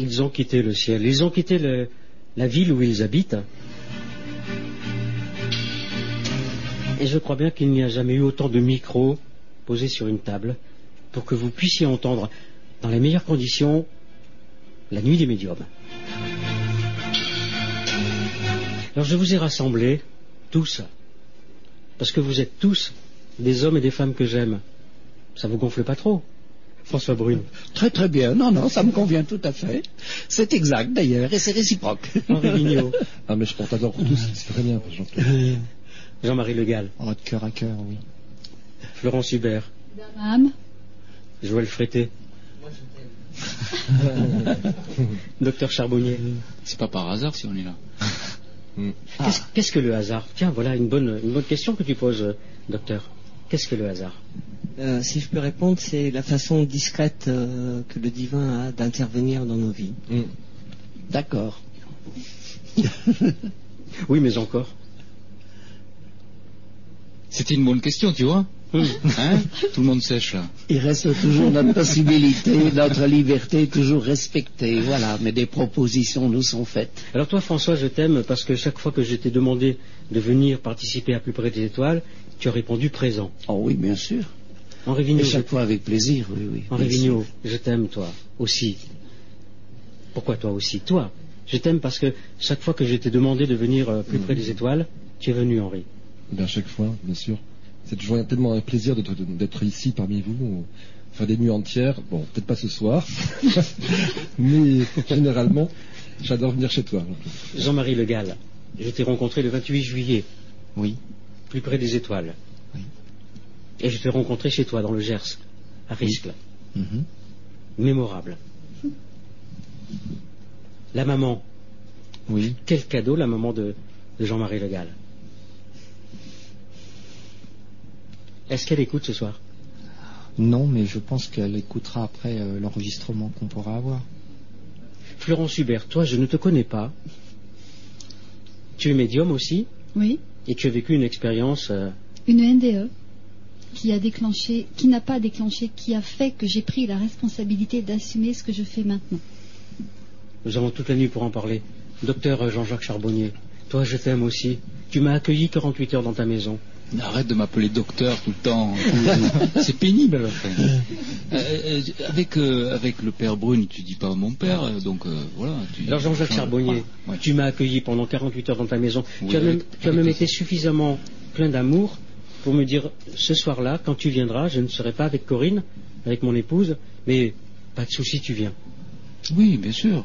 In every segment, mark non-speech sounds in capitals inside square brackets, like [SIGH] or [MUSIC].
Ils ont quitté le ciel, ils ont quitté la ville où ils habitent. Et je crois bien qu'il n'y a jamais eu autant de micros posés sur une table pour que vous puissiez entendre dans les meilleures conditions la nuit des médiums. Alors je vous ai rassemblés, tous, parce que vous êtes tous des hommes et des femmes que j'aime. Ça vous gonfle pas trop? François Brune, Très très bien. Non, non, ça me convient tout à fait. C'est exact d'ailleurs, et c'est réciproque. [LAUGHS] Henri Vigneault, Ah, mais je porte d'abord pour tous, c'est très bien, Jean-Claude. Jean-Marie Le Gall, Oh, de cœur à cœur, oui. Florence Hubert, Madame, Joël Frété. [LAUGHS] Docteur Charbonnier. C'est pas par hasard si on est là. Qu'est-ce qu'est-ce que le hasard? Tiens, voilà une bonne, une bonne question que tu poses, euh, docteur. Qu'est-ce que le hasard? Euh, si je peux répondre, c'est la façon discrète euh, que le divin a d'intervenir dans nos vies. Mm. D'accord. [LAUGHS] Oui, mais encore. C'était une bonne question, tu vois. Hein [LAUGHS] Tout le monde sèche là. Il reste toujours notre possibilité, notre liberté toujours respectée. Voilà, mais des propositions nous sont faites. Alors toi, François, je t'aime parce que chaque fois que je t'ai demandé de venir participer à Plus près des étoiles, tu as répondu présent. Oh oui, bien sûr. Henri Et Vigneault, chaque fois avec plaisir, oui, oui. Henri. Vigneault, je t'aime, toi, aussi. Pourquoi toi aussi? Toi, je t'aime parce que chaque fois que je t'ai demandé de venir euh, plus près des étoiles, tu es venu, Henri. Bien, chaque fois, bien sûr. C'est toujours tellement un plaisir d'être- ici parmi vous. Faire des nuits entières, bon, peut-être pas ce soir, [LAUGHS] mais généralement, j'adore venir chez toi. Jean-Marie Le Gall, je t'ai rencontré le 28 juillet, Oui. plus près des étoiles. Et je t'ai rencontré chez toi, dans le Gers, à Riscle. Mhm. Mémorable. La maman, Oui. quel cadeau la maman de, de Jean-Marie Le Gall. Est-ce qu'elle écoute ce soir? Non, mais je pense qu'elle écoutera après euh, l'enregistrement qu'on pourra avoir. Florence Hubert, toi, je ne te connais pas. Tu es médium aussi? Oui, et tu as vécu une expérience. euh, une NDE qui a déclenché, qui n'a pas déclenché, qui a fait que j'ai pris la responsabilité d'assumer ce que je fais maintenant. nous avons toute la nuit pour en parler. Docteur Jean-Jacques Charbonnier, toi, je t'aime aussi. Tu m'as accueilli 48 heures dans ta maison. Mais Arrête de m'appeler docteur tout le temps. [LAUGHS] C'est pénible à la fin. Euh, euh, avec, euh, avec le père Brune, tu dis pas mon père, donc euh, voilà. Tu, Alors Jean-Jacques Charbonnier, Ouais. tu m'as accueilli pendant 48 heures dans ta maison. Oui, tu as avec- même, tu as avec même plaisir. été suffisamment plein d'amour pour me dire ce soir-là, quand tu viendras, je ne serai pas avec Corinne, avec mon épouse, mais pas de souci, tu viens. Oui, bien sûr.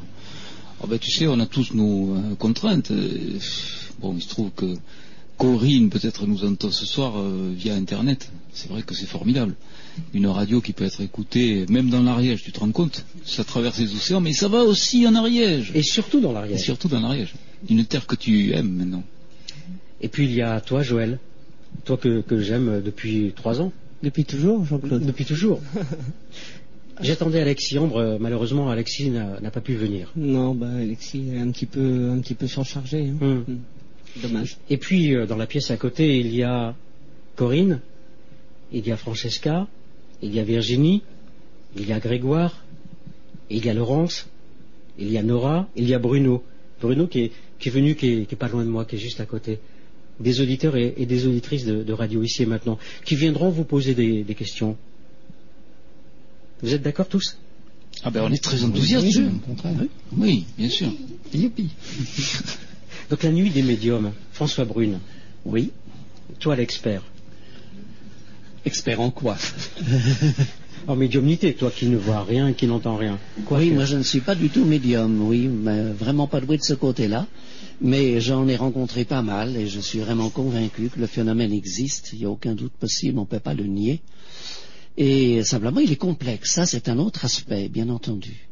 Ah ben, tu sais, on a tous nos euh, contraintes. Euh, bon, il se trouve que Corinne peut-être nous entend ce soir euh, via Internet. C'est vrai que c'est formidable. Une radio qui peut être écoutée même dans l'Ariège, tu te rends compte? Ça traverse les océans, mais ça va aussi en Ariège. Et surtout dans Et l'arrière. surtout dans l'Ariège. Une terre que tu aimes maintenant. Et puis il y a toi, Joël, toi que, que j'aime depuis trois ans, Depuis toujours, Jean-Claude depuis toujours. [LAUGHS] J'attendais Alexis Ambre, malheureusement Alexis n'a pas pu venir. Non, bah Alexis est un petit peu, un petit peu surchargé. hein. Hum. Hum. Dommage. Et puis euh, dans la pièce à côté, il y a Corinne, il y a Francesca, il y a Virginie, il y a Grégoire, il y a Laurence, il y a Nora, il y a Bruno. Bruno qui est, qui est venu, qui est, qui est pas loin de moi, qui est juste à côté. Des auditeurs et, et des auditrices de, de radio ici et maintenant, qui viendront vous poser des, des questions. Vous êtes d'accord tous? Ah ben on est très enthousiastes. Oui, Oui, au contraire. oui, bien sûr. Youpi. [LAUGHS] Donc la nuit des médiums, François Brune, Oui. toi l'expert. Expert en quoi? [LAUGHS] En médiumnité, toi qui ne vois rien, qui n'entends rien. Quoi Oui, que- moi je ne suis pas du tout médium, oui, mais vraiment pas doué de ce côté-là. Mais j'en ai rencontré pas mal et je suis vraiment convaincu que le phénomène existe. Il n'y a aucun doute possible, on ne peut pas le nier. Et simplement, il est complexe. Ça, c'est un autre aspect, bien entendu.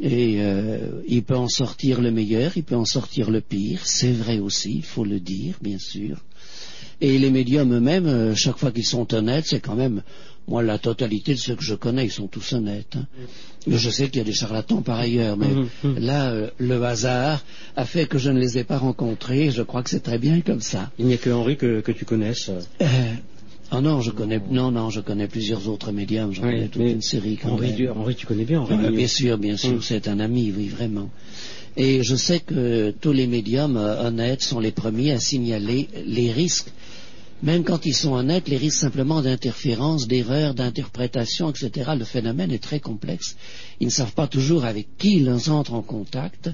Et euh, il peut en sortir le meilleur, il peut en sortir le pire. C'est vrai aussi, il faut le dire, bien sûr. Et les médiums eux-mêmes, euh, chaque fois qu'ils sont honnêtes, c'est quand même, moi, la totalité de ceux que je connais, ils sont tous honnêtes. hein. Je sais qu'il y a des charlatans par ailleurs, mais Mhm, mhm. là, euh, le hasard a fait que je ne les ai pas rencontrés. Je crois que c'est très bien comme ça. Il n'y a que Henri que, que tu connaisses. Euh, Ah non, je connais, non, non, je connais plusieurs autres médiums, j'en Oui, connais toute une série quand Henri, même. tu- Henri, tu connais bien Henri Ah, bien sûr, bien sûr, Mm. c'est un ami, oui, vraiment. Et je sais que tous les médiums euh, honnêtes sont les premiers à signaler les risques. Même quand ils sont honnêtes, les risques simplement d'interférence, d'erreur, d'interprétation, etc. Le phénomène est très complexe. Ils ne savent pas toujours avec qui ils entrent en contact.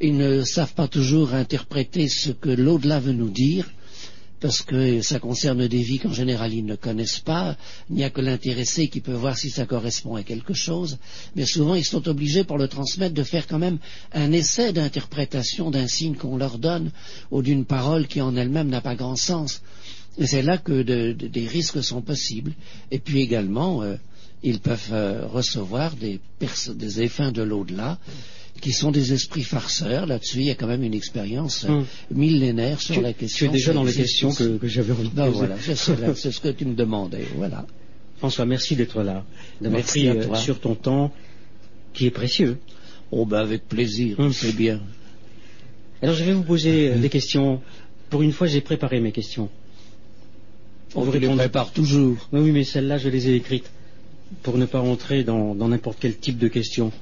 Ils ne savent pas toujours interpréter ce que l'au-delà veut nous dire parce que ça concerne des vies qu'en général ils ne connaissent pas. Il n'y a que l'intéressé qui peut voir si ça correspond à quelque chose. Mais souvent, ils sont obligés, pour le transmettre, de faire quand même un essai d'interprétation d'un signe qu'on leur donne ou d'une parole qui en elle-même n'a pas grand sens. Et c'est là que de- de- des risques sont possibles. Et puis également, euh, ils peuvent euh, recevoir des, effets de l'au-delà qui sont des esprits farceurs. Là-dessus, il y a quand même une expérience euh, Hum. millénaire sur Tu, la tu question. es déjà dans les questions que, que j'avais envie de Ben poser. voilà, [LAUGHS] c'est ce que tu me demandais. Voilà. François, merci d'être là, d'avoir Merci pris euh, sur ton temps qui est précieux. Oh ben avec plaisir, Hum. c'est bien. Alors je vais vous poser des questions. Pour une fois, j'ai préparé mes questions. On vous les répondre. prépare toujours. Oui, oui, mais celles-là, je les ai écrites pour ne pas rentrer dans n'importe quel type de questions.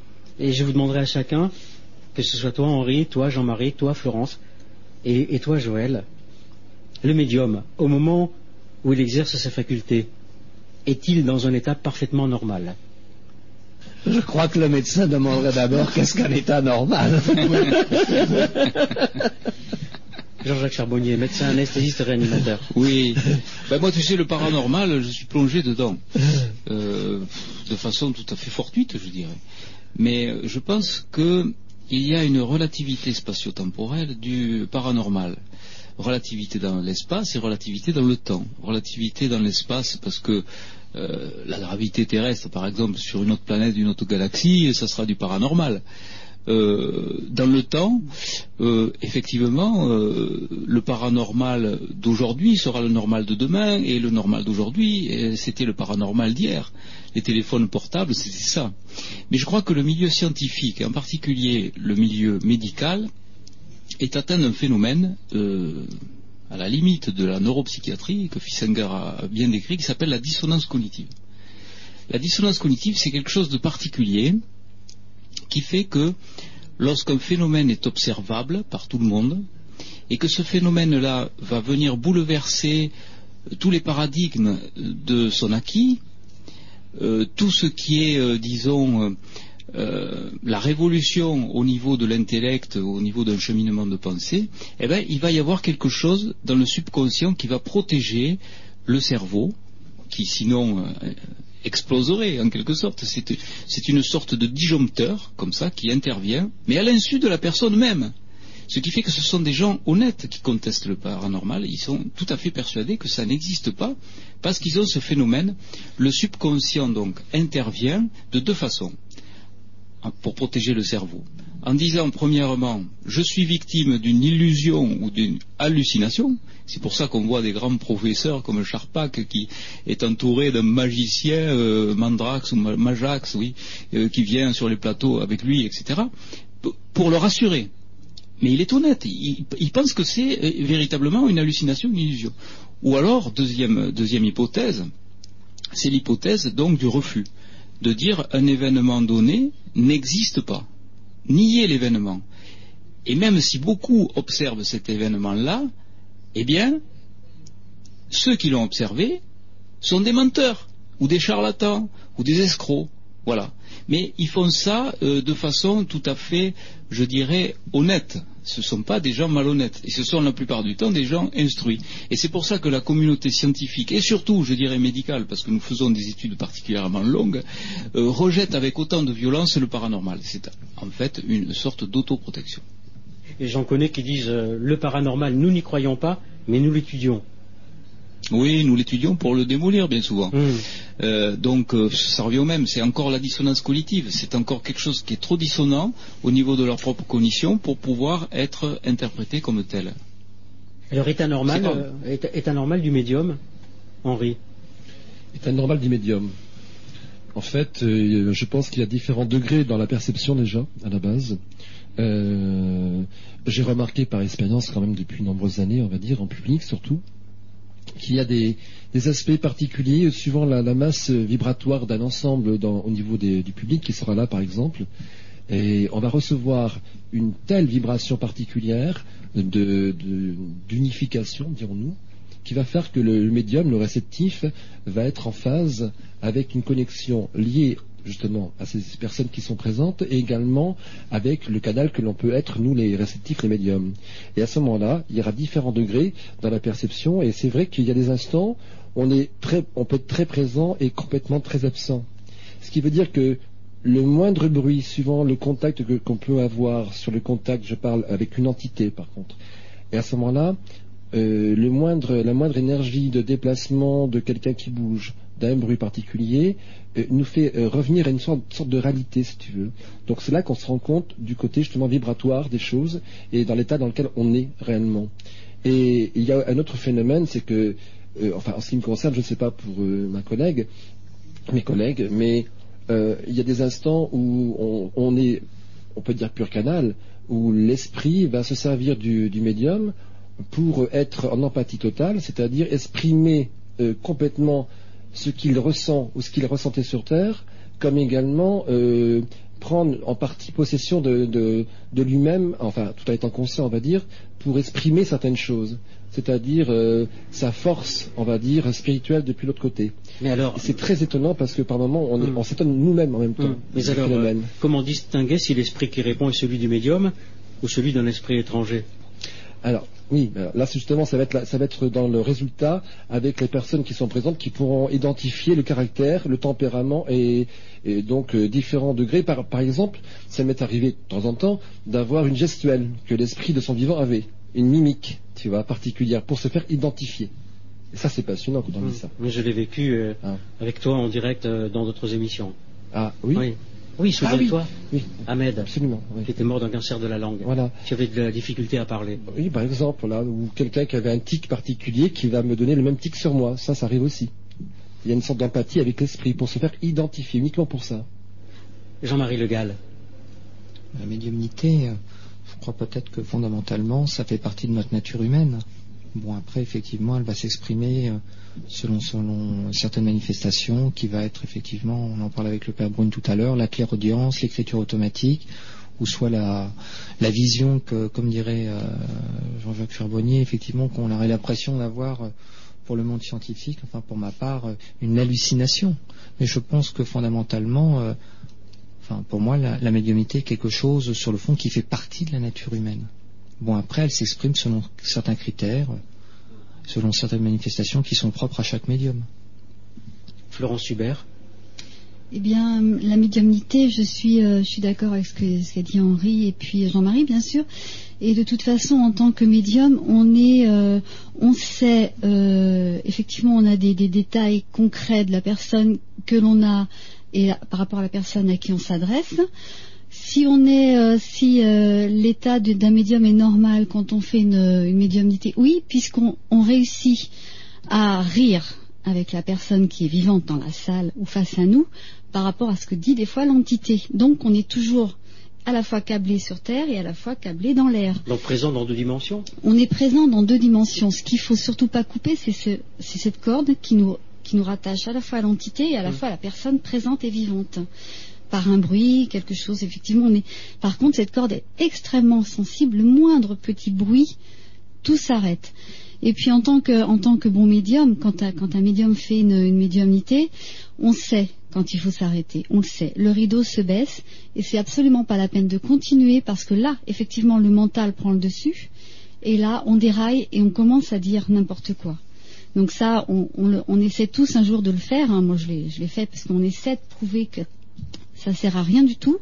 Et je vous demanderai à chacun, que ce soit toi Henri, toi Jean-Marie, toi Florence, et, et toi Joël, le médium, au moment où il exerce sa faculté, est-il dans un état parfaitement normal? Je crois que le médecin demanderait d'abord qu'est-ce qu'un état normal. [LAUGHS] Jean-Jacques Charbonnier, médecin anesthésiste réanimateur. Oui. Ben moi, tu sais, le paranormal, je suis plongé dedans. Euh, de façon tout à fait fortuite, je dirais. Mais euh, je pense qu'il y a une relativité spatio-temporelle du paranormal. Relativité dans l'espace et relativité dans le temps. Relativité dans l'espace parce que euh, la gravité terrestre, par exemple, sur une autre planète, d'une autre galaxie, ça sera du paranormal. Euh, dans le temps, euh, effectivement, euh, le paranormal d'aujourd'hui sera le normal de demain, et le normal d'aujourd'hui, c'était le paranormal d'hier. Les téléphones portables, c'était ça. Mais je crois que le milieu scientifique, en particulier le milieu médical, est atteint d'un phénomène à la limite de la neuropsychiatrie, que Fissenger a bien décrit, qui s'appelle la dissonance cognitive. La dissonance cognitive, c'est quelque chose de particulier qui fait que lorsqu'un phénomène est observable par tout le monde, et que ce phénomène-là va venir bouleverser euh, tous les paradigmes de son acquis, euh, tout ce qui est, euh, disons, la révolution au niveau de l'intellect, au niveau d'un cheminement de pensée, eh ben, il va y avoir quelque chose dans le subconscient qui va protéger le cerveau, qui sinon exploserait en quelque sorte. C'est une sorte de disjoncteur, comme ça, qui intervient, mais à l'insu de la personne même. Ce qui fait que ce sont des gens honnêtes qui contestent le paranormal. Ils sont tout à fait persuadés que ça n'existe pas parce qu'ils ont ce phénomène. Le subconscient, donc, intervient de deux façons pour protéger le cerveau. En disant, premièrement, je suis victime d'une illusion ou d'une hallucination. C'est pour ça qu'on voit des grands professeurs comme Charpak qui est entouré d'un magicien, euh, Mandrax ou Ma- Majax, euh, qui vient sur les plateaux avec lui, etc. Pour le rassurer. Mais il est honnête, il, pense que c'est euh, véritablement une hallucination, une illusion. Ou alors, deuxième hypothèse, c'est l'hypothèse donc du refus, de dire un événement donné n'existe pas, nier l'événement. Et même si beaucoup observent cet événement-là, eh bien, ceux qui l'ont observé sont des menteurs, ou des charlatans, ou des escrocs. Voilà. Mais ils font ça euh, de façon tout à fait, je dirais, honnête. Ce ne sont pas des gens malhonnêtes. Et ce sont la plupart du temps des gens instruits. Et c'est pour ça que la communauté scientifique, et surtout, je dirais, médicale, parce que nous faisons des études particulièrement longues, euh, rejette avec autant de violence le paranormal. C'est en fait une sorte d'autoprotection. Et j'en connais qui disent euh, le paranormal, nous n'y croyons pas, mais nous l'étudions. Oui, nous l'étudions pour le démolir bien souvent. Hum. Euh, donc euh, ça revient au même, c'est encore la dissonance cognitive, c'est encore quelque chose qui est trop dissonant au niveau de leur propre cognition pour pouvoir être interprété comme tel. Alors état normal, C'est pas- euh, état, état normal du médium, Henri? est un normal du médium. En fait, euh, je pense qu'il y a différents degrés dans la perception déjà, à la base. Euh, J'ai remarqué par expérience quand même depuis de nombreuses années, on va dire, en public surtout, qu'il y a des, aspects particuliers suivant la, masse vibratoire d'un ensemble au niveau du public qui sera là, par exemple. Et on va recevoir une telle vibration particulière d'unification, dirons-nous, qui va faire que le médium, le réceptif, va être en phase avec une connexion liée justement à ces personnes qui sont présentes et également avec le canal que l'on peut être, nous les réceptifs, les médiums. Et à ce moment-là, il y aura différents degrés dans la perception et c'est vrai qu'il y a des instants où on, on peut être très présent et complètement très absent. Ce qui veut dire que le moindre bruit, suivant le contact qu'on peut avoir sur le contact, je parle avec une entité par contre, et à ce moment-là, euh, la moindre énergie de déplacement de quelqu'un qui bouge, d'un bruit particulier, euh, nous fait euh, revenir à une sorte, de réalité, si tu veux. Donc c'est là qu'on se rend compte du côté justement vibratoire des choses et dans l'état dans lequel on est réellement. Et il y a un autre phénomène, c'est que, euh, enfin en ce qui me concerne, je ne sais pas pour ma collègue, mes collègues, mais il y a des instants où on, est, on peut dire pur canal, où l'esprit va se servir du, médium pour être en empathie totale, c'est-à-dire exprimer complètement ce qu'il ressent ou ce qu'il ressentait sur Terre, comme également euh, prendre en partie possession de, de- de lui-même, enfin tout en étant conscient, on va dire, pour exprimer certaines choses, c'est-à-dire euh, sa force, on va dire, spirituelle depuis l'autre côté. Mais alors, C'est très étonnant parce que par moments, on, Mm. on s'étonne nous-mêmes en même temps. hum, mais alors, euh, comment distinguer si l'esprit qui répond est celui du médium ou celui d'un esprit étranger? Alors, oui, là, justement, ça va, être la- ça va être dans le résultat avec les personnes qui sont présentes qui pourront identifier le caractère, le tempérament et, et donc euh, différents degrés. Par, par exemple, ça m'est arrivé de temps en temps d'avoir une gestuelle que l'esprit de son vivant avait, une mimique, tu vois, particulière, pour se faire identifier. Et ça, c'est passionnant quand on dit ça. Mais je l'ai vécu euh, Ah. avec toi en direct euh, dans d'autres émissions. Ah, oui, Oui, oui Ah souviens-toi, oui, Ahmed, absolument. oui. qui était mort d'un cancer de la langue. Voilà. Tu avais de la difficulté à parler. Oui, par exemple, là, ou quelqu'un qui avait un tic particulier qui va me donner le même tic sur moi. Ça, ça arrive aussi. Il y a une sorte d'empathie avec l'esprit pour se faire identifier, uniquement pour ça. Jean-Marie Le Gall. La médiumnité, euh, je crois peut-être que fondamentalement, ça fait partie de notre nature humaine. Bon, après, effectivement, elle va s'exprimer euh, selon, selon certaines manifestations, qui va être effectivement, on en parle avec le Père Brune tout à l'heure, la clairaudience, l'écriture automatique, ou soit la, la vision que, comme dirait euh, Jean-Jacques Charbonnier, effectivement, qu'on aurait l'impression d'avoir euh, pour le monde scientifique, enfin pour ma part, une hallucination. Mais je pense que fondamentalement, Enfin, pour moi, la, la médiumnité est quelque chose, sur le fond, qui fait partie de la nature humaine. Bon, après, elle s'exprime selon certains critères, selon certaines manifestations qui sont propres à chaque médium. Florence Hubert. Eh bien, la médiumnité, je suis, euh, je suis d'accord avec ce qu'a dit Henri et puis Jean-Marie, bien sûr. Et de toute façon, en tant que médium, on est, euh, on sait, euh, effectivement, on a des, des détails concrets de la personne que l'on a et par rapport à la personne à qui on s'adresse. Si on est, euh, si euh, l'état d'un médium est normal quand on fait une, une médiumnité, oui, puisqu'on on réussit à rire avec la personne qui est vivante dans la salle ou face à nous par rapport à ce que dit des fois l'entité. Donc on est toujours à la fois câblé sur Terre et à la fois câblé dans l'air. Donc présent dans deux dimensions? On est présent dans deux dimensions. Ce qu'il faut surtout pas couper, c'est ce- c'est cette corde qui nous, qui nous rattache à la fois à l'entité et à la Mm. fois à la personne présente et vivante. Par un bruit, quelque chose, effectivement. Par contre, cette corde est extrêmement sensible. Le moindre petit bruit, tout s'arrête. Et puis en tant que, bon médium, quand un, médium fait une, médiumnité, on sait quand il faut s'arrêter. On le sait. Le rideau se baisse et c'est absolument pas la peine de continuer parce que là, effectivement, le mental prend le dessus et là, on déraille et on commence à dire n'importe quoi. Donc ça, on, essaie tous un jour de le faire. hein. Moi, je l'ai fait parce qu'on essaie de prouver que ça sert à rien du tout.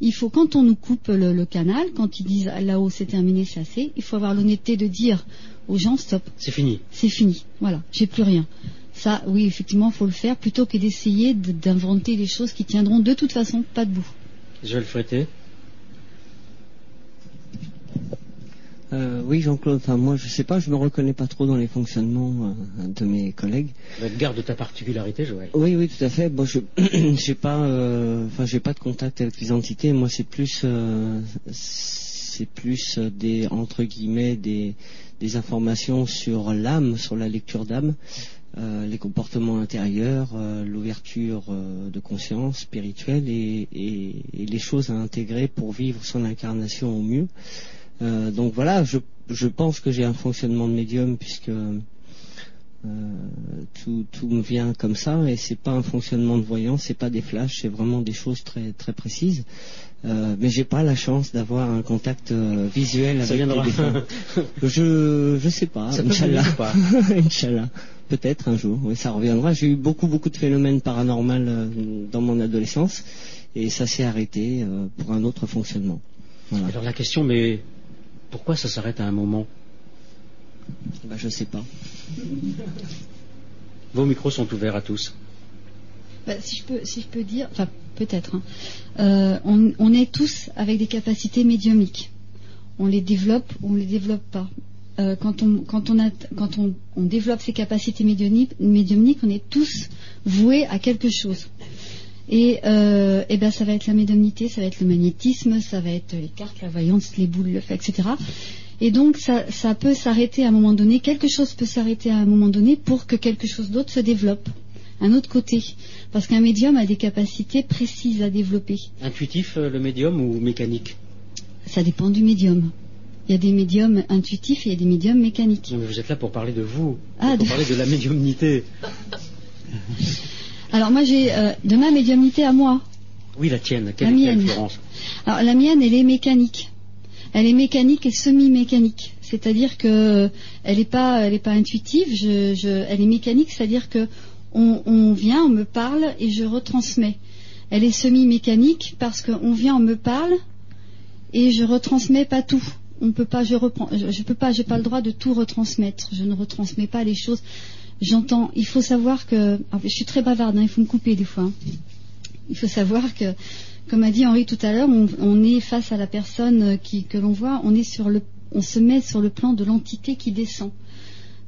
Il faut, quand on nous coupe le, le canal, quand ils disent ah, là-haut c'est terminé, c'est assez, il faut avoir l'honnêteté de dire aux gens stop, C'est fini. c'est fini, voilà, j'ai plus rien. Ça, oui, effectivement, il faut le faire plutôt que d'essayer de- d'inventer des choses qui tiendront de toute façon pas debout. Je vais le fréter. Euh, oui, Jean-Claude, enfin, moi, je sais pas, je me reconnais pas trop dans les fonctionnements euh, de mes collègues. Bah, Garde ta particularité, Joël. Oui, oui, tout à fait. Bon, je [CLEARS THROAT] j'ai pas, euh, j'ai pas de contact avec les entités. Moi, c'est plus, euh, c'est plus des entre guillemets des, des informations sur l'âme, sur la lecture d'âme, euh, les comportements intérieurs, euh, l'ouverture euh, de conscience spirituelle et, et, et, les choses à intégrer pour vivre son incarnation au mieux. Donc voilà, je, je pense que j'ai un fonctionnement de médium puisque tout, tout, me vient comme ça et c'est pas un fonctionnement de voyance, c'est pas des flashs, c'est vraiment des choses très très précises. Euh, mais j'ai pas la chance d'avoir un contact euh, visuel avec viendra. [LAUGHS] je je sais pas. Inch'Allah. [LAUGHS] Inch'Allah. Peut-être un jour. Oui, ça reviendra. J'ai eu beaucoup beaucoup de phénomènes paranormaux euh, dans mon adolescence et ça s'est arrêté euh, pour un autre fonctionnement. Voilà. Alors la question, mais pourquoi ça s'arrête à un moment bah, Je sais pas. Vos micros sont ouverts à tous. Bah, si, je peux, si je peux dire, enfin peut-être, hein. euh, on, on, est tous avec des capacités médiumniques. On les développe ou on les développe pas. Euh, quand on, quand, on, a, quand on, on, développe ces capacités médiumniques, médiumniques, on est tous voués à quelque chose. Et, euh, et ben ça va être la médiumnité, ça va être le magnétisme, ça va être les cartes, la voyance, les boules, le fait, etc. Et donc ça, ça peut s'arrêter à un moment donné, quelque chose peut s'arrêter à un moment donné pour que quelque chose d'autre se développe un autre côté. Parce qu'un médium a des capacités précises à développer. Intuitif, euh, le médium, ou mécanique? Ça dépend du médium. Il y a des médiums intuitifs et il y a des médiums mécaniques. Non, mais vous êtes là pour parler de vous, ah, pour de... parler de la médiumnité. [LAUGHS] Alors moi j'ai euh, de ma médiumnité à moi. Oui, la tienne. Quelle, la mienne. Florence Alors la mienne, elle est mécanique. Elle est mécanique et semi-mécanique. C'est-à-dire que elle n'est pas, elle est pas intuitive. Je, je, elle est mécanique, c'est-à-dire que on, on, vient, on me parle et je retransmets. Elle est semi-mécanique parce qu'on vient, on me parle et je retransmets pas tout. On peut pas, je reprends, je, je peux pas, j'ai pas le droit de tout retransmettre. Je ne retransmets pas les choses. J'entends. Il faut savoir que, je suis très bavarde. Hein, il faut me couper des fois. Hein. Il faut savoir que, comme a dit Henri tout à l'heure, on, on, est face à la personne qui, que l'on voit. On est sur le, on se met sur le plan de l'entité qui descend.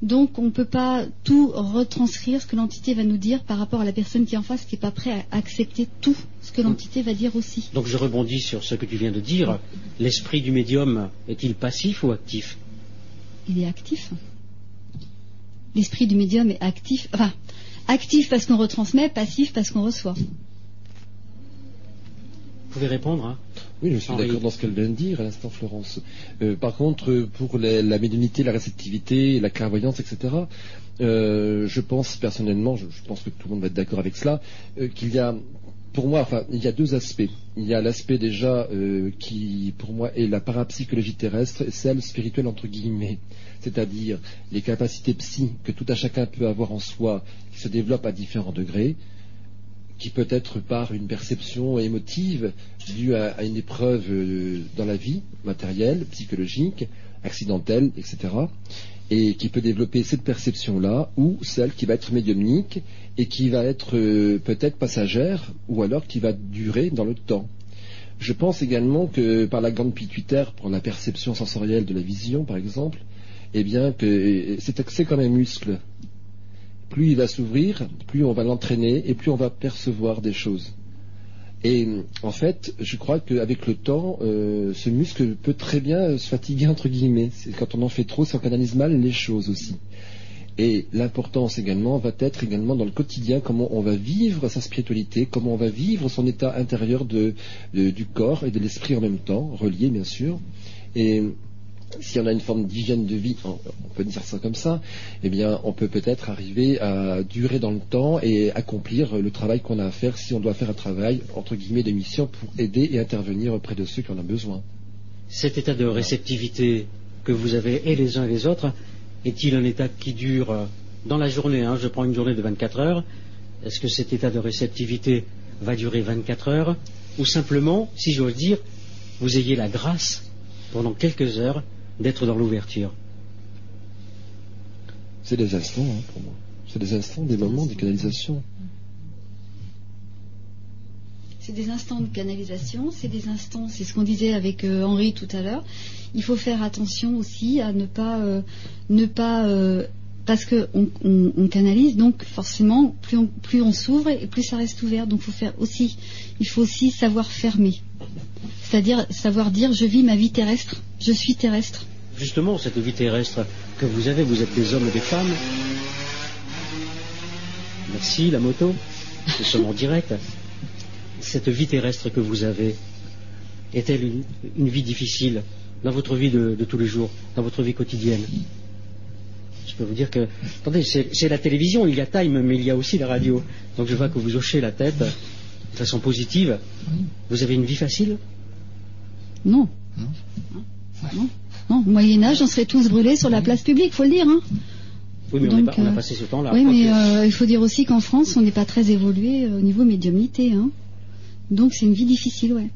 Donc on ne peut pas tout retranscrire ce que l'entité va nous dire par rapport à la personne qui est en face qui n'est pas prêt à accepter tout ce que l'entité va dire aussi. Donc je rebondis sur ce que tu viens de dire. L'esprit du médium est-il passif ou actif? Il est actif. L'esprit du médium est actif. Enfin, actif parce qu'on retransmet, passif parce qu'on reçoit. Vous pouvez répondre hein oui, je suis d'accord dans ce qu'elle vient de dire à l'instant, Florence. Euh, par contre, pour la, la, médiumnité, la réceptivité, la clairvoyance, etc., euh, je pense personnellement, je, je, pense que tout le monde va être d'accord avec cela, euh, qu'il y a, pour moi, enfin, il y a deux aspects. Il y a l'aspect déjà euh, qui, pour moi, est la parapsychologie terrestre et celle spirituelle entre guillemets, c'est-à-dire les capacités psy que tout à chacun peut avoir en soi, qui se développent à différents degrés qui peut être par une perception émotive due à, une épreuve euh, dans la vie, matérielle, psychologique, accidentelle, etc. Et qui peut développer cette perception-là, ou celle qui va être médiumnique et qui va être euh, peut-être passagère, ou alors qui va durer dans le temps. Je pense également que par la grande pituitaire, pour la perception sensorielle de la vision, par exemple, eh bien que c'est comme un muscle plus il va s'ouvrir, plus on va l'entraîner et plus on va percevoir des choses. Et en fait, je crois qu'avec le temps, euh, ce muscle peut très bien se fatiguer entre guillemets. Quand on en fait trop, qu'on canalise mal les choses aussi. Et l'importance également va être également dans le quotidien comment on va vivre sa spiritualité, comment on va vivre son état intérieur du corps et de l'esprit en même temps, relié bien sûr. Si on a une forme d'hygiène de vie, on peut dire ça comme ça, eh bien, on peut peut-être arriver à durer dans le temps et accomplir le travail qu'on a à faire si on doit faire un travail, entre guillemets, de mission pour aider et intervenir auprès de ceux qui en ont besoin. Cet état de réceptivité que vous avez et les uns et les autres, est-il un état qui dure dans la journée hein, Je prends une journée de 24 heures. Est-ce que cet état de réceptivité va durer 24 heures Ou simplement, si j'ose dire, vous ayez la grâce pendant quelques heures d'être dans l'ouverture C'est des instants hein, pour moi. C'est des instants, des moments, des canalisations. C'est des instants de canalisation, c'est des instants, c'est ce qu'on disait avec euh, Henri tout à l'heure. Il faut faire attention aussi à ne pas, euh, ne pas, euh, parce que on, on, on, canalise, donc forcément, plus on, plus on s'ouvre et plus ça reste ouvert. Donc, faut faire aussi, il faut aussi savoir fermer. C'est-à-dire savoir dire je vis ma vie terrestre, je suis terrestre. Justement, cette vie terrestre que vous avez, vous êtes des hommes et des femmes. Merci la moto, nous sommes en direct. Cette vie terrestre que vous avez, est-elle une, une vie difficile dans votre vie de, de tous les jours, dans votre vie quotidienne? Je peux vous dire que, attendez, c'est c'est la télévision, il y a Time, mais il y a aussi la radio. Donc je vois que vous hochez la tête de façon positive. Vous avez une vie facile? Non. Non. Non. Au Moyen-Âge, on serait tous brûlés sur la place publique, faut le dire. Hein. Oui, mais on, Donc, pas- on a euh, passé ce temps-là. oui, mais euh, il faut dire aussi qu'en France, on n'est pas très évolué euh, au niveau médiumnité. Hein. Donc c'est une vie difficile, ouais.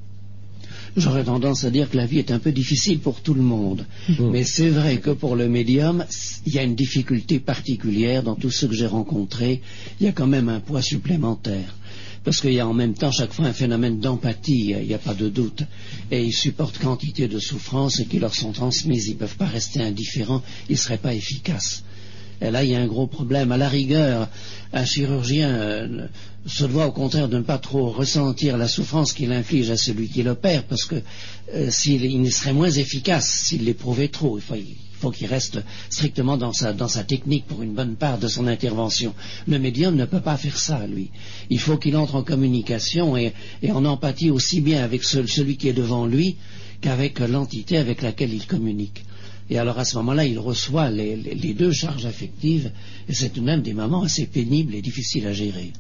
J'aurais tendance à dire que la vie est un peu difficile pour tout le monde. Mmh. Mais c'est vrai que pour le médium, il y a une difficulté particulière dans tous ceux que j'ai rencontrés. Il y a quand même un poids supplémentaire. Parce qu'il y a en même temps chaque fois un phénomène d'empathie, il n'y a pas de doute. Et ils supportent quantité de souffrances qui leur sont transmises. Ils ne peuvent pas rester indifférents, ils ne seraient pas efficaces. Et là, il y a un gros problème. À la rigueur, un chirurgien euh, se doit au contraire de ne pas trop ressentir la souffrance qu'il inflige à celui qui l'opère, parce que euh, s'il serait moins efficace s'il l'éprouvait trop. Il faut qu'il reste strictement dans sa, dans sa technique pour une bonne part de son intervention. Le médium ne peut pas faire ça, lui. Il faut qu'il entre en communication et, et en empathie aussi bien avec ce- celui qui est devant lui qu'avec l'entité avec laquelle il communique. Et alors à ce moment-là, il reçoit les, les- les deux charges affectives, et c'est tout de même des moments assez pénibles et difficiles à gérer.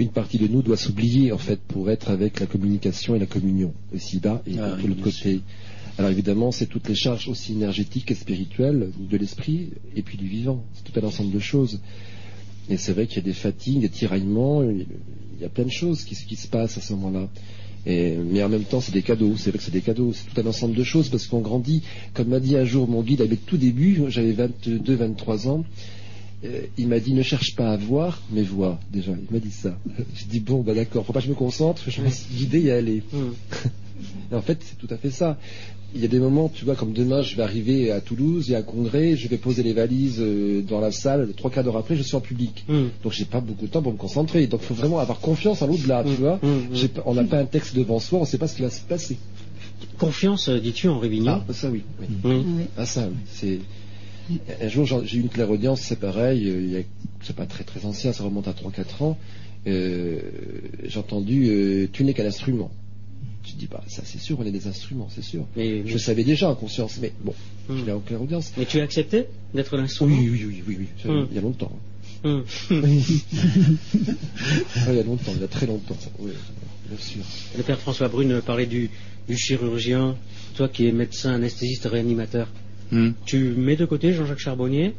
Une partie de nous doit s'oublier en fait pour être avec la communication et la communion ici-bas et Ah de oui, l'autre côté. Alors évidemment, c'est toutes les charges aussi énergétiques et spirituelles de l'esprit et puis du vivant. C'est tout un ensemble de choses. Et c'est vrai qu'il y a des fatigues, des tiraillements, il y a plein de choses qui, qui se passent à ce moment-là. Et, mais en même temps, c'est des cadeaux. C'est vrai que c'est des cadeaux. C'est tout un ensemble de choses parce qu'on grandit. Comme m'a dit un jour mon guide avec tout début, j'avais 22, 23 ans. euh, il m'a dit ne cherche pas à voir, mais vois déjà. Il m'a dit ça. [LAUGHS] J'ai dit bon, bah d'accord, faut pas que je me concentre, je me laisse guider et aller. [LAUGHS] Et en fait, c'est tout à fait ça. Il y a des moments, tu vois, comme demain, je vais arriver à Toulouse, il y a un congrès, je vais poser les valises euh, dans la salle, trois quarts d'heure après, je suis en public. Hum. Donc j'ai pas beaucoup de temps pour me concentrer. Donc il faut vraiment avoir confiance en l'au-delà, tu Hum, vois. pas- on n'a pas un texte devant soi, on ne sait pas ce qui va se passer. Confiance, euh, dis-tu, en Révignon Ah, ça oui. oui. Ouais. Ah ça oui. C'est un jour j'en- j'ai eu une clairaudience, c'est pareil. euh, il y a- C'est pas très très ancien, ça remonte à 3-4 ans. Euh, j'ai entendu euh, tu n'es qu'un instrument. Je dis bah ça c'est sûr, on est des instruments, c'est sûr. Mais, Je savais déjà en conscience, mais bon, Hum. je l'ai en clairaudience. mais tu as accepté d'être l'instrument Oui, oui, oui, oui, oui, Hum. il y a longtemps. [LAUGHS] Ah, il y a longtemps, il y a très longtemps. Oui, bien sûr. Le père François Brune parlait du, du chirurgien, toi qui es médecin, anesthésiste, réanimateur. Hmm. Tu mets de côté, Jean-Jacques Charbonnier,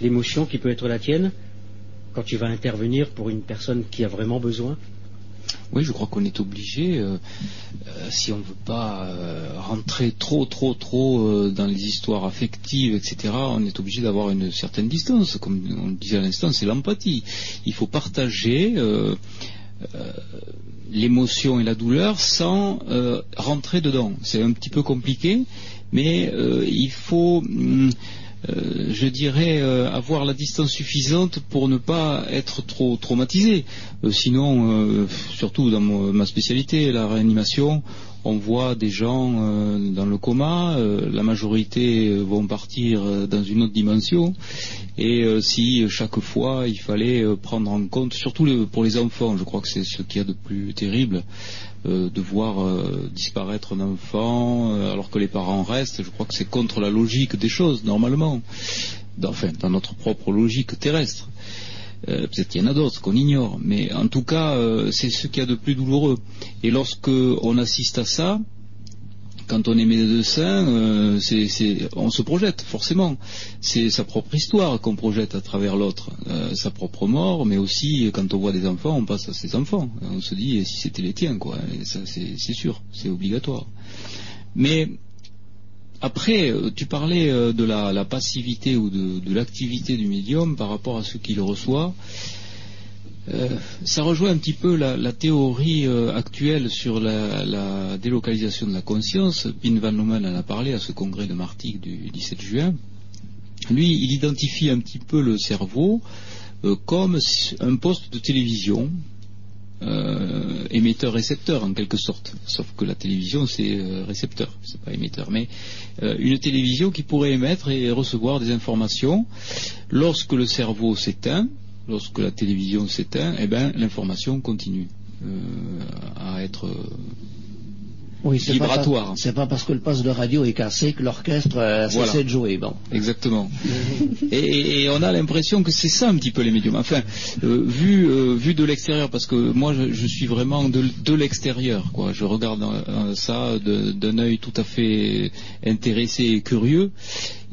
l'émotion qui peut être la tienne quand tu vas intervenir pour une personne qui a vraiment besoin? Oui, je crois qu'on est obligé, euh, euh, si on ne veut pas euh, rentrer trop, trop, trop dans les histoires affectives, etc., on est obligé d'avoir une certaine distance. Comme on le disait à l'instant, c'est l'empathie. Il faut partager l'émotion et la douleur sans rentrer dedans. C'est un petit peu compliqué, mais il faut... hum, euh, je dirais euh, avoir la distance suffisante pour ne pas être trop traumatisé. Euh, sinon, surtout dans ma spécialité, la réanimation, on voit des gens euh, dans le coma, euh, la majorité euh, vont partir dans une autre dimension. Et si chaque fois il fallait prendre en compte, surtout pour les enfants, je crois que c'est ce qu'il y a de plus terrible, de voir disparaître un enfant alors que les parents restent, je crois que c'est contre la logique des choses, normalement. Enfin, dans notre propre logique terrestre. Euh, Peut-être qu'il y en a d'autres qu'on ignore, mais en tout cas, euh, c'est ce qu'il y a de plus douloureux. Et lorsque on assiste à ça, quand on est médecin, euh, on se projette forcément. C'est sa propre histoire qu'on projette à travers l'autre, Euh, sa propre mort, mais aussi quand on voit des enfants, on passe à ses enfants. On se dit si c'était les tiens, quoi. C'est sûr, c'est obligatoire. Mais après, euh, tu parlais euh, de la, passivité ou de, l'activité du médium par rapport à ce qu'il reçoit. Euh, ça rejoint un petit peu la, théorie actuelle sur la, délocalisation de la conscience. Pin Van en a parlé à ce congrès de Martigues du 17 juin. Lui, il identifie un petit peu le cerveau comme un poste de télévision euh, émetteur-récepteur en quelque sorte. Sauf que la télévision c'est euh, récepteur, c'est pas émetteur. Mais euh, une télévision qui pourrait émettre et recevoir des informations. Lorsque le cerveau s'éteint, lorsque la télévision s'éteint, eh ben l'information continue à être oui, c'est vibratoire. Pas, c'est pas parce que le poste de radio est cassé que l'orchestre a cessé de jouer. Bon. Exactement. et, et, on a l'impression que c'est ça un petit peu les médiums. Enfin, euh, vu, euh, vu de l'extérieur, parce que moi je, je suis vraiment de, de l'extérieur. quoi. Je regarde euh, ça d'un œil tout à fait intéressé et curieux.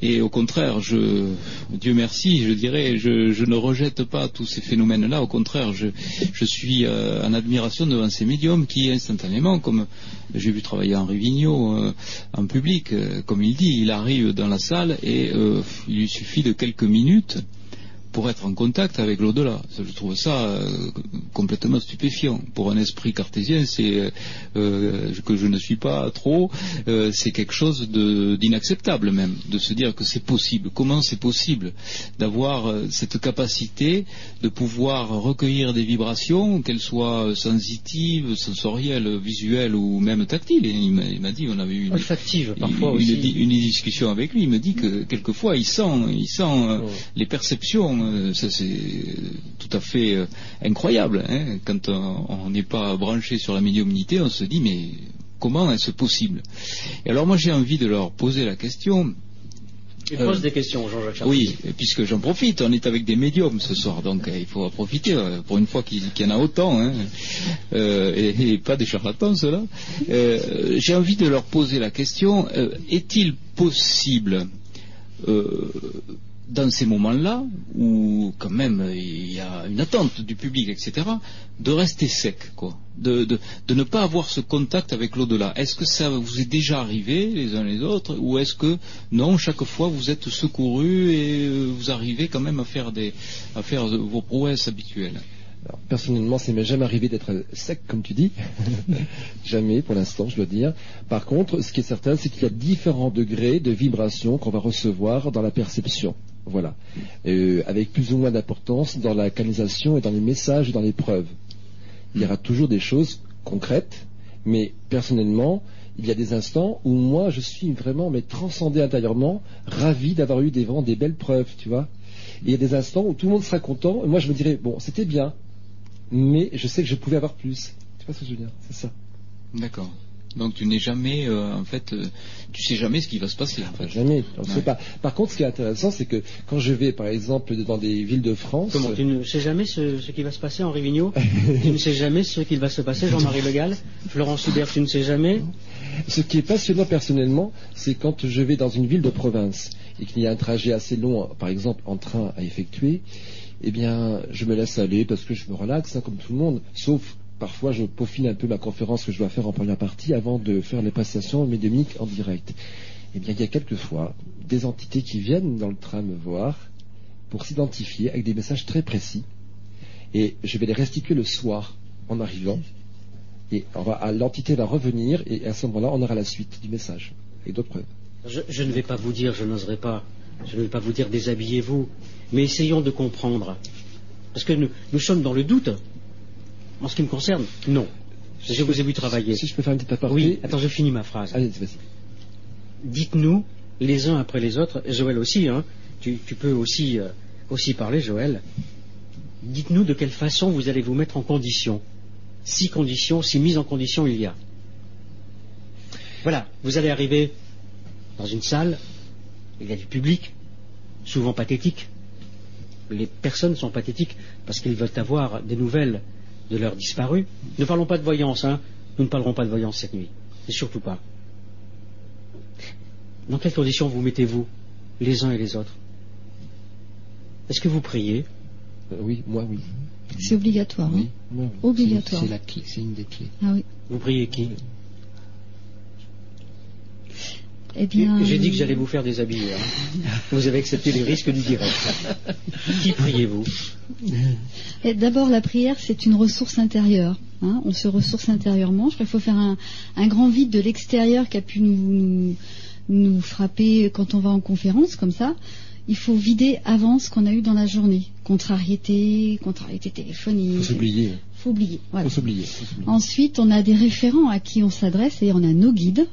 Et au contraire, je, Dieu merci, je dirais, je, je ne rejette pas tous ces phénomènes-là. Au contraire, je, je suis euh, en admiration devant ces médiums qui, instantanément, comme j'ai vu travailler Henri Vigneault euh, en public, euh, comme il dit, il arrive dans la salle et euh, il lui suffit de quelques minutes pour être en contact avec l'au-delà. Je trouve ça euh, complètement stupéfiant. Pour un esprit cartésien, c'est euh, que je ne suis pas trop, euh, c'est quelque chose d'inacceptable même, de se dire que c'est possible. Comment c'est possible d'avoir euh, cette capacité de pouvoir recueillir des vibrations, qu'elles soient sensitives, sensorielles, visuelles ou même tactiles? Et il m'a dit, on avait eu une, parfois une, aussi. Une, discussion avec lui. Il me dit que quelquefois il sent, il sent oh. les perceptions euh, ça c'est tout à fait euh, incroyable. Hein. Quand on n'est pas branché sur la médiumnité, on se dit mais comment est-ce possible? Et alors moi j'ai envie de leur poser la question. Tu euh, poses des questions, Jean-Jacques Oui, puisque j'en profite, on est avec des médiums ce soir, donc il faut en profiter pour une fois qu'il y en a autant, hein, et, et, pas des charlatans ceux-là. J'ai envie de leur poser la question est-il possible dans ces moments-là, où quand même il y a une attente du public, etc., de rester sec, quoi, de, ne pas avoir ce contact avec l'au-delà. Est-ce que ça vous est déjà arrivé les uns les autres, ou est-ce que non, chaque fois vous êtes secouru et euh, vous arrivez quand même à faire vos prouesses habituelles? Personnellement, ça m'est jamais arrivé d'être sec, comme tu dis. [LAUGHS] jamais, pour l'instant, je dois dire. Par contre, ce qui est certain, c'est qu'il y a différents degrés de vibration qu'on va recevoir dans la perception. Voilà. Euh, avec plus ou moins d'importance dans la canalisation et dans les messages et dans les preuves. Il y aura toujours des choses concrètes, mais personnellement, il y a des instants où moi, je suis vraiment mais transcendé intérieurement, ravi d'avoir eu des, vraiment des belles preuves, tu vois. Il y a des instants où tout le monde sera content, et moi je me dirais, bon, c'était bien, mais je sais que je pouvais avoir plus. Tu vois ce que je veux dire? C'est ça. D'accord. Donc tu n'es jamais, euh, en fait, euh, tu sais jamais ce qui va se passer. En fait. Jamais, on ne sait pas. Par contre, ce qui est intéressant, c'est que quand je vais, par exemple, dans des villes de France. Comment Tu ne sais jamais ce, qui va se passer, Henri Vigneault? [LAUGHS] Tu ne sais jamais ce qui va se passer, Jean-Marie Le Gall? Florence Hubert, tu ne sais jamais? Ce qui est passionnant personnellement, c'est quand je vais dans une ville de province et qu'il y a un trajet assez long, par exemple, en train à effectuer. Eh bien, je me laisse aller parce que je me relaxe, hein, comme tout le monde, sauf parfois je peaufine un peu ma conférence que je dois faire en première partie avant de faire les prestations médiumniques en direct. Eh bien, il y a quelquefois des entités qui viennent dans le train me voir pour s'identifier avec des messages très précis. Et je vais les restituer le soir en arrivant. Et l'entité va revenir et à ce moment-là, on aura la suite du message et d'autres preuves. Je, ne vais pas vous dire, je n'oserais pas, je ne vais pas vous dire déshabillez-vous, mais essayons de comprendre. Parce que nous sommes dans le doute. En ce qui me concerne, non. Je vous ai vu travailler. Si je peux faire une petite aparté. Oui, attends, je finis ma phrase. Allez, vas-y. Dites-nous, les uns après les autres, Joël aussi, hein, tu, peux aussi, euh, aussi parler, Joël. Dites-nous de quelle façon vous allez vous mettre en condition. Si conditions, si mise en condition il y a. Voilà, vous allez arriver dans une salle, il y a du public, souvent pathétique. Les personnes sont pathétiques parce qu'ils veulent avoir des nouvelles de leurs disparus. Ne parlons pas de voyance, hein. Nous ne parlerons pas de voyance cette nuit. Et surtout pas. Dans quelles conditions vous mettez-vous, les uns et les autres? Est-ce que vous priez? Euh, Oui, moi oui. C'est obligatoire. Oui, hein Obligatoire. C'est la clé, c'est une des clés. Ah oui. Vous priez qui? Eh bien... J'ai dit que j'allais vous faire déshabiller. Hein. vous avez accepté les risques du direct. Qui priez-vous? D'abord, la prière, c'est une ressource intérieure. Hein. On se ressource intérieurement. Je crois qu'il faut faire un, grand vide de l'extérieur qui a pu nous, nous, frapper quand on va en conférence, comme ça. Il faut vider avant ce qu'on a eu dans la journée. Contrariété, contrariété téléphonique. Il faut s'oublier. faut oublier. Voilà. Faut s'oublier. faut s'oublier. Ensuite, on a des référents à qui on s'adresse et on a nos guides.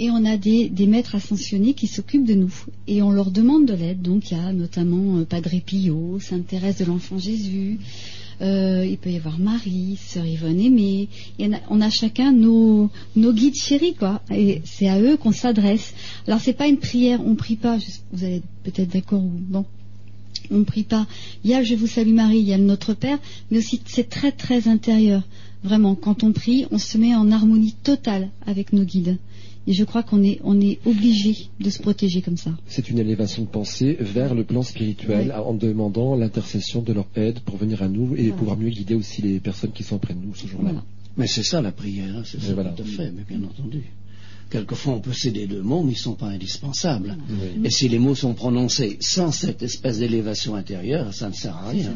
Et on a des, maîtres ascensionnés qui s'occupent de nous. Et on leur demande de l'aide. Donc il y a notamment euh, Padre Pio, Sainte Thérèse de l'Enfant Jésus. euh, il peut y avoir Marie, Sœur Yvonne Aimée. On a chacun nos, guides chéris, quoi. Et c'est à eux qu'on s'adresse. Alors c'est pas une prière, on prie pas. vous allez peut-être d'accord ou bon. On prie pas. Il y a Je vous salue Marie, il y a Notre Père, mais aussi c'est très très intérieur. Vraiment, quand on prie, on se met en harmonie totale avec nos guides. Et je crois qu'on est, on est obligé de se protéger comme ça. C'est une élévation de pensée vers le plan spirituel Oui. en demandant l'intercession de leur aide pour venir à nous et Voilà. pouvoir mieux guider aussi les personnes qui sont auprès de nous ce jour-là. Voilà. Mais c'est ça la prière, hein, c'est ça voilà. tout à fait, mais bien entendu. Quelquefois, on peut céder deux mots, mais ils ne sont pas indispensables. Oui. Et si les mots sont prononcés sans cette espèce d'élévation intérieure, ça ne sert à rien.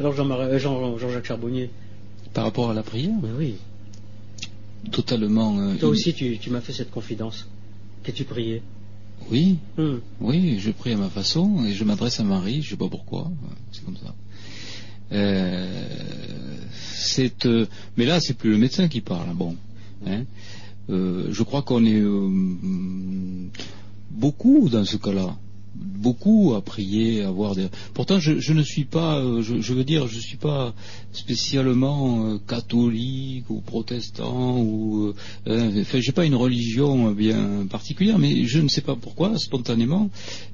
Alors euh, Jean- Jean-Jacques Charbonnier, Par rapport à la prière, oui. Totalement. euh, Toi aussi, tu, tu m'as fait cette confidence. Qu'as-tu prié? Oui, Hum. oui, je prie à ma façon et je m'adresse à Marie, je sais pas pourquoi, c'est comme ça. Euh, c'est, euh, mais là, c'est plus le médecin qui parle. hein, Bon, hein. Euh, je crois qu'on est euh, beaucoup dans ce cas-là, beaucoup à prier, à avoir des. Pourtant, je, je ne suis pas, euh, je, je veux dire, je suis pas spécialement euh, catholique ou protestant ou, euh, euh, enfin, j'ai pas une religion bien particulière, mais je ne sais pas pourquoi, spontanément,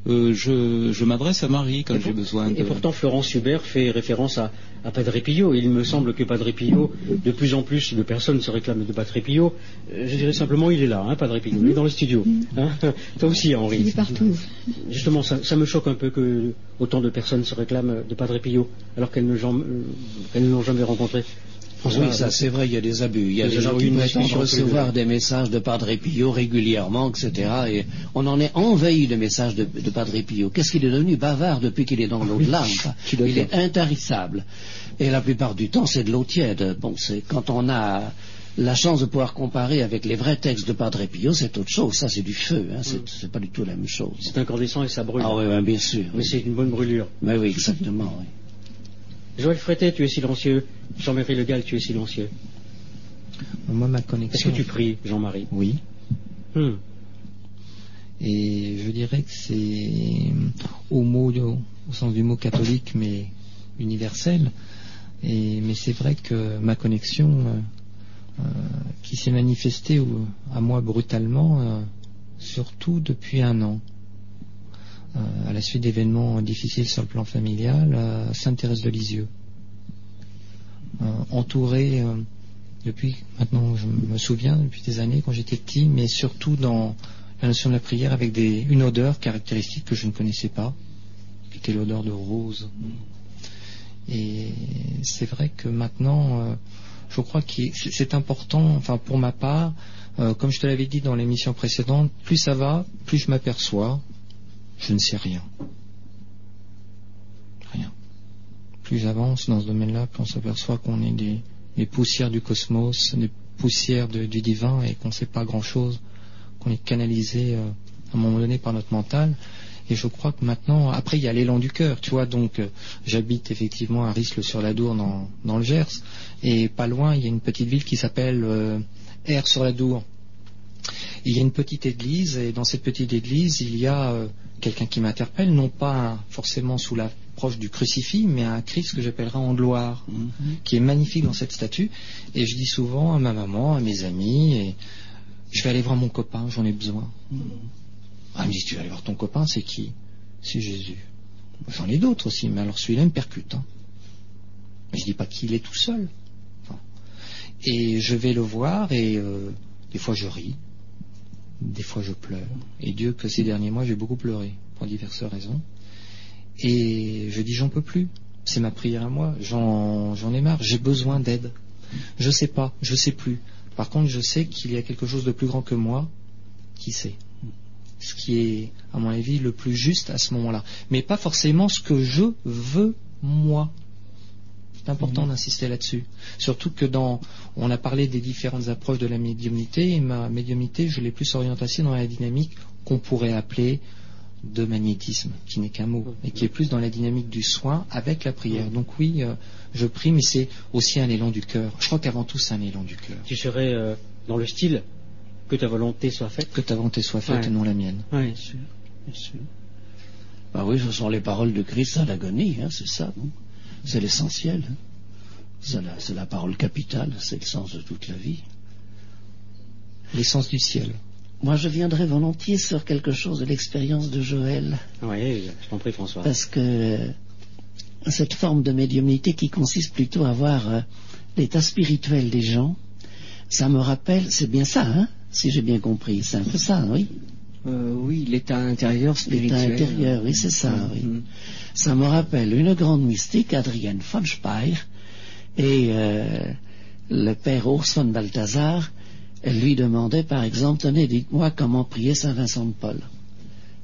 euh, je, je m'adresse à Marie quand j'ai besoin de. Et pourtant, Florence Hubert fait référence à, à Padre Pio. Il me semble que Padre Pio, de plus en plus de personnes se réclament de Padre Pio. Euh, Je dirais simplement, il est là, hein, Padre Pio. Il est dans le studio. Hein [LAUGHS] Toi aussi, Il Henri. est partout. Justement, ça, ça me choque un peu que autant de personnes se réclament de Padre Pio, alors qu'elles ne, euh, qu'elles ne l'ont jamais rencontré. Oui, ça c'est vrai, il y a des abus. Il y a des gens qui prétendent recevoir des messages de Padre Pio régulièrement, etc. Et on en est envahi de messages de, de Padre Pio. Qu'est-ce qu'il est devenu bavard depuis qu'il est dans l'eau de suis [LAUGHS] Il est intarissable. Et la plupart du temps, c'est de l'eau tiède. Bon, c'est quand on a la chance de pouvoir comparer avec les vrais textes de Padre Pio, c'est autre chose. Ça, c'est du feu. Hein. C'est, c'est pas du tout la même chose. c'est incandescent et ça brûle. Ah oui, bien sûr. Mais c'est une bonne brûlure. Mais oui, exactement. oui. Joël Frétet, tu es silencieux. Jean-Marie Le Gall, tu es silencieux. Moi, ma Est-ce que tu pries, Jean-Marie? Oui. Hum. Et je dirais que c'est au mot, au, sens du mot catholique, mais universel. Et, mais c'est vrai que ma connexion, euh, euh, qui s'est manifestée à moi brutalement, euh, surtout depuis un an, euh, à la suite d'événements difficiles sur le plan familial, à Sainte-Thérèse de Lisieux. Euh, entourée euh, depuis maintenant, je me souviens depuis des années quand j'étais petit, mais surtout dans la notion de la prière avec une odeur caractéristique que je ne connaissais pas, qui était l'odeur de rose. Et c'est vrai que maintenant, euh, je crois que c'est important, enfin pour ma part, euh, comme je te l'avais dit dans l'émission précédente, plus ça va, plus je m'aperçois, je ne sais rien. Rien. Plus j'avance dans ce domaine-là, plus on s'aperçoit qu'on est des, poussières du cosmos, des poussières du divin et qu'on ne sait pas grand-chose qu'on est canalisé euh, à un moment donné par notre mental. Et je crois que maintenant, après, il y a l'élan du cœur, tu vois. Donc, euh, j'habite effectivement à Risle-sur-la-Dour dans, dans le Gers. Et pas loin, il y a une petite ville qui s'appelle euh, R-sur-la-Dour. Il y a une petite église, et dans cette petite église, il y a euh, quelqu'un qui m'interpelle, non pas forcément sous l'approche du crucifix, mais un Christ que j'appellerai en gloire, qui est magnifique dans cette statue. Et je dis souvent à ma maman, à mes amis, et je vais aller voir mon copain, j'en ai besoin. Ah, elle me dit, tu vas aller voir ton copain, c'est qui? C'est Jésus. J'en ai d'autres aussi, mais alors celui-là il me percute. Hein. Mais je dis pas qu'il est tout seul. Enfin, et je vais le voir et euh, des fois je ris, des fois je pleure. Et Dieu que ces derniers mois j'ai beaucoup pleuré pour diverses raisons. Et je dis j'en peux plus. C'est ma prière à moi. J'en ai marre. J'ai besoin d'aide. Je sais pas, je sais plus. Par contre, je sais qu'il y a quelque chose de plus grand que moi qui sait? Ce qui est, à mon avis, le plus juste à ce moment-là. Mais pas forcément ce que je veux moi. C'est important d'insister là-dessus. Surtout que dans, on a parlé des différentes approches de la médiumnité, et ma médiumnité, je l'ai plus orientée dans la dynamique qu'on pourrait appeler de magnétisme, qui n'est qu'un mot, et qui est plus dans la dynamique du soin avec la prière. Donc oui, euh, je prie, mais c'est aussi un élan du cœur. Je crois qu'avant tout, c'est un élan du cœur. Tu serais euh, dans le style que ta volonté soit faite Que ta volonté soit faite Ouais. et non la mienne. Oui, bien sûr. Bien sûr. Bah oui, ce sont les paroles de Christ à l'agonie, hein, c'est ça. non? C'est l'essentiel. hein. C'est la, parole capitale, c'est le sens de toute la vie. L'essence du ciel. Moi, je viendrai volontiers sur quelque chose de l'expérience de Joël, Oui, je t'en prie, François. parce que euh, cette forme de médiumnité qui consiste plutôt à voir euh, l'état spirituel des gens, ça me rappelle, c'est bien ça, hein, si j'ai bien compris, c'est un peu ça, oui. Euh, oui, l'état intérieur L'état spirituel. intérieur, oui, c'est ça, oui. Mhm. Ça me rappelle une grande mystique, Adrienne von Speyer, et euh, le père Urs von Balthasar lui demandait, par exemple, tenez, dites-moi comment prier Saint Vincent de Paul.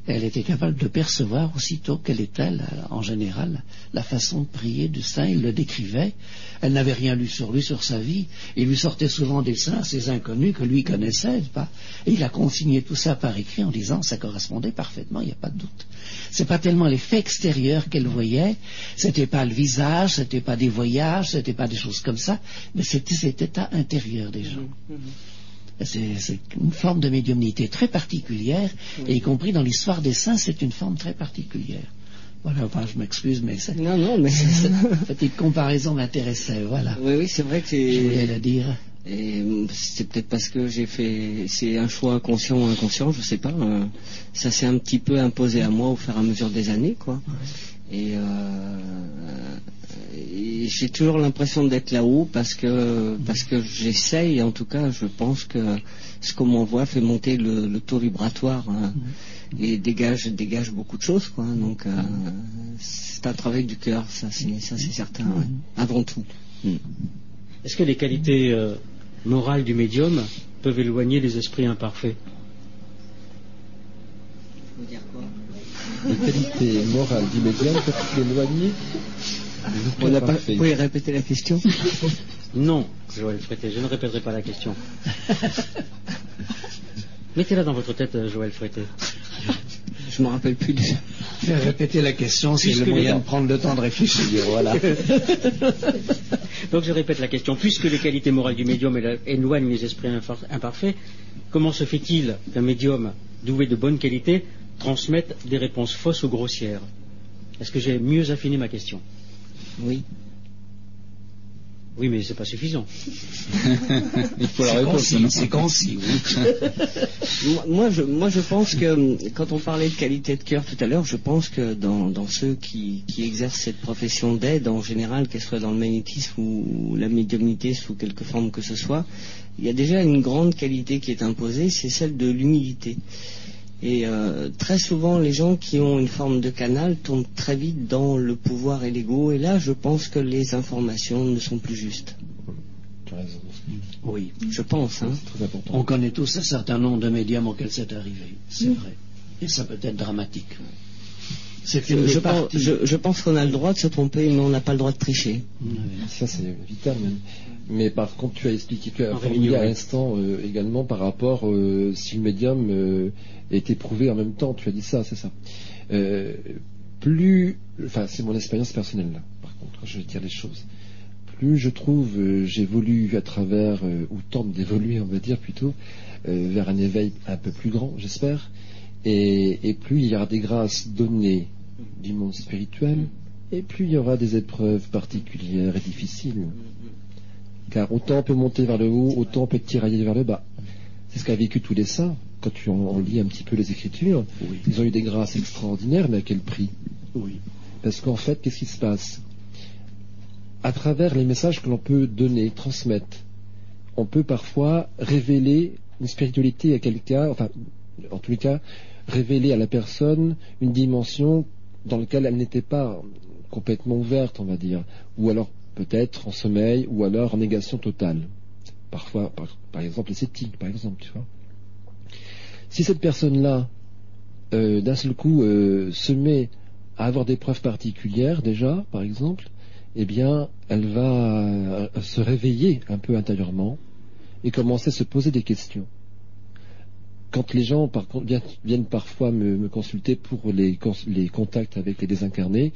Elle était capable de percevoir aussitôt quelle était, en général, la façon de prier du saint. Il le décrivait. Elle n'avait rien lu sur lui, sur sa vie. Il lui sortait souvent des saints, ces inconnus que lui connaissait, pas? Et il a consigné tout ça par écrit en disant ça correspondait parfaitement, il n'y a pas de doute. C'est pas tellement l'effet extérieur qu'elle voyait, c'était pas le visage, c'était pas des voyages, c'était pas des choses comme ça, mais c'était cet état intérieur des gens. C'est c'est une forme de médiumnité très particulière, et y compris dans l'histoire des saints, c'est une forme très particulière. Voilà, enfin, je m'excuse, mais c'est- Non, non, mais cette petite comparaison m'intéressait, voilà. oui, oui, c'est vrai que Je voulais le dire. Euh, c'est peut-être parce que j'ai fait, c'est un choix conscient ou inconscient, je sais pas. euh, ça s'est un petit peu imposé à moi au fur et à mesure des années, quoi. Et, euh, et j'ai toujours l'impression d'être là-haut parce que parce que j'essaye, en tout cas, je pense que ce qu'on m'envoie fait monter le, le taux vibratoire hein, et dégage dégage beaucoup de choses, quoi. Donc euh, c'est un travail du cœur, ça c'est ça c'est certain, ouais. avant tout. Est-ce que les qualités euh, morales du médium peuvent éloigner les esprits imparfaits? Les qualités morales du médium peuvent l'éloigner On n'a pas. Vous pouvez répéter la question [LAUGHS] Non, Joël Frété, je ne répéterai pas la question. [LAUGHS] Mettez-la dans votre tête, euh, Joël Frété. Je me rappelle plus. Du... Faire répéter la question, c'est le moyen les- de prendre le temps de réfléchir, voilà. [LAUGHS] Donc je répète la question. Puisque les qualités morales du médium élo- éloignent les esprits imparfaits, comment se fait-il qu'un médium doué de bonnes qualités transmette des réponses fausses ou grossières Est-ce que j'ai mieux affiné ma question? Oui. Oui, mais c'est pas suffisant. [LAUGHS] Il faut la réponse, c'est concis, oui. [LAUGHS] Moi, moi, je, moi, je pense que hum, quand on parlait de qualité de cœur tout à l'heure, je pense que dans, dans ceux qui, qui exercent cette profession d'aide, en général, qu'elle soit dans le magnétisme ou la médiumnité sous quelque forme que ce soit, il y a déjà une grande qualité qui est imposée, c'est celle de l'humilité. Et euh, très souvent, les gens qui ont une forme de canal tombent très vite dans le pouvoir et l'ego. Et là, je pense que les informations ne sont plus justes. Tu as raison. Oui. Je pense. Hein. C'est très important. On connaît tous un certain nombre de médiums auxquels c'est arrivé, c'est vrai. Et ça peut être dramatique. Pense, je pense qu'on a le droit de se tromper, mais on n'a pas le droit de tricher. Ça, c'est vital. même. Mais par contre, tu as expliqué, tu as formulé à l'instant euh, également par rapport euh, si le médium euh, est éprouvé en même temps. Tu as dit ça, c'est ça. Plus, enfin, c'est mon expérience personnelle là. Par contre, je vais dire les choses. Plus je trouve, j'évolue à travers ou tente d'évoluer, on va dire plutôt, vers un éveil un peu plus grand, j'espère. Et, et plus il y aura des grâces données du monde spirituel, et plus il y aura des épreuves particulières et difficiles. Car autant on peut monter vers le haut, autant on peut tirailler vers le bas. C'est ce qu'a vécu tous les saints. Quand tu en, en lis un petit peu les Écritures, Oui. ils ont eu des grâces extraordinaires, mais à quel prix? Oui. Parce qu'en fait, qu'est-ce qui se passe? À travers les messages que l'on peut donner, transmettre, on peut parfois révéler une spiritualité à quelqu'un, enfin, en tous les cas, révéler à la personne une dimension dans laquelle elle n'était pas complètement ouverte, on va dire, ou alors peut-être en sommeil, ou alors en négation totale. Parfois, par, exemple, les sceptiques, par exemple, tu vois. Si cette personne-là, euh, d'un seul coup, euh, se met à avoir des preuves particulières déjà, par exemple, eh bien, elle va euh, se réveiller un peu intérieurement et commencer à se poser des questions. quand les gens viennent, parfois me, consulter pour les, contacts avec les désincarnés,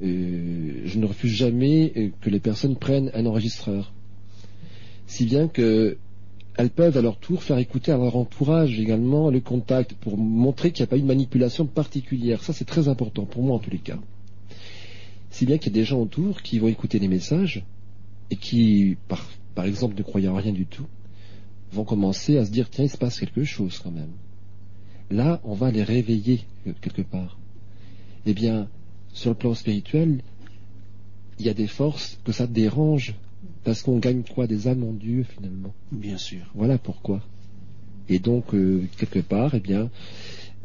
je ne refuse jamais euh, que les personnes prennent un enregistreur. Si bien que elles peuvent à leur tour faire écouter à leur entourage également le contact pour montrer qu'il n'y a pas eu de manipulation particulière. Ça, c'est très important pour moi en tous les cas. Si bien qu'il y a des gens autour qui vont écouter les messages et qui, par, par exemple, ne croyant rien du tout, vont commencer à se dire tiens, il se passe quelque chose quand même. Là, on va les réveiller euh, quelque part. Eh bien, sur le plan spirituel, il y a des forces que ça dérange parce qu'on gagne quoi Des âmes en Dieu finalement. Bien sûr. Voilà pourquoi. Et donc, euh, quelque part, eh bien,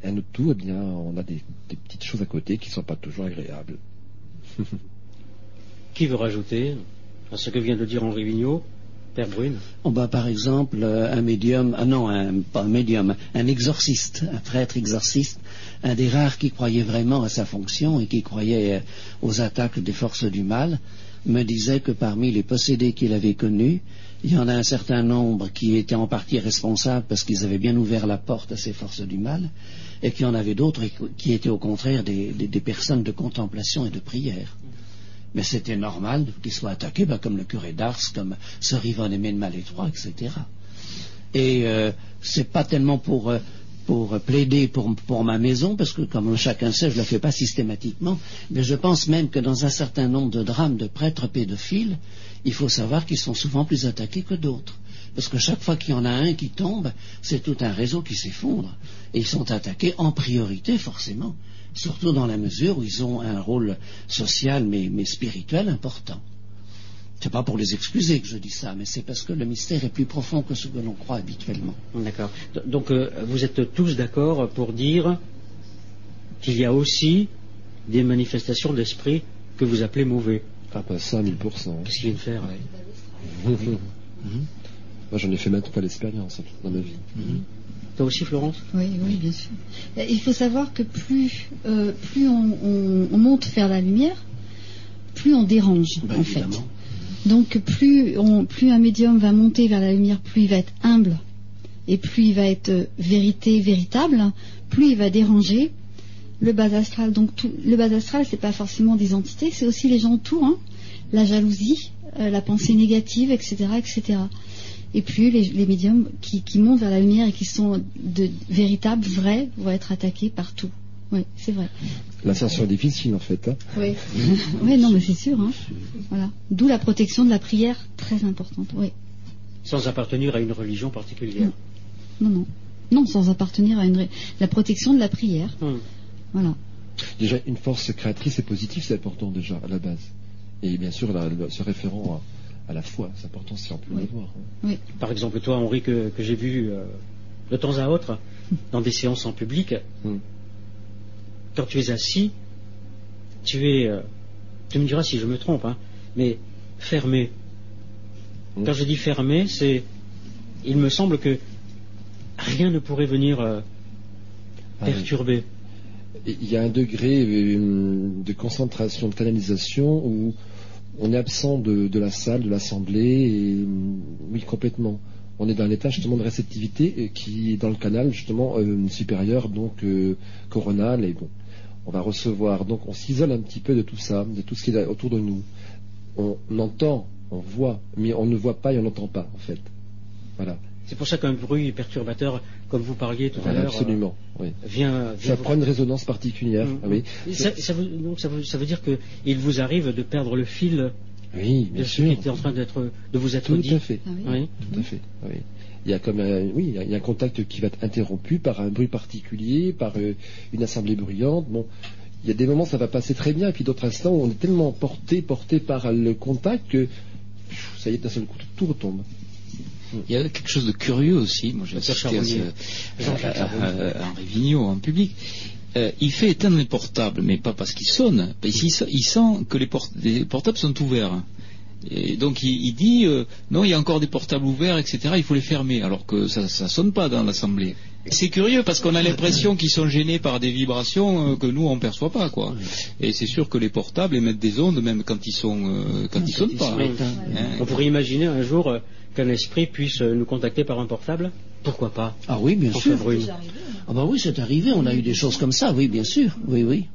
à notre tour, eh bien, on a des, des petites choses à côté qui ne sont pas toujours agréables. [LAUGHS] Qui veut rajouter à ce que vient de dire Henri Vigneault, Père Brune Oh, bah, par exemple, euh, un médium, ah non, un, pas un médium, un exorciste, un prêtre exorciste, un des rares qui croyait vraiment à sa fonction et qui croyait euh, aux attaques des forces du mal, me disait que parmi les possédés qu'il avait connus, il y en a un certain nombre qui étaient en partie responsables parce qu'ils avaient bien ouvert la porte à ces forces du mal, et qu'il y en avait d'autres qui étaient au contraire des, personnes de contemplation et de prière. Mais c'était normal qu'ils soient attaqués, ben, comme le curé d'Ars, comme Sir Yvonne Aimé de Malétroit, etc. Et euh, c'est pas tellement pour, euh, pour plaider pour, pour ma maison, parce que comme chacun sait, je ne le fais pas systématiquement, mais je pense même que dans un certain nombre de drames de prêtres pédophiles, il faut savoir qu'ils sont souvent plus attaqués que d'autres. Parce que chaque fois qu'il y en a un qui tombe, c'est tout un réseau qui s'effondre. Et ils sont attaqués en priorité, forcément. Surtout dans la mesure où ils ont un rôle social mais, mais spirituel important. C'est pas pour les excuser que je dis ça, mais c'est parce que le mystère est plus profond que ce que l'on croit habituellement. D'accord. Donc, euh, vous êtes tous d'accord pour dire qu'il y a aussi des manifestations d'esprit que vous appelez mauvais. Ah, pas ça, 1000%. Qu'est-ce qu'il vient de faire [LAUGHS] Moi, j'en ai fait maintes fois l'expérience dans ma vie. Toi aussi, Florence Oui, oui, bien sûr. Il faut savoir que plus, euh, plus on, on- on monte vers la lumière, plus on dérange, Ben, en fait. Donc plus, on- plus un médium va monter vers la lumière, plus il va être humble et plus il va être euh, vérité, véritable, plus il va déranger le bas astral. Donc tout- le bas astral, c'est pas forcément des entités, c'est aussi les gens autour, hein. la jalousie, euh, la pensée négative, etc., etc. Et puis les, les médiums qui, qui montent vers la lumière et qui sont de véritables, vrais, vont être attaqués partout. Oui, c'est vrai. L'ascension est difficile, en fait. hein. Oui. [LAUGHS] oui, non, mais c'est sûr. Hein. Voilà. D'où la protection de la prière, très importante. Oui. Sans appartenir à une religion particulière. Non, non. Non, sans appartenir à une. ré- La protection de la prière. Hum. Voilà. Déjà, une force créatrice et positive, c'est important déjà, à la base. Et bien sûr, se référant à, à la foi, c'est important si on peut Oui. le voir. hein. Par exemple, toi, Henri, que, que j'ai vu euh, de temps à autre [LAUGHS] dans des séances en public, Hum. quand tu es assis, tu es, euh, tu me diras si je me trompe, hein, mais fermé. Hum. Quand je dis fermé, c'est, il me semble que rien ne pourrait venir euh, Ah oui. perturber. Il y a un degré euh, de concentration, de canalisation où on est absent de, la salle, de l'assemblée, euh, oui, complètement. On est dans un état justement de réceptivité euh, qui est dans le canal justement euh, supérieur, donc euh, coronal, et bon, on va recevoir. Donc on s'isole un petit peu de tout ça, de tout ce qui est autour de nous. On entend, on voit, mais on ne voit pas et on n'entend pas en fait. Voilà, C'est pour ça qu'un bruit perturbateur, comme vous parliez tout à l'heure, absolument. oui. euh, vient, vient Ça prend une résonance particulière. Ah oui. hum. Ça, ça veut, donc ça, veut, ça veut dire qu'il vous arrive de perdre le fil Oui, de bien ce qui sûr. était en train d'être, de vous être Tout dit. à fait. Ah oui. Tout à fait. Oui. Il y a comme un, oui, il y a- un contact qui va être interrompu par un bruit particulier, par euh, une assemblée bruyante. Bon, il y a des moments où ça va passer très bien, et puis d'autres instants où on est tellement porté, porté par le contact que ça y est, d'un seul coup, tout retombe. Il y a quelque chose de curieux aussi. Moi, j'ai assisté à, Henri Vigneault en public. Euh, il fait éteindre les portables, mais pas parce qu'il sonne. parce il sent que les, port- les portables sont ouverts. Et donc il, il dit euh, non, il y a encore des portables ouverts, etc. Il faut les fermer, alors que ça, ça sonne pas dans l'assemblée. C'est curieux parce qu'on a l'impression qu'ils sont gênés par des vibrations euh, que nous on perçoit pas quoi. Et c'est sûr que les portables émettent des ondes même quand ils sont euh, quand ils sonnent pas. Hein. On pourrait imaginer un jour qu'un esprit puisse nous contacter par un portable Pourquoi pas Ah oui, bien sûr. Ah bah oui, c'est arrivé, on a eu des choses comme ça, oui, bien sûr, oui, oui.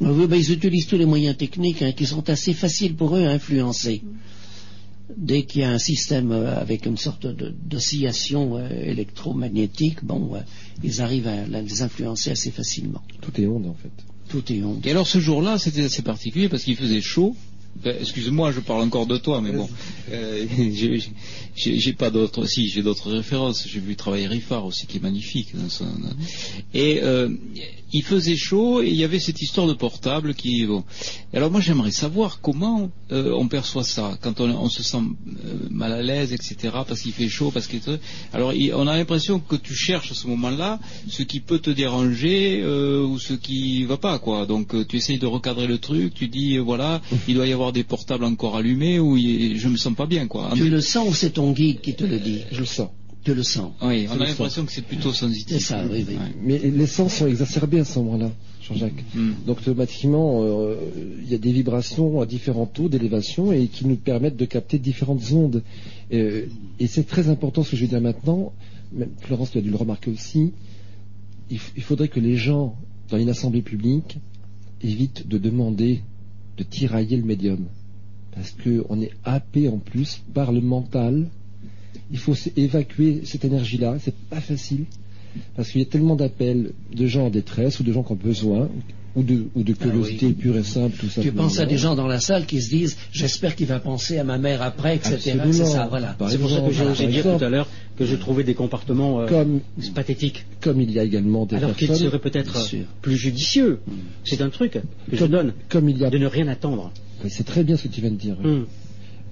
Oui, bah, ils utilisent tous les moyens techniques hein, qui sont assez faciles pour eux à influencer. Dès qu'il y a un système euh, avec une sorte d'oscillation euh, électromagnétique, bon, euh, ils arrivent à les influencer assez facilement. Tout est onde en fait. Tout est honte. Et alors ce jour-là, c'était assez particulier parce qu'il faisait chaud. Ben, Excuse-moi, je parle encore de toi, mais bon, euh, j'ai- pas d'autres. Si, j'ai d'autres références. J'ai vu travailler Riffard aussi, qui est magnifique. Et euh, il faisait chaud et il y avait cette histoire de portable qui. Bon. Alors moi, j'aimerais savoir comment euh, on perçoit ça quand on, on se sent euh, mal à l'aise, etc. Parce qu'il fait chaud, parce que. Alors, il- on a l'impression que tu cherches à ce moment-là ce qui peut te déranger euh, ou ce qui va pas, quoi. Donc, euh, tu essayes de recadrer le truc. Tu dis, euh, voilà, il doit y avoir des portables encore allumés ou il- je me sens pas bien, quoi. Tu le sens ou c'est ton guide qui te le dit? Je le sens. Tu le sens. Oui, on a l'impression que c'est plutôt sensitif. C'est ça, oui, oui. Ouais. Mais les sens sont exacerbés à ce moment-là, Jean-Jacques. Hmm. Donc automatiquement, euh, il y a des vibrations à différents taux d'élévation et qui nous permettent de capter différentes ondes. Euh, et c'est très important ce que je vais dire maintenant. Même Florence, tu as dû le remarquer aussi. Il, il faudrait que les gens, dans une assemblée publique, évitent de demander de tirailler le médium. Parce qu'on est happé en plus par le mental. Il faut évacuer cette énergie-là. C'est pas facile. Parce qu'il y a tellement d'appels de gens en détresse ou de gens qui ont besoin, ou de, ou de curiosité oui. pure et simple, tout ça. Tu penses à des gens dans la salle qui se disent j'espère qu'il va penser à ma mère après, etc. C'est ça, voilà. C'est pour ça que j'ai exemple, tout à l'heure que je trouvais des comportements euh, Comme, pathétiques. comme il y a également des Alors qu'il serait peut-être sûr. plus judicieux. C'est un truc que je comme, donne, comme il y a, de ne rien attendre. C'est très bien ce que tu viens de dire. Hum.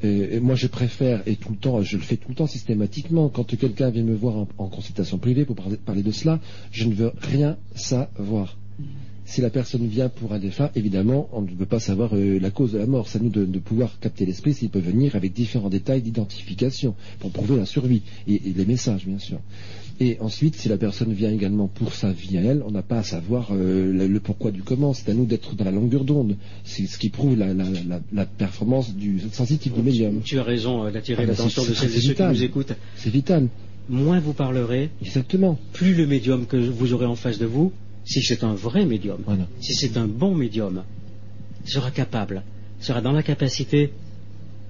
Moi, je préfère, et tout le temps, je le fais tout le temps systématiquement, quand quelqu'un vient me voir en, consultation privée pour parler, de cela, je ne veux rien savoir. Si la personne vient pour un défunt, évidemment, on ne veut pas savoir euh, la cause de la mort. C'est à nous de, de pouvoir capter l'esprit s'il peut venir avec différents détails d'identification pour prouver la survie et les messages, bien sûr. Et ensuite, si la personne vient également pour sa vie à elle, on n'a pas à savoir euh, le, le pourquoi du comment. C'est à nous d'être dans la longueur d'onde. C'est ce qui prouve la, la- la- la performance du sensitif du médium. Tu as raison euh, d'attirer Ah, bah, l'attention de celles et ceux qui nous écoutent. C'est vital. Moins vous parlerez, Exactement. plus le médium que vous aurez en face de vous, si c'est un vrai médium, Voilà. si c'est un bon médium, sera capable, sera dans la capacité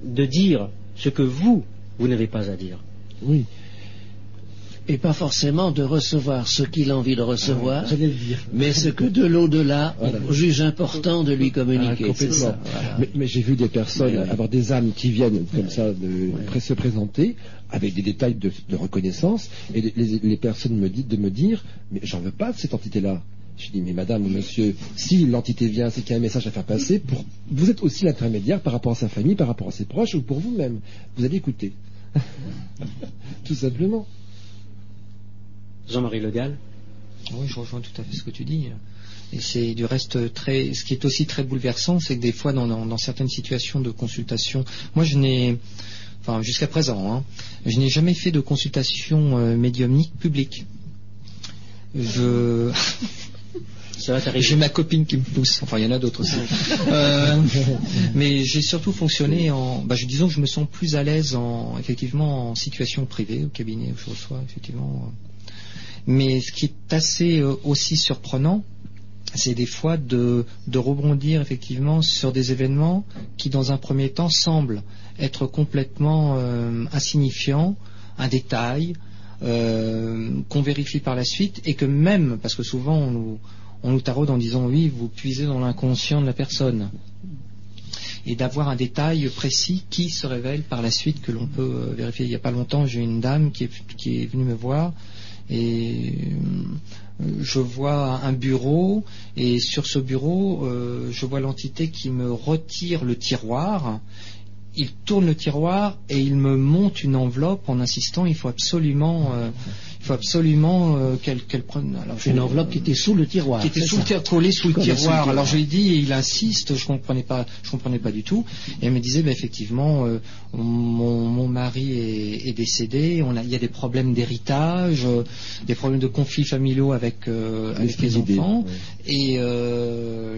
de dire ce que vous, vous n'avez pas à dire. Oui. Et pas forcément de recevoir ce qu'il a envie de recevoir, dire. mais ce que de l'au-delà, [LAUGHS] Voilà. on juge important de lui Ah, communiquer. ça, voilà. Mais, mais j'ai vu des personnes Oui, avoir des âmes qui viennent comme ça de se présenter avec des détails de, de reconnaissance et les, personnes me disent de me dire mais j'en veux pas de cette entité-là. Je dis mais madame ou monsieur, si l'entité vient, c'est qu'il y a un message à faire passer. Pour, vous êtes aussi l'intermédiaire par rapport à sa famille, par rapport à ses proches ou pour vous-même. Vous allez écouter. [LAUGHS] Tout simplement. Jean-Marie Le Gall, Oui, je rejoins tout à fait ce que tu dis. Et c'est du reste très. Ce qui est aussi très bouleversant, c'est que des fois, dans, dans- dans certaines situations de consultation, moi, je n'ai, enfin, jusqu'à présent, hein, je n'ai jamais fait de consultation euh, médiumnique publique. Je, [LAUGHS] j'ai ma copine qui me pousse. Enfin, il y en a d'autres aussi. Euh, [LAUGHS] mais j'ai surtout fonctionné en. Bah, je disons que je me sens plus à l'aise en effectivement en situation privée au cabinet où je reçois effectivement. Mais ce qui est assez euh, aussi surprenant, c'est des fois de, de rebondir effectivement sur des événements qui, dans un premier temps, semblent être complètement euh, insignifiants, un détail, euh, qu'on vérifie par la suite, et que même, parce que souvent on nous, on nous taraude en disant oui, vous puisez dans l'inconscient de la personne, et d'avoir un détail précis qui se révèle par la suite que l'on peut euh, vérifier. Il n'y a pas longtemps, j'ai une dame qui est, qui est venue me voir et euh, je vois un bureau et sur ce bureau, euh, je vois l'entité qui me retire le tiroir. Il tourne le tiroir et il me monte une enveloppe en insistant il faut absolument, euh, faut absolument euh, qu'elle qu'elle prenne. Alors, Une enveloppe qui était sous le tiroir. qui était sous le tiroir, collée sous le Collée sous le tiroir. Alors je lui ai dit, et il insiste, je comprenais pas, je comprenais pas du tout. Et elle me disait, bah, effectivement, euh, on- mon, mon mari est, est décédé, on a, il y a des problèmes d'héritage, euh, des problèmes de conflits familiaux avec euh, avec les enfants. ouais. Et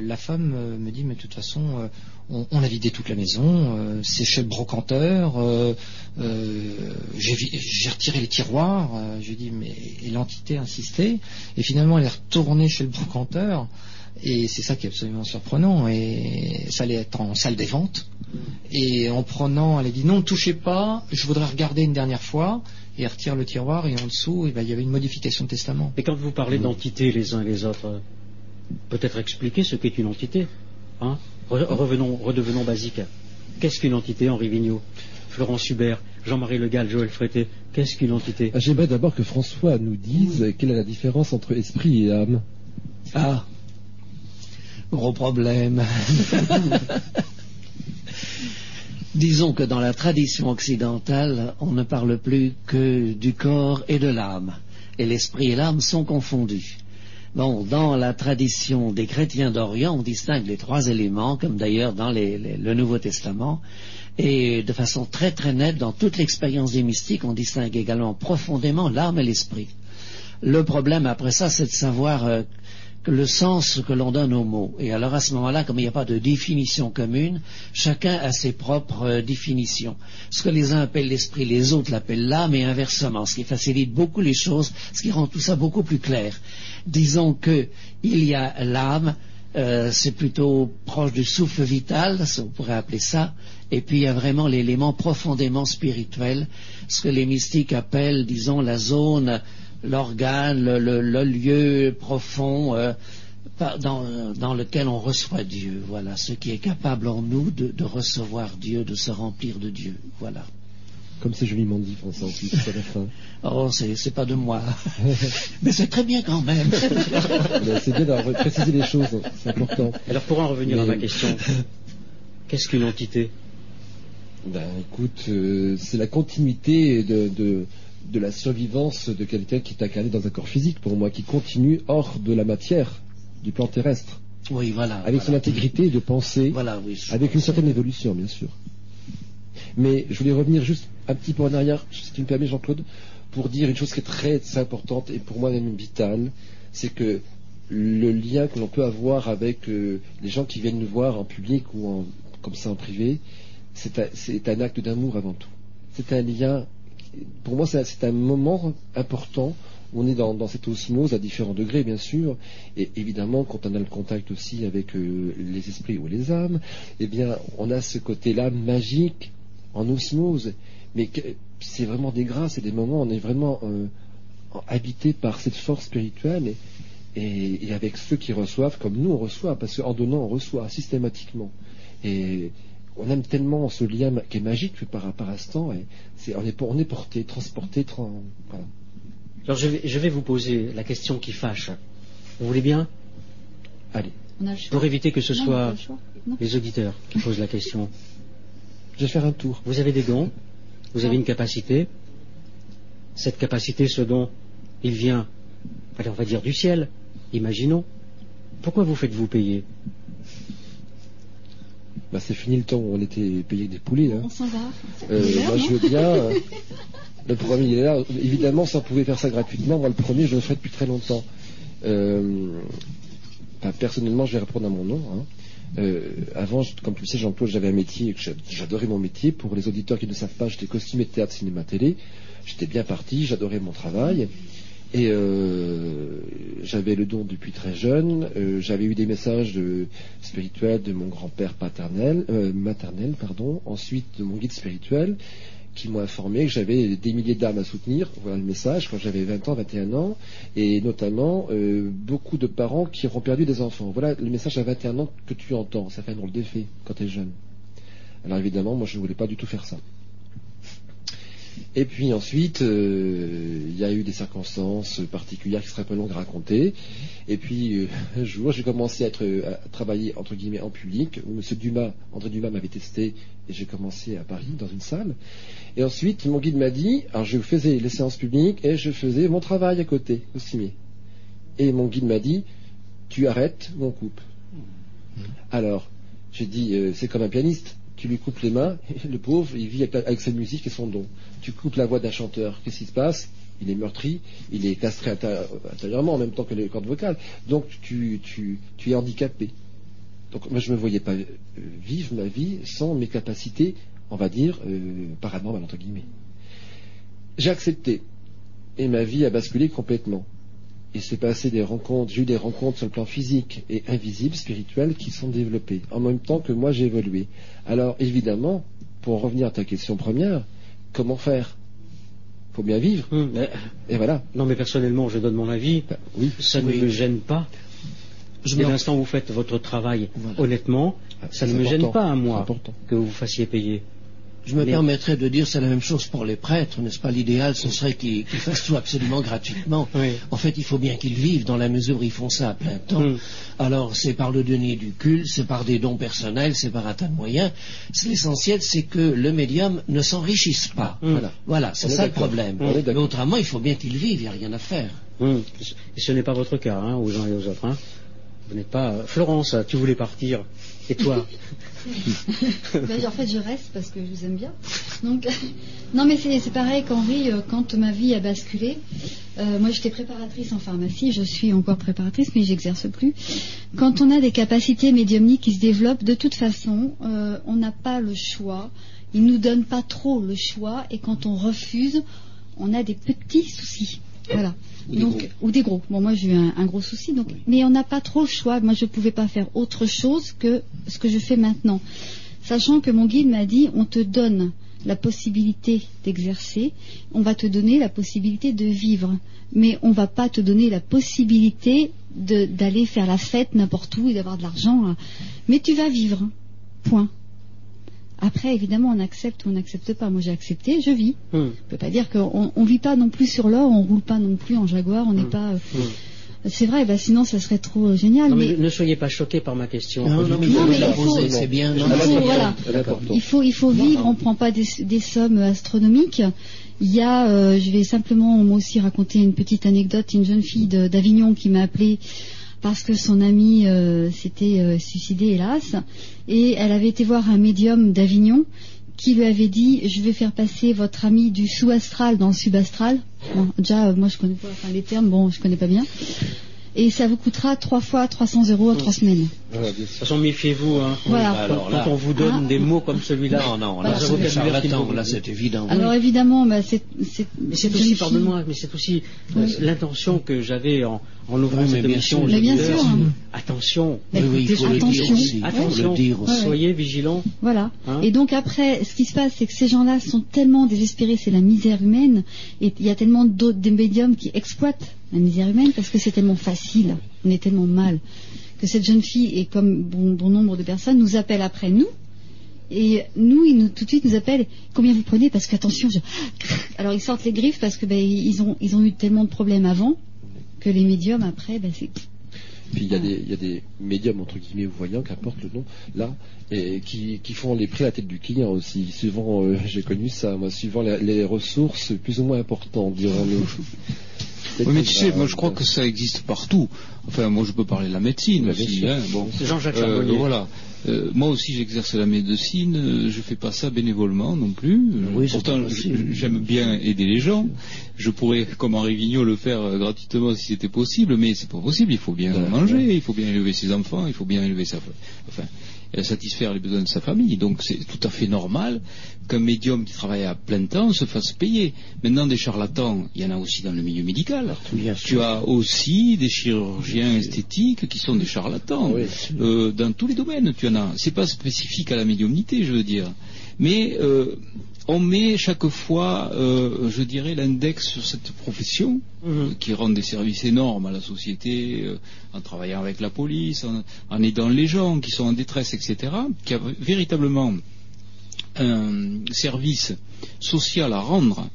la femme me dit, mais de toute façon, on, a vidé toute la maison, euh, c'est chez le brocanteur, euh, euh, j'ai j'ai retiré les tiroirs, lui dis, mais et l'entité insistait, et finalement elle est retournée chez le brocanteur, et c'est ça qui est absolument surprenant, et ça allait être en salle des ventes, et en prenant, elle a dit, non, ne touchez pas, je voudrais regarder une dernière fois, et retire le tiroir, et en dessous, eh ben, il y avait une modification de testament. Et quand vous parlez d'entités les uns et les autres, peut-être expliquer ce qu'est une entité. Hein? Revenons, redevenons basiques. Qu'est-ce qu'une entité, Henri Vigneault? Florence Hubert, Jean-Marie Le Gall, Joël Frété, qu'est-ce qu'une entité? Ah, J'aimerais d'abord que François nous dise quelle est la différence entre esprit et âme. Ah, gros problème. [LAUGHS] Disons que dans la tradition occidentale, on ne parle plus que du corps et de l'âme. Et l'esprit et l'âme sont confondus. Bon, dans la tradition des chrétiens d'Orient, on distingue les trois éléments, comme d'ailleurs dans le Nouveau Testament. Et de façon très très nette, dans toute l'expérience des mystiques, on distingue également profondément l'âme et l'esprit. Le problème après ça, c'est de savoir euh, le sens que l'on donne aux mots. Et alors à ce moment-là, comme il n'y a pas de définition commune, chacun a ses propres euh, définitions. Ce que les uns appellent l'esprit, les autres l'appellent l'âme et inversement, ce qui facilite beaucoup les choses, ce qui rend tout ça beaucoup plus clair. Disons que il y a l'âme, euh, c'est plutôt proche du souffle vital, on pourrait appeler ça, et puis il y a vraiment l'élément profondément spirituel, ce que les mystiques appellent, disons, la zone, l'organe, le, lieu profond euh, dans lequel on reçoit Dieu. Voilà, ce qui est capable en nous de, de recevoir Dieu, de se remplir de Dieu. Voilà. Comme c'est joliment dit, François, en plus, à la fin. [LAUGHS] Oh, c'est c'est pas de moi, [LAUGHS] mais c'est très bien quand même. [LAUGHS] C'est bien d'avoir précisé les choses, c'est important. Alors pour en revenir à ma question, qu'est-ce qu'une entité? Ben, écoute, euh, c'est la continuité de, de, de la survivance de quelqu'un qui est incarné dans un corps physique, pour moi, qui continue hors de la matière, du plan terrestre, Oui, voilà. avec son intégrité de pensée, Voilà, oui. avec une certaine évolution, bien sûr. Mais je voulais revenir juste un petit peu en arrière, si tu me permets, Jean-Claude, pour dire une chose qui est très, importante et pour moi même vitale, c'est que le lien que l'on peut avoir avec euh, les gens qui viennent nous voir en public ou en, comme ça en privé, c'est un, acte d'amour avant tout. C'est un lien, pour moi c'est un- moment important on est dans, dans cette osmose à différents degrés bien sûr, et évidemment quand on a le contact aussi avec euh, les esprits ou les âmes, eh bien on a ce côté-là magique en osmose, mais que- c'est vraiment des grâces et des moments, on est vraiment euh, habité par cette force spirituelle et, et- et avec ceux qui reçoivent comme nous on reçoit, parce qu'en donnant on reçoit systématiquement. Et on aime tellement ce lien qui est magique par, par instant, et c'est, on, est, on est porté, transporté, voilà. Alors je vais, je vais vous poser la question qui fâche. Vous voulez bien? Allez, On a le choix. Pour éviter que ce Non, soit les auditeurs qui posent la question. Je vais faire un tour. Vous avez des dons, vous avez une capacité. Cette capacité, ce don, il vient, allez, on va dire du ciel, imaginons. Pourquoi vous faites-vous payer? Bah, c'est fini le temps où on était payé des poulets. Hein. On s'en va. Euh, moi, non je veux bien. euh, [LAUGHS] le premier, il est là. Évidemment, si on pouvait faire ça gratuitement, moi, le premier, je le ferais depuis très longtemps. Euh, enfin, personnellement, je vais répondre à mon nom. hein. Euh, avant, comme tu le sais, Jean-Claude, j'avais un métier, j'adorais mon métier. Pour les auditeurs qui ne savent pas, j'étais costumier de théâtre, cinéma, télé. J'étais bien parti, j'adorais mon travail. Et euh, j'avais le don depuis très jeune. Euh, j'avais eu des messages de- spirituels de mon grand-père paternel, maternel, pardon. Ensuite de mon guide spirituel, qui m'ont informé que j'avais des milliers d'âmes à soutenir. Voilà le message quand j'avais 20 ans, 21 ans, et notamment euh, beaucoup de parents qui auront perdu des enfants. Voilà le message à 21 ans que tu entends. Ça fait un drôle d'effet quand tu es jeune. Alors évidemment, moi je ne voulais pas du tout faire ça. Et puis ensuite, euh, il y a eu des circonstances particulières qui seraient peu longues à raconter. Et puis, euh, [LAUGHS] un jour, j'ai commencé à, être, à travailler, entre guillemets, en public, où M. Dumas, André Dumas m'avait testé, et j'ai commencé à Paris, dans une salle. Et ensuite, mon guide m'a dit, alors je faisais les séances publiques, et je faisais mon travail à côté, au cimier. Et mon guide m'a dit, tu arrêtes ou on coupe. Alors, j'ai dit, euh, c'est comme un pianiste. Tu lui coupes les mains, le pauvre, il vit avec, sa musique et son don. Tu coupes la voix d'un chanteur, qu'est-ce qui se passe? Il est meurtri, il est castré intérie- intérieurement en même temps que les cordes vocales. Donc tu es handicapé. Donc moi je ne me voyais pas euh, vivre ma vie sans mes capacités, on va dire, euh, paranormales entre guillemets. J'ai accepté. Et ma vie a basculé complètement. Il s'est passé des rencontres, j'ai eu des rencontres sur le plan physique et invisible, spirituel, qui sont développées, en même temps que moi j'ai évolué. Alors évidemment, pour en revenir à ta question première, comment faire? Faut bien vivre, mais- et voilà. non, mais personnellement, je donne mon avis. Oui, Ça ne me gêne pas. Je Dès l'instant où vous faites votre travail Voilà. honnêtement, Ah, ça ne me gêne pas à moi que vous vous fassiez payer. Je me permettrais de dire c'est la même chose pour les prêtres, n'est-ce pas? L'idéal, ce serait qu'ils qu'ils fassent tout absolument gratuitement. Oui. En fait, il faut bien qu'ils vivent dans la mesure où ils font ça à plein temps. Mm. Alors, c'est par le denier du culte, c'est par des dons personnels, c'est par un tas de moyens. L'essentiel, c'est que le médium ne s'enrichisse pas. Mm. Voilà, voilà c'est ça le problème. Mais autrement, il faut bien qu'il vive, il n'y a rien à faire. Hum. Et ce n'est pas votre cas, hein, aux uns et aux autres. hein. Vous n'êtes pas. Florence, tu voulais partir. Et toi? [LAUGHS] En fait, je reste parce que je vous aime bien. Donc, [LAUGHS] non, mais c'est pareil qu'Henri, euh, quand ma vie a basculé, euh, moi j'étais préparatrice en pharmacie, je suis encore préparatrice, mais j'exerce plus. Quand on a des capacités médiumniques qui se développent, de toute façon, euh, on n'a pas le choix. Ils nous donnent pas trop le choix, et quand on refuse, on a des petits soucis. Voilà. Ou des donc, gros. ou des gros. Bon, moi j'ai eu un, un gros souci, donc, mais on n'a pas trop le choix. Moi, je ne pouvais pas faire autre chose que ce que je fais maintenant. Sachant que mon guide m'a dit, on te donne la possibilité d'exercer, on va te donner la possibilité de vivre, mais on va pas te donner la possibilité de- d'aller faire la fête n'importe où et d'avoir de l'argent. Mais tu vas vivre. Point. Après, évidemment, on accepte ou on n'accepte pas. Moi, j'ai accepté, je vis. Hum. On ne peut pas dire qu'on ne vit pas non plus sur l'or, on roule pas non plus en Jaguar, on n'est Mm. pas. euh, Hum. C'est vrai, bah, sinon ça serait trop euh, génial. Non, mais mais ne soyez pas choqués par ma question. Non, non, mais il Non, faut mais la il faut- c'est bien. il Non, faut, voilà. Il faut, il faut vivre, on ne prend pas des, des sommes astronomiques. Il y a, euh, je vais simplement moi aussi raconter une petite anecdote, une jeune fille d'Avignon qui m'a appelée parce que son ami euh, s'était euh, suicidé, hélas, et elle avait été voir un médium d'Avignon qui lui avait dit je vais faire passer votre ami du sous-astral dans le subastral. Bon, déjà, euh, moi je connais pas enfin, les termes, bon, je connais pas bien. Et ça vous coûtera trois fois 300 euros à trois semaines. Voilà, bien De toute façon, méfiez-vous. Hein. Voilà. Alors là- quand on vous donne Ah. des mots comme celui-là, Non, non, Voilà, là, c'est là, c'est évident. Alors évidemment, bah, c'est c'est Mais c'est aussi, pardonne-moi, mais c'est aussi euh, Oui. l'intention que j'avais en, en ouvrant cette émission. aux Mais bien auditeurs. sûr. Attention, Mais Oui, oui, il faut attention. attention, soyez vigilants. Voilà. Hein et donc après, ce qui se passe, c'est que ces gens-là sont tellement désespérés, c'est la misère humaine, et il y a tellement d'autres des médiums qui exploitent la misère humaine parce que c'est tellement facile, on est tellement mal, que cette jeune fille et comme bon, bon nombre de personnes nous appellent après nous. Et nous, ils nous, tout de suite nous appellent. Combien vous prenez? Parce qu'attention, je... [LAUGHS] alors ils sortent les griffes parce que ben, ils ont ils ont eu tellement de problèmes avant que les médiums après, ben, c'est Puis il y, a des, il y a des médiums, entre guillemets, voyants, qu'importe le nom, là, et qui, qui font les prix à la tête du client aussi. Suivant, euh, [LAUGHS] j'ai connu ça, moi, suivant les ressources plus ou moins importantes, dirons-nous. [LAUGHS] Oui, mais tu sais, moi je crois que ça existe partout. Enfin, moi je peux parler de la médecine bien aussi. sûr. hein, bon. C'est Jean-Jacques Euh, Charbonnier. voilà. Euh, moi aussi j'exerce la médecine, euh, je fais pas ça bénévolement non plus. Oui, Pourtant j'aime bien aider les gens. Je pourrais, comme Henri Vigneault, le faire euh, gratuitement si c'était possible, mais c'est pas possible. Il faut bien manger, il faut bien élever ses enfants, il faut bien élever sa, enfin, satisfaire les besoins de sa famille. Donc c'est tout à fait normal qu'un médium qui travaille à plein temps se fasse payer. Maintenant des charlatans, il y en a aussi dans le milieu médical. Tu as aussi des chirurgiens esthétiques qui sont des charlatans. Oui. Euh, dans tous les domaines, tu en as. C'est pas spécifique à la médiumnité, je veux dire. Mais euh, on met chaque fois, euh, je dirais, l'index sur cette profession Mhm. euh, qui rend des services énormes à la société, euh, en travaillant avec la police, en, en aidant les gens qui sont en détresse, etc., qui a véritablement un service social à rendre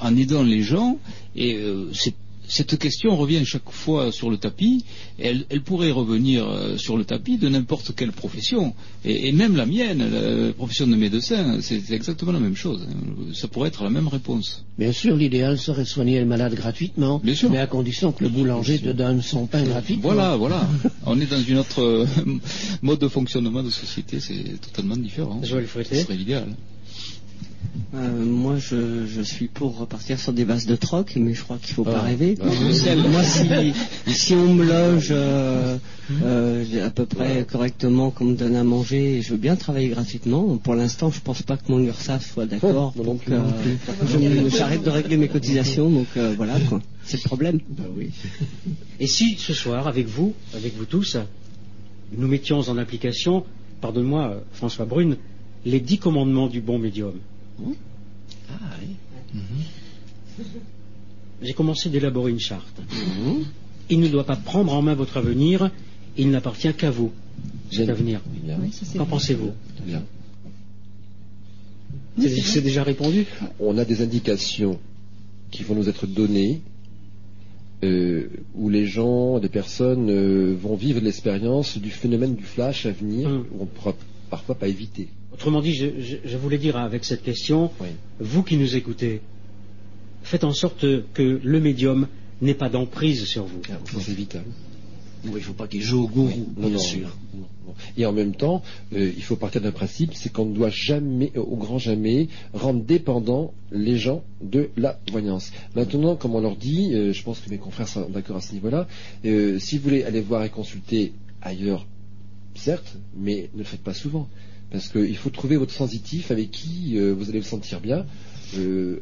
en aidant les gens, et c'est cette question revient chaque fois sur le tapis, et elle, elle pourrait revenir euh, sur le tapis de n'importe quelle profession, et, et même la mienne, la profession de médecin, c'est exactement la même chose. hein. Ça pourrait être la même réponse. Bien sûr, l'idéal serait de soigner le malade gratuitement, Bien sûr. mais à condition que le boulanger te donne son pain gratuitement. Voilà, voilà. [LAUGHS] On est dans une autre euh, [LAUGHS] mode de fonctionnement de société, c'est totalement différent. Joël Ce Fouetté. serait l'idéal. Euh, moi, je, je suis pour repartir sur des bases de troc, mais je crois qu'il faut pas Ah, rêver. bah, moi, si, si on me loge euh, euh, à peu près correctement, qu'on me donne à manger, je veux bien travailler gratuitement. Pour l'instant, je pense pas que mon URSAF soit d'accord. Donc, j'arrête de régler mes cotisations, donc voilà quoi. C'est le problème. Et si ce soir, avec vous, avec vous tous, nous mettions en application, pardonne-moi François Brune, les dix commandements du bon médium? Ah, oui. J'ai commencé d'élaborer une charte. Mhm. Il ne doit pas prendre en main votre avenir, il n'appartient qu'à vous, cet Bien. avenir. Oui, Qu'en pensez-vous C'est déjà répondu On a des indications qui vont nous être données euh, où les gens, les personnes euh, vont vivre l'expérience du phénomène du flash à venir, où on ne pourra parfois pas éviter. Autrement dit, je, je- je voulais dire avec cette question, Oui. vous qui nous écoutez, faites en sorte que le médium n'ait pas d'emprise sur vous. Ah, c'est vital. Oui, il ne faut pas qu'il joue au gourou, bien non, sûr. non, non. Et en même temps, euh, il faut partir d'un principe, c'est qu'on ne doit jamais, euh, au grand jamais, rendre dépendants les gens de la voyance. Maintenant, comme on leur dit, euh, je pense que mes confrères sont d'accord à ce niveau-là, euh, si vous voulez aller voir et consulter ailleurs, certes, mais ne le faites pas souvent. Parce qu'il faut trouver votre sensitif avec qui euh, vous allez vous sentir bien. euh,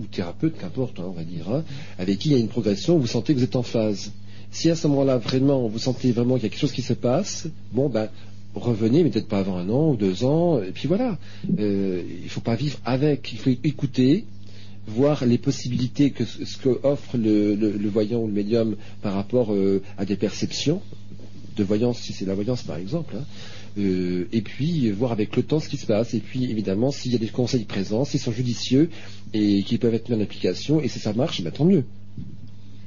ou thérapeute, qu'importe, hein, on va dire, hein, avec qui il y a une progression, vous sentez que vous êtes en phase. Si à ce moment-là, vraiment, vous sentez vraiment qu'il y a quelque chose qui se passe, bon, ben, revenez, mais peut-être pas avant un an ou deux ans, et puis voilà. Euh, il ne faut pas vivre avec, il faut écouter, voir les possibilités que ce que offre le, voyant ou le médium par rapport à des perceptions de voyance, si c'est la voyance par exemple, hein. Euh, et puis euh, voir avec le temps ce qui se passe, et puis évidemment s'il y a des conseils présents, s'ils sont judicieux et qui peuvent être mis en application, et si ça marche, ben, tant mieux.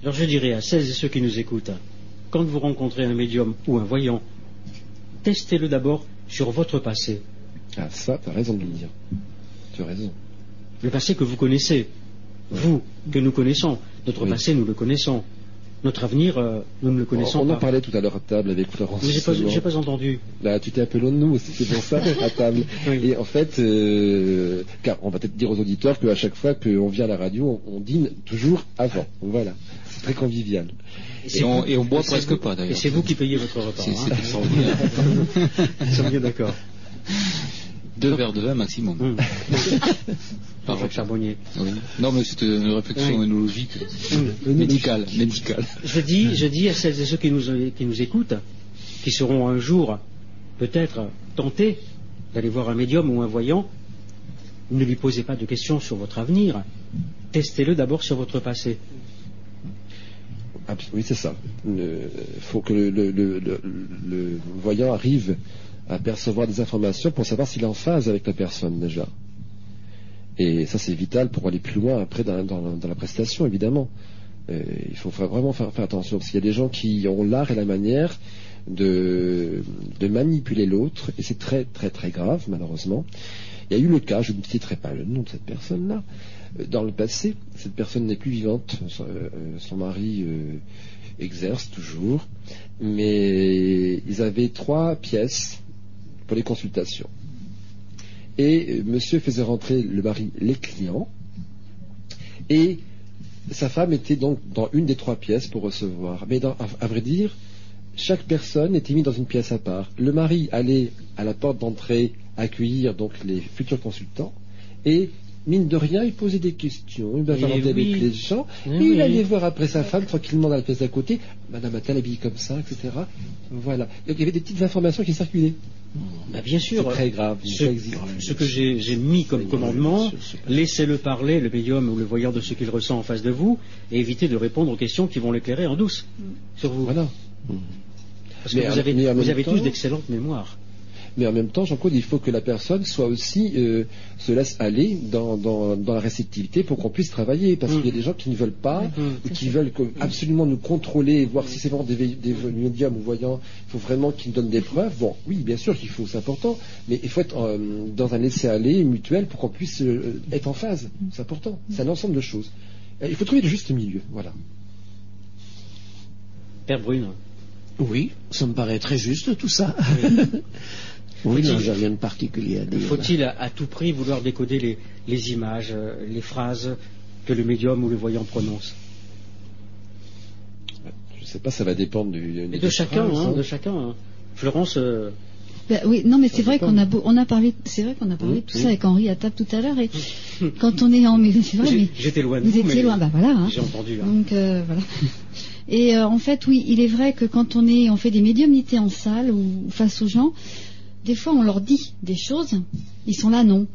Alors je dirais à celles et ceux qui nous écoutent, quand vous rencontrez un médium ou un voyant, testez-le d'abord sur votre passé. Ah ça, tu as raison de le dire. Tu as raison. Le passé que vous connaissez, vous, que nous connaissons. Notre Oui. passé, nous le connaissons. Notre avenir, euh, nous ne le connaissons on en pas. parlait tout à l'heure à table avec Florence. Mais j'ai pas, j'ai pas entendu. Là, tu t'es un peu loin de nous aussi, c'est pour ça, [LAUGHS] à table. Oui. Et en fait, euh, car on va peut-être dire aux auditeurs qu'à chaque fois qu'on vient à la radio, on, on dîne toujours avant. Voilà. C'est très convivial. Et on, et on boit presque vous- pas Et d'ailleurs. c'est vous qui payez votre repas. C'est- hein. [LAUGHS] bien d'accord. Deux verres de vin maximum. [LAUGHS] Hum. Par Jacques. Charbonnier. Oui. Non, mais c'était une réflexion Oui. énologique, Hum. médicale, médicale. Je dis, je dis à celles et ceux qui nous, qui nous écoutent, qui seront un jour peut-être tentés d'aller voir un médium ou un voyant, ne lui posez pas de questions sur votre avenir. Testez-le d'abord sur votre passé. Abs- Oui, c'est ça. Il faut que le, le- le- le- le voyant arrive à percevoir des informations pour savoir s'il est en phase avec la personne déjà. Et ça, c'est vital pour aller plus loin après dans, la prestation, évidemment. Euh, il faut fa- vraiment faire, attention, parce qu'il y a des gens qui ont l'art et la manière de, manipuler l'autre, et c'est très très très grave, malheureusement. Il y a eu le cas, je ne citerai pas le nom de cette personne-là, euh, dans le passé, cette personne n'est plus vivante, son, euh, mari exerce toujours, mais ils avaient trois pièces pour les consultations. Et euh, monsieur faisait rentrer le mari les clients, et sa femme était donc dans une des trois pièces pour recevoir. Mais dans- à, vrai dire, chaque personne était mise dans une pièce à part. Le mari allait à la porte d'entrée accueillir donc les futurs consultants et mine de rien, il posait des questions, il bavardait Eh avec oui. les gens, Eh et il oui. allait voir après sa femme tranquillement dans la pièce d'à côté, Madame a-t-elle habillée comme ça, etc. Voilà. Donc il y avait des petites informations qui circulaient. Bah, bien C'est sûr, très grave, ce, ça existe. ce que j'ai j'ai mis comme commandement, laissez-le parler, le médium ou le voyant de ce qu'il ressent en face de vous, et évitez de répondre aux questions qui vont l'éclairer en douce sur vous. Voilà. Parce que Mais vous avez, vous temps- tous d'excellentes mémoires. Mais en même temps, Jean-Claude, il faut que la personne soit aussi euh, se laisse aller dans, dans, dans la réceptivité pour qu'on puisse travailler, parce Mm. qu'il y a des gens qui ne veulent pas, Mm, ou tout qui veulent que- absolument nous contrôler, voir si c'est vraiment des, des médiums ou voyants. Il faut vraiment qu'ils nous donnent des preuves. Bon, oui, bien sûr qu'il faut, c'est important, mais il faut être euh, dans un laisser-aller mutuel pour qu'on puisse euh, être en phase. C'est important. C'est un ensemble de choses. Il faut trouver le juste milieu. Voilà. Père Brune. Oui, ça me paraît très juste tout ça. oui, [LAUGHS] non, j'ai rien de particulier à dire. Faut-il à, à tout prix vouloir décoder les, les images, euh, les phrases que le médium ou le voyant prononce? Je sais pas, ça va dépendre du. De chacun, phrases, hein, hein. de chacun. hein. Florence, euh, Ben oui, non, mais c'est vrai qu'on a beau- on a parlé, c'est vrai qu'on a parlé Mmh, de tout mmh. ça avec Henri à table tout à l'heure et [LAUGHS] quand on est en, mais c'est vrai, mais j'étais loin de vous vous, étiez mais loin, bah voilà. hein. j'ai entendu. hein. Donc euh, voilà. Et euh, en fait, oui, il est vrai que quand on est, on fait des médiumnités en salle ou face aux gens, des fois on leur dit des choses, ils sont là, non,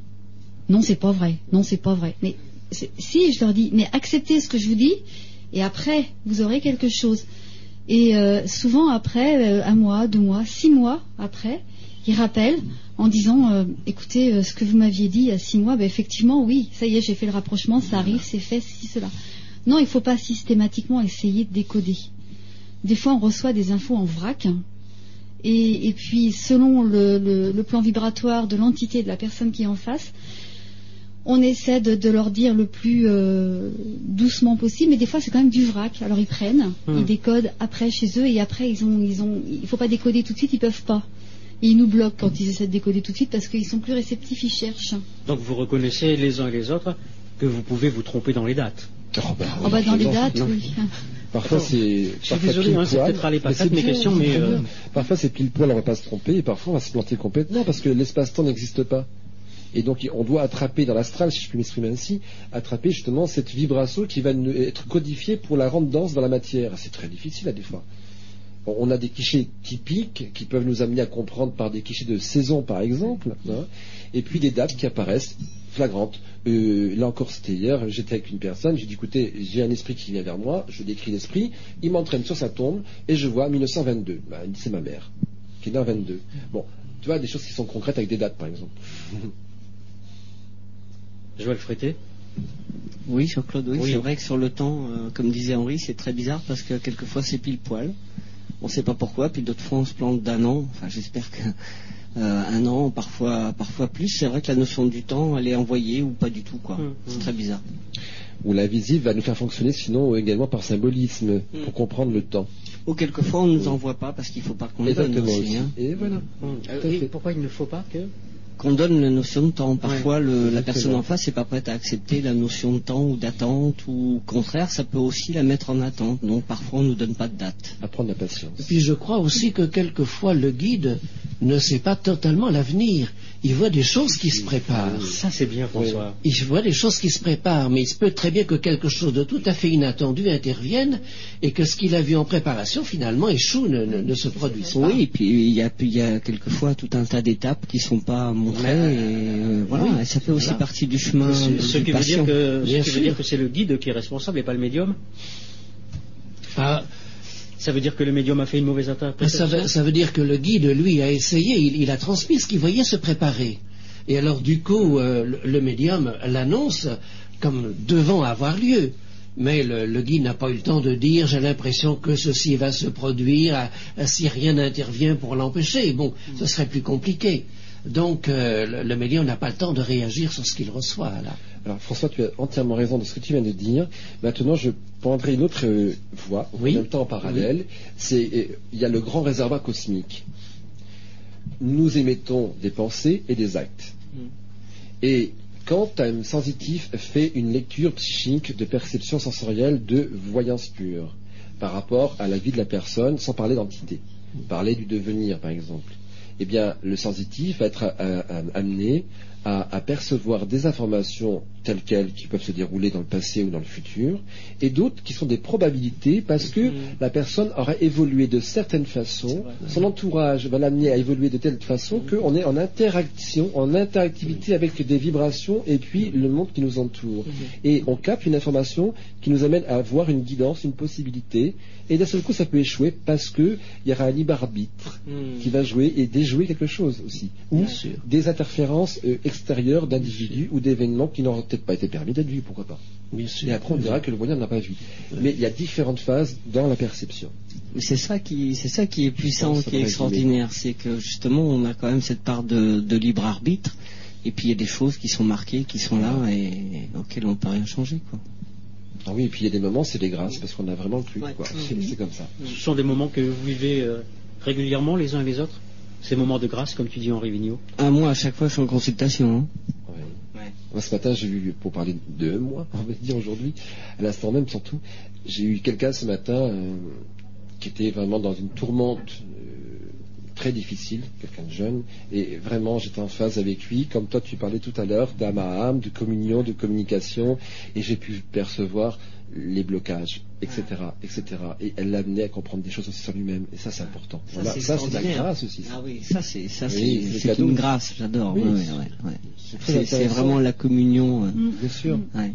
non, c'est pas vrai, non, c'est pas vrai. Mais si je leur dis, mais acceptez ce que je vous dis, et après vous aurez quelque chose. Et euh, souvent après, euh, un mois, deux mois, six mois après, ils rappellent en disant, euh, écoutez, ce que vous m'aviez dit il y a six mois, ben, effectivement, oui, ça y est, j'ai fait le rapprochement, ça arrive, c'est fait, si cela. Non, il ne faut pas systématiquement essayer de décoder. Des fois, on reçoit des infos en vrac. Et, et puis, selon le, le- le plan vibratoire de l'entité de la personne qui est en face, on essaie de, de leur dire le plus euh, doucement possible. Mais des fois, c'est quand même du vrac. Alors, ils prennent, Hmm. ils décodent après chez eux. Et après, ils ont, ils ont, il ne faut pas décoder tout de suite, ils peuvent pas. Et ils nous bloquent quand ils essaient de décoder tout de suite parce qu'ils sont plus réceptifs, ils cherchent. Donc vous reconnaissez les uns et les autres que vous pouvez vous tromper dans les dates. Oh, bah, Oh, bah, dans les dates, non. oui. [LAUGHS] Parfois c'est. je suis désolé, hein, c'est poil, peut-être pas quatre mes questions, mais, euh. Parfois c'est pile poil, on va pas se tromper, et parfois on va se planter complètement parce que l'espace-temps n'existe pas. Et donc on doit attraper dans l'astral, si je puis m'exprimer ainsi, attraper justement cette vibration qui va être codifiée pour la rendre dense dans la matière. C'est très difficile à des fois. On a des clichés typiques qui peuvent nous amener à comprendre par des clichés de saison par exemple, hein, et puis des dates qui apparaissent flagrantes. Euh, là encore, c'était hier, j'étais avec une personne, j'ai dit écoutez, j'ai un esprit qui vient vers moi, je décris l'esprit, il m'entraîne sur sa tombe et je vois 1922. Bah, il dit c'est ma mère, qui est née en 22. Bon, tu vois, des choses qui sont concrètes avec des dates par exemple. [LAUGHS] Joël Frété? Oui, sur Claude, oui, Oui. c'est vrai que sur le temps, euh, comme disait Henri, c'est très bizarre parce que quelquefois c'est pile poil. On ne sait pas pourquoi, puis d'autres fois on se plante d'un an. Enfin, j'espère que un an, parfois, parfois plus. C'est vrai que la notion du temps, elle est envoyée ou pas du tout, quoi. Mm, C'est mm. très bizarre. Ou l'invisible va nous faire fonctionner sinon euh, également par symbolisme, pour comprendre le temps. Ou quelquefois on ne nous envoie pas parce qu'il faut pas qu'on le donne Exactement aussi. aussi. hein. Et voilà. Et fait. pourquoi il ne faut pas que Qu'on donne la notion de temps. Parfois, le- la personne en face n'est pas prête à accepter la notion de temps ou d'attente, ou au contraire, ça peut aussi la mettre en attente. Donc parfois on ne nous donne pas de date. Apprendre la patience. Et puis je crois aussi que quelquefois le guide ne sait pas totalement l'avenir. Il voit des choses qui se préparent. Ça c'est bien François. Il voit des choses qui se préparent, mais il se peut très bien que quelque chose de tout à fait inattendu intervienne et que ce qu'il a vu en préparation finalement échoue, ne, ne- ne se produise pas. Oui, et puis il y a, il y a quelquefois tout un tas d'étapes qui sont pas montrées. Et, euh, voilà, oui, et ça fait aussi voilà. partie du chemin Ce, du qui veut patient. dire que, ce qui veut dire que c'est le guide qui est responsable et pas le médium? Ah, Ça veut dire que le médium a fait une mauvaise interprétation. ça veut dire que le guide, lui, a essayé, il, a transmis ce qu'il voyait se préparer. Et alors du coup, euh, le, médium l'annonce comme devant avoir lieu. Mais le, guide n'a pas eu le temps de dire j'ai l'impression que ceci va se produire euh, si rien n'intervient pour l'empêcher. Bon, ce serait plus compliqué. Donc euh, le, médium n'a pas le temps de réagir sur ce qu'il reçoit là. Alors François, tu as entièrement raison de ce que tu viens de dire. Maintenant, je prendrai une autre euh, voie, Oui. en même temps en parallèle. C'est euh, il y a le grand réservoir cosmique. Nous émettons des pensées et des actes. Et quand un sensitif fait une lecture psychique de perception sensorielle de voyance pure par rapport à la vie de la personne, sans parler d'entité, parler du devenir par exemple, eh bien le sensitif va être euh, euh, amené à, à percevoir des informations telles quelles qui peuvent se dérouler dans le passé ou dans le futur, et d'autres qui sont des probabilités parce que la personne aura évolué de certaines façons, son entourage va l'amener à évoluer de telle façon qu'on est en interaction, en interactivité avec des vibrations et puis le monde qui nous entoure. Et on capte une information qui nous amène à avoir une guidance, une possibilité, et d'un seul coup ça peut échouer parce que il y aura un libre arbitre qui va jouer et déjouer quelque chose aussi, ou des interférences euh, extérieures d'individus ou d'événements qui n'auraient peut-être pas été permis d'être vus, pourquoi pas. Bien sûr. Et après on dira que le voyant n'a pas vu. Mais il y a différentes phases dans la perception. C'est ça qui, c'est ça qui est puissant, qui est extraordinaire, c'est que justement on a quand même cette part de, de libre arbitre, et puis il y a des choses qui sont marquées, qui sont là et auxquelles on ne peut rien changer, quoi. Ah oui, et puis il y a des moments, c'est des grâces, parce qu'on a vraiment le truc, Ouais. C'est comme ça. Ce sont des moments que vous vivez euh, régulièrement les uns et les autres? Ces moments de grâce, comme tu dis Henri Vigneault? Ah moi à chaque fois je suis en consultation. hein. Ce matin, j'ai eu, pour parler de moi, on va dire aujourd'hui, à l'instant même surtout, j'ai eu quelqu'un ce matin euh, qui était vraiment dans une tourmente euh, très difficile, quelqu'un de jeune, et vraiment j'étais en phase avec lui, comme toi tu parlais tout à l'heure, d'âme à âme, de communion, de communication, et j'ai pu percevoir les blocages, etc., etc. Et elle l'amenait à comprendre des choses aussi sur lui-même, et ça c'est important. Voilà, ça c'est la grâce aussi. ça. Ah oui, ça c'est ça Oui, c'est c'est c'est cadeau. une grâce, j'adore. Oui, ouais, ouais, c'est- ouais, ouais. C'est très C'est c'est intéressant. vraiment la communion. euh, Mm. Bien sûr. ouais.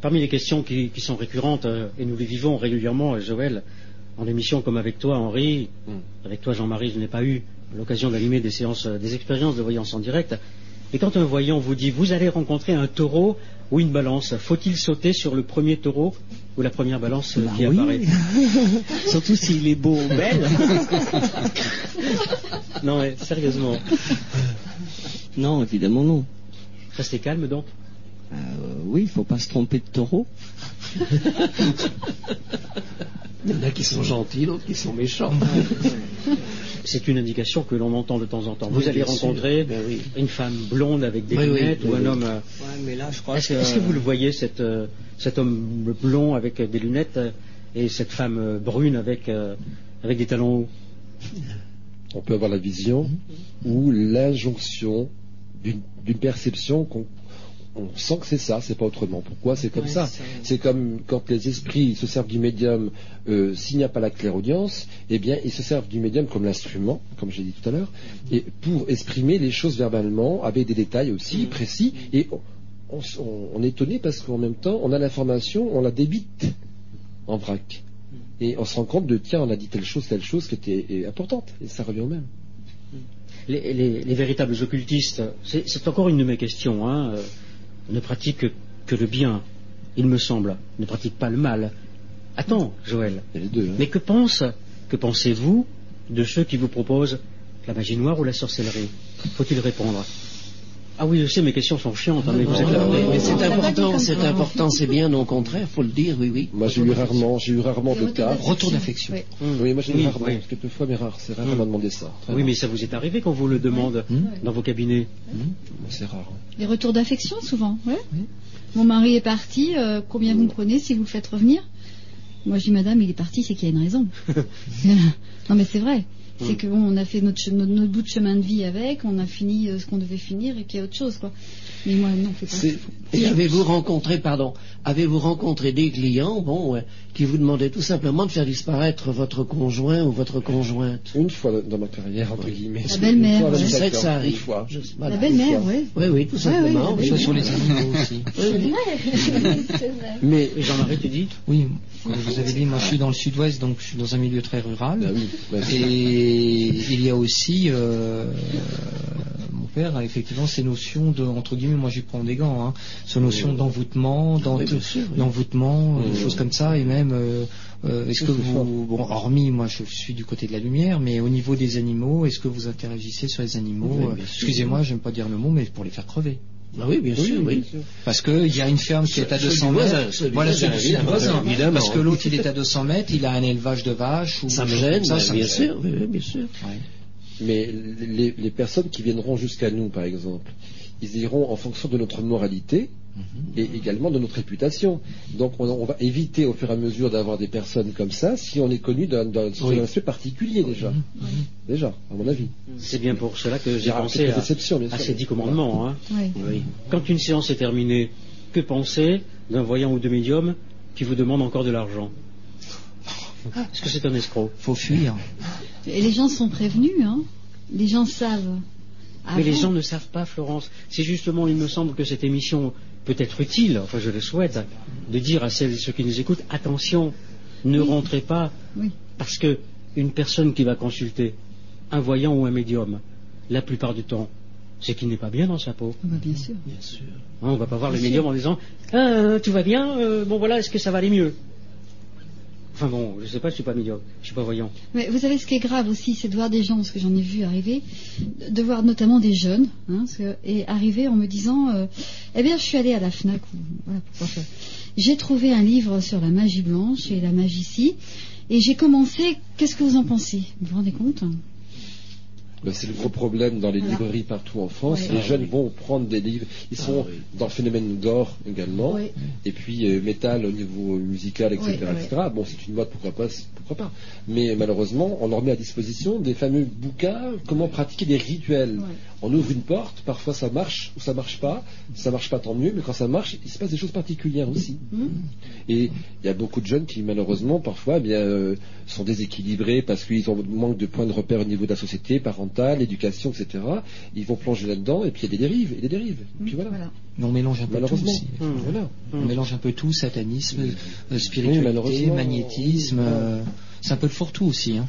Parmi les questions qui, qui sont récurrentes, euh, et nous les vivons régulièrement, euh, Joël, en émission comme avec toi, Henri, Mm. avec toi, Jean-Marie, je n'ai pas eu l'occasion d'animer des séances, des expériences de voyance en direct. Et quand un voyant vous dit, vous allez rencontrer un taureau ou une balance, faut-il sauter sur le premier taureau ou la première balance euh, Bah qui oui. apparaît? [LAUGHS] Surtout s'il est beau ou belle. [LAUGHS] Non, mais sérieusement. non, évidemment non. Restez calme donc. Euh, oui, il faut pas se tromper de taureau. Il y en a qui sont gentils, d'autres qui sont méchants. [LAUGHS] C'est une indication que l'on entend de temps en temps. Vous Oui, allez rencontrer Ben oui. une femme blonde avec des Oui, lunettes oui, ou un homme. Ouais, mais là, je crois Est-ce que vous le voyez, cette, euh, cet homme blond avec des lunettes euh, et cette femme brune avec, avec des talons hauts? On peut avoir la vision ou l'injonction d'une d'une perception qu'on on sent que c'est ça, c'est pas autrement. Pourquoi c'est comme Ouais, ça C'est comme quand les esprits se servent du médium, euh, s'il n'y a pas la clairaudience, eh bien ils se servent du médium comme l'instrument, comme j'ai dit tout à l'heure, et pour exprimer les choses verbalement, avec des détails aussi précis, et on, est étonné parce qu'en même temps, on a l'information, on la débite en vrac. Et on se rend compte de, tiens, on a dit telle chose, telle chose qui était importante, et ça revient au même. les, les- les véritables occultistes, c'est c'est encore une de mes questions, hein, euh, ne pratiquent que le bien, il me semble, ne pratiquent pas le mal. Attends, Joël, deux. hein. mais que pense, que pensez-vous de ceux qui vous proposent la magie noire ou la sorcellerie? Faut-il répondre? Ah oui, je sais, mes questions sont chiantes, hein, mais vous Non, êtes non, là. mais, mais c'est important, c'est important, c'est bien, au contraire, faut le dire, oui, oui. Moi, j'ai eu rarement, j'ai eu rarement de cas. Retour d'affection. Oui. Oui, moi j'ai eu Oui, rarement, oui. quelquefois, mais rare. C'est rare qu'on m'a demandé ça. Très Oui, rare. mais ça vous est arrivé quand vous le demande Hmm. dans vos cabinets c'est rare. hein. Les retours d'affection, souvent. Ouais. Mon mari est parti, euh, combien vous me prenez si vous le faites revenir? Moi, je dis, madame, il est parti, c'est qu'il y a une raison. [LAUGHS] non, mais c'est vrai. C'est que bon, on a fait notre, notre bout de chemin de vie avec, on a fini euh, ce qu'on devait finir et qu'il y a autre chose, quoi. Mais moi, non, c'est pas C'est- Et avez-vous rencontré, pardon, avez-vous rencontré des clients, bon, ouais, qui vous demandaient tout simplement de faire disparaître votre conjoint ou votre conjointe? Une fois dans ma carrière, entre guillemets. La belle-mère, Une fois, ouais. Je sais que ça Une arrive. fois. Je- La belle-mère, fois. oui. Oui, oui, tout simplement. oui, oui. Ça sur les [LAUGHS] animaux aussi. Oui, oui. [LAUGHS] c'est vrai. Mais, Jean-Marie, tu dis? Oui, comme je vous avais dit, moi je suis dans le sud-ouest, donc je suis dans un milieu très rural. oui, bah, Et il y a aussi, euh, mon père a effectivement ces notions de, entre guillemets, moi j'y prends des gants, hein, ces notions d'envoûtement, Oui, bien sûr, oui. d'envoûtement, euh, Oui. des choses comme ça, et même, euh, euh, est-ce que Oui, c'est vous, bon, hormis, moi je suis du côté de la lumière, mais au niveau des animaux, est-ce que vous interagissez sur les animaux Oui, euh, bien sûr. Excusez-moi, j'aime pas dire le mot, mais pour les faire crever. Ah oui, bien sûr, oui. bien sûr. Parce qu'il y a une ferme qui est à Ceux 200 du mètres. voilà, évidemment, voisin. Parce que l'autre, il est à 200 mètres, il a un élevage de vaches. Ou Ça me gêne, ça, ça me bien gêne. sûr, oui, oui, bien sûr. Ouais. Mais les, les personnes qui viendront jusqu'à nous, par exemple, ils iront en fonction de notre moralité, et également de notre réputation. Donc on, on va éviter au fur et à mesure d'avoir des personnes comme ça si on est connu d'un Oui. aspect particulier déjà. Déjà, à mon avis. C'est bien pour cela que j'ai pensé à, ces dix commandements. hein. Oui. Oui. Quand une séance est terminée, que penser d'un voyant ou de médium qui vous demande encore de l'argent? Est-ce que c'est un escroc? Faut fuir. Et les gens sont prévenus, hein. Les gens savent. Mais les gens ne savent pas, Florence. C'est justement, il me semble que cette émission peut être utile, enfin je le souhaite, de dire à celles et ceux qui nous écoutent, attention, ne Oui. rentrez pas, Oui. parce que une personne qui va consulter un voyant ou un médium, la plupart du temps, c'est qu'il n'est pas bien dans sa peau. Ah bah, bien sûr. Bien sûr. Hein, on va pas voir le médium sûr. en disant ah, tout va bien, euh, bon voilà, est-ce que ça va aller mieux? Enfin bon, je sais pas, je suis pas médium, je suis pas voyant. Mais vous savez, ce qui est grave aussi, c'est de voir des gens, parce que j'en ai vu arriver, de- voir notamment des jeunes, hein, et arriver en me disant, euh, eh bien, je suis allé à la Fnac, ou, voilà, pourquoi faire. J'ai trouvé un livre sur la magie blanche et la magie ici, et j'ai commencé. Qu'est-ce que vous en pensez? Vous vous rendez compte? Ben, c'est le gros problème dans les Voilà. librairies partout en France. Les Ah, jeunes oui. vont prendre des livres. Ils Ah, sont oui. dans le phénomène d'or également. Oui. Et puis euh, métal au niveau musical, etc. Oui, oui. etc. Bon, c'est une mode, pourquoi pas, pourquoi pas. Mais malheureusement, on leur met à disposition des fameux bouquins, comment pratiquer des rituels. On ouvre une porte, parfois ça marche ou ça marche pas. Ça marche pas tant mieux, mais quand ça marche, il se passe des choses particulières aussi. Hmm Et il y a beaucoup de jeunes qui, malheureusement, parfois, eh bien, euh, sont déséquilibrés parce qu'ils ont manque de points de repère au niveau de la société, parentale, l'éducation, etc. Ils vont plonger là-dedans, et puis il y a des dérives, et des dérives. Et puis voilà. Voilà. Mais on mélange un peu tout aussi. Hum. Voilà. On mélange un peu tout, satanisme, Oui, spiritualité, malheureusement. magnétisme. euh, c'est un peu le fourre-tout aussi. Hein.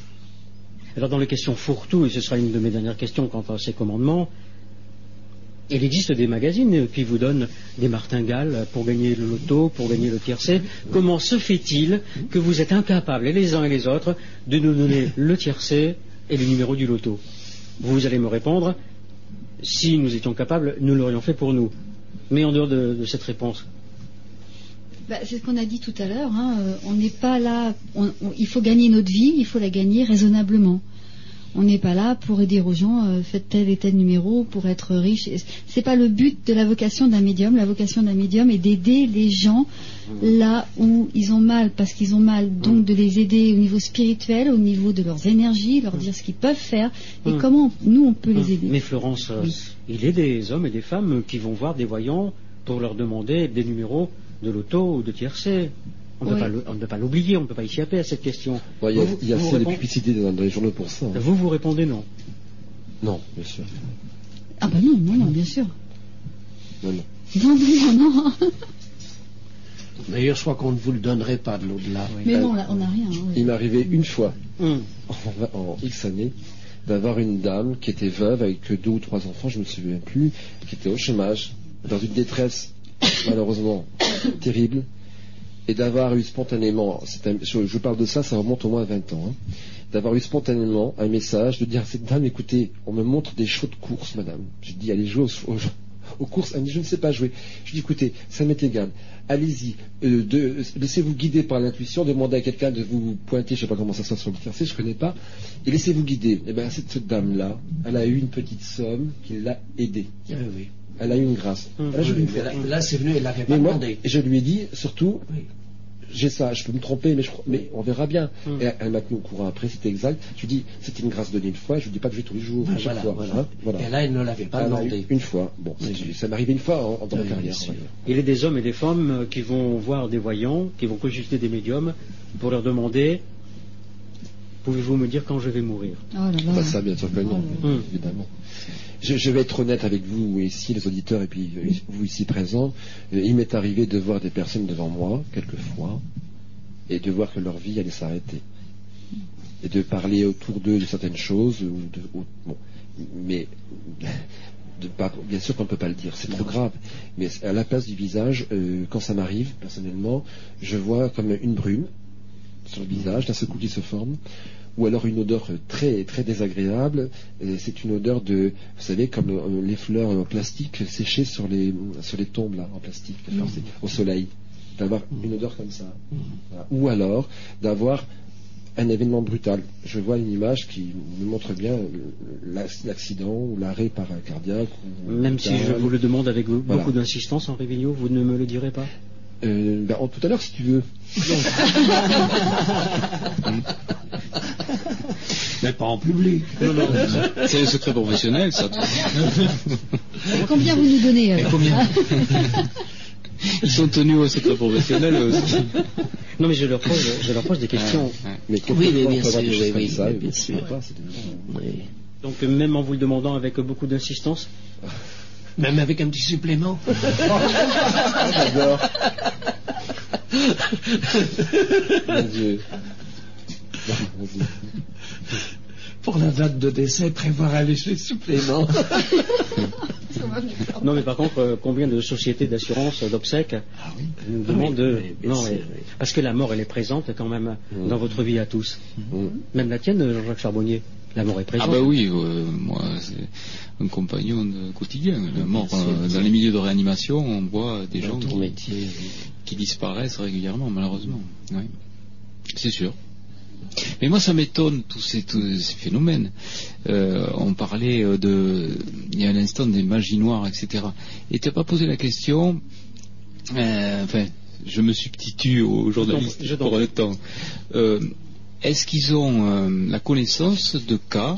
Alors dans les questions fourre-tout, et ce sera une de mes dernières questions quant à ces commandements, il existe des magazines qui vous donnent des martingales pour gagner le loto, pour gagner le tiercé. Comment se fait-il que vous êtes incapables, les uns et les autres, de nous donner le tiercé et le numéro du loto? Vous allez me répondre, si nous étions capables, nous l'aurions fait pour nous. Mais en dehors de, de cette réponse, Bah, c'est ce qu'on a dit tout à l'heure. hein, euh, on n'est pas là. on- on- il faut gagner notre vie. Il faut la gagner raisonnablement. On n'est pas là pour dire aux gens euh, faites tel et tel numéro pour être riche. C'est pas le but de la vocation d'un médium. La vocation d'un médium est d'aider les gens là où ils ont mal, parce qu'ils ont mal. Donc de les aider au niveau spirituel, au niveau de leurs énergies, leur dire ce qu'ils peuvent faire et Mm. comment nous on peut les aider. Mais Florence, Oui. il est des hommes et des femmes qui vont voir des voyants pour leur demander des numéros de loto ou de tiercé. On ne peut Oui. pas le- on ne peut pas l'oublier, on ne peut pas échapper à cette question. Bon, il y a, Vous- il y a vous assez de répond- publicité dans, dans les journaux pour ça. hein. Vous vous répondez non. Non, bien sûr. Ah bah non, non, non, bien sûr. Non, non. Non, non, non, non. D'ailleurs, je crois qu'on ne vous le donnerait pas de l'au-delà. Mais là, on n'a rien. Il m'est arrivé une fois, en, en X années, d'avoir une dame qui était veuve avec deux ou trois enfants, je ne me souviens plus, qui était au chômage, dans une détresse malheureusement terrible, et d'avoir eu spontanément, je, parle de ça, ça remonte au moins à 20 ans, hein, d'avoir eu spontanément un message de dire à cette dame, écoutez, on me montre des shows de course, madame. Je dis, allez jouer aux, courses. Elle me dit, je ne sais pas jouer. Je dis, écoutez, ça m'est égal. Allez-y. Euh, de- laissez-vous guider par l'intuition. Demandez à quelqu'un de vous pointer, je ne sais pas comment ça se passe sur le tiercé, je ne connais pas. Et laissez-vous guider. Et bien, cette, dame-là, elle a eu une petite somme qui l'a aidée. Oui. Elle a eu une grâce. Hum. A Mais là, là, c'est venu, elle l'avait pas Mais moi, demandé. je lui ai dit, surtout, Oui. j'ai ça, je peux me tromper, mais, je crois- mais on verra bien. Mm. Et elle m'a tenu au courant après, c'était exact. Je lui dis, c'était une grâce donnée une fois, je lui dis pas de jouer tous les jours, à chaque Voilà, fois. voilà. hein, voilà. Et là, elle ne l'avait pas Elle a demandé. une fois. Bon, ça m'est arrivé une fois en, en ma Oui, carrière. va dire. Il est des hommes et des femmes euh, qui vont voir des voyants, qui vont consulter des médiums pour leur demander Pouvez-vous me dire quand je vais mourir? Oh là là. Bah, ça, bien sûr que non, Oh là. évidemment. Je, vais être honnête avec vous ici, les auditeurs, et puis euh, vous ici présents. Euh, il m'est arrivé de voir des personnes devant moi, quelquefois, et de voir que leur vie allait s'arrêter. Et de parler autour d'eux de certaines choses, ou de, mais [LAUGHS] de bien sûr qu'on ne peut pas le dire, c'est trop grave. Mais à la place du visage, euh, quand ça m'arrive, personnellement, je vois comme une brume sur le visage, d'un seul coup qui se forme, ou alors une odeur euh, très très désagréable. C'est une odeur de, vous savez, comme euh, les fleurs en plastique séchées sur les sur les tombes là en plastique, c'est au soleil, d'avoir une odeur comme ça. Voilà. Ou alors d'avoir un événement brutal. Je vois une image qui me montre bien l'accident ou l'arrêt par un cardiaque. Même si je vous le demande avec beaucoup d'insistance, Henri Vigneault, vous ne me le direz pas? Euh, ben, Tout à l'heure, si tu veux. Mais pas en public. C'est le secret professionnel, ça. Combien vous nous donnez alors Ils sont tenus au secret professionnel aussi. Non, mais je leur pose, je leur pose des questions. Mais oui, mais bien sûr, oui, oui, ça, bien sûr. Donc, même en vous le demandant avec beaucoup d'insistance Même avec un petit supplément [LAUGHS] J'adore. Mon Dieu. Mon Dieu. Pour la date de décès, prévoir un léger supplément. Non, mais par contre, euh, combien de sociétés d'assurance d'obsèques ah oui. nous demandent de. non, Parce que la mort, elle est présente quand même Mm. dans votre vie à tous. Mm. Même la tienne, Jean-Jacques Charbonnier. La mort est présente. Ah bah oui, euh, moi c'est un compagnon de quotidien. La mort, euh, dans les milieux de réanimation, on voit des gens qui, métier. qui disparaissent régulièrement, malheureusement. Oui. C'est sûr. Mais moi, ça m'étonne tous ces, tous ces phénomènes. Euh, on parlait de, il y a un instant des magies noires, etc. Et tu n'as pas posé la question. enfin, je me substitue aux journalistes Je pour le temps. Est-ce qu'ils ont euh, la connaissance de cas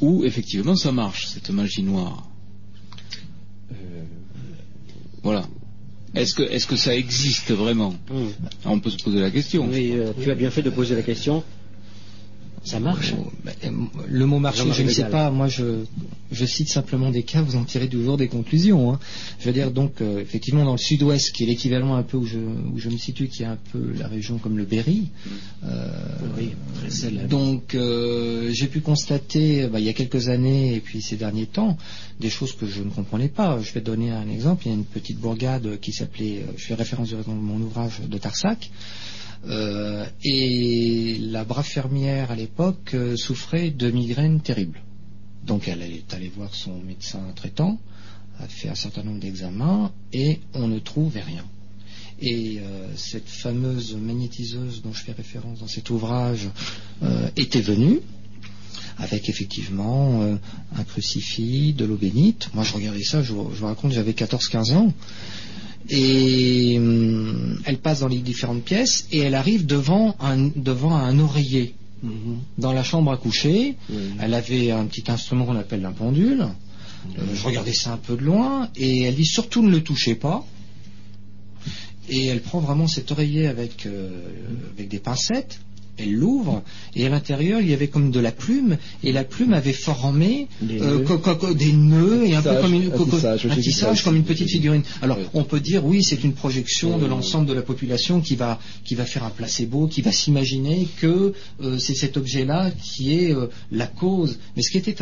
où effectivement ça marche cette magie noire? Euh, Voilà. Est-ce que, est-ce que ça existe vraiment? Hum. On peut se poser la question. Mais euh, tu as bien fait de poser la question. Ça marche euh, Le mot marché, Jean-Marie je ne sais pas. Moi, je, je cite simplement des cas. Vous en tirez toujours des conclusions. hein. Je veux dire donc, euh, effectivement, dans le Sud-Ouest, qui est l'équivalent un peu où je, où je me situe, qui est un peu la région comme le Berry. euh, Oui, très célèbre. donc, euh, j'ai pu constater, bah, il y a quelques années et puis ces derniers temps, des choses que je ne comprenais pas. Je vais donner un exemple. Il y a une petite bourgade qui s'appelait, euh, je fais référence dans mon ouvrage de Tarsac. Euh, et la brave fermière à l'époque euh, souffrait de migraines terribles. Donc elle est allée voir son médecin traitant, a fait un certain nombre d'examens et on ne trouvait rien. Et euh, cette fameuse magnétiseuse dont je fais référence dans cet ouvrage était venue avec effectivement un crucifix, de l'eau bénite. Moi je regardais ça, je vous raconte, j'avais 14-15 ans. Et hum, elle passe dans les différentes pièces et elle arrive devant un, devant un oreiller Mhm. dans la chambre à coucher. Elle avait un petit instrument qu'on appelle la pendule. Euh, je regardais ça un peu de loin et elle dit surtout ne le touchez pas. Et elle prend vraiment cet oreiller avec, euh, avec des pincettes. Elle l'ouvre et à l'intérieur il y avait comme de la plume et la plume avait formé Des euh, nœuds. des et un peu comme une, un tissage, un tissage comme une petite figurine. Alors Oui. on peut dire oui c'est une projection de Oui. l'ensemble de la population qui va qui va faire un placebo, qui va s'imaginer que euh, c'est cet objet-là qui est euh, la cause. Mais ce qui était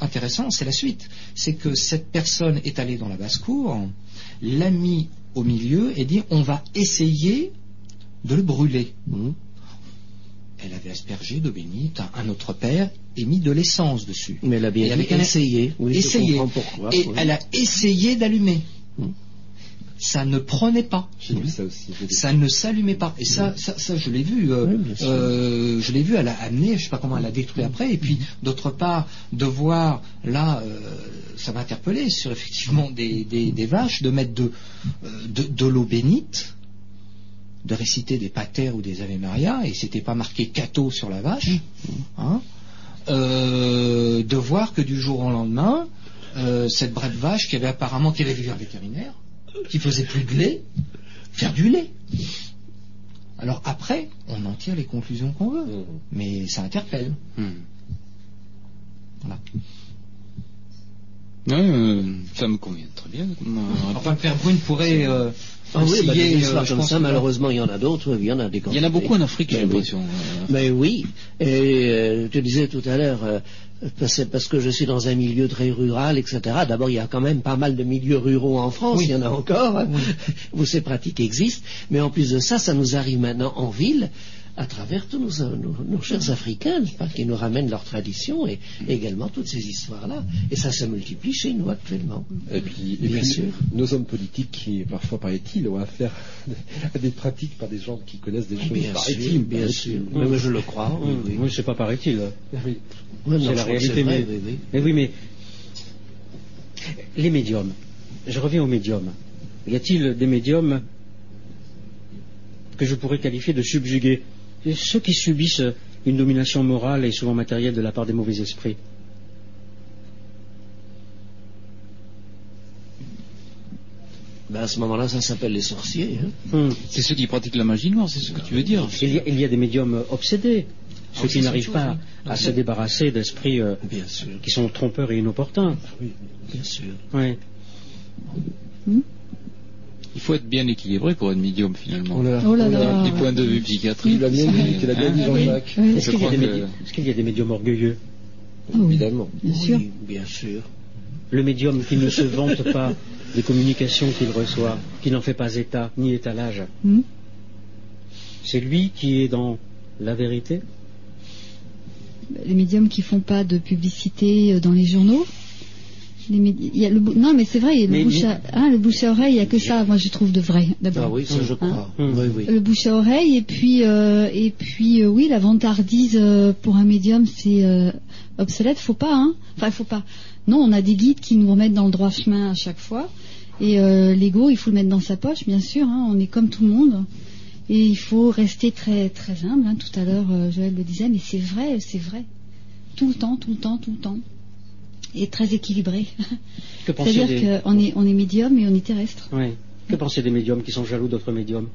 intéressant, c'est la suite. C'est que cette personne est allée dans la basse-cour, l'a mis au milieu et dit on va essayer de le brûler. Mhm. Elle avait aspergé d'eau bénite un, autre père et mis de l'essence dessus. Mais elle a bien dit. Oui. Je pourquoi. Et oui. elle a essayé d'allumer. Mm. Ça ne prenait pas. Vu ça aussi. ne s'allumait pas. Et ça, ça, ça, je l'ai vu. euh, euh, je l'ai vu. Elle a amené. Je sais pas comment elle a détruit après. Et puis, d'autre part, de voir là, euh, ça m'a interpellé sur effectivement des, des, des vaches, de mettre de, de, de l'eau bénite, de réciter des patères ou des Ave Maria, et c'était pas marqué cateau sur la vache. hein, euh, de voir que du jour au lendemain, euh, cette brave vache qui avait apparemment qui avait vu un vétérinaire, qui faisait plus de lait, faire du lait. Alors après, on en tire les conclusions qu'on veut, Mhm. mais ça interpelle. Hmm. Voilà. Ouais, euh, ça me convient très bien. Enfin, le père Brune pourrait euh, Ah oui, bah, des euh, histoires je comme ça, malheureusement, il y en a d'autres. Il y en a des Il y en a beaucoup en Afrique, j'ai oui. l'impression. euh, Mais oui, et euh, tu disais tout à l'heure, euh, parce, parce que je suis dans un milieu très rural, etc. D'abord, il y a quand même pas mal de milieux ruraux en France, Oui. il y en a encore, hein, [LAUGHS] où ces pratiques existent. Mais en plus de ça, ça nous arrive maintenant en ville à travers tous nos, nos, nos chers Africains, pas, qui nous ramènent leur tradition et, et également toutes ces histoires-là. Et ça se multiplie chez nous actuellement. Et puis, et Bien puis, sûr. nos hommes politiques qui, parfois, paraît-il, ont affaire à des pratiques par des gens qui connaissent des choses, Bien paraît-il. sûr, bien sûr. Mais moi, je le crois. Oui, oui. Oui, c'est pas paraît-il. Oui. Non, c'est la réalité. vrai, mais, oui, oui. mais oui, mais les médiums. Je reviens aux médiums. Y a-t-il des médiums que je pourrais qualifier de subjugués? Ceux qui subissent une domination morale et souvent matérielle de la part des mauvais esprits. Ben, à ce moment-là, ça s'appelle les sorciers. Hein. Hmm. C'est ceux qui pratiquent la magie noire, c'est ce que tu veux dire. Il, y a, il y a des médiums obsédés, ceux qui n'arrivent pas à se débarrasser d'esprits euh, qui sont trompeurs et inopportuns. bien sûr. Ouais. Il faut être bien équilibré pour être médium finalement. Oh là là. Oh là là. Du point de vue psychiatrique. Il a bien dit, qu'il a bien dit Jean-Jacques. Oui, Est-ce qu'il y, a des que- médi- est-ce qu'il y a des médiums orgueilleux Ah oui, Évidemment. bien sûr. Oui, bien sûr. Le médium qui ne se vante pas [LAUGHS] des communications qu'il reçoit, qui n'en fait pas état ni étalage, Hmm. c'est lui qui est dans la vérité? Les médiums qui font pas de publicité euh, dans les journaux? Les médi- il y a le bou- non, mais c'est vrai, a le Mais- bouche à, hein, le bouche à oreille, il y a que ça, moi je trouve de vrai, d'abord. Ah oui, ça je crois. Oui, oui. Le bouche à oreille et puis euh, et puis euh, oui la vantardise euh, pour un médium c'est obsolète. Faut pas hein. Enfin il faut pas. Non on a des guides qui nous remettent dans le droit chemin à chaque fois. Et l'ego il faut le mettre dans sa poche bien sûr hein, on est comme tout le monde. Et il faut rester très très humble hein. tout à l'heure Joël le disait mais c'est vrai c'est vrai. Tout le temps tout le temps tout le temps et très équilibré Que c'est-à-dire des... qu'on est on est médium et on est terrestre Ouais. Que penser des médiums qui sont jaloux d'autres médiums?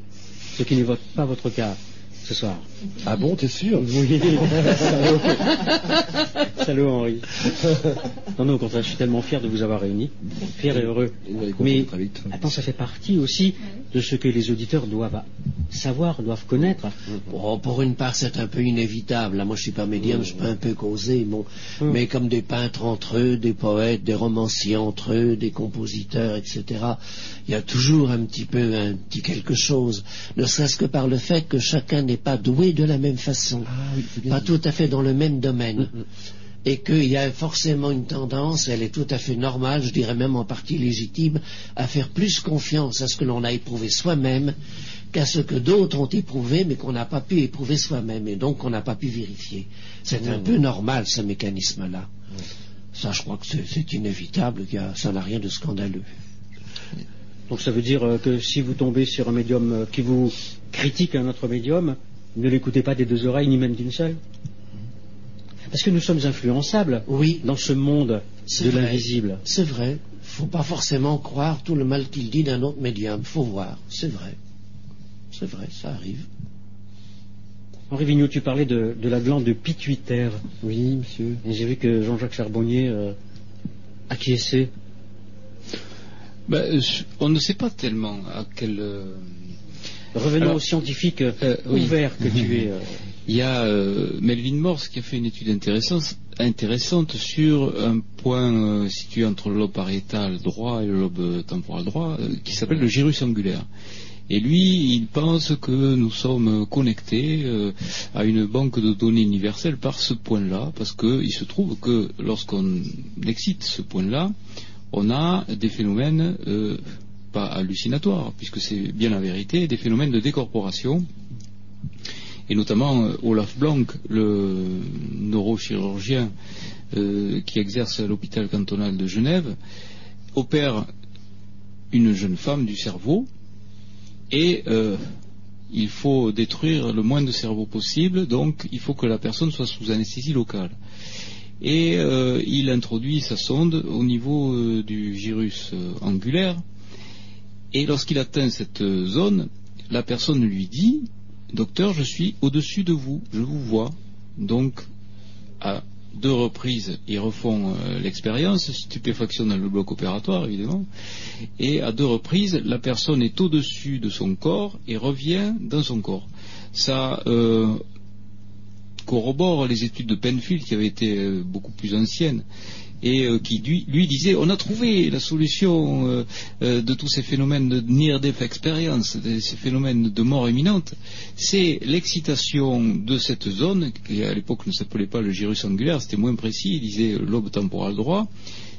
Ceux qui n'évoquent pas votre cas ce soir. Ah bon, t'es sûr? Oui. Salaud. [LAUGHS] Salaud Henri. Non, non, au contraire, je suis tellement fier de vous avoir réunis. Fier et heureux. Mais comprendre très vite. attends, ça fait partie aussi de ce que les auditeurs doivent savoir, doivent connaître. Bon, pour une part, c'est un peu inévitable. Là, moi, je suis pas médium, je peux un peu causer, bon. Hum. Mais comme des peintres entre eux, des poètes, des romanciers entre eux, des compositeurs, etc. Il y a toujours un petit peu un petit quelque chose. Ne serait-ce que par le fait que chacun n'est pas doué de la même façon. Ah oui, pas dit. tout à fait dans le même domaine. Mm, Et qu'il y a forcément une tendance, elle est tout à fait normale, je dirais même en partie légitime, à faire plus confiance à ce que l'on a éprouvé soi-même qu'à ce que d'autres ont éprouvé, mais qu'on n'a pas pu éprouver soi-même, et donc qu'on n'a pas pu vérifier. C'est un peu normal, ce mécanisme-là. Ça, je crois que c'est- inévitable, a- ça n'a rien de scandaleux. Donc ça veut dire euh, que si vous tombez sur un médium euh, qui vous critique un autre médium, ne l'écoutez pas des deux oreilles, ni même d'une seule. Parce que nous sommes influençables Oui, dans ce monde C'est de vrai. l'invisible. c'est vrai. Faut pas forcément croire tout le mal qu'il dit d'un autre médium. Faut voir. C'est vrai. C'est vrai, ça arrive. Henri Vigneault, tu parlais de, de la glande pituitaire. Oui, monsieur. Et j'ai vu que Jean-Jacques Charbonnier euh, acquiesçait. Ben, on ne sait pas tellement à quel. euh, Revenons Alors, au scientifique euh, euh, oui. ouvert que tu es. euh, Il y a Melvin Morse qui a fait une étude intéressante, intéressante sur un point situé entre le lobe pariétal droit et le lobe temporal droit, qui s'appelle le gyrus angulaire. Et lui, il pense que nous sommes connectés euh, à une banque de données universelle par ce point-là, parce qu'il se trouve que lorsqu'on excite ce point-là, on a des phénomènes euh, pas hallucinatoires, puisque c'est bien la vérité, des phénomènes de décorporation et notamment euh, Olaf Blanc, le neurochirurgien euh, qui exerce à l'hôpital cantonal de Genève, opère une jeune femme du cerveau et euh, il faut détruire le moins de cerveau possible, donc il faut que la personne soit sous anesthésie locale. Et il introduit sa sonde au niveau du gyrus angulaire, et lorsqu'il atteint cette zone, la personne lui dit Docteur, je suis au-dessus de vous, je vous vois. Donc, à deux reprises, ils refont euh, l'expérience, stupéfaction dans le bloc opératoire, évidemment. Et à deux reprises, la personne est au-dessus de son corps et revient dans son corps. Ça euh, corrobore les études de Penfield qui avaient été euh, beaucoup plus anciennes, et euh, qui lui, disait on a trouvé la solution euh, euh, de tous ces phénomènes de near-death experience, de ces phénomènes de mort imminente, c'est l'excitation de cette zone, qui à l'époque ne s'appelait pas le gyrus angulaire, c'était moins précis, il disait lobe temporal droit,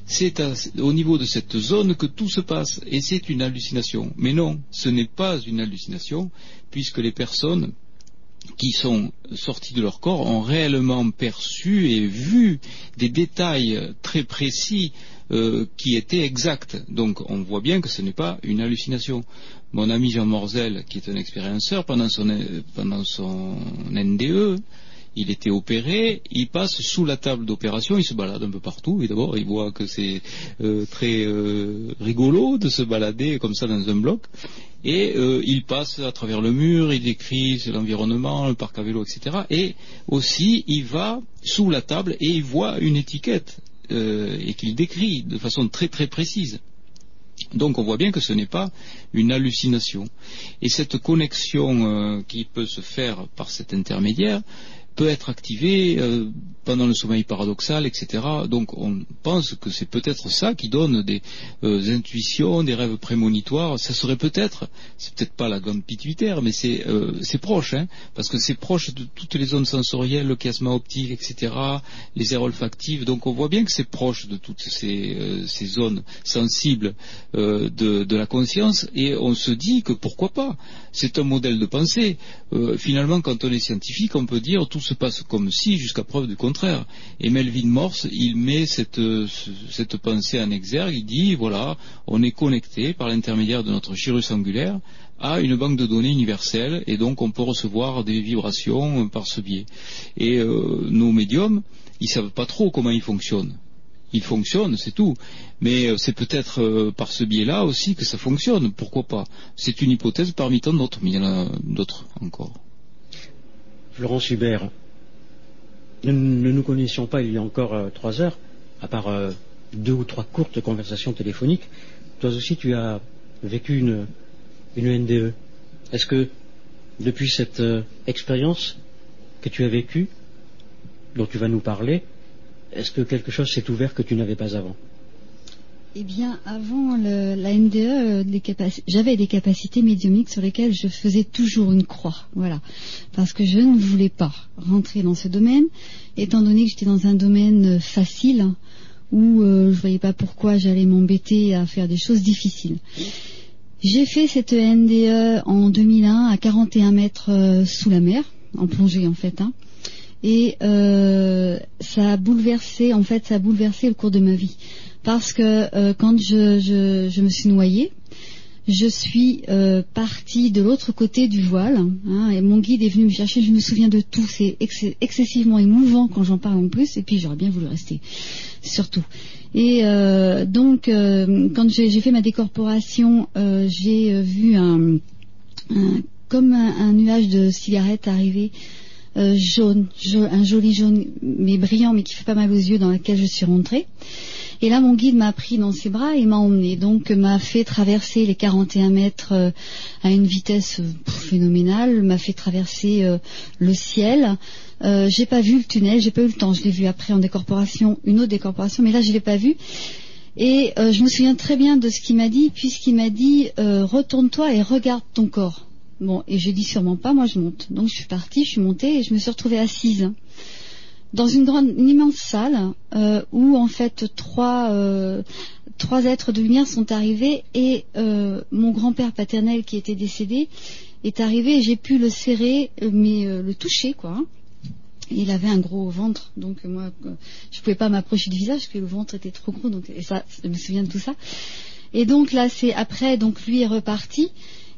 c'est au niveau de cette zone que tout se passe, et c'est une hallucination. Mais non, ce n'est pas une hallucination, puisque les personnes qui sont sortis de leur corps ont réellement perçu et vu des détails très précis euh, qui étaient exacts. Donc on voit bien que ce n'est pas une hallucination. Mon ami Jean Morzel, qui est un expérienceur, pendant son, pendant son NDE, il était opéré, il passe sous la table d'opération, il se balade un peu partout, et d'abord il voit que c'est euh, très euh, rigolo de se balader comme ça dans un bloc, et euh, il passe à travers le mur, il décrit l'environnement, le parc à vélo, etc. Et aussi, il va sous la table et il voit une étiquette et qu'il décrit de façon très très précise. Donc on voit bien que ce n'est pas une hallucination. Et cette connexion qui peut se faire par cet intermédiaire, peut être activé euh, pendant le sommeil paradoxal, etc. Donc on pense que c'est peut-être ça qui donne des euh, intuitions, des rêves prémonitoires. Ça serait peut-être, c'est peut-être pas la glande pituitaire, mais c'est euh, proche, hein, parce que c'est proche de toutes les zones sensorielles, le chiasma optique, etc., les aires olfactives. Donc on voit bien que c'est proche de toutes ces, ces zones sensibles de, la conscience, et on se dit que pourquoi pas. C'est un modèle de pensée. finalement, quand on est scientifique, on peut dire tout se passe comme si, jusqu'à preuve du contraire. Et Melvin Morse, il met cette, pensée en exergue, il dit, voilà, on est connecté par l'intermédiaire de notre gyrus angulaire à une banque de données universelle, et donc on peut recevoir des vibrations par ce biais. Et euh, nos médiums, ils savent pas trop comment ils fonctionnent. Ils fonctionnent, c'est tout. Mais euh, c'est peut-être euh, par ce biais-là aussi que ça fonctionne. Pourquoi pas? C'est une hypothèse parmi tant d'autres, mais il y en a d'autres encore. Florence Hubert, nous ne nous connaissions pas il y a encore euh, trois heures, à part deux ou trois courtes conversations téléphoniques. Toi aussi, tu as vécu une, une NDE. Est-ce que, depuis cette expérience que tu as vécue, dont tu vas nous parler, est-ce que quelque chose s'est ouvert que tu n'avais pas avant? Eh bien, avant la NDE, euh, j'avais des capacités médiumiques sur lesquelles je faisais toujours une croix. Voilà. Parce que je ne voulais pas rentrer dans ce domaine, étant donné que j'étais dans un domaine euh, facile, où euh, je ne voyais pas pourquoi j'allais m'embêter à faire des choses difficiles. J'ai fait cette NDE en 2001 à 41 mètres sous la mer, en plongée en fait. Hein. Et ça a bouleversé, en fait, ça a bouleversé le cours de ma vie parce que euh, quand je, me suis noyée, je suis euh, partie de l'autre côté du voile hein, et mon guide est venu me chercher. Je me souviens de tout. C'est excessivement émouvant quand j'en parle en plus. Et puis j'aurais bien voulu rester, surtout. Et euh, donc quand j'ai fait ma décorporation, j'ai vu un, comme un, nuage de cigarettes arriver. Jaune, un joli jaune, mais brillant, mais qui fait pas mal aux yeux, dans lequel je suis rentrée. Et là, mon guide m'a pris dans ses bras et m'a emmené. Donc, m'a fait traverser les 41 mètres euh, à une vitesse euh, phénoménale, m'a fait traverser euh, le ciel. Euh, j'ai pas vu le tunnel, j'ai pas eu le temps. Je l'ai vu après en décorporation, une autre décorporation, mais là, je l'ai pas vu. Et je me souviens très bien de ce qu'il m'a dit, puisqu'il m'a dit retourne-toi et regarde ton corps. Bon, et j'ai dit sûrement pas, moi je monte. Donc je suis partie, je suis montée et je me suis retrouvée assise dans une grande, immense salle euh, où en fait trois, euh, trois êtres de lumière sont arrivés et euh, mon grand-père paternel qui était décédé est arrivé et j'ai pu le serrer mais le toucher quoi. Hein. Il avait un gros ventre, donc moi je pouvais pas m'approcher du visage parce que le ventre était trop gros, donc et ça, je me souviens de tout ça. Et donc là, c'est après, donc lui est reparti.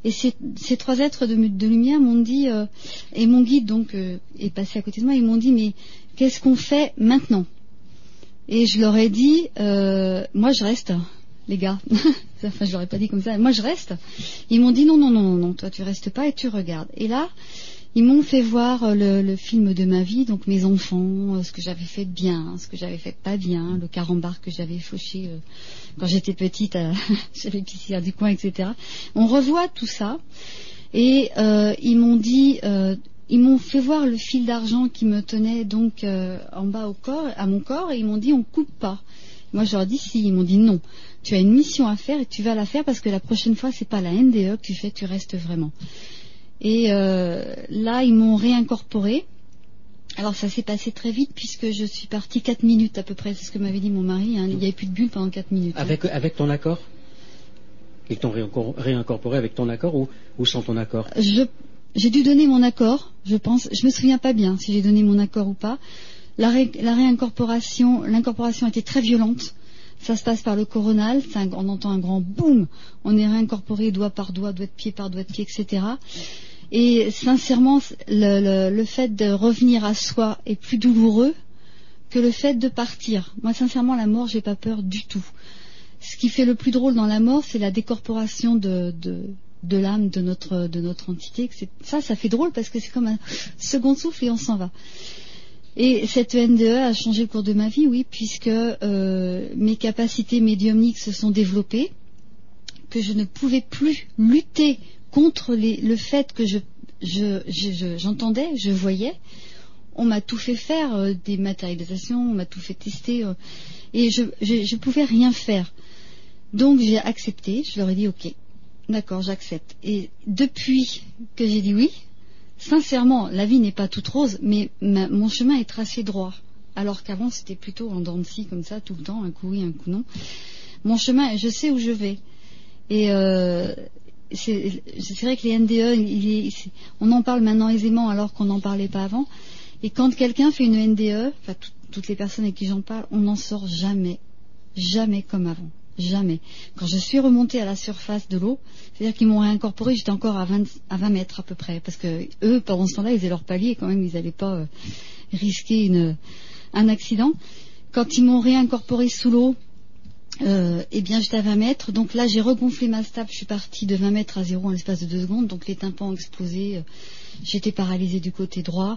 Et ces, ces trois êtres de, de lumière m'ont dit, et mon guide donc est passé à côté de moi, ils m'ont dit mais qu'est-ce qu'on fait maintenant? Et je leur ai dit, euh, moi je reste, les gars. [LAUGHS] enfin, je leur ai pas dit comme ça. Moi je reste. Ils m'ont dit non, non, non, non, non, toi tu restes pas et tu regardes. Et là, ils m'ont fait voir euh, le, film de ma vie, donc mes enfants, euh, ce que j'avais fait de bien, ce que j'avais fait de pas bien, le carambar que j'avais fauché quand j'étais petite, j'avais [LAUGHS] pissé du coin, etc. On revoit tout ça. Et ils m'ont dit, ils m'ont fait voir le fil d'argent qui me tenait donc euh, en bas au corps, à mon corps, et ils m'ont dit on coupe pas. Moi, je leur dit si. Ils m'ont dit non. Tu as une mission à faire et tu vas la faire parce que la prochaine fois, c'est pas la NDE que tu fais, tu restes vraiment. Et euh, là, ils m'ont réincorporé. Alors ça s'est passé très vite puisque je suis partie 4 minutes à peu près, c'est ce que m'avait dit mon mari. hein. Il n'y avait plus de bulle pendant 4 minutes. hein. Avec, ton accord? Ils t'ont réincor- réincorporé avec ton accord ou, ou sans ton accord? J'ai dû donner mon accord, je pense. Je me souviens pas bien si j'ai donné mon accord ou pas. La, ré- la réincorporation, l'incorporation était très violente. Ça se passe par le coronal, un- on entend un grand boum. On est réincorporé doigt par doigt, doigt de pied par doigt de pied, etc. Et sincèrement, le, fait de revenir à soi est plus douloureux que le fait de partir. Moi, sincèrement, la mort, j'ai pas peur du tout. Ce qui fait le plus drôle dans la mort, c'est la décorporation de, l'âme de notre, entité. Ça, ça fait drôle parce que c'est comme un second souffle et on s'en va. Et cette NDE a changé le cours de ma vie, oui, puisque euh, mes capacités médiumniques se sont développées, que je ne pouvais plus lutter contre les- le fait que je, je- je- je- j'entendais, je, voyais. On m'a tout fait faire, euh, des matérialisations, on m'a tout fait tester, euh, et je, je pouvais rien faire. Donc j'ai accepté, je leur ai dit ok, d'accord, j'accepte. Et depuis que j'ai dit oui, sincèrement, la vie n'est pas toute rose, mais ma- mon chemin est tracé droit. Alors qu'avant c'était plutôt en dents de scie comme ça tout le temps, un coup oui, un coup non. Mon chemin, je sais où je vais. Et euh, c'est vrai que les NDE, on en parle maintenant aisément alors qu'on n'en parlait pas avant. Et quand quelqu'un fait une NDE, enfin tout- toutes les personnes avec qui j'en parle, on n'en sort jamais, jamais comme avant. Jamais. Quand je suis remontée à la surface de l'eau, c'est-à-dire qu'ils m'ont réincorporé, j'étais encore à 20, à 20 mètres à peu près. Parce que eux, pendant ce temps-là, ils faisaient leur palier quand même, ils n'allaient pas euh, risquer un accident. Quand ils m'ont réincorporé sous l'eau, euh, eh bien j'étais à 20 mètres. Donc là, j'ai regonflé ma stape, je suis partie de 20 mètres à zéro en l'espace de deux secondes. Donc les tympans ont explosé, euh, j'étais paralysée du côté droit.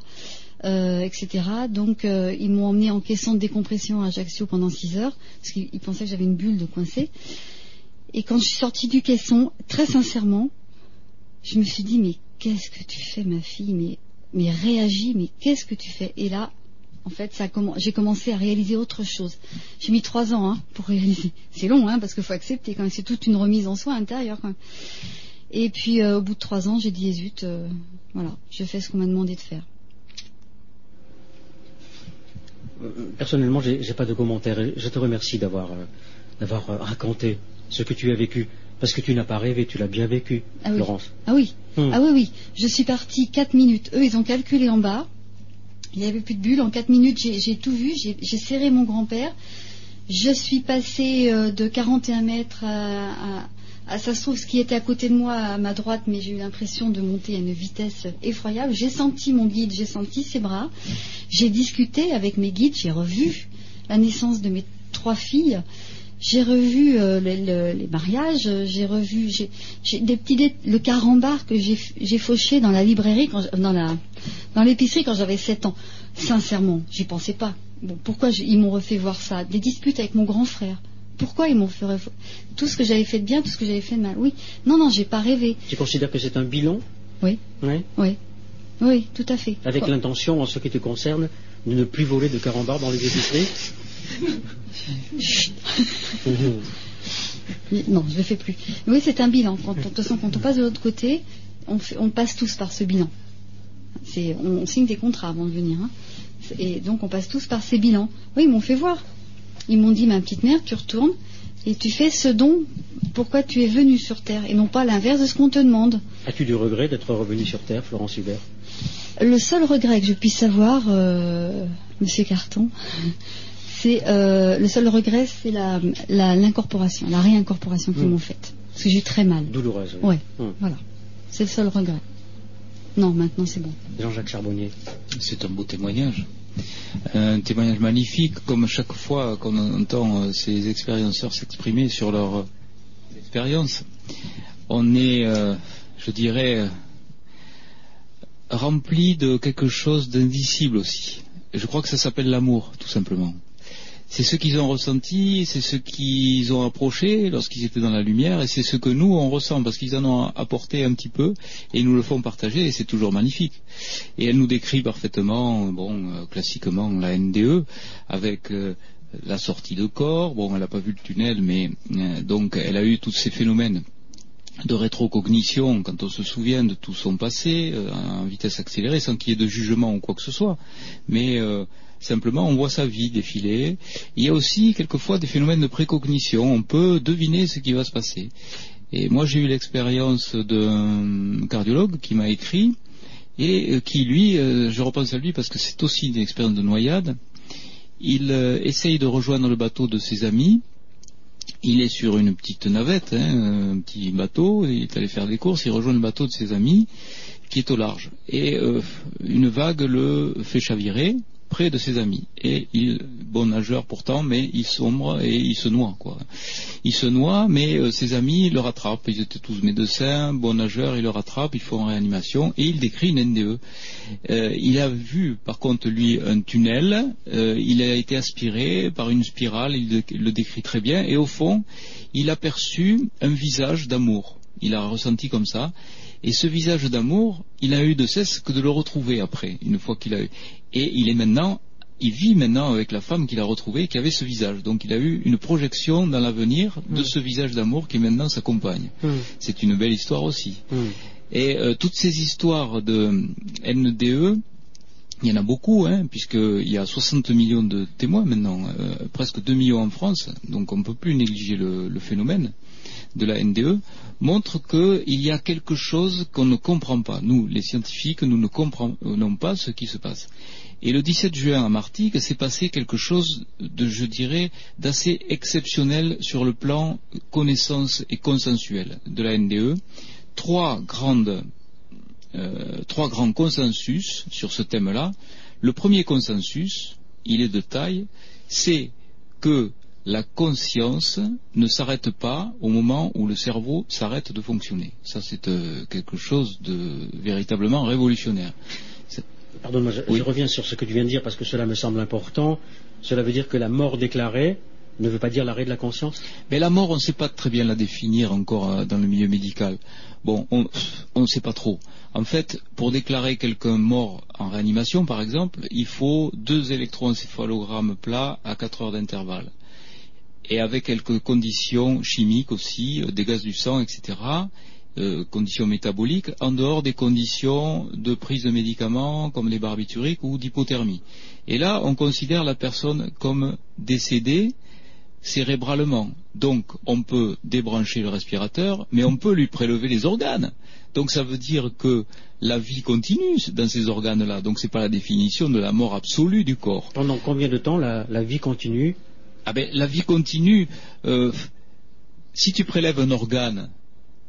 euh, etc. Donc euh, ils m'ont emmené en caisson de décompression à Ajaccio pendant 6 heures parce qu'ils ils pensaient que j'avais une bulle de coincée. Et quand je suis sortie du caisson, très sincèrement, je me suis dit mais qu'est-ce que tu fais ma fille? Mais mais réagis, mais qu'est-ce que tu fais? Et là, en fait, j'ai commencé à réaliser autre chose. J'ai mis trois ans hein, pour réaliser. C'est long, hein, parce qu'il faut accepter quand même. C'est toute une remise en soi intérieure. Quand même. Et puis euh, au bout de trois ans, j'ai dit zut, euh, voilà, je fais ce qu'on m'a demandé de faire. Euh, Personnellement, j'ai j'ai pas de commentaire. Et Je te remercie d'avoir euh, raconté ce que tu as vécu. Parce que tu n'as pas rêvé, tu l'as bien vécu, Ah oui. Laurence. Ah oui, Hmm. ah oui, oui. Je suis partie 4 minutes. Eux, ils ont calculé en bas. Il n'y avait plus de bulles. En 4 minutes, j'ai tout vu. J'ai serré mon grand-père. Je suis passée euh, de 41 mètres à, à, ce qui était à côté de moi à ma droite, mais j'ai eu l'impression de monter à une vitesse effroyable. J'ai senti mon guide, j'ai senti ses bras. J'ai discuté avec mes guides. J'ai revu la naissance de mes trois filles. J'ai revu euh, le- le- les mariages, euh, j'ai revu j'ai j'ai des petits dé- le carambar que j'ai j'ai fauché dans la librairie quand dans la dans l'épicerie quand j'avais 7 ans. Sincèrement, j'y pensais pas. Bon, pourquoi ils m'ont refait voir ça? Des disputes avec mon grand frère. Pourquoi ils m'ont fait tout ce que j'avais fait de bien, tout ce que j'avais fait de mal? Oui, non, non, j'ai pas rêvé. Tu considères que c'est un bilan? Oui, Oui. oui, oui, tout à fait. Avec l'intention, en ce qui te concerne, de ne plus voler de carambar dans les épiceries? Non, je le fais plus. Oui, c'est un bilan. Quand, on- de toute façon, quand on passe de l'autre côté, on, fait- on passe tous par ce bilan. On signe des contrats avant de venir. hein. Et donc, on passe tous par ces bilans. Oui, ils m'ont fait voir. Ils m'ont dit, ma petite mère, tu retournes et tu fais ce don pourquoi tu es venu sur Terre et non pas l'inverse de ce qu'on te demande. As-tu du regret d'être revenu sur Terre, Florence Hubert? Le seul regret que je puisse avoir, euh, Monsieur Carton, c'est euh, le seul regret, c'est la, la- l'incorporation, la réincorporation qu'ils Mm. m'ont faite. Parce que j'ai eu très mal. Douloureuse. oui. Ouais, Mm. voilà. C'est le seul regret. Non, maintenant c'est bon. Jean-Jacques Charbonnier. C'est un beau témoignage. Un témoignage magnifique, comme chaque fois qu'on entend euh, ces expérienceurs s'exprimer sur leur euh, expérience. On est, euh, je dirais, rempli de quelque chose d'indicible aussi. Je crois que ça s'appelle l'amour, tout simplement. C'est ce qu'ils ont ressenti, c'est ce qu'ils ont approché lorsqu'ils étaient dans la lumière, et c'est ce que nous on ressent parce qu'ils en ont apporté un petit peu et ils nous le font partager et c'est toujours magnifique. Et elle nous décrit parfaitement, bon, euh, classiquement la NDE avec euh, la sortie de corps. Bon, elle n'a pas vu le tunnel, mais euh, donc elle a eu tous ces phénomènes de rétrocognition quand on se souvient de tout son passé euh, en vitesse accélérée sans qu'il y ait de jugement ou quoi que ce soit. Mais simplement on voit sa vie défiler. Il y a aussi quelquefois des phénomènes de précognition. On peut deviner ce qui va se passer. Et moi j'ai eu l'expérience d'un cardiologue qui m'a écrit et qui lui, je repense à lui parce que c'est aussi une expérience de noyade, il essaye de rejoindre le bateau de ses amis il est sur une petite navette, hein, un petit bateau, il est allé faire des courses, il rejoint le bateau de ses amis qui est au large. Et euh, une vague le fait chavirer, près de ses amis. Et bon nageur pourtant, mais il sombre et il se noie, quoi. Il se noie, mais euh, ses amis le rattrapent. Ils étaient tous médecins, bon nageur, il le rattrape, il faut en réanimation, et il décrit une NDE. Euh, il a vu, par contre, lui, un tunnel, euh, il a été aspiré par une spirale, il le décrit très bien, et au fond, il a perçu un visage d'amour. Il a ressenti comme ça. Et ce visage d'amour, il a eu de cesse que de le retrouver après, une fois qu'il a eu. Et il est maintenant, il vit maintenant avec la femme qu'il a retrouvée qui avait ce visage. Donc il a eu une projection dans l'avenir de Mm. ce visage d'amour qui maintenant s'accompagne. Mm. C'est une belle histoire aussi. Mm. Et euh, toutes ces histoires de NDE, il y en a beaucoup, hein, puisqu'il y a 60 millions de témoins maintenant, euh, presque 2 millions en France, donc on ne peut plus négliger le, le phénomène de la NDE, montre qu'il y a quelque chose qu'on ne comprend pas. Nous, les scientifiques, nous ne comprenons pas ce qui se passe. Et le 17 juin à Martigues, s'est passé quelque chose de, je dirais, d'assez exceptionnel sur le plan connaissance et consensuel de la NDE. Trois grandes euh, trois grands consensus sur ce thème-là. Le premier consensus, il est de taille, c'est que la conscience ne s'arrête pas au moment où le cerveau s'arrête de fonctionner. Ça, c'est euh, quelque chose de véritablement révolutionnaire. Pardonne-moi, je, Oui. je reviens sur ce que tu viens de dire parce que cela me semble important. Cela veut dire que la mort déclarée ne veut pas dire l'arrêt de la conscience? Mais la mort, on ne sait pas très bien la définir encore euh, dans le milieu médical. Bon, on on ne sait pas trop. En fait, pour déclarer quelqu'un mort en réanimation, par exemple, il faut deux électroencéphalogrammes plats à 4 heures d'intervalle. Et avec quelques conditions chimiques aussi, euh, des gaz du sang, etc., euh, conditions métaboliques, en dehors des conditions de prise de médicaments comme les barbituriques ou d'hypothermie. Et là, on considère la personne comme décédée cérébralement. Donc, on peut débrancher le respirateur, mais on peut lui prélever les organes. Donc, ça veut dire que la vie continue dans ces organes-là. Donc, ce n'est pas la définition de la mort absolue du corps. Pendant combien de temps la, la vie continue Ah ben, la vie continue. euh, si tu prélèves un organe,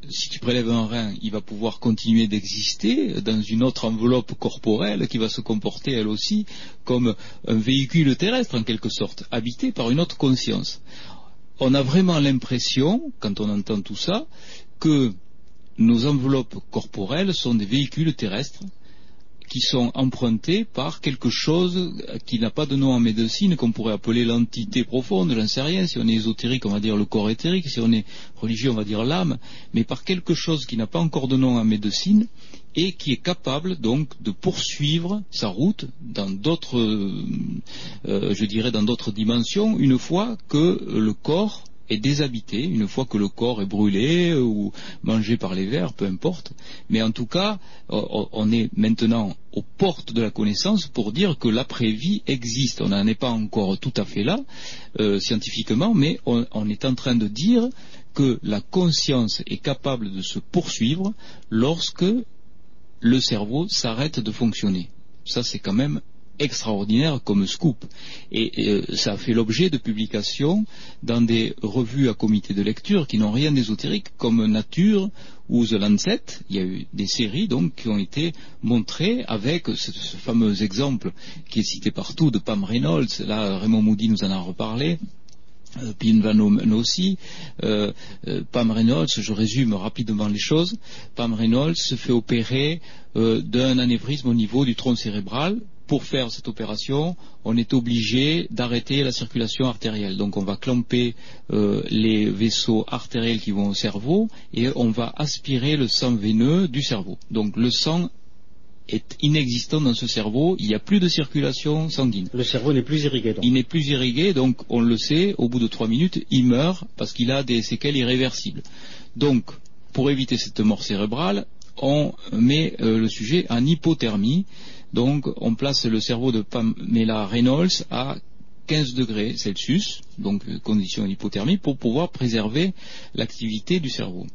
si tu prélèves un rein, il va pouvoir continuer d'exister dans une autre enveloppe corporelle qui va se comporter elle aussi comme un véhicule terrestre en quelque sorte, habité par une autre conscience. On a vraiment l'impression, quand on entend tout ça, que nos enveloppes corporelles sont des véhicules terrestres qui sont empruntés par quelque chose qui n'a pas de nom en médecine, qu'on pourrait appeler l'entité profonde, j'en sais rien. Si on est ésotérique, on va dire le corps éthérique. Si on est religieux, on va dire l'âme. Mais par quelque chose qui n'a pas encore de nom en médecine et qui est capable donc de poursuivre sa route dans d'autres, euh, je dirais, dans d'autres dimensions, une fois que le corps est déshabité, une fois que le corps est brûlé ou mangé par les vers, peu importe. Mais en tout cas, on est maintenant aux portes de la connaissance pour dire que l'après-vie existe. On n'en est pas encore tout à fait là, euh, scientifiquement, mais on est en train de dire que la conscience est capable de se poursuivre lorsque le cerveau s'arrête de fonctionner. Ça, c'est quand même extraordinaire comme scoop. Et, euh, ça a fait l'objet de publications dans des revues à comité de lecture qui n'ont rien d'ésotérique, comme Nature ou The Lancet. Il y a eu des séries donc qui ont été montrées avec ce, fameux exemple qui est cité partout de Pam Reynolds. Là, Raymond Moody nous en a reparlé. Euh, Pin Van Omen aussi, euh, Pam Reynolds, je résume rapidement les choses, Pam Reynolds se fait opérer d'un anévrisme au niveau du tronc cérébral. Pour faire cette opération, on est obligé d'arrêter la circulation artérielle. Donc on va clamper euh, les vaisseaux artériels qui vont au cerveau et on va aspirer le sang veineux du cerveau. Donc le sang est inexistant dans ce cerveau. Il n'y a plus de circulation sanguine. Le cerveau n'est plus irrigué. Donc. Il n'est plus irrigué, donc on le sait, au bout de trois minutes, il meurt parce qu'il a des séquelles irréversibles. Donc, pour éviter cette mort cérébrale, on met euh, le sujet en hypothermie. Donc, on place le cerveau de Pamela Reynolds à 15 degrés Celsius, donc euh, condition d'hypothermie, pour pouvoir préserver l'activité du cerveau.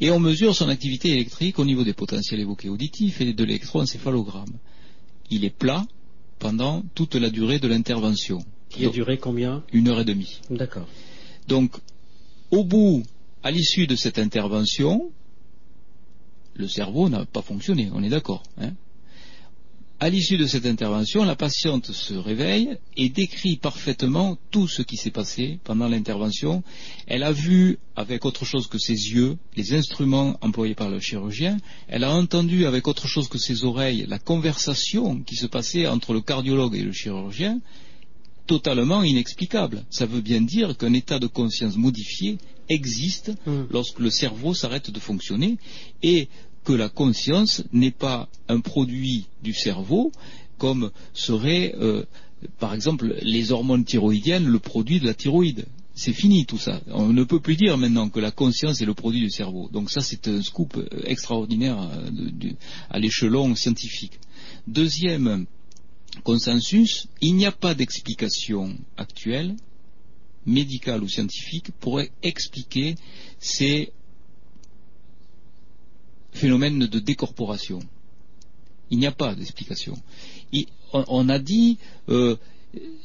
Et on mesure son activité électrique au niveau des potentiels évoqués auditifs et de l'électroencéphalogramme. Il est plat pendant toute la durée de l'intervention. Qui a duré combien? Une heure et demie. D'accord. Donc, au bout, à l'issue de cette intervention, le cerveau n'a pas fonctionné, on est d'accord. Hein à l'issue de cette intervention, la patiente se réveille et décrit parfaitement tout ce qui s'est passé pendant l'intervention. Elle a vu, avec autre chose que ses yeux, les instruments employés par le chirurgien. Elle a entendu, avec autre chose que ses oreilles, la conversation qui se passait entre le cardiologue et le chirurgien, totalement inexplicable. Ça veut bien dire qu'un état de conscience modifié existe Hmm. lorsque le cerveau s'arrête de fonctionner et que la conscience n'est pas un produit du cerveau comme serait euh, par exemple les hormones thyroïdiennes le produit de la thyroïde. C'est fini tout ça. On ne peut plus dire maintenant que la conscience est le produit du cerveau. Donc ça c'est un scoop euh, extraordinaire euh, à l'échelon scientifique. Deuxième consensus, il n'y a pas d'explication actuelle, médicale ou scientifique, pour expliquer ces phénomènes de décorporation. Il n'y a pas d'explication. On, a dit euh,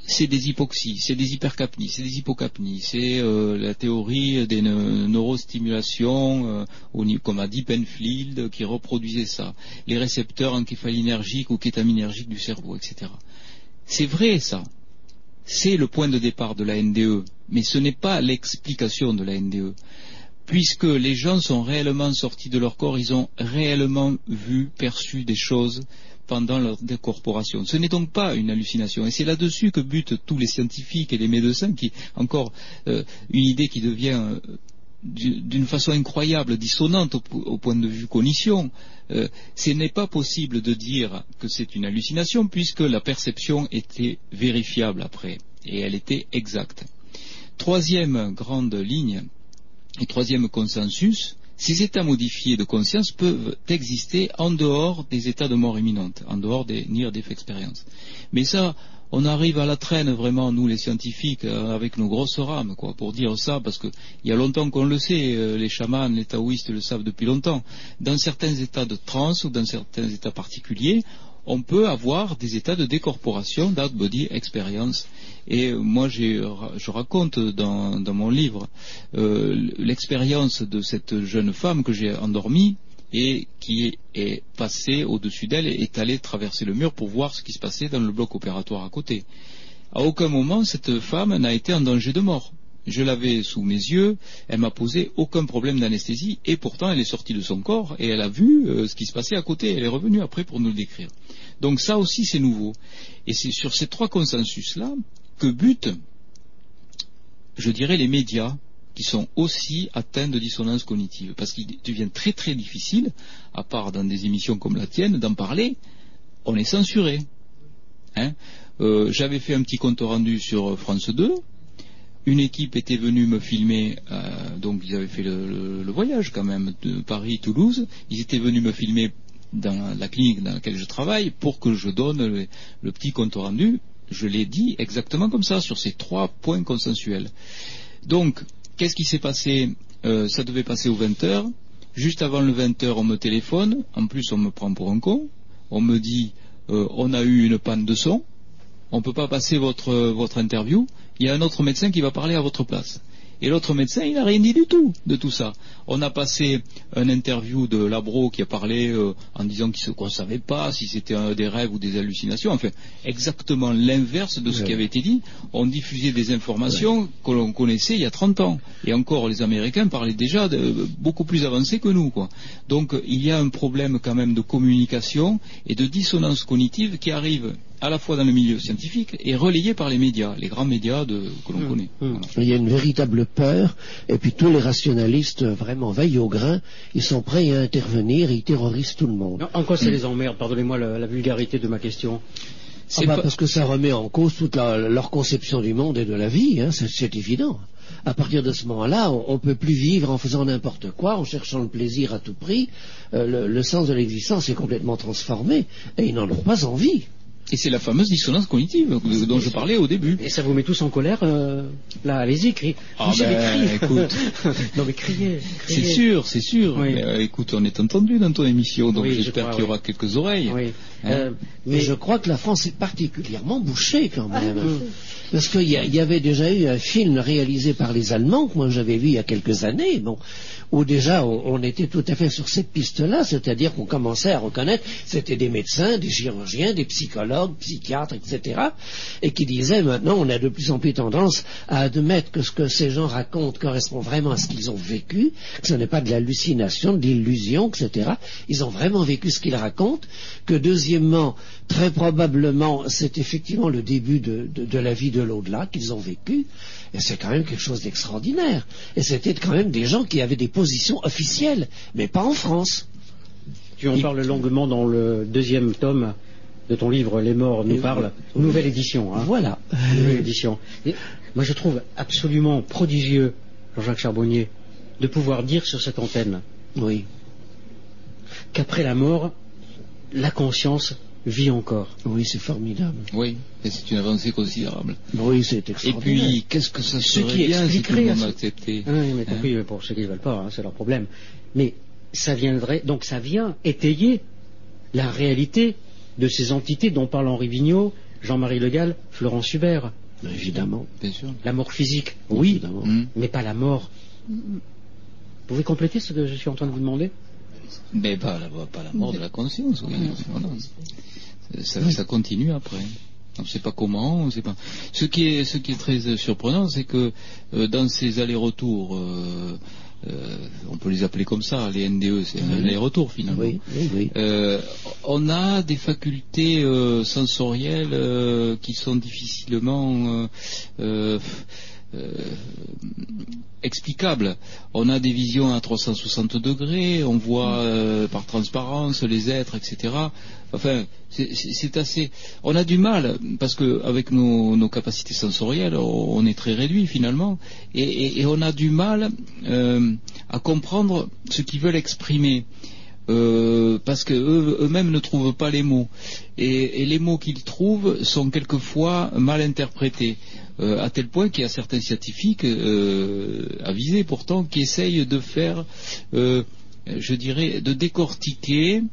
c'est des hypoxies, c'est des hypercapnies, c'est des hypocapnies, c'est euh, la théorie des ne- neurostimulations, euh, comme a dit Penfield, qui reproduisait ça, les récepteurs encéphalinergiques ou kétaminergiques du cerveau, etc. C'est vrai ça, c'est le point de départ de la NDE, mais ce n'est pas l'explication de la NDE. Puisque les gens sont réellement sortis de leur corps, ils ont réellement vu, perçu des choses pendant leur décorporation. Ce n'est donc pas une hallucination. Et c'est là-dessus que butent tous les scientifiques et les médecins, qui, encore, euh, une idée qui devient euh, du- d'une façon incroyable, dissonante au point de vue cognition. Euh, ce n'est pas possible de dire que c'est une hallucination puisque la perception était vérifiable après et elle était exacte. Troisième grande ligne et troisième consensus, ces états modifiés de conscience peuvent exister en dehors des états de mort imminente, en dehors des near death. Mais ça, on arrive à la traîne vraiment, nous les scientifiques, euh, avec nos grosses rames, quoi, pour dire ça, parce qu'il y a longtemps qu'on le sait, euh, les chamans, les taoïstes le savent depuis longtemps. Dans certains états de transe ou dans certains états particuliers, on peut avoir des états de décorporation, d'out body experience. Et euh, moi, je raconte dans, dans mon livre euh, l'expérience de cette jeune femme que j'ai endormie et qui est passée au-dessus d'elle et est allée traverser le mur pour voir ce qui se passait dans le bloc opératoire à côté. À aucun moment, cette femme n'a été en danger de mort. Je l'avais sous mes yeux, elle m'a posé aucun problème d'anesthésie et pourtant elle est sortie de son corps et elle a vu euh, ce qui se passait à côté. Elle est revenue après pour nous le décrire. Donc ça aussi c'est nouveau. Et c'est sur ces trois consensus-là que butent, je dirais, les médias qui sont aussi atteints de dissonance cognitive. Parce qu'il devient très très difficile, à part dans des émissions comme la tienne, d'en parler. On est censuré. Hein Euh, J'avais fait un petit compte rendu sur France 2. Une équipe était venue me filmer, euh, donc ils avaient fait le, voyage quand même de Paris-Toulouse. Ils étaient venus me filmer dans la clinique dans laquelle je travaille pour que je donne le, petit compte rendu. Je l'ai dit exactement comme ça, sur ces trois points consensuels. Donc, qu'est-ce qui s'est passé? Euh, Ça devait passer aux 20 heures. Juste avant le 20 heures, on me téléphone. En plus, on me prend pour un con. On me dit, euh, on a eu une panne de son. On ne peut pas passer votre interview. Il y a un autre médecin qui va parler à votre place. Et l'autre médecin, il n'a rien dit du tout de tout ça. On a passé un interview de Labro qui a parlé euh, en disant qu'il ne savait pas si c'était des rêves ou des hallucinations. Enfin, exactement l'inverse de ce Ouais. qui avait été dit. On diffusait des informations que l'on connaissait il y a 30 ans. Et encore, les Américains parlaient déjà de, beaucoup plus avancés que nous. Quoi. Donc, il y a un problème quand même de communication et de dissonance cognitive qui arrive à la fois dans le milieu scientifique et relayé par les médias, les grands médias de, que l'on Mmh, connaît. mmh. Voilà. Il y a une véritable peur, et puis tous les rationalistes vraiment veillent au grain, ils sont prêts à intervenir, ils terrorisent tout le monde. En quoi ça les emmerde Pardonnez-moi la, la vulgarité de ma question. Ah C'est bah, pas- Parce que ça remet en cause toute la- leur conception du monde et de la vie, hein, c'est c'est évident. À partir de ce moment-là, on ne peut plus vivre en faisant n'importe quoi, en cherchant le plaisir à tout prix. Euh, le, le sens de l'existence est complètement transformé, et ils n'en ont pas envie. Et c'est la fameuse dissonance cognitive dont je parlais au début. Et ça vous met tous en colère euh, Là, allez-y, criez. Ah ben, écoute. [LAUGHS] non mais criez. C'est sûr, c'est sûr. Oui. Mais, euh, écoute, on est entendu dans ton émission, donc Oui, j'espère qu'il y oui. aura quelques oreilles. Oui. Hein Euh, Mais mais je crois que la France est particulièrement bouchée quand même. hum. Parce qu'il y, y avait déjà eu un film réalisé par les Allemands que moi j'avais vu il y a quelques années, bon, où déjà on, était tout à fait sur cette piste-là, c'est-à-dire qu'on commençait à reconnaître c'était des médecins, des chirurgiens, des psychologues, psychiatres, etc., et qui disaient maintenant on a de plus en plus tendance à admettre que ce que ces gens racontent correspond vraiment à ce qu'ils ont vécu, que ce n'est pas de l'hallucination, de l'illusion, etc. Ils ont vraiment vécu ce qu'ils racontent, que deuxièmement, très probablement, c'est effectivement le début de, de- de la vie de l'au-delà qu'ils ont vécu, et c'est quand même quelque chose d'extraordinaire. Et c'était quand même des gens qui avaient des positions officielles, mais pas en France. tu en Il- parles longuement dans le deuxième tome de ton livre Les morts nous parlent. Nouvelle édition. Hein. Voilà. Nouvelle édition. Et moi, je trouve absolument prodigieux, Jean-Jacques Charbonnier, de pouvoir dire sur cette antenne Oui, qu'après la mort, la conscience vit encore. oui, c'est formidable. Oui, et c'est une avancée considérable. Oui, c'est Et extraordinaire. puis, qu'est-ce que ça Ce serait qui bien si tout le monde ce- acceptait Ah oui, mais compris, mais pour ceux qui ne veulent pas, hein, c'est leur problème. Mais ça viendrait, donc ça vient étayer la réalité de ces entités dont parlent Henri Vigneault, Jean-Marie Le Gall, Florence Hubert. Évidemment. Bien sûr. La mort physique, oui, Évidemment. Mais pas la mort. Vous pouvez compléter ce que je suis en train de vous demander? Mais pas la, pas la mort de la conscience. oui. Voilà. Ça, ça continue après. On ne sait pas comment, on sait pas. Ce qui est, ce qui est très euh, surprenant, c'est que euh, dans ces allers-retours, euh, euh, on peut les appeler comme ça, les NDE, c'est un aller-retour finalement. Oui, on a des facultés sensorielles qui sont difficilement euh, explicables. On a des visions à 360 degrés, on voit euh, par transparence les êtres, etc. Enfin, c'est- assez. On a du mal parce que avec nos, capacités sensorielles, on, est très réduit finalement, et, on a du mal euh, à comprendre ce qu'ils veulent exprimer. Parce que eux- eux-mêmes ne trouvent pas les mots. Et les mots qu'ils trouvent sont quelquefois mal interprétés, euh, à tel point qu'il y a certains scientifiques euh, avisés pourtant qui essayent de faire, euh, je dirais, de décortiquer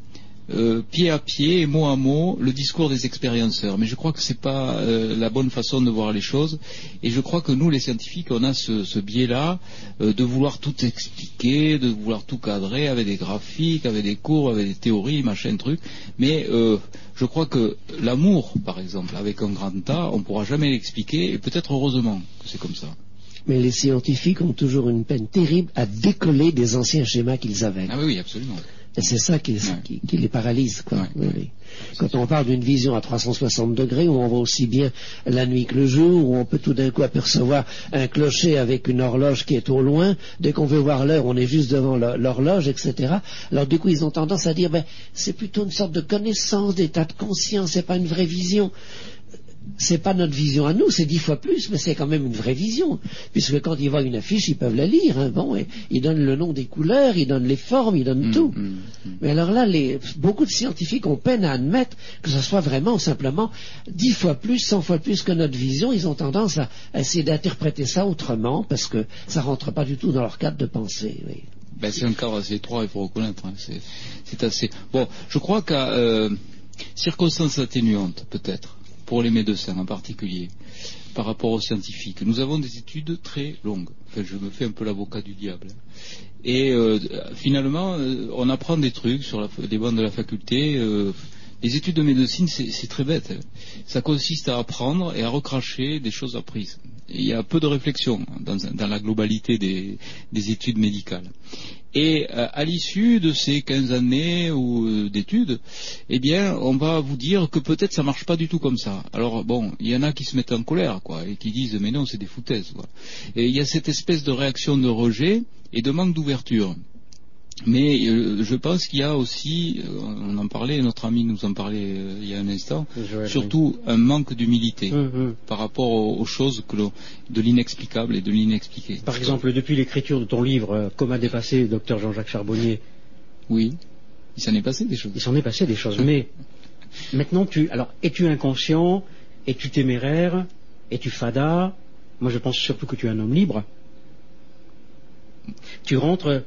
euh, pied à pied et mot à mot le discours des expérienceurs. Mais je crois que ce n'est pas euh, la bonne façon de voir les choses. Et je crois que nous, les scientifiques, on a ce, ce biais-là euh, de vouloir tout expliquer, de vouloir tout cadrer avec des graphiques, avec des cours, avec des théories, machin truc. Mais je crois que l'amour, par exemple, avec un grand A, on ne pourra jamais l'expliquer, et peut-être heureusement que c'est comme ça. Mais les scientifiques ont toujours une peine terrible à décoller des anciens schémas qu'ils avaient. Ah oui, oui, absolument. Et c'est ça qui, Ouais. qui- qui les paralyse. Quoi. Ouais. Oui, oui. Quand on parle d'une vision à 360 degrés, où on voit aussi bien la nuit que le jour, où on peut tout d'un coup apercevoir un clocher avec une horloge qui est au loin, dès qu'on veut voir l'heure, on est juste devant l'horloge, etc. Alors du coup, ils ont tendance à dire, ben, c'est plutôt une sorte de connaissance, d'état de conscience, c'est pas une vraie vision. C'est pas notre vision à nous, c'est dix fois plus, mais c'est quand même une vraie vision. Puisque quand ils voient une affiche, ils peuvent la lire. hein. Bon, et ils donnent le nom des couleurs, ils donnent les formes, ils donnent Mm, tout. mm, mm. Mais alors là, les, beaucoup de scientifiques ont peine à admettre que ce soit vraiment simplement dix fois plus, cent fois plus que notre vision. Ils ont tendance à, à essayer d'interpréter ça autrement parce que ça rentre pas du tout dans leur cadre de pensée. oui. Ben, c'est un cadre assez étroit, il faut reconnaître. hein. C'est, c'est assez. Bon, je crois qu'à euh, circonstances atténuantes, peut-être, pour les médecins en particulier, par rapport aux scientifiques, nous avons des études très longues. Enfin, je me fais un peu l'avocat du diable. Et euh, finalement, euh, on apprend des trucs sur la, des bancs de la faculté. euh, les études de médecine, c'est, très bête. Ça consiste à apprendre et à recracher des choses apprises. il y a peu de réflexion dans, la globalité des études médicales. Et euh, à l'issue de ces 15 années ou euh, d'études, eh bien, on va vous dire que peut-être ça marche pas du tout comme ça. Alors bon, il y en a qui se mettent en colère, quoi, et qui disent mais non, c'est des foutaises. Quoi. Et il y a cette espèce de réaction de rejet et de manque d'ouverture. Mais euh, je pense qu'il y a aussi, euh, on en parlait, notre ami nous en parlait euh, il y a un instant, surtout un manque d'humilité. Hum, hum. par rapport aux, aux choses que de l'inexplicable et de l'inexpliqué. Par exemple, depuis l'écriture de ton livre Comment dépasser docteur Jean-Jacques Charbonnier, Oui, il s'en est passé des choses. il s'en est passé des choses. Mais maintenant, tu, alors, es-tu inconscient? Es-tu téméraire? Es-tu fada? Moi, je pense surtout que tu es un homme libre. Tu rentres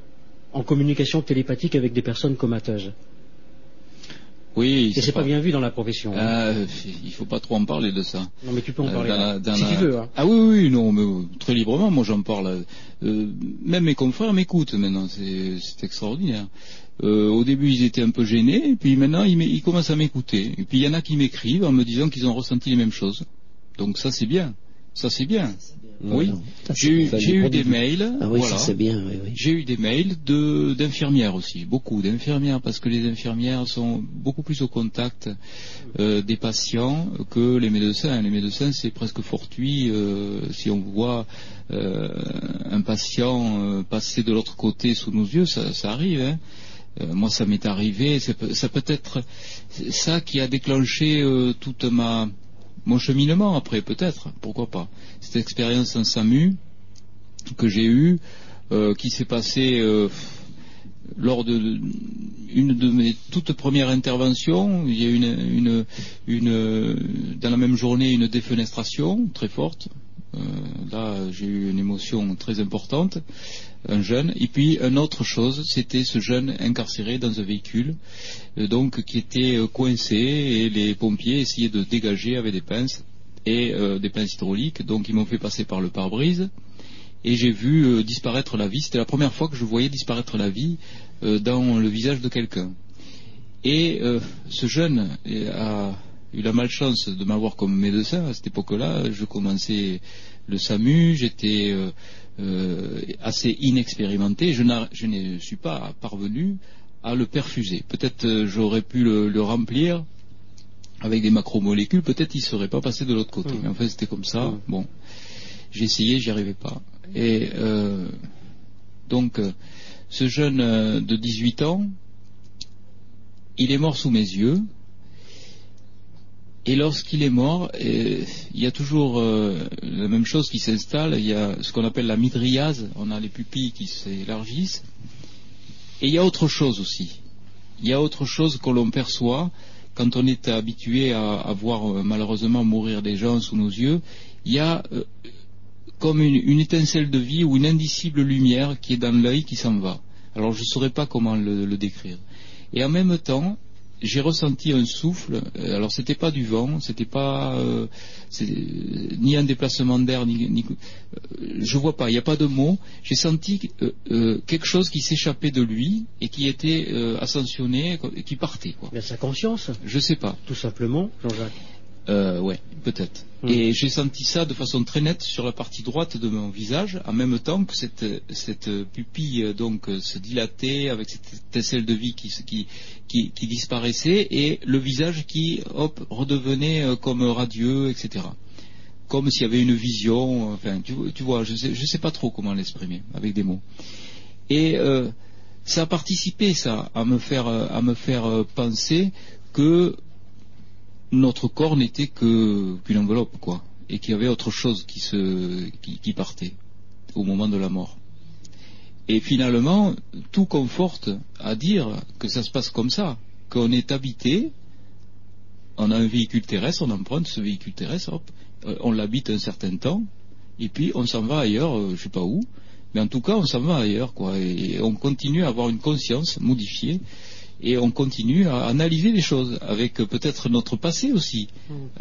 en communication télépathique avec des personnes comateuses. Oui, Et c'est pas bien vu dans la profession. hein. Ah, il faut pas trop en parler de ça. Non, mais tu peux en Euh, parler. dans là. la- dans si la- tu veux. Hein. Ah oui, oui, non, mais euh, très librement, moi j'en parle. Euh, même mes confrères m'écoutent maintenant, c'est extraordinaire. Euh, au début, ils étaient un peu gênés, et puis maintenant, ils, ils commencent à m'écouter. Et puis il y en a qui m'écrivent en me disant qu'ils ont ressenti les mêmes choses. Donc ça, c'est bien. Ça, c'est bien. Oui. J'ai eu, des mails. Ah oui, voilà. ça c'est bien, oui, oui. J'ai eu des mails de d'infirmières aussi, beaucoup d'infirmières, parce que les infirmières sont beaucoup plus au contact euh, des patients que les médecins. Les médecins, c'est presque fortuit euh, si on voit euh, un patient passer de l'autre côté sous nos yeux, ça, ça arrive. hein. Moi, ça m'est arrivé. Ça peut, ça peut être ça qui a déclenché toute ma mon cheminement après, peut-être, pourquoi pas. Cette expérience en SAMU que j'ai eue, euh, qui s'est passée euh, lors de une de mes toutes premières interventions. Il y a eu une, dans la même journée une défenestration très forte. Euh, là, j'ai eu une émotion très importante, un jeune. Et puis, une autre chose, c'était ce jeune incarcéré dans un véhicule, euh, donc qui était euh, coincé, et les pompiers essayaient de dégager avec des pinces et euh, des pinces hydrauliques. Donc, ils m'ont fait passer par le pare-brise. Et j'ai vu disparaître la vie. C'était la première fois que je voyais disparaître la vie dans le visage de quelqu'un. Et ce jeune a eu la malchance de m'avoir comme médecin à cette époque-là. Je commençais le SAMU, j'étais euh, assez inexpérimenté. Je, je ne suis pas parvenu à le perfuser. Peut-être euh, j'aurais pu le, le remplir avec des macromolécules, peut-être il ne serait pas passé de l'autre côté. Mm. Mais en fait, c'était comme ça. Mm. Bon, j'ai essayé, j'y arrivais pas. Et euh, donc, ce jeune de 18 ans, il est mort sous mes yeux. Et lorsqu'il est mort, euh, il y a toujours euh, la même chose qui s'installe. Il y a ce qu'on appelle la midriase. On a les pupilles qui s'élargissent. Et il y a autre chose aussi. Il y a autre chose que l'on perçoit quand on est habitué à, voir euh, malheureusement mourir des gens sous nos yeux. Il y a comme une, étincelle de vie ou une indicible lumière qui est dans l'œil qui s'en va. Alors je ne saurais pas comment le décrire. Et en même temps, j'ai ressenti un souffle. euh, Alors c'était pas du vent, c'était pas euh, ni un déplacement d'air, ni, ni- euh, je vois pas. Il n'y a pas de mots. J'ai senti euh, quelque chose qui s'échappait de lui et qui était ascensionné, et qui partait. Quoi. Mais sa conscience, Je sais pas. tout simplement, Jean-Jacques. Euh, ouais, peut-être. Mm. Et j'ai senti ça de façon très nette sur la partie droite de mon visage, en même temps que cette, cette pupille euh, donc euh, se dilatait avec cette étincelle de vie qui, qui, qui, qui disparaissait et le visage qui, hop, redevenait euh, comme radieux, etc. Comme s'il y avait une vision. Enfin, tu, tu vois, je sais, je sais pas trop comment l'exprimer avec des mots. Et euh, ça a participé, ça, à me faire, à me faire penser que notre corps n'était que qu'une enveloppe, quoi, et qu'il y avait autre chose qui se qui, qui partait au moment de la mort. Et finalement, tout conforte à dire que ça se passe comme ça, qu'on est habité, on a un véhicule terrestre, on emprunte ce véhicule terrestre, hop, euh, on l'habite un certain temps, et puis on s'en va ailleurs, euh, je sais pas où, mais en tout cas on s'en va ailleurs, quoi, et on continue à avoir une conscience modifiée et on continue à analyser les choses avec euh, peut-être notre passé aussi.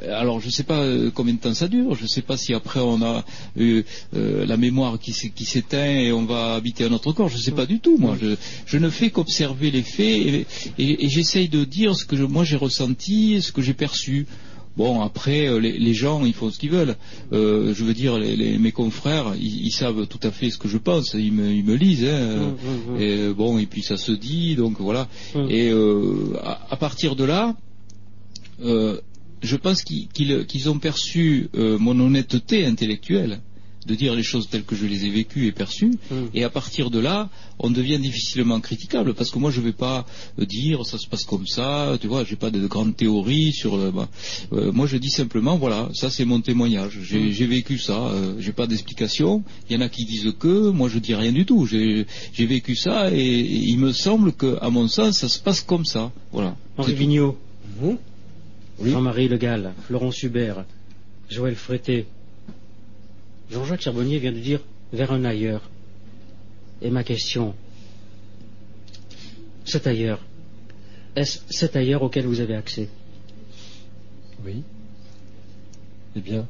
Euh, Alors je ne sais pas euh, combien de temps ça dure, je ne sais pas si après on a eu euh, la mémoire qui s'é- qui s'éteint et on va habiter un autre corps, je ne sais pas du tout. Moi, je, je ne fais qu'observer les faits et, et- et j'essaye de dire ce que je- moi j'ai ressenti, ce que j'ai perçu. Bon, après, euh, les, les gens, ils font ce qu'ils veulent. Euh, je veux dire, les, les- mes confrères, ils, ils savent tout à fait ce que je pense. Ils me, ils me lisent. Hein, Mmh, mmh, mmh. Et euh, bon, et puis ça se dit, donc voilà. Mmh. Et euh, à, à partir de là, euh, je pense qu'ils ont perçu mon honnêteté intellectuelle de dire les choses telles que je les ai vécues et perçues. Mmh. Et à partir de là, on devient difficilement critiquable parce que moi je vais pas euh, dire ça se passe comme ça, tu vois, j'ai pas de grandes théories sur. euh, bah, euh, moi je dis simplement voilà, ça c'est mon témoignage. J'ai Mm. j'ai vécu ça, euh, j'ai pas d'explication. Il y en a qui disent que, moi je dis rien du tout. J'ai j'ai vécu ça et, et il me semble que, à mon sens, ça se passe comme ça. Voilà. Henri. Oui. Jean-Marie Le Gall, Florence Hubert, Joël Frété. Jean-Jacques Charbonnier vient de dire vers un ailleurs. Et ma question, cet ailleurs, est-ce cet ailleurs auquel vous avez accès? Oui. Eh bien,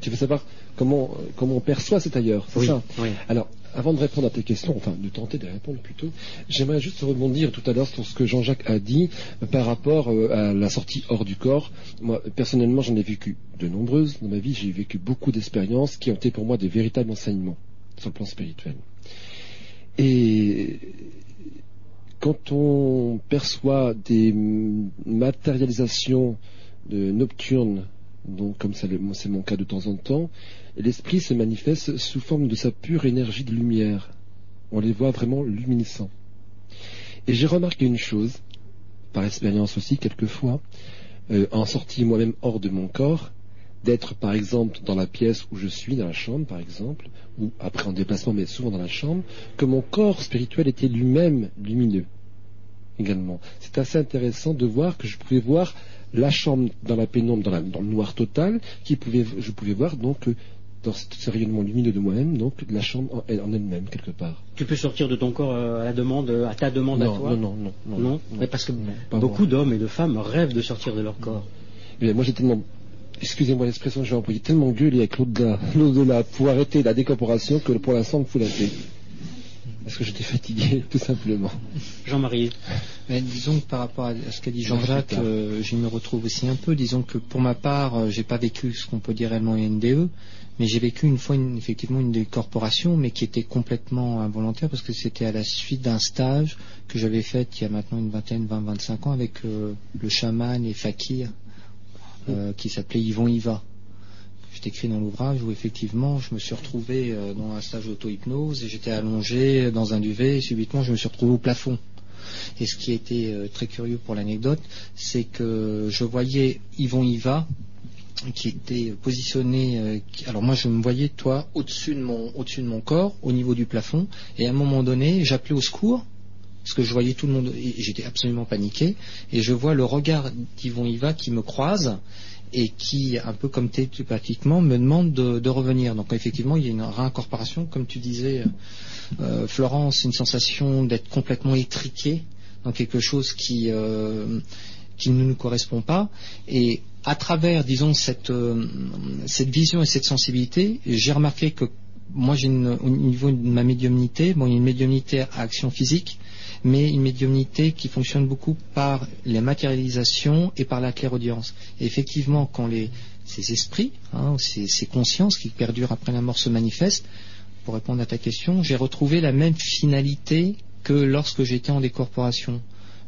tu veux savoir comment, comment on perçoit cet ailleurs, c'est Oui, ça? oui. Alors, avant de répondre à tes questions, enfin de tenter de répondre plutôt, j'aimerais juste rebondir tout à l'heure sur ce que Jean-Jacques a dit euh, par rapport euh, à la sortie hors du corps. Moi, personnellement, j'en ai vécu de nombreuses dans ma vie. J'ai vécu beaucoup d'expériences qui ont été pour moi des véritables enseignements sur le plan spirituel. Et quand on perçoit des matérialisations nocturnes, donc comme c'est mon cas de temps en temps, l'esprit se manifeste sous forme de sa pure énergie de lumière. On les voit vraiment luminescents. Et j'ai remarqué une chose, par expérience aussi quelquefois, euh, en sortie moi-même hors de mon corps, d'être par exemple dans la pièce où je suis, dans la chambre par exemple, ou après en déplacement mais souvent dans la chambre, que mon corps spirituel était lui-même lumineux également. C'est assez intéressant de voir que je pouvais voir la chambre dans la pénombre, dans, dans le noir total, qui je pouvais voir donc euh, dans ce, ce rayonnement lumineux de moi-même, donc la chambre en, elle- en elle-même quelque part. Tu peux sortir de ton corps euh, à la demande, euh, à ta demande non, à toi non, non, non, Non, mais parce que non, beaucoup d'hommes et de femmes rêvent de sortir de leur corps. Eh bien, moi j'ai tellement, excusez-moi l'expression que j'ai employée, tellement gueulé avec l'au-delà, [LAUGHS] l'au-delà pour arrêter la décorporation que pour l'instant me fout la paix. Parce que j'étais fatigué, [LAUGHS] tout simplement. Jean-Marie, Mais disons que par rapport à ce qu'a dit Jean-Jacques, Pierre. euh, je me retrouve aussi un peu. Disons que pour ma part, euh, j'ai pas vécu ce qu'on peut dire réellement une NDE, mais j'ai vécu une fois une- effectivement une décorporation, mais qui était complètement involontaire parce que c'était à la suite d'un stage que j'avais fait il y a maintenant une vingtaine, 20, 25 ans avec euh, le chaman et fakir euh, qui s'appelait Yvon Iva. Écrit dans l'ouvrage où effectivement je me suis retrouvé euh, dans un stage d'auto-hypnose et j'étais allongé dans un duvet et subitement je me suis retrouvé au plafond. Et ce qui était euh, très curieux pour l'anecdote, c'est que je voyais Yvon Iva qui était positionné. euh, alors moi je me voyais toi au-dessus de mon au-dessus de mon corps, au niveau du plafond, et à un moment donné j'appelais au secours parce que je voyais tout le monde et j'étais absolument paniqué et je vois le regard d'Yvon Iva qui me croise et qui, un peu comme télépathiquement, me demande de, revenir. Donc effectivement, il y a une réincorporation, comme tu disais, euh, Florence, une sensation d'être complètement étriqué dans quelque chose qui, euh, qui ne nous correspond pas. Et à travers, disons, cette, euh, cette vision et cette sensibilité, j'ai remarqué que moi, j'ai au niveau de ma médiumnité, bon, il y a une médiumnité à action physique, mais une médiumnité qui fonctionne beaucoup par la matérialisation et par la clairaudience. Effectivement, quand les, ces esprits, hein, ces, ces consciences qui perdurent après la mort se manifestent, pour répondre à ta question, j'ai retrouvé la même finalité que lorsque j'étais en décorporation.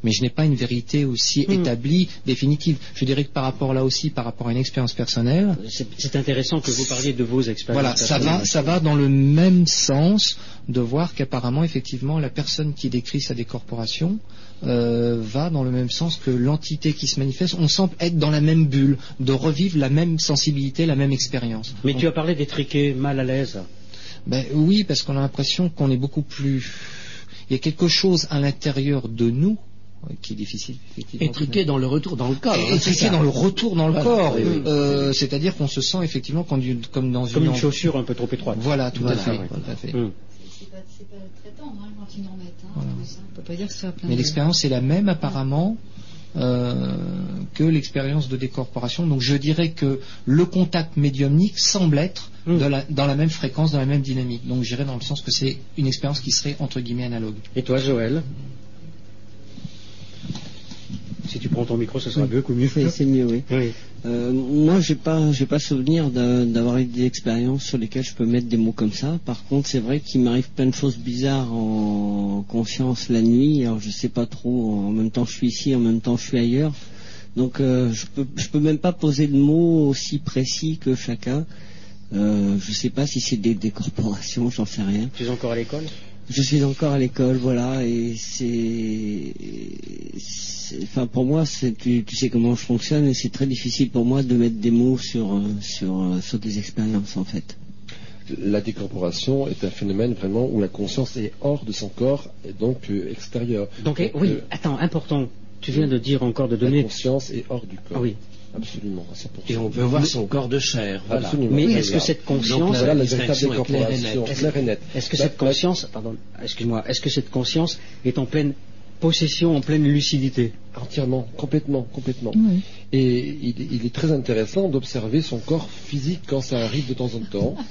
Mais je n'ai pas une vérité aussi Hmm. établie, définitive. Je dirais que par rapport là aussi, par rapport à une expérience personnelle, c'est c'est intéressant que vous parliez de vos expériences. voilà, ça va, ça va dans le même sens de voir qu'apparemment, effectivement, la personne qui décrit sa décorporation euh, va dans le même sens que l'entité qui se manifeste. On semble être dans la même bulle, de revivre la même sensibilité, la même expérience. Mais tu as parlé d'étriquer mal à l'aise. ben, oui, parce qu'on a l'impression qu'on est beaucoup plus. Il y a quelque chose à l'intérieur de nous euh, qui est difficile, effectivement. Étriqué dans le retour dans le corps. hein, Étriqué ça. dans le retour dans le Voilà, corps. oui, oui. Euh, C'est-à-dire qu'on se sent effectivement comme, comme dans Comme une. une chaussure un peu trop étroite. Voilà, tout Voilà, à fait. ouais. tout à fait. Hum. C'est pas, c'est pas très tendre hein, quand ils nous remettent. Hein, Voilà. en plus, hein. On peut pas dire que ce soit plein Mais de- l'expérience est la même apparemment euh, que l'expérience de décorporation. Donc je dirais que le contact médiumnique semble être Mm. de la- dans la même fréquence, dans la même dynamique. Donc j'irais dans le sens que c'est une expérience qui serait entre guillemets analogue. Et toi, Joël? Si tu prends ton micro, ce sera beaucoup mieux. C'est c'est mieux, oui. Oui. Euh, moi, j'ai pas, j'ai pas souvenir d'avoir eu des expériences sur lesquelles je peux mettre des mots comme ça. Par contre, c'est vrai qu'il m'arrive plein de choses bizarres en conscience la nuit. Alors, je sais pas trop. En même temps, je suis ici, en même temps, je suis ailleurs. Donc, euh, je peux, je peux même pas poser de mots aussi précis que chacun. Euh, je sais pas si c'est des, des corporations, j'en sais rien. Tu es encore à l'école? Je suis encore à l'école, voilà, et c'est, enfin pour moi, tu, tu sais comment je fonctionne, et c'est très difficile pour moi de mettre des mots sur euh, sur euh, sur des expériences en fait. La décorporation est un phénomène vraiment où la conscience est hors de son corps et donc euh, extérieure. Donc, eh, oui, euh, attends, important. Tu viens de dire encore de la donner. conscience est hors du corps. Ah oui. Absolument, à 100%. Et on peut voir son corps de chair. Voilà. Absolument. Mais est-ce que cette Donc, conscience, Voilà la distinction véritable est claire et nette. est-ce que La- cette la- conscience, pardon, excuse-moi, est-ce que cette conscience est en pleine possession, en pleine lucidité? Entièrement, complètement, complètement. Oui. Et il, il est très intéressant d'observer son corps physique quand ça arrive de temps en temps. [LAUGHS]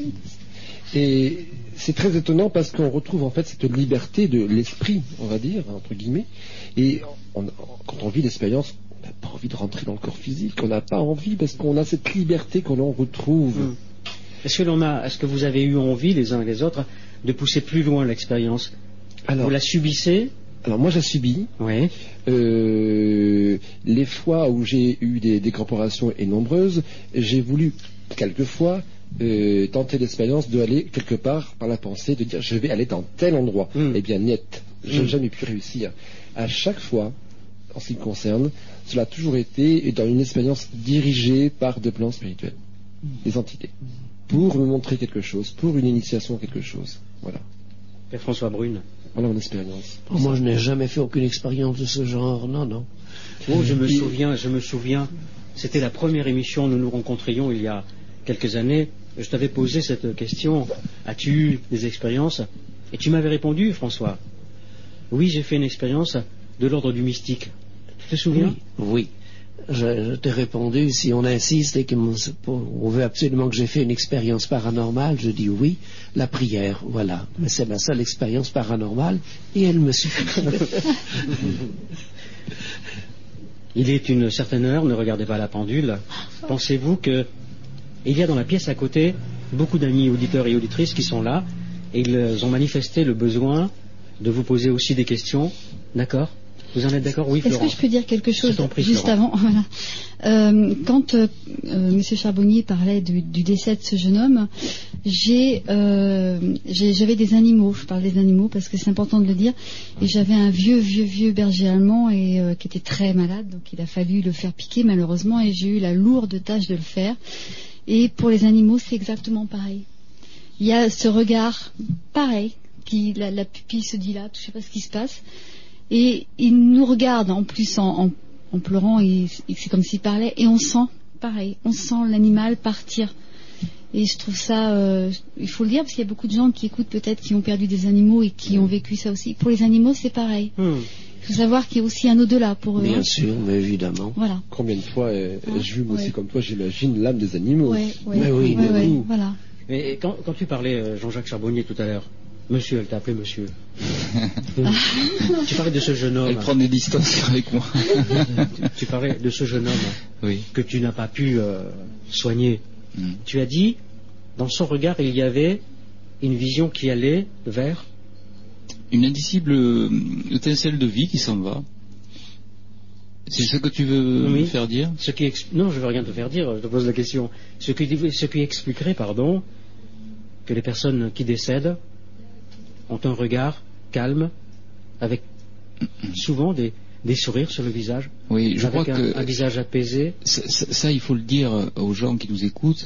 Et c'est très étonnant parce qu'on retrouve en fait cette liberté de l'esprit, on va dire, entre guillemets. Et on- quand on vit l'expérience, n'a pas envie de rentrer dans le corps physique. On n'a pas envie parce qu'on a cette liberté que l'on retrouve. Hmm. Est-ce que l'on a, est-ce que vous avez eu envie les uns et les autres de pousser plus loin l'expérience? Alors, Vous la subissez? Alors moi j'ai subi. Oui. Euh, les fois où j'ai eu des décorporations et nombreuses, j'ai voulu quelquefois euh, tenter l'expérience de aller quelque part par la pensée, de dire je vais aller dans tel endroit. Mm. Eh bien net, je n'ai Mm. jamais pu réussir. À chaque fois, en ce qui me concerne, cela a toujours été dans une expérience dirigée par des plans spirituels, des entités, pour me montrer quelque chose, pour une initiation à quelque chose. Voilà. Père François Brune. Voilà mon expérience. Oh, Moi, je n'ai jamais fait aucune expérience de ce genre. Non, non. Oh, je me souviens, je me souviens. C'était la première émission où nous nous rencontrions il y a quelques années. Je t'avais posé cette question. As-tu eu des expériences? Et tu m'avais répondu, François. Oui, j'ai fait une expérience de l'ordre du mystique. Tu te souviens Oui. oui. Je, je t'ai répondu, si on insiste et qu'on on veut absolument que j'ai fait une expérience paranormale, je dis oui, la prière, voilà. Mais c'est ma seule expérience paranormale et elle me suffit. [LAUGHS] Il est une certaine heure, ne regardez pas la pendule. Pensez-vous que il y a dans la pièce à côté beaucoup d'amis auditeurs et auditrices qui sont là et ils ont manifesté le besoin de vous poser aussi des questions. D'accord? Vous en êtes d'accord Oui, Est-ce que je peux dire quelque chose prie, juste avant [LAUGHS] voilà. Euh, Quand euh, euh, Monsieur Charbonnier parlait du, du décès de ce jeune homme, euh, j'avais des animaux. Je parle des animaux parce que c'est important de le dire. Et j'avais un vieux, vieux, vieux berger allemand et qui était très malade, donc il a fallu le faire piquer malheureusement et j'ai eu la lourde tâche de le faire. Et pour les animaux, c'est exactement pareil. Il y a ce regard pareil, qui la, la pupille se dilate, je ne sais pas ce qui se passe. Et il nous regarde en plus en, en- en pleurant, et, et c'est comme s'il parlait, et on sent, pareil, on sent l'animal partir. Et je trouve ça, euh, il faut le dire, parce qu'il y a beaucoup de gens qui écoutent peut-être, qui ont perdu des animaux et qui ont vécu ça aussi. Pour les animaux, c'est pareil. Hmm. Il faut savoir qu'il y a aussi un au-delà pour eux. Bien hein. sûr, mais évidemment. Voilà. Combien de fois ai- ai-je vu, moi aussi comme toi, j'imagine l'âme des animaux. Ouais, ouais, Mais oui, mais ouais, oui. voilà. Et quand, quand tu parlais, euh, Jean-Jacques Charbonnier, tout à l'heure, monsieur, elle t'a appelé monsieur. [LAUGHS] tu parlais de ce jeune homme. Elle prend des distances avec moi. Tu parlais de ce jeune homme oui. que tu n'as pas pu euh, soigner. Mm. Tu as dit, dans son regard, il y avait une vision qui allait vers. Une indicible euh, étincelle de vie qui s'en va. C'est ce que tu veux Oui. me faire dire? Ce qui ex- Non, je ne veux rien te faire dire, je te pose la question. Ce qui, ce qui expliquerait, pardon, que les personnes qui décèdent ont un regard calme, avec souvent des, des sourires sur le visage, Oui, je avec crois un, que un visage apaisé. ça, ça- ça, il faut le dire aux gens qui nous écoutent.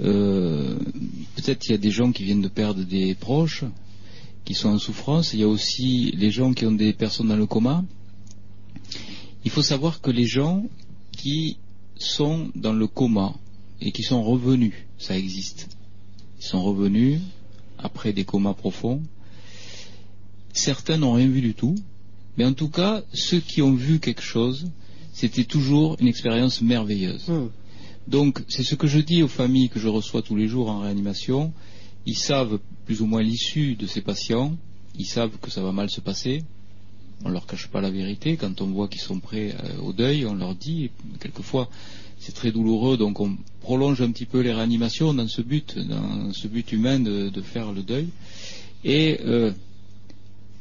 Euh, Peut-être il y a des gens qui viennent de perdre des proches, qui sont en souffrance. Il y a aussi les gens qui ont des personnes dans le coma. Il faut savoir que les gens qui sont dans le coma et qui sont revenus, ça existe. Ils sont revenus après des comas profonds. Certains n'ont rien vu du tout, mais en tout cas, ceux qui ont vu quelque chose, c'était toujours une expérience merveilleuse. Hmm. Donc, c'est ce que je dis aux familles que je reçois tous les jours en réanimation. Ils savent plus ou moins l'issue de ces patients. Ils savent que ça va mal se passer. on leur cache pas la vérité. Quand on voit qu'ils sont prêts euh, au deuil, on leur dit. Quelquefois, c'est très douloureux, donc on prolonge un petit peu les réanimations dans ce but, dans ce but humain de, de faire le deuil. Et euh,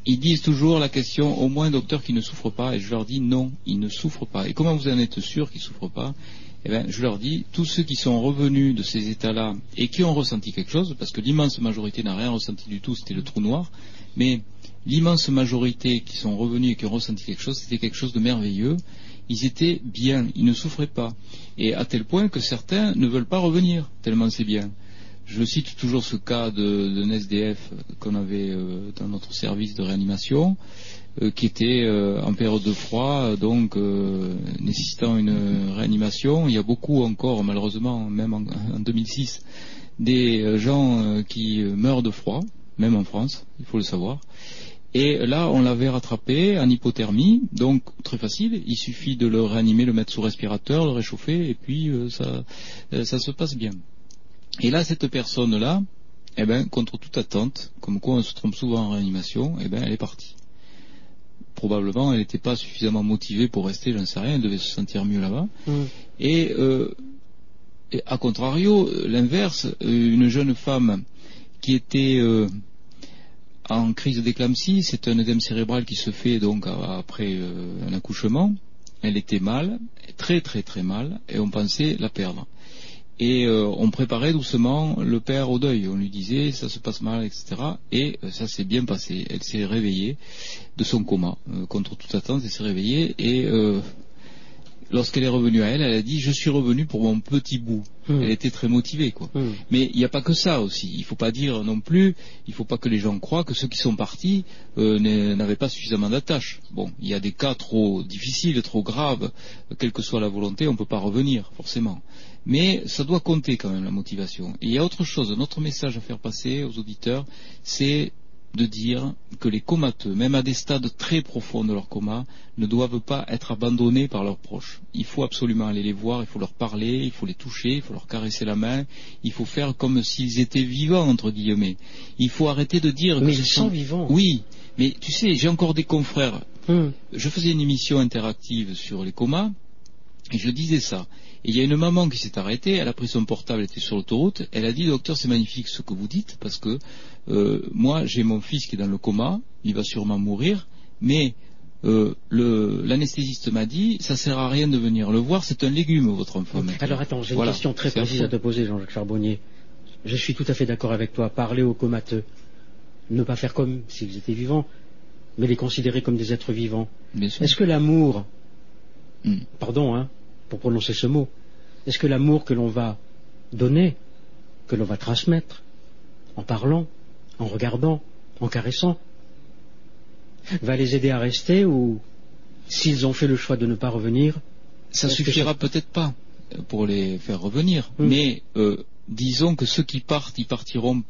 ils disent toujours la question, au moins docteur qui ne souffre pas, et je leur dis non, ils ne souffrent pas. Et comment vous en êtes sûr qu'ils ne souffrent pas? Eh bien, je leur dis, tous ceux qui sont revenus de ces états-là et qui ont ressenti quelque chose, parce que l'immense majorité n'a rien ressenti du tout, c'était le trou noir, mais l'immense majorité qui sont revenus et qui ont ressenti quelque chose, c'était quelque chose de merveilleux. Ils étaient bien, ils ne souffraient pas. Et à tel point que certains ne veulent pas revenir, tellement c'est bien. Je cite toujours ce cas d'un SDF qu'on avait euh, dans notre service de réanimation, euh, qui était euh, en période de froid, donc nécessitant une réanimation. Il y a beaucoup encore, malheureusement, même en, en 2006, des gens qui meurent de froid, même en France, il faut le savoir. Et là, on l'avait rattrapé en hypothermie, donc très facile. Il suffit de le réanimer, le mettre sous respirateur, le réchauffer, et puis ça se passe bien. Et là, cette personne-là, eh ben, contre toute attente, comme quoi on se trompe souvent en réanimation, eh ben, elle est partie. Probablement, elle n'était pas suffisamment motivée pour rester, j'en sais rien, elle devait se sentir mieux là-bas. Mm. Et, euh, et à contrario, euh, l'inverse, euh, une jeune femme qui était euh, en crise d'éclampsie, c'est un œdème cérébral qui se fait donc après euh, un accouchement. Elle était mal, très très très mal, et on pensait la perdre. Et euh, on préparait doucement le père au deuil. On lui disait ça se passe mal, etc. Et euh, ça s'est bien passé. Elle s'est réveillée de son coma. Euh, contre toute attente, elle s'est réveillée et lorsqu'elle est revenue à elle, elle a dit je suis revenue pour mon petit bout. Mm. Elle était très motivée, quoi. Mm. Mais il n'y a pas que ça aussi. Il ne faut pas dire non plus, il ne faut pas que les gens croient que ceux qui sont partis n'a- n'avaient pas suffisamment d'attache. Bon, il y a des cas trop difficiles, trop graves, quelle que soit la volonté, on ne peut pas revenir, forcément. Mais ça doit compter quand même la motivation. Et il y a autre chose, notre message à faire passer aux auditeurs, c'est de dire que les comateux, même à des stades très profonds de leur coma, ne doivent pas être abandonnés par leurs proches. Il faut absolument aller les voir, il faut leur parler, il faut les toucher, il faut leur caresser la main, il faut faire comme s'ils étaient vivants, entre guillemets. Il faut arrêter de dire Mais que ils sont vivants. Oui, mais tu sais, j'ai encore des confrères. Mm. Je faisais une émission interactive sur les comas, et je disais ça. Et il y a une maman qui s'est arrêtée, elle a pris son portable, elle était sur l'autoroute, elle a dit docteur c'est magnifique ce que vous dites, parce que euh, moi j'ai mon fils qui est dans le coma, il va sûrement mourir, mais euh, l'anesthésiste m'a dit ça sert à rien de venir le voir, c'est un légume votre enfant. maintenant. Alors attends, j'ai Voilà, une question très précise à te poser, Jean-Jacques Charbonnier. Je suis tout à fait d'accord avec toi. Parler aux comateux, ne pas faire comme s'ils étaient vivants, mais les considérer comme des êtres vivants. Est-ce que l'amour, Hmm. pardon, hein, pour prononcer ce mot, est-ce que l'amour que l'on va donner, que l'on va transmettre, en parlant, en regardant, en caressant, va les aider à rester ou s'ils ont fait le choix de ne pas revenir, Ça suffira ça- peut-être pas euh, pour les faire revenir, Hmm. mais euh, disons que ceux qui partent, ils partiront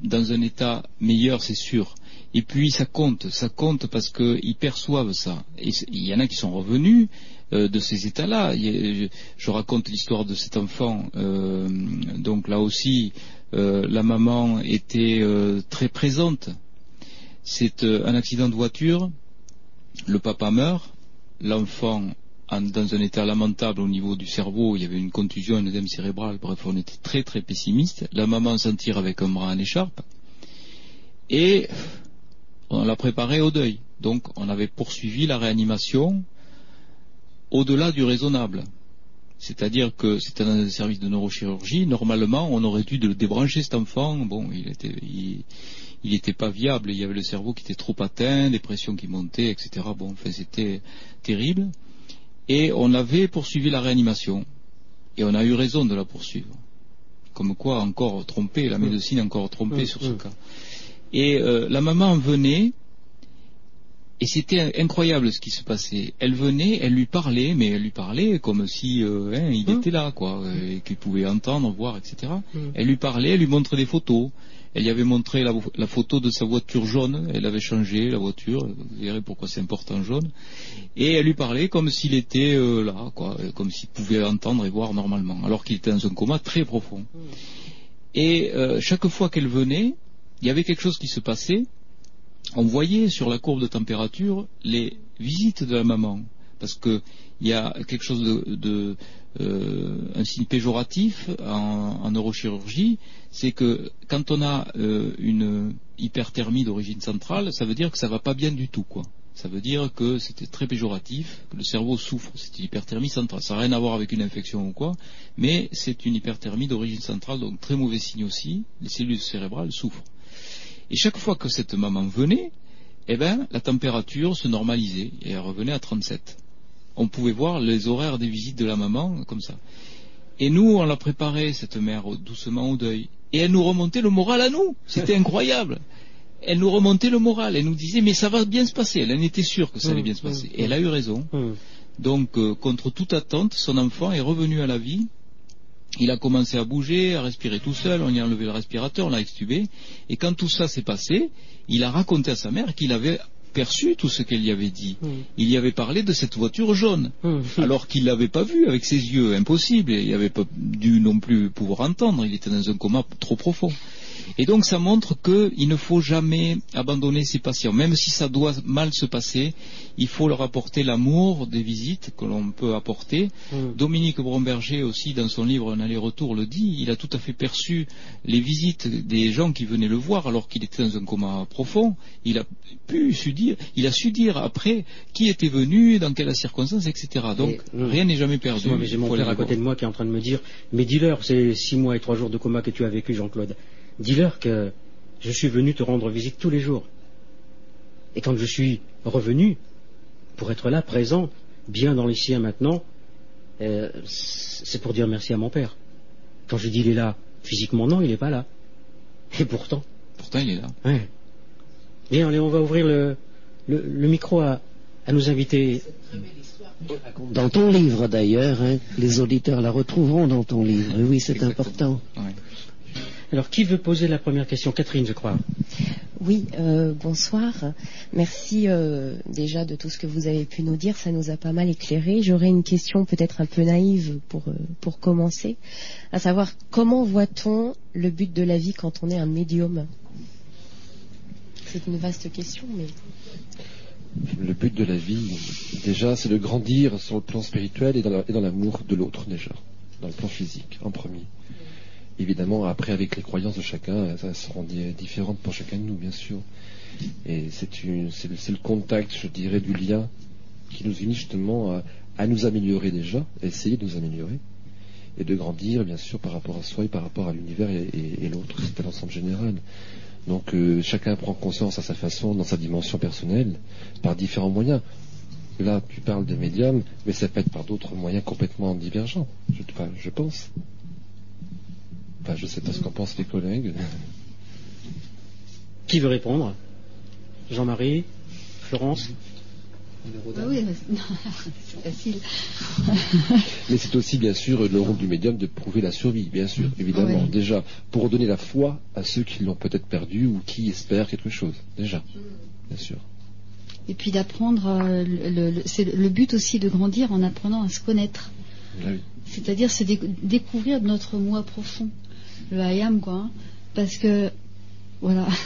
dans un état meilleur, c'est sûr. Et puis ça compte, ça compte parce qu'ils perçoivent ça. Et il y en a qui sont revenus euh, de ces états-là. Je, raconte l'histoire de cet enfant. euh, donc là aussi, euh, la maman était très présente. C'est un accident de voiture. Le papa meurt. L'enfant en- dans un état lamentable au niveau du cerveau, il y avait une contusion, un œdème cérébral, bref, on était très très pessimiste. La maman s'en tire avec un bras en écharpe, et on l'a préparé au deuil. Donc on avait poursuivi la réanimation au-delà du raisonnable. C'est-à-dire que c'était dans un service de neurochirurgie, normalement on aurait dû le débrancher cet enfant, bon, il était, il, il n'était pas viable, il y avait le cerveau qui était trop atteint, des pressions qui montaient, etc. Bon, enfin, c'était terrible. Et on avait poursuivi la réanimation. Et on a eu raison de la poursuivre. Comme quoi, encore trompé, la médecine a encore trompé Mm, sur ce mm. cas. Et euh, la maman venait, et c'était incroyable ce qui se passait. Elle venait, elle lui parlait, mais elle lui parlait comme si euh, hein, il Mm. était là, quoi, euh, et qu'il pouvait entendre, voir, etc. Mm. Elle lui parlait, elle lui montrait des photos. Elle lui avait montré la, la photo de sa voiture jaune. Elle avait changé la voiture. Vous verrez pourquoi c'est important jaune. Et elle lui parlait comme s'il était euh, là, quoi, comme s'il pouvait entendre et voir normalement, alors qu'il était dans un coma très profond. Et euh, chaque fois qu'elle venait, il y avait quelque chose qui se passait. On voyait sur la courbe de température les visites de la maman. Parce qu'il y a quelque chose de, euh, un signe péjoratif en, neurochirurgie, c'est que quand on a euh, une hyperthermie d'origine centrale, ça veut dire que ça va pas bien du tout. Ça veut dire que c'était très péjoratif, que le cerveau souffre, c'est une hyperthermie centrale. Ça n'a rien à voir avec une infection ou quoi, mais c'est une hyperthermie d'origine centrale, donc très mauvais signe aussi, les cellules cérébrales souffrent. Et chaque fois que cette maman venait, eh ben, la température se normalisait et elle revenait à 37. On pouvait voir les horaires des visites de la maman comme ça. Et nous, on la préparait, cette mère, doucement au deuil. Et elle nous remontait le moral à nous. C'était [LAUGHS] incroyable. Elle nous remontait le moral. Elle nous disait, mais ça va bien se passer. Elle en était sûre que ça allait bien se passer. Et elle a eu raison. Donc, euh, contre toute attente, son enfant est revenu à la vie il a commencé à bouger, à respirer tout seul, on y a enlevé le respirateur, on l'a extubé, et quand tout ça s'est passé, il a raconté à sa mère qu'il avait perçu tout ce qu'elle lui avait dit. Hmm. Il y avait parlé de cette voiture jaune, hmm. [LAUGHS] alors qu'il ne l'avait pas vue avec ses yeux, impossible, il n'avait pas dû non plus pouvoir entendre, il était dans un coma trop profond. Et donc ça montre qu'il ne faut jamais abandonner ses patients. Même si ça doit mal se passer, il faut leur apporter l'amour des visites que l'on peut apporter. Mm. Dominique Bromberger aussi, dans son livre Un aller-retour, le dit, il a tout à fait perçu les visites des gens qui venaient le voir alors qu'il était dans un coma profond. Il a pu su dire, il a su dire après qui était venu, dans quelles circonstances, etc. Donc rien n'est jamais perdu. mais j'ai mon père à côté de moi qui est en train de me dire, mais dis-leur, c'est six mois et trois jours de coma que tu as vécu, Jean-Claude. Dis-leur que je suis venu te rendre visite tous les jours. Et quand je suis revenu, pour être là, présent, bien dans les siens maintenant, euh, c'est pour dire merci à mon père. Quand je dis il est là, physiquement non, il n'est pas là. Et pourtant. Pourtant il est là. Ouais. Bien, allez, on va ouvrir le, micro à, nos invités. Dans ton livre d'ailleurs, hein, les auditeurs la retrouveront dans ton livre. Oui, c'est important. Alors, qui veut poser la première question? Catherine, je crois. Oui, euh, bonsoir. Merci euh, déjà de tout ce que vous avez pu nous dire. Ça nous a pas mal éclairé. J'aurais une question peut-être un peu naïve pour, euh, pour commencer, à savoir comment voit-on le but de la vie quand on est un médium? C'est une vaste question, mais. Le but de la vie, déjà, c'est de grandir sur le plan spirituel et dans l'amour de l'autre, déjà, dans le plan physique, en premier. Évidemment, après, avec les croyances de chacun, ça seront différentes pour chacun de nous, bien sûr. Et c'est le, contact, je dirais, du lien qui nous unit justement à, nous améliorer déjà, à essayer de nous améliorer, et de grandir, bien sûr, par rapport à soi et par rapport à l'univers et, l'autre. C'est l'ensemble général. Donc, euh, chacun prend conscience à sa façon, dans sa dimension personnelle, par différents moyens. Là, tu parles de médium, mais ça peut être par d'autres moyens complètement divergents, je pense je ne sais pas ce qu'en pensent les collègues. Qui veut répondre? Jean-Marie Florence? Ah oui, [LAUGHS] c'est facile. [LAUGHS] Mais c'est aussi bien sûr le rôle du médium de prouver la survie, bien sûr, évidemment. Déjà, pour donner la foi à ceux qui l'ont peut-être perdu ou qui espèrent quelque chose. Déjà, bien sûr. Et puis d'apprendre, euh, c'est le but aussi de grandir en apprenant à se connaître. Ah C'est-à-dire se découvrir notre moi profond le I quoi. Hein. parce que, voilà. [LAUGHS]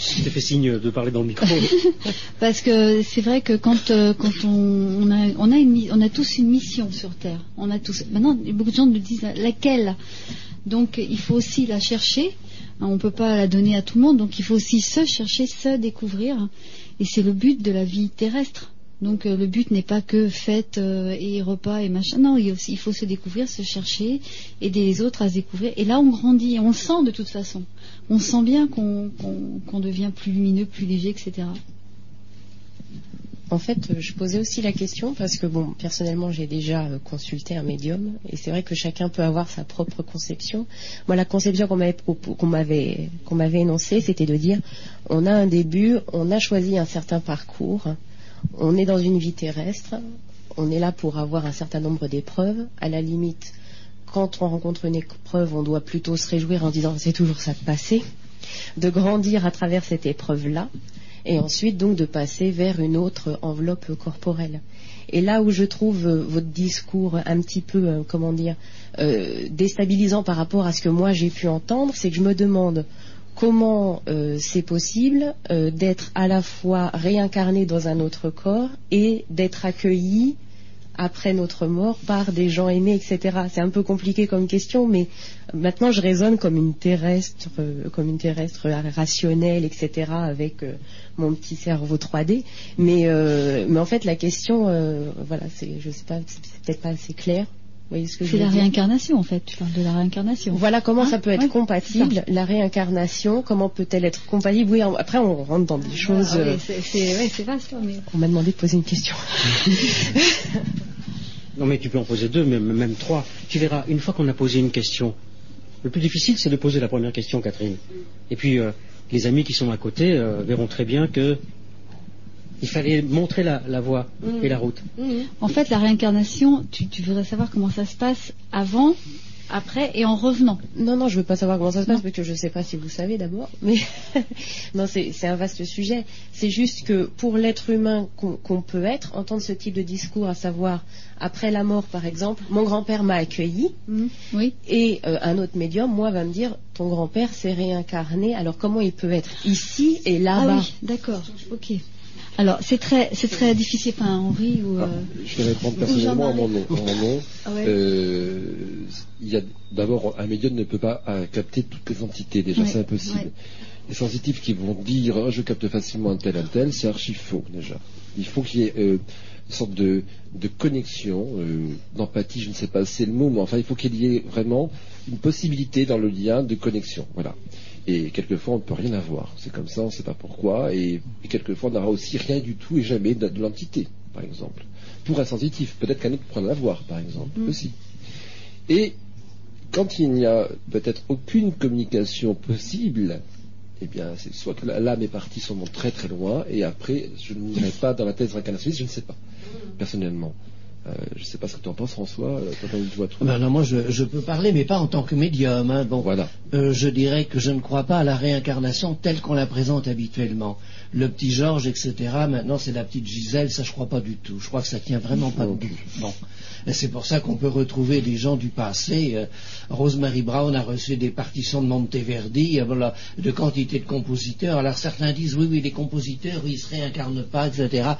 Je t'ai fait signe de parler dans le micro. [LAUGHS] parce que c'est vrai que quand, euh, quand on, a, on, a une, on a tous une mission sur Terre. On a tous. Maintenant, beaucoup de gens nous disent laquelle. Donc, il faut aussi la chercher. On ne peut pas la donner à tout le monde. Donc, il faut aussi se chercher, se découvrir. Et c'est le but de la vie terrestre. Donc euh, le but n'est pas que fête euh, et repas et machin. Non, il, faut se découvrir, se chercher, aider les autres à se découvrir. Et là, on grandit, on le sent de toute façon. On sent bien qu'on devient plus lumineux, plus léger, etc. En fait, je posais aussi la question parce que, bon, personnellement, j'ai déjà euh, consulté un médium et c'est vrai que chacun peut avoir sa propre conception. Moi, la conception qu'on m'avait qu'on m'avait énoncée, c'était de dire on a un début, on a choisi un certain parcours, on est dans une vie terrestre, on est là pour avoir un certain nombre d'épreuves. À la limite, quand on rencontre une épreuve, on doit plutôt se réjouir en disant c'est toujours ça de passer, de grandir à travers cette épreuve-là, et ensuite donc de passer vers une autre enveloppe corporelle. Et là où je trouve euh, votre discours un petit peu, euh, comment dire, euh, déstabilisant par rapport à ce que moi j'ai pu entendre, c'est que je me demande comment euh, c'est possible euh, d'être à la fois réincarné dans un autre corps et d'être accueilli après notre mort par des gens aimés, etc. C'est un peu compliqué comme question, mais maintenant je raisonne comme une terrestre, euh, comme une terrestre rationnelle, etc. avec mon petit cerveau 3D. Mais, mais en fait la question, voilà, c'est, je sais pas, c'est peut-être pas assez clair. Vous voyez ce que je C'est la dire réincarnation en fait. Tu parles de la réincarnation. voilà comment Hein ça peut être Ouais, compatible, la réincarnation, comment peut-elle être compatible? Oui, après on rentre dans des choses. Ah, euh, oui, c'est c'est- ouais, c'est vaste. hein, mais- On m'a demandé de poser une question. [LAUGHS] Non, mais tu peux en poser deux, même, même trois. Tu verras, une fois qu'on a posé une question, le plus difficile, c'est de poser la première question, Catherine. Et puis, euh, les amis qui sont à côté euh, verront très bien que il fallait montrer la, la voie et la route. En fait, la réincarnation, tu, tu voudrais savoir comment ça se passe avant, après et en revenant. Non, non, je veux pas savoir comment ça se passe parce que je sais pas si vous savez d'abord. Mais [LAUGHS] non, c'est un vaste sujet. C'est juste que pour l'être humain qu'on peut être, entendre ce type de discours, à savoir après la mort, par exemple, mon grand-père m'a accueilli Oui. et euh, un autre médium, moi, va me dire ton grand-père s'est réincarné. Alors comment il peut être ici et Ah là-bas oui, d'accord. Ok. Alors c'est très, c'est très difficile. Enfin, Henri ou. euh, Je vais répondre personnellement à mon nom. à mon nom. Ah ouais. Euh, il y a d'abord un médium ne peut pas euh, capter toutes les entités. Déjà, Ouais, c'est impossible. ouais. Les sensitifs qui vont dire oh, je capte facilement un tel un tel, c'est archi faux déjà. Il faut qu'il y ait une sorte de, de connexion, d'empathie, je ne sais pas c'est le mot, mais enfin il faut qu'il y ait vraiment une possibilité dans le lien de connexion. Voilà. Et quelquefois on ne peut rien avoir. C'est comme ça, on ne sait pas pourquoi. Et, et quelquefois on n'aura aussi rien du tout et jamais de, de l'entité, par exemple. Pour un sensitif, peut-être qu'un autre pourra l'avoir, par exemple, aussi. Et quand il n'y a peut-être aucune communication possible, eh bien, c'est soit que l'âme est partie sûrement très très loin, et après, je n'irai pas dans la thèse réincarnationniste, je ne sais pas, personnellement. Euh, je ne sais pas ce que tu en penses, François, euh, toi, tu vois tout. Ben non, moi, je, je peux parler, mais pas en tant que médium. hein. Bon, Voilà. Euh, je dirais que je ne crois pas à la réincarnation telle qu'on la présente habituellement. Le petit Georges, etc. Maintenant, c'est la petite Gisèle. Ça, je crois pas du tout. Je crois que ça tient vraiment pas debout. Bon. Et c'est pour ça qu'on peut retrouver des gens du passé. Euh, Rosemary Brown a reçu des partitions de Monteverdi, euh, de quantité de compositeurs. Alors certains disent oui, oui, les compositeurs, ils se réincarnent pas, etc.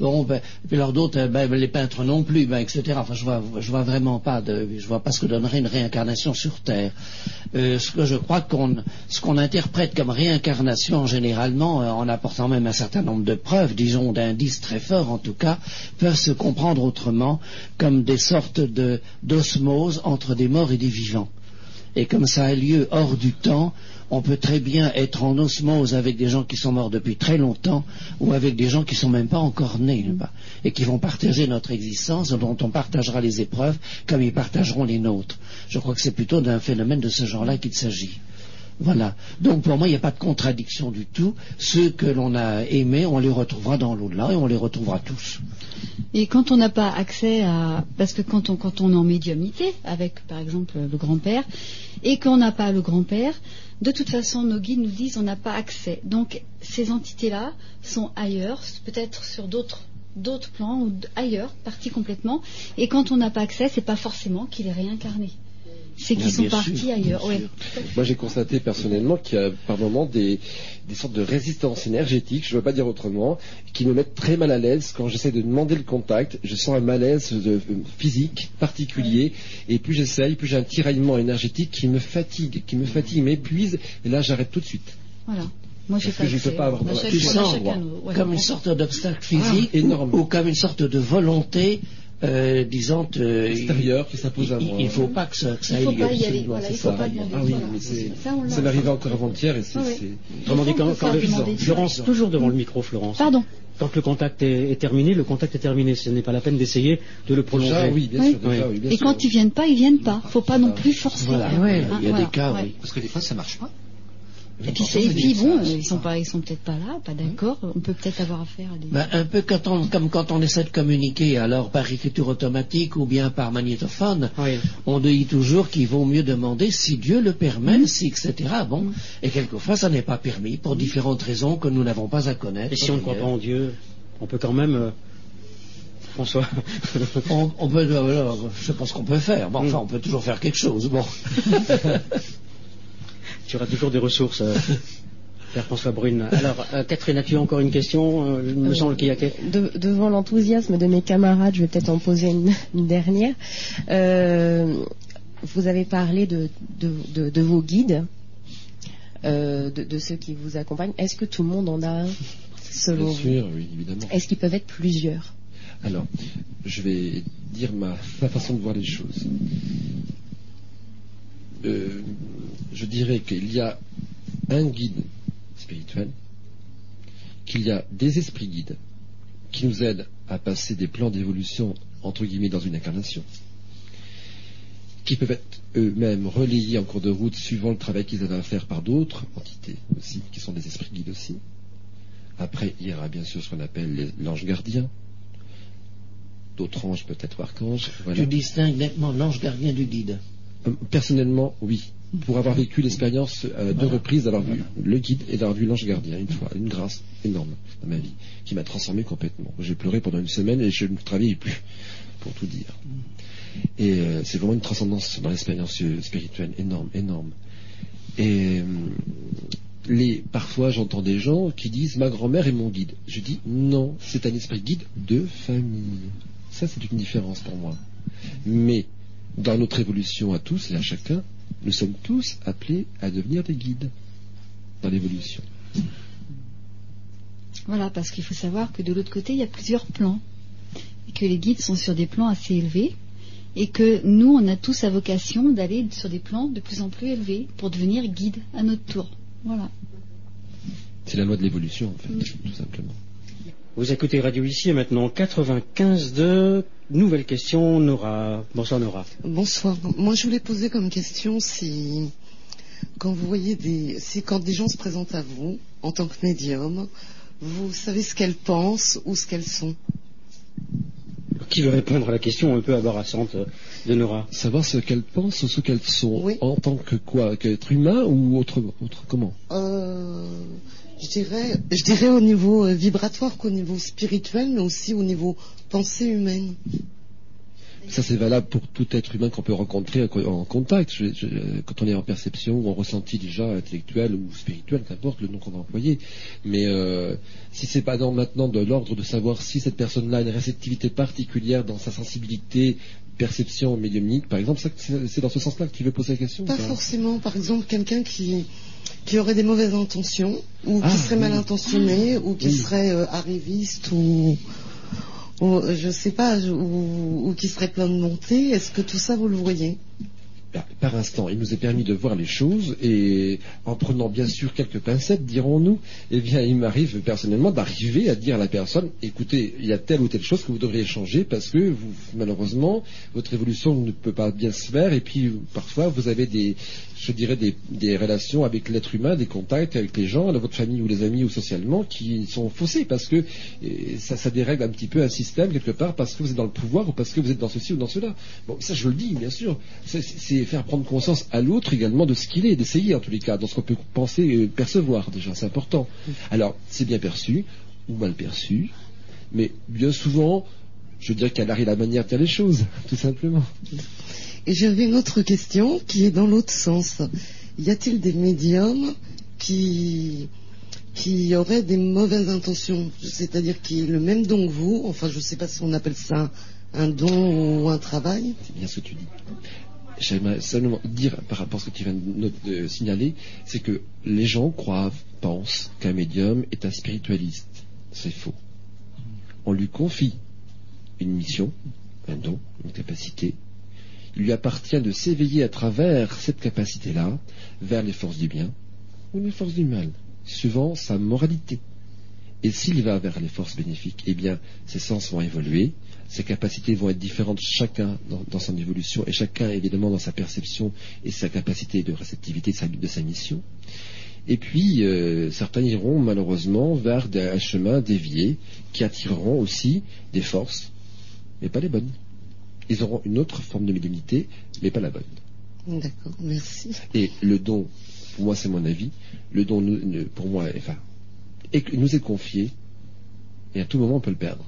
Bon, ben, puis alors d'autres, euh, ben, les peintres non plus, ben, etc. Enfin, je vois, vois vraiment pas je vois pas ce que donnerait une réincarnation sur Terre. Ce que je crois qu'on, ce qu'on interprète comme réincarnation généralement, en apportant même un certain nombre de preuves, disons d'indices très forts en tout cas, peuvent se comprendre autrement comme des sortes de d'osmose entre des morts et des vivants. Et comme ça a lieu hors du temps, on peut très bien être en osmose avec des gens qui sont morts depuis très longtemps ou avec des gens qui sont même pas encore nés et qui vont partager notre existence, dont on partagera les épreuves comme ils partageront les nôtres. Je crois que c'est plutôt d'un phénomène de ce genre-là qu'il s'agit. Voilà. Donc pour moi, il n'y a pas de contradiction du tout. Ceux que l'on a aimés, on les retrouvera dans l'au-delà et on les retrouvera tous. Et quand on n'a pas accès à, parce que quand on est en médiumnité avec par exemple le grand-père et qu'on n'a pas le grand-père, de toute façon nos guides nous disent on n'a pas accès. Donc ces entités-là sont ailleurs, peut-être sur d'autres d'autres plans ou ailleurs, partis complètement. Et quand on n'a pas accès, c'est pas forcément qu'il est réincarné. C'est qu'ils sont partis ailleurs. Ouais. Moi, j'ai constaté personnellement qu'il y a par moments des, des sortes de résistances énergétiques, je ne veux pas dire autrement, qui me mettent très mal à l'aise quand j'essaie de demander le contact. Je sens un malaise de- euh, physique particulier, et plus j'essaye, plus j'ai un tiraillement énergétique qui me fatigue, qui me fatigue, m'épuise, et là, j'arrête tout de suite. Voilà. Moi, j'ai Parce pas que je accès. peux pas avoir- Tu sens, ouais. comme une sorte d'obstacle physique Ah, énorme. ou comme une sorte de volonté, euh, disant euh, Extérieur qui s'impose à il- moi. Il ne faut pas que ça, que ça Il faut ait pas y aller. Voilà, il faut ça. pas demander. Ah oui, Voilà. mais c'est- Ça, encore avant-hier, et c'est... Ah. Florence, toujours devant le micro, Florence. Pardon. Quand le contact est, est terminé, le contact est terminé. Ce n'est pas la peine d'essayer de le prolonger. Déjà, oui, bien Oui. sûr, déjà, Oui. oui, bien Et sûr. quand ils viennent pas, ils viennent pas. Faut pas non plus forcer. Voilà, ouais, il y a des cas. Parce que des fois, ça marche pas. Et puis, c'est- et puis bon, ils sont pas, ils sont peut-être pas là, pas d'accord. On peut peut-être avoir affaire à des. Ben, un peu quand on- comme quand on essaie de communiquer, alors par écriture automatique ou bien par magnétophone, Oui. on dit toujours qu'il vaut mieux demander si Dieu le permet, si, etc. Bon, et quelquefois ça n'est pas permis pour différentes raisons que nous n'avons pas à connaître. Et si on ne croit pas en Dieu, on peut quand même. euh, François. [LAUGHS] on, on peut, euh, alors, je ce qu'on peut faire. Bon, enfin, on peut toujours faire quelque chose. Bon, [LAUGHS] Tu auras toujours des ressources. euh, [LAUGHS] Père François Brune. Alors, euh, Catherine, as-tu encore une question Euh, Il me Euh, semble qu'il y a De- devant l'enthousiasme de mes camarades, je vais peut-être en poser une, une dernière. Euh, vous avez parlé de, de- de- de vos guides, euh, de, de ceux qui vous accompagnent. Est-ce que tout le monde en a un, selon Bien vous sûr, oui, évidemment. Est-ce qu'ils peuvent être plusieurs? Alors, je vais dire ma, ma façon de voir les choses. Euh, je dirais qu'il y a un guide spirituel, qu'il y a des esprits guides qui nous aident à passer des plans d'évolution, entre guillemets, dans une incarnation, qui peuvent être eux-mêmes relayés en cours de route suivant le travail qu'ils avaient à faire par d'autres entités aussi, qui sont des esprits guides aussi. Après, il y aura bien sûr ce qu'on appelle l'ange gardien, d'autres anges peut-être archanges. Voilà. Tu distingues nettement l'ange gardien du guide. Personnellement, oui. Pour avoir vécu l'expérience euh, deux Voilà. reprises d'avoir vu le guide et d'avoir vu l'ange gardien une fois, une grâce énorme dans ma vie, qui m'a transformé complètement. J'ai pleuré pendant une semaine et je ne travaillais plus, pour tout dire. Et euh, c'est vraiment une transcendance dans l'expérience spirituelle énorme, énorme. Et euh, les, parfois, j'entends des gens qui disent ma grand-mère est mon guide. Je dis non, c'est un esprit guide de famille. Ça, c'est une différence pour moi. Mais dans notre évolution à tous et à chacun, nous sommes tous appelés à devenir des guides dans l'évolution. Voilà, parce qu'il faut savoir que de l'autre côté, il y a plusieurs plans. Et que les guides sont sur des plans assez élevés. Et que nous, on a tous à vocation d'aller sur des plans de plus en plus élevés pour devenir guide à notre tour. Voilà. C'est la loi de l'évolution, en fait, tout simplement. Vous écoutez Radio ici et maintenant 95 de nouvelles questions. Nora. Bonsoir Nora. Bonsoir. Moi, je voulais poser comme question si, quand vous voyez des, si quand des gens se présentent à vous en tant que médium, vous savez ce qu'elles pensent ou ce qu'elles sont? Qui veut répondre à la question un peu embarrassante de Nora? Savoir ce qu'elles pensent ou ce qu'elles sont Oui. en tant que quoi? Qu'être humain ou autre, autre comment? Euh, je dirais, je dirais au niveau euh, vibratoire qu'au niveau spirituel, mais aussi au niveau pensée humaine. Ça, c'est valable pour tout être humain qu'on peut rencontrer en contact. Je- je- quand on est en perception ou en ressenti déjà intellectuel ou spirituel, qu'importe le nom qu'on va employer. Mais euh, si c'est pas dans, maintenant de l'ordre de savoir si cette personne-là a une réceptivité particulière dans sa sensibilité, perception médiumnique, par exemple, c'est dans ce sens-là que tu veux poser la question Pas forcément, par exemple, quelqu'un qui, qui aurait des mauvaises intentions, ou Ah, qui serait oui. mal intentionné, ou qui Oui. serait euh, arriviste, ou, ou, euh, je sais pas, ou, ou qui serait plein de montées. Est-ce que tout ça, vous le voyez? Par- instant, il nous est permis de voir les choses et en prenant bien sûr quelques pincettes, dirons-nous, eh bien, il m'arrive personnellement d'arriver à dire à la personne, écoutez, il y a telle ou telle chose que vous devriez changer parce que malheureusement, votre évolution ne peut pas bien se faire et puis parfois vous avez des, je dirais, des, relations avec l'être humain, des contacts avec les gens, votre famille ou les amis ou socialement qui sont faussés parce que eh, ça, ça dérègle un petit peu un système quelque part parce que vous êtes dans le pouvoir ou parce que vous êtes dans ceci ou dans cela. Bon, ça je le dis, bien sûr. C'est faire prendre conscience à l'autre également de ce qu'il est, d'essayer en tous les cas, dans ce qu'on peut penser, euh, percevoir déjà, c'est important. Alors, c'est bien perçu ou mal perçu, mais bien souvent, je dirais qu'elle arrive la manière de faire les choses, [LAUGHS] tout simplement. Et j'avais une autre question qui est dans l'autre sens. Y a-t-il des médiums qui, qui auraient des mauvaises intentions? C'est-à-dire qui aient le même don que vous Enfin, je ne sais pas si on appelle ça un don ou un travail. C'est bien ce que tu dis. J'aimerais seulement dire par rapport à ce que tu viens de, signaler, c'est que les gens croient, pensent qu'un médium est un spiritualiste. C'est faux. On lui confie une mission, un don, une capacité. Il lui appartient de s'éveiller à travers cette capacité-là vers les forces du bien ou les forces du mal, suivant sa moralité. Et s'il va vers les forces bénéfiques, eh bien, ses sens vont évoluer, ses capacités vont être différentes chacun dans, dans son évolution et chacun évidemment dans sa perception et sa capacité de réceptivité de sa, de sa mission. Et puis, euh, certains iront malheureusement vers des- un chemin dévié qui attireront aussi des forces, mais pas les bonnes. Ils auront une autre forme de médiumnité, mais pas la bonne. D'accord, merci. Et le don, pour moi c'est mon avis, le don pour moi enfin, est- nous est confié et à tout moment on peut le perdre.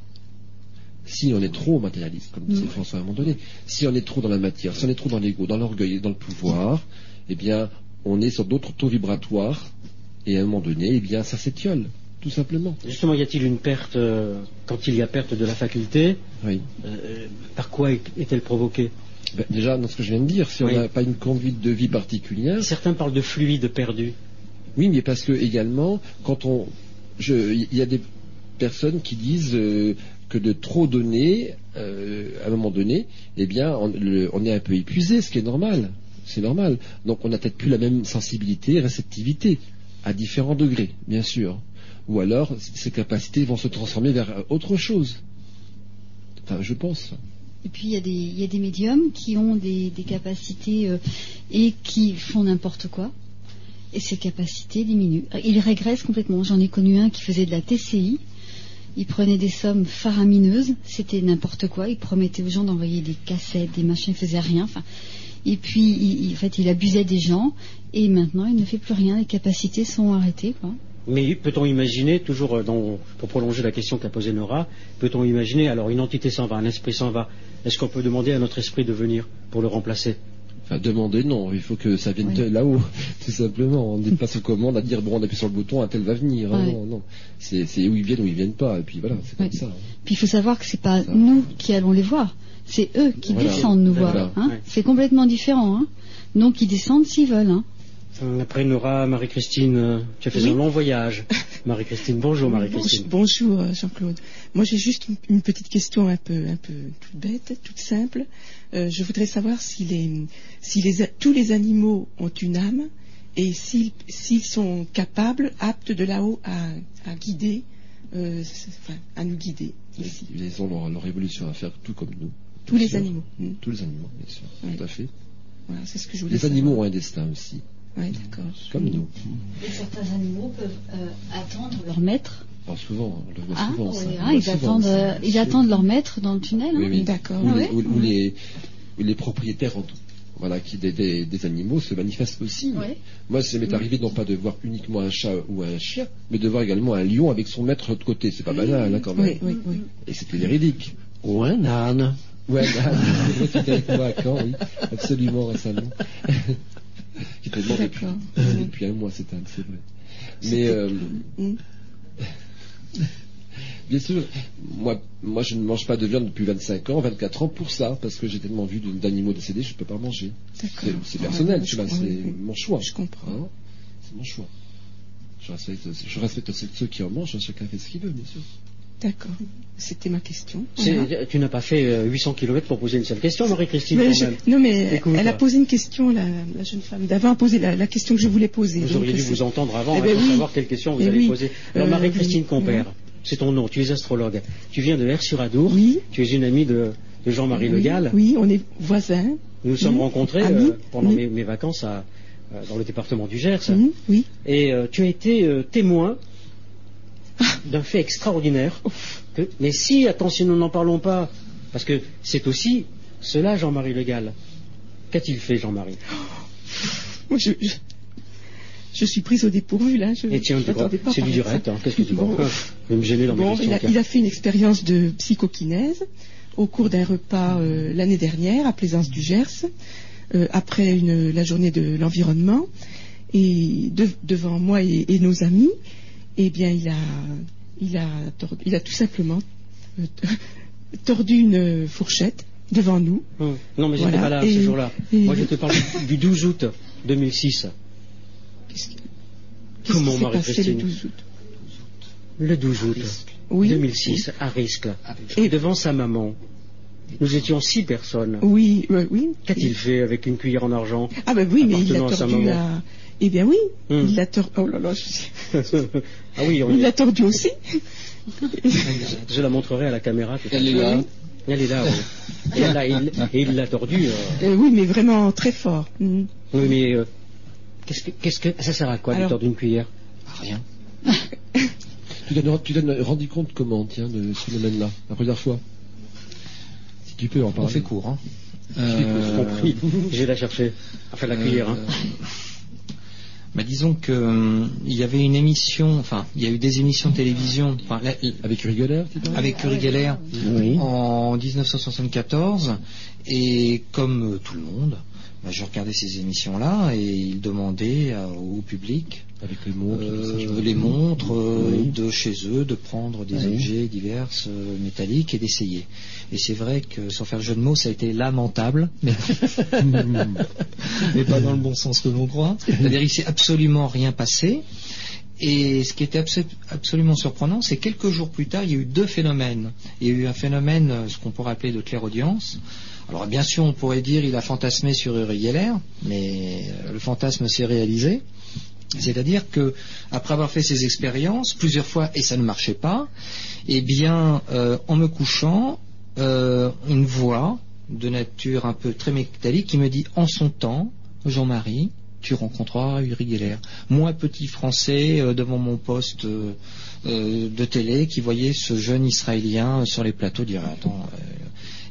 Si on est trop matérialiste, comme disait François à un moment donné, si on est trop dans la matière, si on est trop dans l'ego, dans l'orgueil et dans le pouvoir, eh bien on est sur d'autres taux vibratoires, et à un moment donné, eh bien, ça s'étiole, tout simplement. Justement, y a-t-il une perte, euh, quand il y a perte de la faculté, Oui. euh, par quoi est- est-elle provoquée? Ben, déjà, dans ce que je viens de dire, si Oui. on n'a pas une conduite de vie particulière, Certains parlent de fluide perdu. Oui, mais parce que également, quand on, il y a des personnes qui disent euh, que de trop donner, euh, à un moment donné, eh bien, on, est un peu épuisé, ce qui est normal. C'est normal. Donc, on n'a peut-être plus la même sensibilité, réceptivité, à différents degrés, bien sûr. Ou alors, ces capacités vont se transformer vers autre chose. Enfin, je pense. Et puis il y, a des, médiums qui ont des, des capacités euh, et qui font n'importe quoi. Et ces capacités diminuent. Ils régressent complètement. J'en ai connu un qui faisait de la TCI. Il prenait des sommes faramineuses. C'était n'importe quoi. Il promettait aux gens d'envoyer des cassettes, des machins. Il faisait rien. Et puis, il, il- en fait, il abusait des gens. Et maintenant, il ne fait plus rien. Les capacités sont arrêtées. Mais peut-on imaginer, toujours euh, pour prolonger la question qu'a posée Nora, peut-on imaginer, alors une entité s'en va, un esprit s'en va, est-ce qu'on peut demander à notre esprit de venir pour le remplacer? Enfin, demander, non, il faut que ça vienne Oui. là-haut, [LAUGHS] tout simplement. On n'est pas sous commande à dire, bon, on appuie sur le bouton, un tel va venir. Ouais. Non, non. C'est c'est où ils viennent, où ils viennent pas, et puis voilà, c'est Ouais. comme ça. Puis il faut savoir que c'est pas Ça. nous qui allons les voir, c'est eux qui Voilà. descendent nous Voilà. voir. hein. Ouais. C'est complètement différent. Hein. Donc ils descendent s'ils veulent. Hein. Euh, Après Nora, Marie-Christine, euh, tu as fait Oui. un long voyage. Marie-Christine, bonjour Marie-Christine. Bonjour, bonjour, euh, Jean-Claude. Moi j'ai juste une, une petite question un peu, un peu toute bête, toute simple. Euh, je voudrais savoir si, les, si les, a- tous les animaux ont une âme et s'ils sont capables, aptes de là-haut à, à guider, euh, enfin, à nous guider ici. Ils ont leur, leur évolution à faire, tout comme nous. Tous les sûr. animaux. Mm. Tous les animaux, bien sûr, Oui. tout à fait. Voilà, c'est ce que je voulais Les savoir. animaux ont un destin aussi, Ouais, d'accord. comme nous. Et certains animaux peuvent euh, attendre leur maître. Alors souvent, on le voit Hein, souvent. ça. oui, hein, voit ils, souvent, attendent, ça. euh, ils attendent leur maître dans le tunnel. Oui, hein. oui. D'accord. Ou, Ah les, ouais ou- ou les, ou les propriétaires en tout. Voilà, qui des, des- des animaux se manifestent aussi. Ouais. Moi, ça m'est arrivé non pas de voir uniquement un chat ou un chien, mais de voir également un lion avec son maître de l'autre côté. C'est pas banal, hein, quand même. Oui, oui, oui. Et c'était véridique. Ou un âne. Ouais, bah, avec moi à Caen, oui, absolument récemment. [LAUGHS] qui mort depuis, D'accord. depuis un mois, c'est vrai. Mais euh, [LAUGHS] bien sûr, moi, moi je ne mange pas de viande depuis 25 ans, 24 ans pour ça, parce que j'ai tellement vu d'animaux décédés, je ne peux pas manger. C'est personnel, tu vois, c'est mon choix. Je comprends. Hein c'est mon choix. Je respecte, je respecte ceux, qui en mangent, chacun fait ce qu'il veut, bien sûr. D'accord. C'était ma question. Tu n'as pas fait euh, 800 km pour poser une seule question, Marie-Christine, non, mais Écoute, elle a posé une question, la, la jeune femme d'avant a posé la, la question que je voulais poser. Vous auriez dû vous entendre avant Eh hein, ben pour oui. savoir quelle question vous Eh allez oui. poser. Alors Euh, Marie-Christine oui. Compère, c'est ton nom, tu es astrologue. Tu viens de Air-sur-Adour, Oui. tu es une amie de, de Jean-Marie Le oui, Gall. Oui, on est voisins. Nous nous sommes rencontrés euh, pendant mes, mes vacances à- euh, dans le département du Gers. Oui. Et euh, tu as été euh, témoin [LAUGHS] d'un fait extraordinaire. que- mais si, attention, nous n'en parlons pas, parce que c'est aussi cela, Jean-Marie Le Gall. Qu'a-t-il fait, Jean-Marie? Moi, je, je, je suis prise au dépourvu, là. Je, Et tiens, c'est du direct. hein. Qu'est-ce que tu Bon. vois Je vais me gêner dans mes Bon, questions. il, a, tiens. il a fait une expérience de psychokinèse au cours d'un repas euh, l'année dernière à Plaisance du Gers, euh, après une- la journée de l'environnement, et de- devant moi et, et nos amis, eh bien, il a, il a, tordu- il a tout simplement euh, [LAUGHS] tordu une fourchette devant nous. Hum. Non, mais Voilà. j'étais pas là Et- ce jour-là. Moi, je te parle du 12 août 2006. Qu'est-ce qui Comment, passé le Marie-Christine 12 août? Le 12 août Oui. 2006, à Riscle. Et devant sa maman, nous étions six personnes. Oui, oui. Qu'a-t-il fait avec une cuillère en argent Ah ben oui, mais il l'a sa tordu à... Eh bien oui, Hmm. il l'a tordu... Oh là là, je... [LAUGHS] Ah oui, on il l'a tordu aussi. [LAUGHS] je la montrerai à la caméra tout Elle est là. Elle est là, oui. Et, là, il, et il l'a tordu. euh. Euh, oui, mais vraiment très fort. Hmm. Oui, mais euh, qu'est-ce que, qu'est-ce que ça sert à quoi de Alors- tordre une cuillère? Rien. [LAUGHS] Tu t'en tu rendu compte comment, tiens, de ce phénomène-là, la première fois? Si tu peux en On parler. fait court. Hein. J'ai compris. Je vais la chercher. Enfin, la cuillère. Hein. Euh, bah, disons que hum, il y avait une émission, enfin, il y a eu des émissions de télévision enfin, la- la- Avec Uri Geller, avec Uri Geller Oui. en 1974 Et comme euh, tout le monde, je regardais ces émissions-là et ils demandaient euh, au public Avec les montres, euh, les montres euh, Oui. de chez eux, de prendre des Oui. objets divers euh, métalliques et d'essayer. Et c'est vrai que, sans faire jeu de mots, ça a été lamentable, mais, [LAUGHS] mais pas dans le bon sens que l'on croit. C'est-à-dire, il s'est absolument rien passé. Et ce qui était abso- absolument surprenant, c'est quelques jours plus tard, il y a eu deux phénomènes. Il y a eu un phénomène, ce qu'on pourrait appeler de clairaudience. Alors bien sûr, on pourrait dire il a fantasmé sur Uri Geller, mais euh, le fantasme s'est réalisé. C'est-à-dire que après avoir fait ces expériences plusieurs fois et ça ne marchait pas, eh bien, euh, en me couchant, euh, une voix de nature un peu très métallique qui me dit en son temps, Jean-Marie, tu rencontreras Uri Geller. Moi, petit Français, devant mon poste de télé, qui voyait ce jeune Israélien sur les plateaux, dire attends.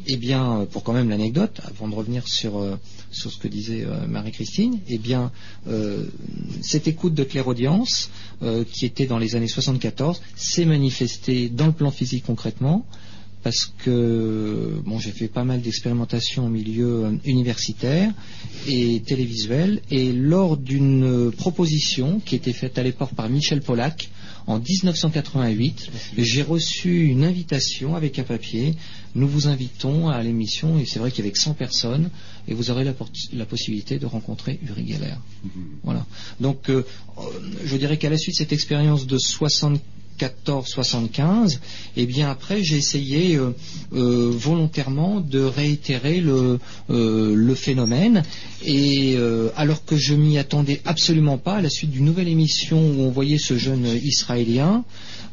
Eh bien, pour quand même l'anecdote, avant de revenir sur, euh, ce que disait euh, Marie-Christine, eh bien, euh, cette écoute de clairaudience, qui était dans les années 74, s'est manifestée dans le plan physique concrètement, parce que bon, j'ai fait pas mal d'expérimentations au milieu universitaire et télévisuel, et lors d'une proposition qui était faite à l'époque par Michel Pollack, en 1988, j'ai reçu une invitation avec un papier. Nous vous invitons à l'émission, et c'est vrai qu'il y avait que 100 personnes, et vous aurez la, possibilité de rencontrer Uri Geller. Voilà. Donc, euh, je dirais qu'à la suite de cette expérience de 74-75, eh bien après, j'ai essayé euh, euh, volontairement de réitérer le, euh, phénomène, et alors que je m'y attendais absolument pas, à la suite d'une nouvelle émission où on voyait ce jeune Israélien,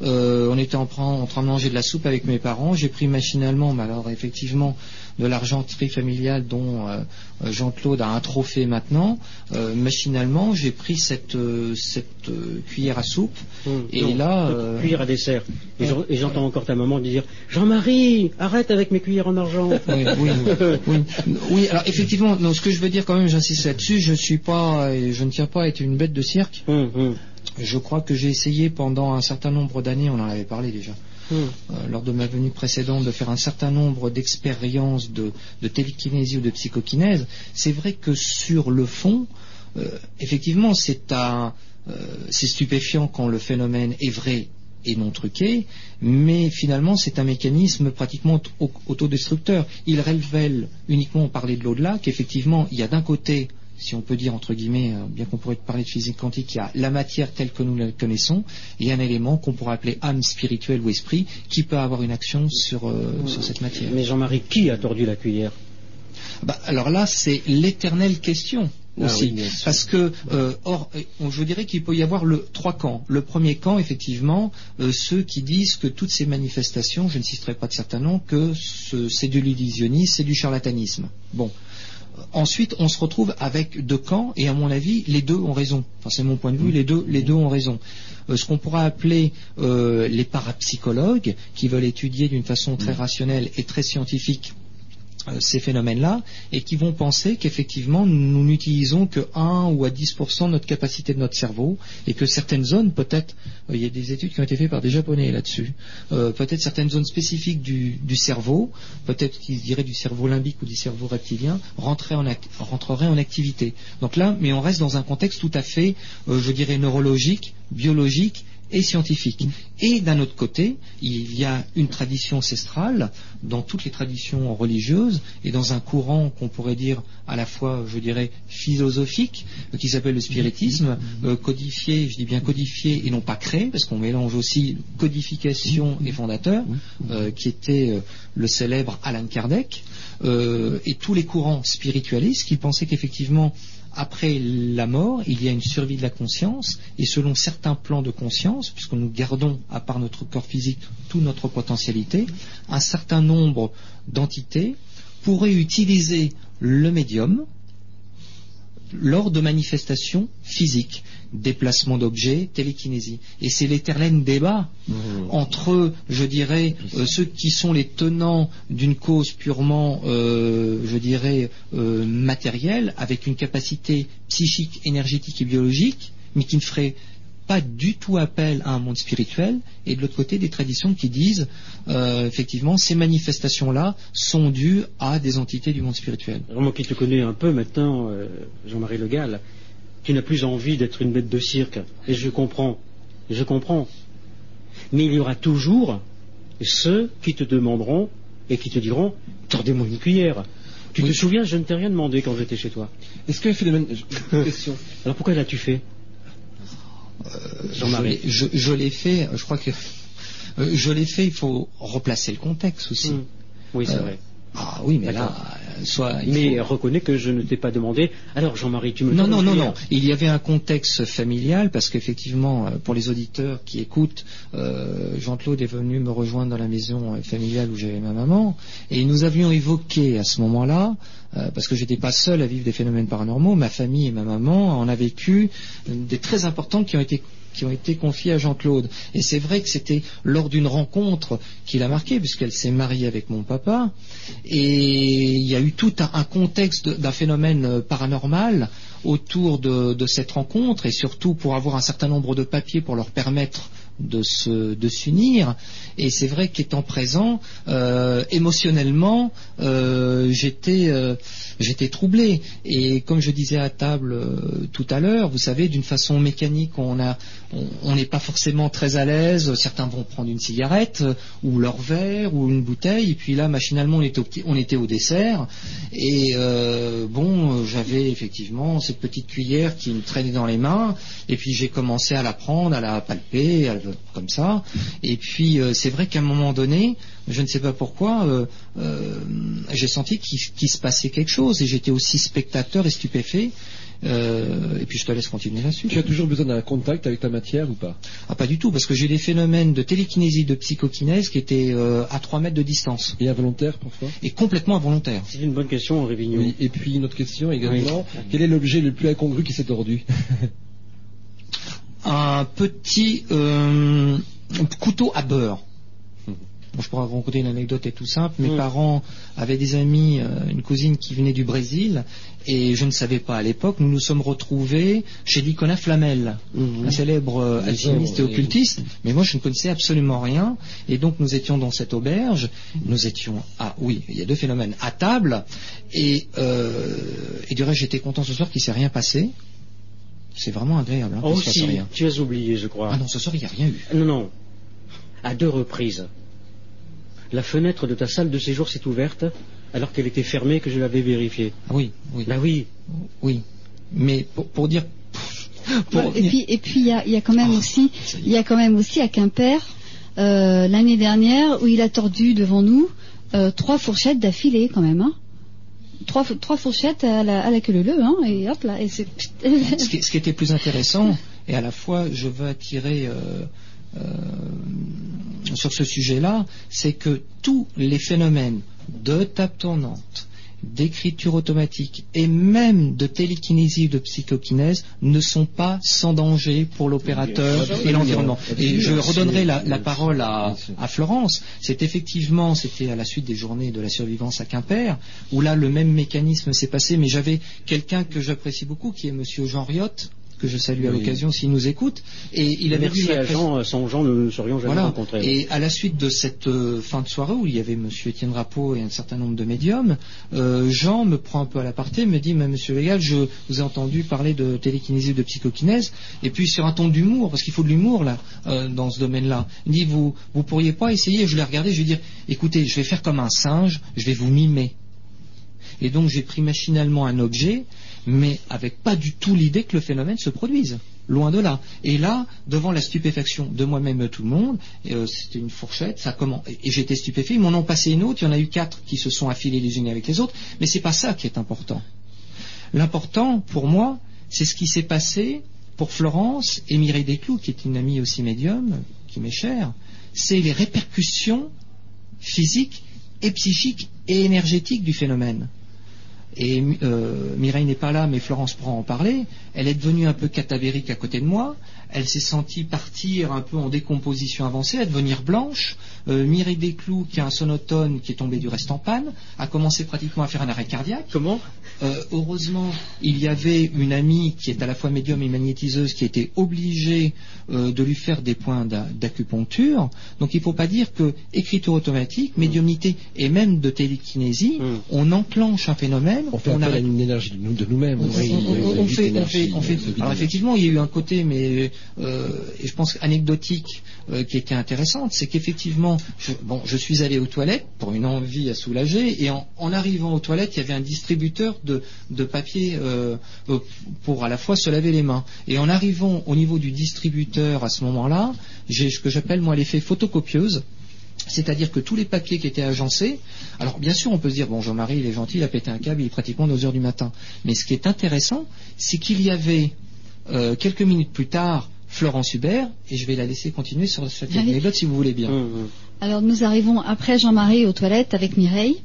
on était en, en train de manger de la soupe avec mes parents. J'ai pris machinalement, mais alors effectivement, de l'argenterie familiale dont euh, euh, Jean-Claude a un trophée maintenant. Euh, machinalement, j'ai pris cette, cette cuillère à soupe. Et Non, là, cuillère à dessert. Et j'en- et j'entends encore ta maman dire Jean-Marie, arrête avec mes cuillères en argent. oui, oui, [LAUGHS] oui, oui. Alors effectivement, non, ce que je veux dire quand même, j'insiste là-dessus, je suis pas, et je ne tiens pas à être une bête de cirque. Hum, hum, Je crois que j'ai essayé pendant un certain nombre d'années, on en avait parlé déjà, euh, lors de ma venue précédente, de faire un certain nombre d'expériences de, télékinésie ou de psychokinèse. C'est vrai que sur le fond, euh, effectivement, euh, c'est stupéfiant quand le phénomène est vrai et non truqué, mais finalement c'est un mécanisme pratiquement au- autodestructeur. Il révèle uniquement, on parlait de l'au-delà, qu'effectivement il y a d'un côté, si on peut dire entre guillemets, euh, bien qu'on pourrait parler de physique quantique, il y a la matière telle que nous la connaissons, et un élément qu'on pourrait appeler âme spirituelle ou esprit, qui peut avoir une action sur, euh, sur cette matière. Mais Jean-Marie, qui a tordu la cuillère? Bah, alors là, c'est l'éternelle question Ah aussi, oui, parce que euh, or, je dirais qu'il peut y avoir le trois camps. Le premier camp, effectivement, euh, ceux qui disent que toutes ces manifestations, je ne citerai pas de certains noms, que ce- c'est de l'illusionnisme, c'est du charlatanisme. Bon. Ensuite, on se retrouve avec deux camps, et à mon avis, les deux ont raison. Enfin, c'est mon point de vue, les deux, les deux ont raison. Euh, ce qu'on pourrait appeler euh, les parapsychologues, qui veulent étudier d'une façon très rationnelle et très scientifique ces phénomènes-là et qui vont penser qu'effectivement nous n'utilisons que 1 ou à 10% de notre capacité de notre cerveau et que certaines zones, peut-être, euh, il y a des études qui ont été faites par des Japonais là-dessus, euh, peut-être certaines zones spécifiques du, cerveau, peut-être qu'ils diraient du cerveau limbique ou du cerveau reptilien, rentreraient en, activité. Donc là, mais on reste dans un contexte tout à fait, euh, je dirais, neurologique, biologique et scientifique. Et d'un autre côté, il y a une tradition ancestrale dans toutes les traditions religieuses et dans un courant qu'on pourrait dire à la fois, je dirais, philosophique, qui s'appelle le spiritisme, euh, codifié, je dis bien codifié et non pas créé, parce qu'on mélange aussi codification et fondateur, euh, qui était euh, le célèbre Alan Kardec, euh, et tous les courants spiritualistes qui pensaient qu'effectivement, après la mort, il y a une survie de la conscience, et selon certains plans de conscience, puisque nous gardons, à part notre corps physique, toute notre potentialité, un certain nombre d'entités pourraient utiliser le médium lors de manifestations physiques, déplacement d'objets, télékinésie. Et c'est l'éternel débat entre, je dirais, euh, ceux qui sont les tenants d'une cause purement, euh, je dirais, euh, matérielle, avec une capacité psychique, énergétique et biologique, mais qui ne ferait pas du tout appel à un monde spirituel, et de l'autre côté des traditions qui disent euh, effectivement ces manifestations-là sont dues à des entités du monde spirituel. Alors, moi qui te connais un peu maintenant, euh, Jean-Marie Le Gall, tu n'as plus envie d'être une bête de cirque. Et je comprends. Je comprends. Mais il y aura toujours ceux qui te demanderont et qui te diront Tordez-moi une cuillère. Tu Oui. te souviens, je ne t'ai rien demandé quand j'étais chez toi. Est-ce que le phénomène. [LAUGHS] Question. Alors pourquoi l'as-tu fait? Jean-Marie. Je, je- je l'ai fait, je crois que euh, je l'ai fait, il faut replacer le contexte aussi. Hmm. Oui, c'est Euh, vrai. Ah oui, mais là, euh, soit. Mais faut- reconnais que je ne t'ai pas demandé. Alors, Jean-Marie, tu me Non, non, non, non. Il y avait un contexte familial parce qu'effectivement, euh, pour les auditeurs qui écoutent, euh, Jean-Claude est venu me rejoindre dans la maison familiale où j'avais ma maman et nous avions évoqué à ce moment-là, euh, parce que j'étais pas seul à vivre des phénomènes paranormaux, ma famille et ma maman en a vécu des très importants qui ont été qui ont été confiés à Jean-Claude. Et c'est vrai que c'était lors d'une rencontre qu'il a marqué, puisqu'elle s'est mariée avec mon papa, et il y a eu tout un, contexte d'un phénomène euh, paranormal autour de, cette rencontre, et surtout pour avoir un certain nombre de papiers pour leur permettre de s'unir. Et c'est vrai qu'étant présent, euh, émotionnellement, euh, j'étais euh, j'étais troublé. Et comme je disais à table tout à l'heure, vous savez, d'une façon mécanique, on a on- n'est pas forcément très à l'aise. Certains vont prendre une cigarette euh, ou leur verre ou une bouteille, et puis là, machinalement, on était au, dessert. Et euh, bon, j'avais effectivement cette petite cuillère qui me traînait dans les mains, et puis j'ai commencé à la prendre, à la palper, comme ça. Et puis euh, c'est vrai qu'à un moment donné, je ne sais pas pourquoi, j'ai senti qu'il se passait quelque chose, et j'étais aussi spectateur et stupéfait. Euh, et puis je te laisse continuer là-dessus. Tu as toujours besoin d'un contact avec la matière ou pas? Ah, pas du tout, parce que j'ai des phénomènes de télékinésie, de psychokinèse qui étaient euh, à 3 mètres de distance Et involontaire parfois et complètement involontaires. C'est une bonne question, Révignon. Oui. Et puis une autre question également. Oui. Quel est l'objet le plus incongru qui s'est tordu? [LAUGHS] Un petit euh, couteau à beurre. Bon, je pourrais vous raconter une anecdote et tout simple. Mes parents avaient des amis, euh, une cousine qui venait du Brésil, et je ne savais pas à l'époque. Nous nous sommes retrouvés chez Nicolas Flamel, Mhm. un célèbre euh, alchimiste et occultiste. Mais moi, je ne connaissais absolument rien. Et donc, nous étions dans cette auberge. Nous étions, ah oui, il y a deux phénomènes, à table. Et, euh, et du reste, j'étais content ce soir qu'il ne s'est rien passé. C'est vraiment agréable. Hein, Oh, si, rien. tu as oublié, je crois. Ah non, ce soir, il n'y a rien eu. Non, non. À deux reprises. La fenêtre de ta salle de séjour s'est ouverte alors qu'elle était fermée que je l'avais vérifiée. Ah oui, oui, Bah oui. oui. Mais pour, pour dire... Pour et puis, et puis il y a, il y a quand même Oh, aussi, il y a quand même aussi à Quimper euh, l'année dernière où il a tordu devant nous euh, trois fourchettes d'affilée quand même. Hein. Trois, trois fourchettes à la, à la queue leu, hein, et hop là, et c'est. [LAUGHS] ce, qui, ce qui était plus intéressant, et à la fois je veux attirer euh, sur ce sujet-là, c'est que tous les phénomènes de table tournante, d'écriture automatique et même de télékinésie ou de psychokinèse ne sont pas sans danger pour l'opérateur et l'environnement. Et je redonnerai la, la parole à, à Florence. C'est effectivement, c'était à la suite des journées de la survivance à Quimper, où là le même mécanisme s'est passé, mais j'avais quelqu'un que j'apprécie beaucoup, qui est Monsieur Jean Riotte, que je salue à Oui. l'occasion s'il nous écoute, et il avait la à Jean. euh, Sans Jean, nous ne serions jamais voilà. rencontrés. Et à la suite de cette euh, fin de soirée où il y avait Monsieur Étienne Drapeau et un certain nombre de médiums, euh, Jean me prend un peu à l'aparté, me dit, mais Monsieur Légal, je vous ai entendu parler de télékinésie ou de psychokinèse, et puis sur un ton d'humour, parce qu'il faut de l'humour là euh, dans ce domaine-là. Il me dit, vous vous pourriez pas essayer? Je l'ai regardé, je lui ai dit, écoutez, je vais faire comme un singe, je vais vous mimer. Et donc j'ai pris machinalement un objet, mais avec pas du tout l'idée que le phénomène se produise. Loin de là. Et là, devant la stupéfaction de moi-même et tout le monde, euh, c'était une fourchette, ça comment Et, et j'étais stupéfait. Ils m'en ont passé une autre. Il y en a eu quatre qui se sont affilés les unes avec les autres. Mais c'est pas ça qui est important. L'important pour moi, c'est ce qui s'est passé pour Florence et Mireille Desclous, qui est une amie aussi médium, qui m'est chère. C'est les répercussions physiques et psychiques et énergétiques du phénomène. Et euh, Mireille n'est pas là, mais Florence pourra en parler, elle est devenue un peu catavérique à côté de moi, elle s'est sentie partir un peu en décomposition avancée, à devenir blanche. Euh, Mireille Desclous, qui a un sonotone qui est tombé du reste en panne, a commencé pratiquement à faire un arrêt cardiaque. Comment? Euh, heureusement, il y avait une amie qui est à la fois médium et magnétiseuse qui était obligée euh, de lui faire des points d'a- d'acupuncture. Donc il ne faut pas dire que écriture automatique, médiumnité et même de télékinésie, Mm. on enclenche un phénomène, On fait on appel à arrête- une énergie de nous- de nous-mêmes. on, on- a on- fait, fait, fait- Alors effectivement, il y a eu un côté, mais euh, et je pense anecdotique, euh, qui était intéressante, c'est qu'effectivement, je, bon, je suis allé aux toilettes pour une envie à soulager, et en, arrivant aux toilettes, il y avait un distributeur de, de papier euh, euh, pour à la fois se laver les mains. Et en arrivant au niveau du distributeur à ce moment-là, j'ai ce que j'appelle moi l'effet photocopieuse. C'est-à-dire que tous les papiers qui étaient agencés, alors bien sûr on peut se dire, bon Jean-Marie il est gentil, il a pété un câble, il est pratiquement 2 heures du matin. Mais ce qui est intéressant, c'est qu'il y avait euh, quelques minutes plus tard Florence Hubert, et je vais la laisser continuer sur cette oui. anecdote si vous voulez bien. Alors nous arrivons après Jean-Marie aux toilettes avec Mireille.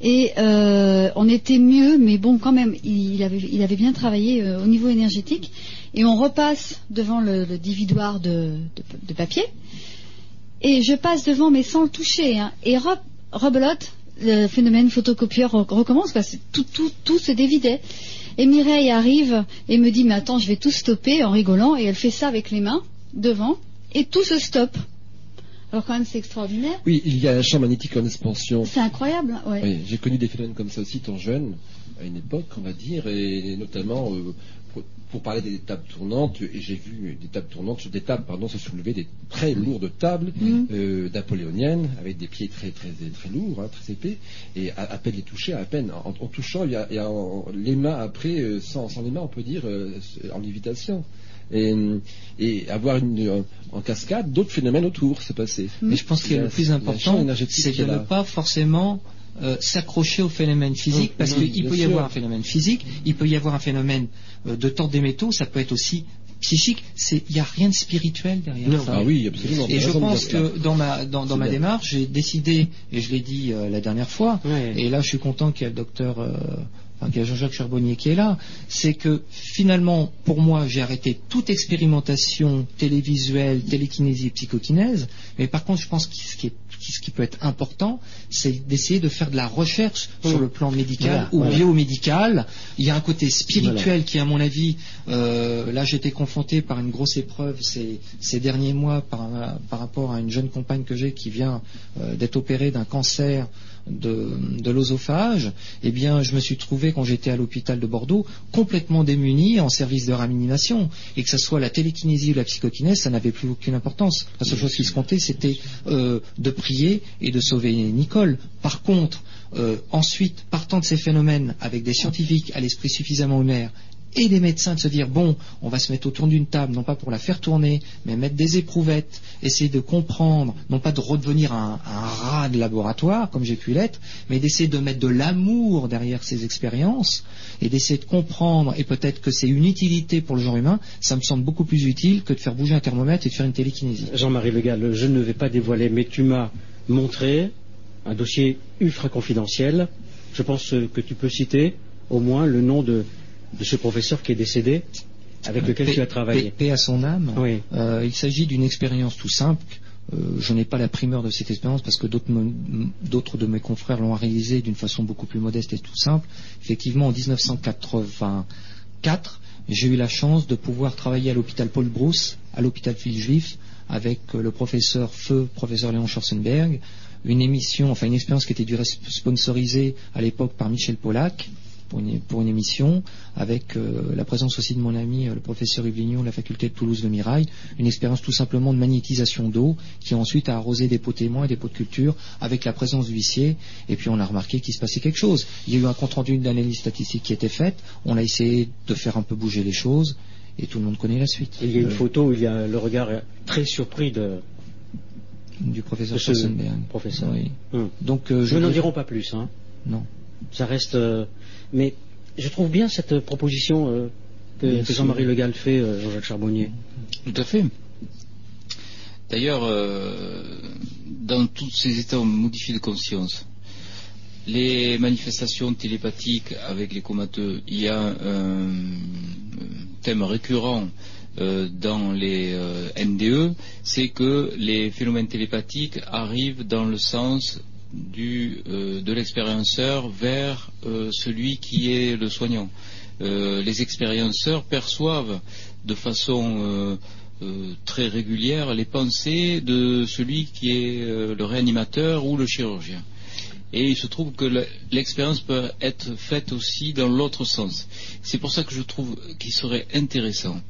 Et euh, on était mieux, mais bon, quand même, il avait, il avait bien travaillé euh, au niveau énergétique. Et on repasse devant le, le dividoir de, de- de papier. Et je passe devant, mais sans le toucher. hein. et re- rebelote, le phénomène photocopieur re- recommence. Quoi. Tout, tout, tout se dévidait. Et Mireille arrive et me dit, mais attends, je vais tout stopper en rigolant. Et elle fait ça avec les mains devant. Et tout se stoppe. Alors quand même, c'est extraordinaire. Oui, il y a un champ magnétique en expansion. C'est incroyable, ouais. Oui, j'ai connu des phénomènes comme ça aussi, étant jeune, à une époque, on va dire, et notamment euh, pour, parler des tables tournantes, et j'ai vu des tables tournantes, des tables, pardon, se soulever des très lourdes tables euh, napoléoniennes, avec des pieds très très très lourds, hein, très épais, et à, à peine les toucher, à peine en, en touchant, il y a, il y a en- les mains après, euh, sans, sans les mains, on peut dire, euh, en lévitation. Et, et avoir une, en cascade d'autres phénomènes autour se passer. Mais je pense que Il y a- le plus important, c'est de ne pas forcément euh, s'accrocher au phénomène physique, parce qu'il peut y sûr. avoir un phénomène physique, il peut y avoir un phénomène euh, de tordre des métaux, ça peut être aussi psychique. Il n'y a rien de spirituel derrière Non, ça. ah oui, absolument. Et je pense que dans ma, dans, ma démarche, j'ai décidé, et je l'ai dit euh, la dernière fois, et là je suis content qu'il y ait le docteur, enfin, qu'il y a Jean-Jacques Charbonnier qui est là, c'est que finalement, pour moi, j'ai arrêté toute expérimentation télévisuelle, télékinésie et psychokinèse, mais par contre, je pense que ce qui, est- ce qui peut être important, c'est d'essayer de faire de la recherche sur le plan médical Voilà, ou voilà. biomédical. Il y a un côté spirituel qui, à mon avis, euh, là j'étais confronté par une grosse épreuve ces, ces derniers mois par, par rapport à une jeune compagne que j'ai qui vient euh, d'être opérée d'un cancer de, l'osophage, eh bien, je me suis trouvé quand j'étais à l'hôpital de Bordeaux complètement démuni en service de réanimation, et que ce soit la télékinésie ou la psychokinèse, ça n'avait plus aucune importance. La seule chose qui se comptait, c'était euh, de prier et de sauver Nicole. Par contre, euh, ensuite, partant de ces phénomènes, avec des scientifiques à l'esprit suffisamment ouvert et des médecins de se dire bon, on va se mettre autour d'une table, non pas pour la faire tourner, mais mettre des éprouvettes, essayer de comprendre, non pas de redevenir un, rat de laboratoire comme j'ai pu l'être, mais d'essayer de mettre de l'amour derrière ces expériences et d'essayer de comprendre et peut-être que c'est une utilité pour le genre humain, ça me semble beaucoup plus utile que de faire bouger un thermomètre et de faire une télékinésie. Jean-Marie Le Gall, je ne vais pas dévoiler, mais tu m'as montré un dossier ultra confidentiel. Je pense que tu peux citer au moins le nom de, de ce professeur qui est décédé, avec lequel Paix- tu as travaillé. paix- paix à son âme. Oui. Euh, il s'agit d'une expérience tout simple. Euh, je n'ai pas la primeur de cette expérience parce que d'autres de mes confrères l'ont réalisée d'une façon beaucoup plus modeste et tout simple. Effectivement, en 1984, j'ai eu la chance de pouvoir travailler à l'hôpital Paul Brousse, à l'hôpital Phil-Juif, avec euh, le professeur Feu, professeur Léon Schwarzenberg, une émission, enfin une expérience qui était sponsorisée à l'époque par Michel Pollack, pour une, pour une émission, avec euh, la présence aussi de mon ami euh, le professeur Yves Lignon de la faculté de Toulouse de Mirail, une expérience tout simplement de magnétisation d'eau qui ensuite a arrosé des pots témoins et des pots de culture avec la présence d'huissiers et puis on a remarqué qu'il se passait quelque chose. Il y a eu un compte rendu d'analyse statistique qui était faite, on a essayé de faire un peu bouger les choses et tout le monde connaît la suite. Il y a une Euh, photo où il y a le regard très surpris de, du professeur Schwarzenberg. professeur. Oui. Hum. Donc euh, Je n'en dirons pas plus. Hein. non. Ça reste. euh, mais je trouve bien cette proposition euh, que. Jean-Marie Le Gall fait, euh, Jean-Jacques Charbonnier. Tout à fait. D'ailleurs, euh, dans tous ces états modifiés de conscience, les manifestations télépathiques avec les comateux, il y a un, thème récurrent euh, dans les euh, NDE, c'est que les phénomènes télépathiques arrivent dans le sens euh, de l'expérienceur vers celui qui est le soignant. les expérienceurs perçoivent de façon très régulière les pensées de celui qui est le réanimateur ou le chirurgien. Et il se trouve que l'expérience peut être faite aussi dans l'autre sens. C'est pour ça que je trouve qu'il serait intéressant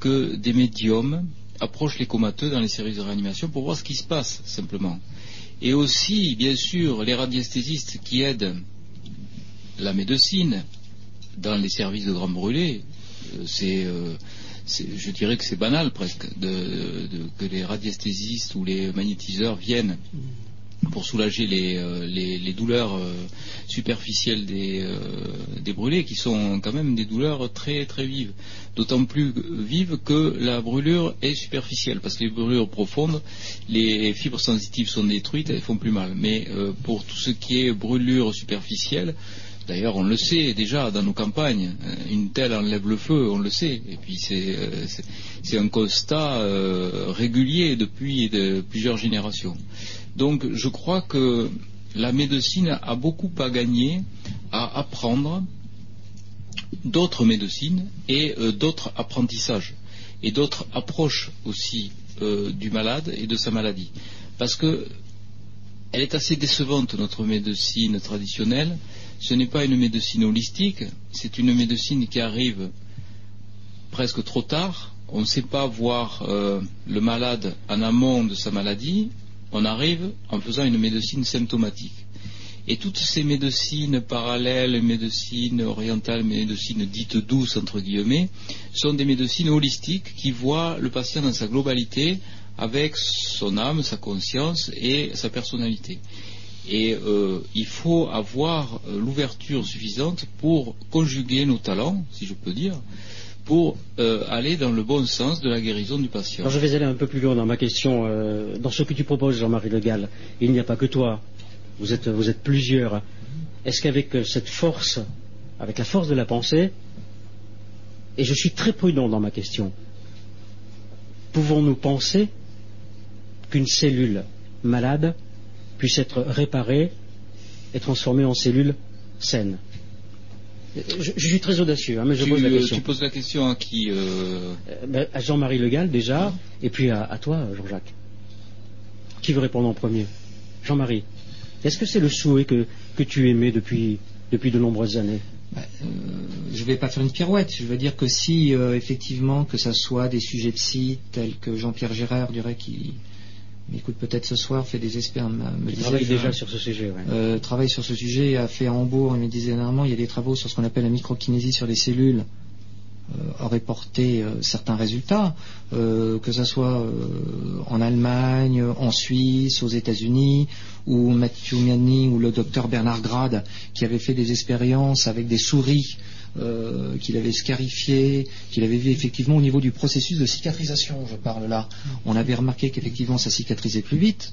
que des médiums approchent les comateux dans les services de réanimation pour voir ce qui se passe, simplement. Et aussi, bien sûr, les radiesthésistes qui aident la médecine dans les services de grands brûlés, euh, euh, c'est, je dirais que c'est banal presque que les radiesthésistes ou les magnétiseurs viennent pour soulager les, euh, douleurs euh, superficielles euh, des, brûlés, qui sont quand même des douleurs très très vives. D'autant plus vives que la brûlure est superficielle, parce que les brûlures profondes, les fibres sensitives sont détruites, elles font plus mal. Mais pour tout ce qui est brûlure superficielle, D'ailleurs, on le sait déjà dans nos campagnes, une telle enlève le feu, on le sait. Et puis c'est un constat régulier depuis plusieurs générations. Donc je crois que la médecine a beaucoup à gagner à apprendre d'autres médecines et euh, d'autres apprentissages et d'autres approches aussi euh, du malade et de sa maladie. Parce que elle est assez décevante, notre médecine traditionnelle. Ce n'est pas une médecine holistique, c'est une médecine qui arrive presque trop tard. On ne sait pas voir euh, le malade en amont de sa maladie on arrive en faisant une médecine symptomatique. Et toutes ces médecines parallèles, médecines orientales, médecines dites douces, entre guillemets, sont des médecines holistiques qui voient le patient dans sa globalité avec son âme, sa conscience et sa personnalité. Et euh, il faut avoir euh, l'ouverture suffisante pour conjuguer nos talents, si je peux dire, pour euh, aller dans le bon sens de la guérison du patient. je vais aller un peu plus loin dans ma question. Euh, dans ce que tu proposes, Jean-Marie Le Gall, il n'y a pas que toi. Vous êtes, vous êtes plusieurs. Est-ce qu'avec euh, cette force, avec la force de la pensée, et je suis très prudent dans ma question, pouvons-nous penser qu'une cellule malade puisse être réparée et transformée en cellule saine? Je, suis très audacieux, hein, mais je tu, pose la question. Tu poses la question à qui euh... euh ben, À Jean-Marie Le Gall, déjà, et puis à, toi, Jean-Jacques. Qui veut répondre en premier? Jean-Marie, est-ce que c'est le souhait que, tu aimais depuis, depuis de nombreuses années? Ben, euh, je ne vais pas faire une pirouette. Je veux dire que si, euh, effectivement, que ça soit des sujets psy tels que Jean-Pierre Gérard dirait qu'il écoute peut-être ce soir, fait des expériences. il travaille déjà sur ce sujet. Ouais. Euh, travaille sur ce sujet, a fait à Hambourg, il me disait dernièrement, il y a des travaux sur ce qu'on appelle la microkinésie sur les cellules, euh, aurait porté euh, certains résultats, euh, que ce soit en Allemagne, en Suisse, aux États-Unis, ou Mathieu Miani ou le docteur Bernard Grade, qui avait fait des expériences avec des souris euh, qu'il avait scarifié, qu'il avait vu effectivement au niveau du processus de cicatrisation, je parle là. On avait remarqué qu'effectivement ça cicatrisait plus vite.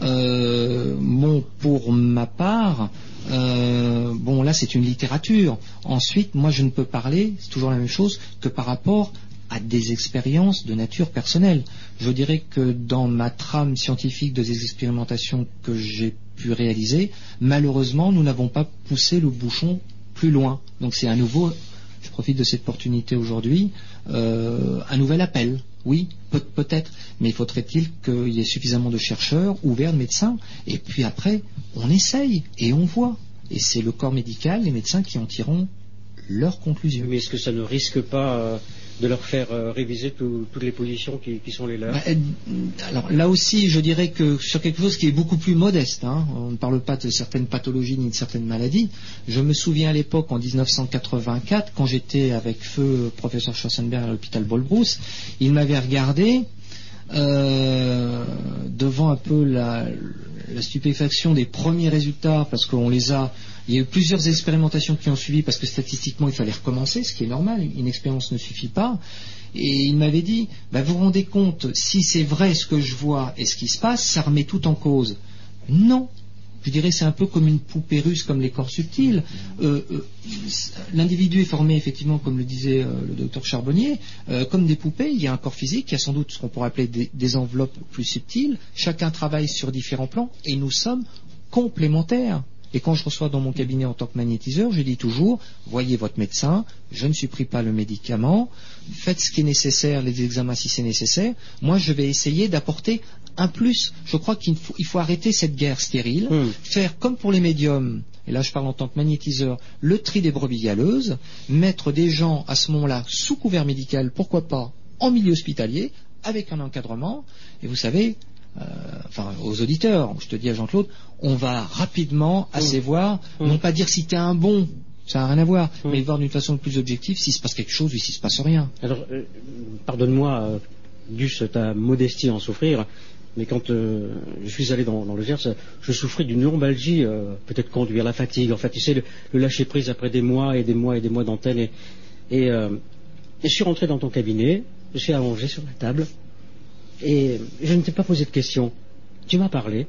Euh, bon, pour ma part, euh, bon là c'est une littérature. Ensuite, moi je ne peux parler, c'est toujours la même chose, que par rapport à des expériences de nature personnelle. Je dirais que dans ma trame scientifique de des expérimentations que j'ai pu réaliser, malheureusement, nous n'avons pas poussé le bouchon plus loin. Donc c'est un nouveau, je profite de cette opportunité aujourd'hui, euh, un nouvel appel. Oui, peut, être mais faudrait-il qu'il y ait suffisamment de chercheurs, ouverts, de médecins, et puis après, on essaye et on voit. Et c'est le corps médical, les médecins qui en tireront leurs conclusions. Mais est-ce que ça ne risque pas euh, de leur faire euh, réviser toutes les positions qui, sont les leurs bah, là aussi, je dirais que sur quelque chose qui est beaucoup plus modeste, hein, on ne parle pas de certaines pathologies ni de certaines maladies. Je me souviens à l'époque, en 1984, quand j'étais avec feu professeur Schwarzenberg à l'hôpital Bolbrousse, il m'avait regardé euh, devant un peu la, stupéfaction des premiers résultats, parce qu'on les a. Il y a eu plusieurs expérimentations qui ont suivi parce que statistiquement il fallait recommencer, ce qui est normal, une expérience ne suffit pas. Et il m'avait dit, bah, vous vous rendez compte, si c'est vrai ce que je vois et ce qui se passe, ça remet tout en cause. Non, je dirais c'est un peu comme une poupée russe, comme les corps subtils. Euh, euh, L'individu est formé effectivement, comme le disait euh, le docteur Charbonnier, comme des poupées. Il y a un corps physique, il y a sans doute ce qu'on pourrait appeler des enveloppes plus subtiles. Chacun travaille sur différents plans et nous sommes complémentaires. Et quand je reçois dans mon cabinet en tant que magnétiseur, je dis toujours, voyez votre médecin, je ne supprime pas le médicament, faites ce qui est nécessaire, les examens si c'est nécessaire. Moi, je vais essayer d'apporter un plus. Je crois qu'il faut, il faut arrêter cette guerre stérile, Hmm. faire comme pour les médiums, et là je parle en tant que magnétiseur, le tri des brebis galeuses, mettre des gens à ce moment-là sous couvert médical, pourquoi pas en milieu hospitalier, avec un encadrement, et vous savez, euh, enfin aux auditeurs, je te dis à Jean-Claude, on va rapidement assez voir, Mm. non pas dire si tu es un bon, ça n'a rien à voir, Mm. mais voir d'une façon plus objective s'il se passe quelque chose ou s'il se passe rien. Alors, euh, pardonne-moi, euh, dusse ta modestie en souffrir, mais quand euh, je suis allé dans, dans le Gers, je souffrais d'une lombalgie, euh, peut-être conduire, la fatigue, en fait, tu sais, le, le lâcher prise après des mois et des mois et des mois d'antenne. Et, et, euh, et je suis rentré dans ton cabinet, je suis allongé sur la table, et je ne t'ai pas posé de questions. Tu m'as parlé,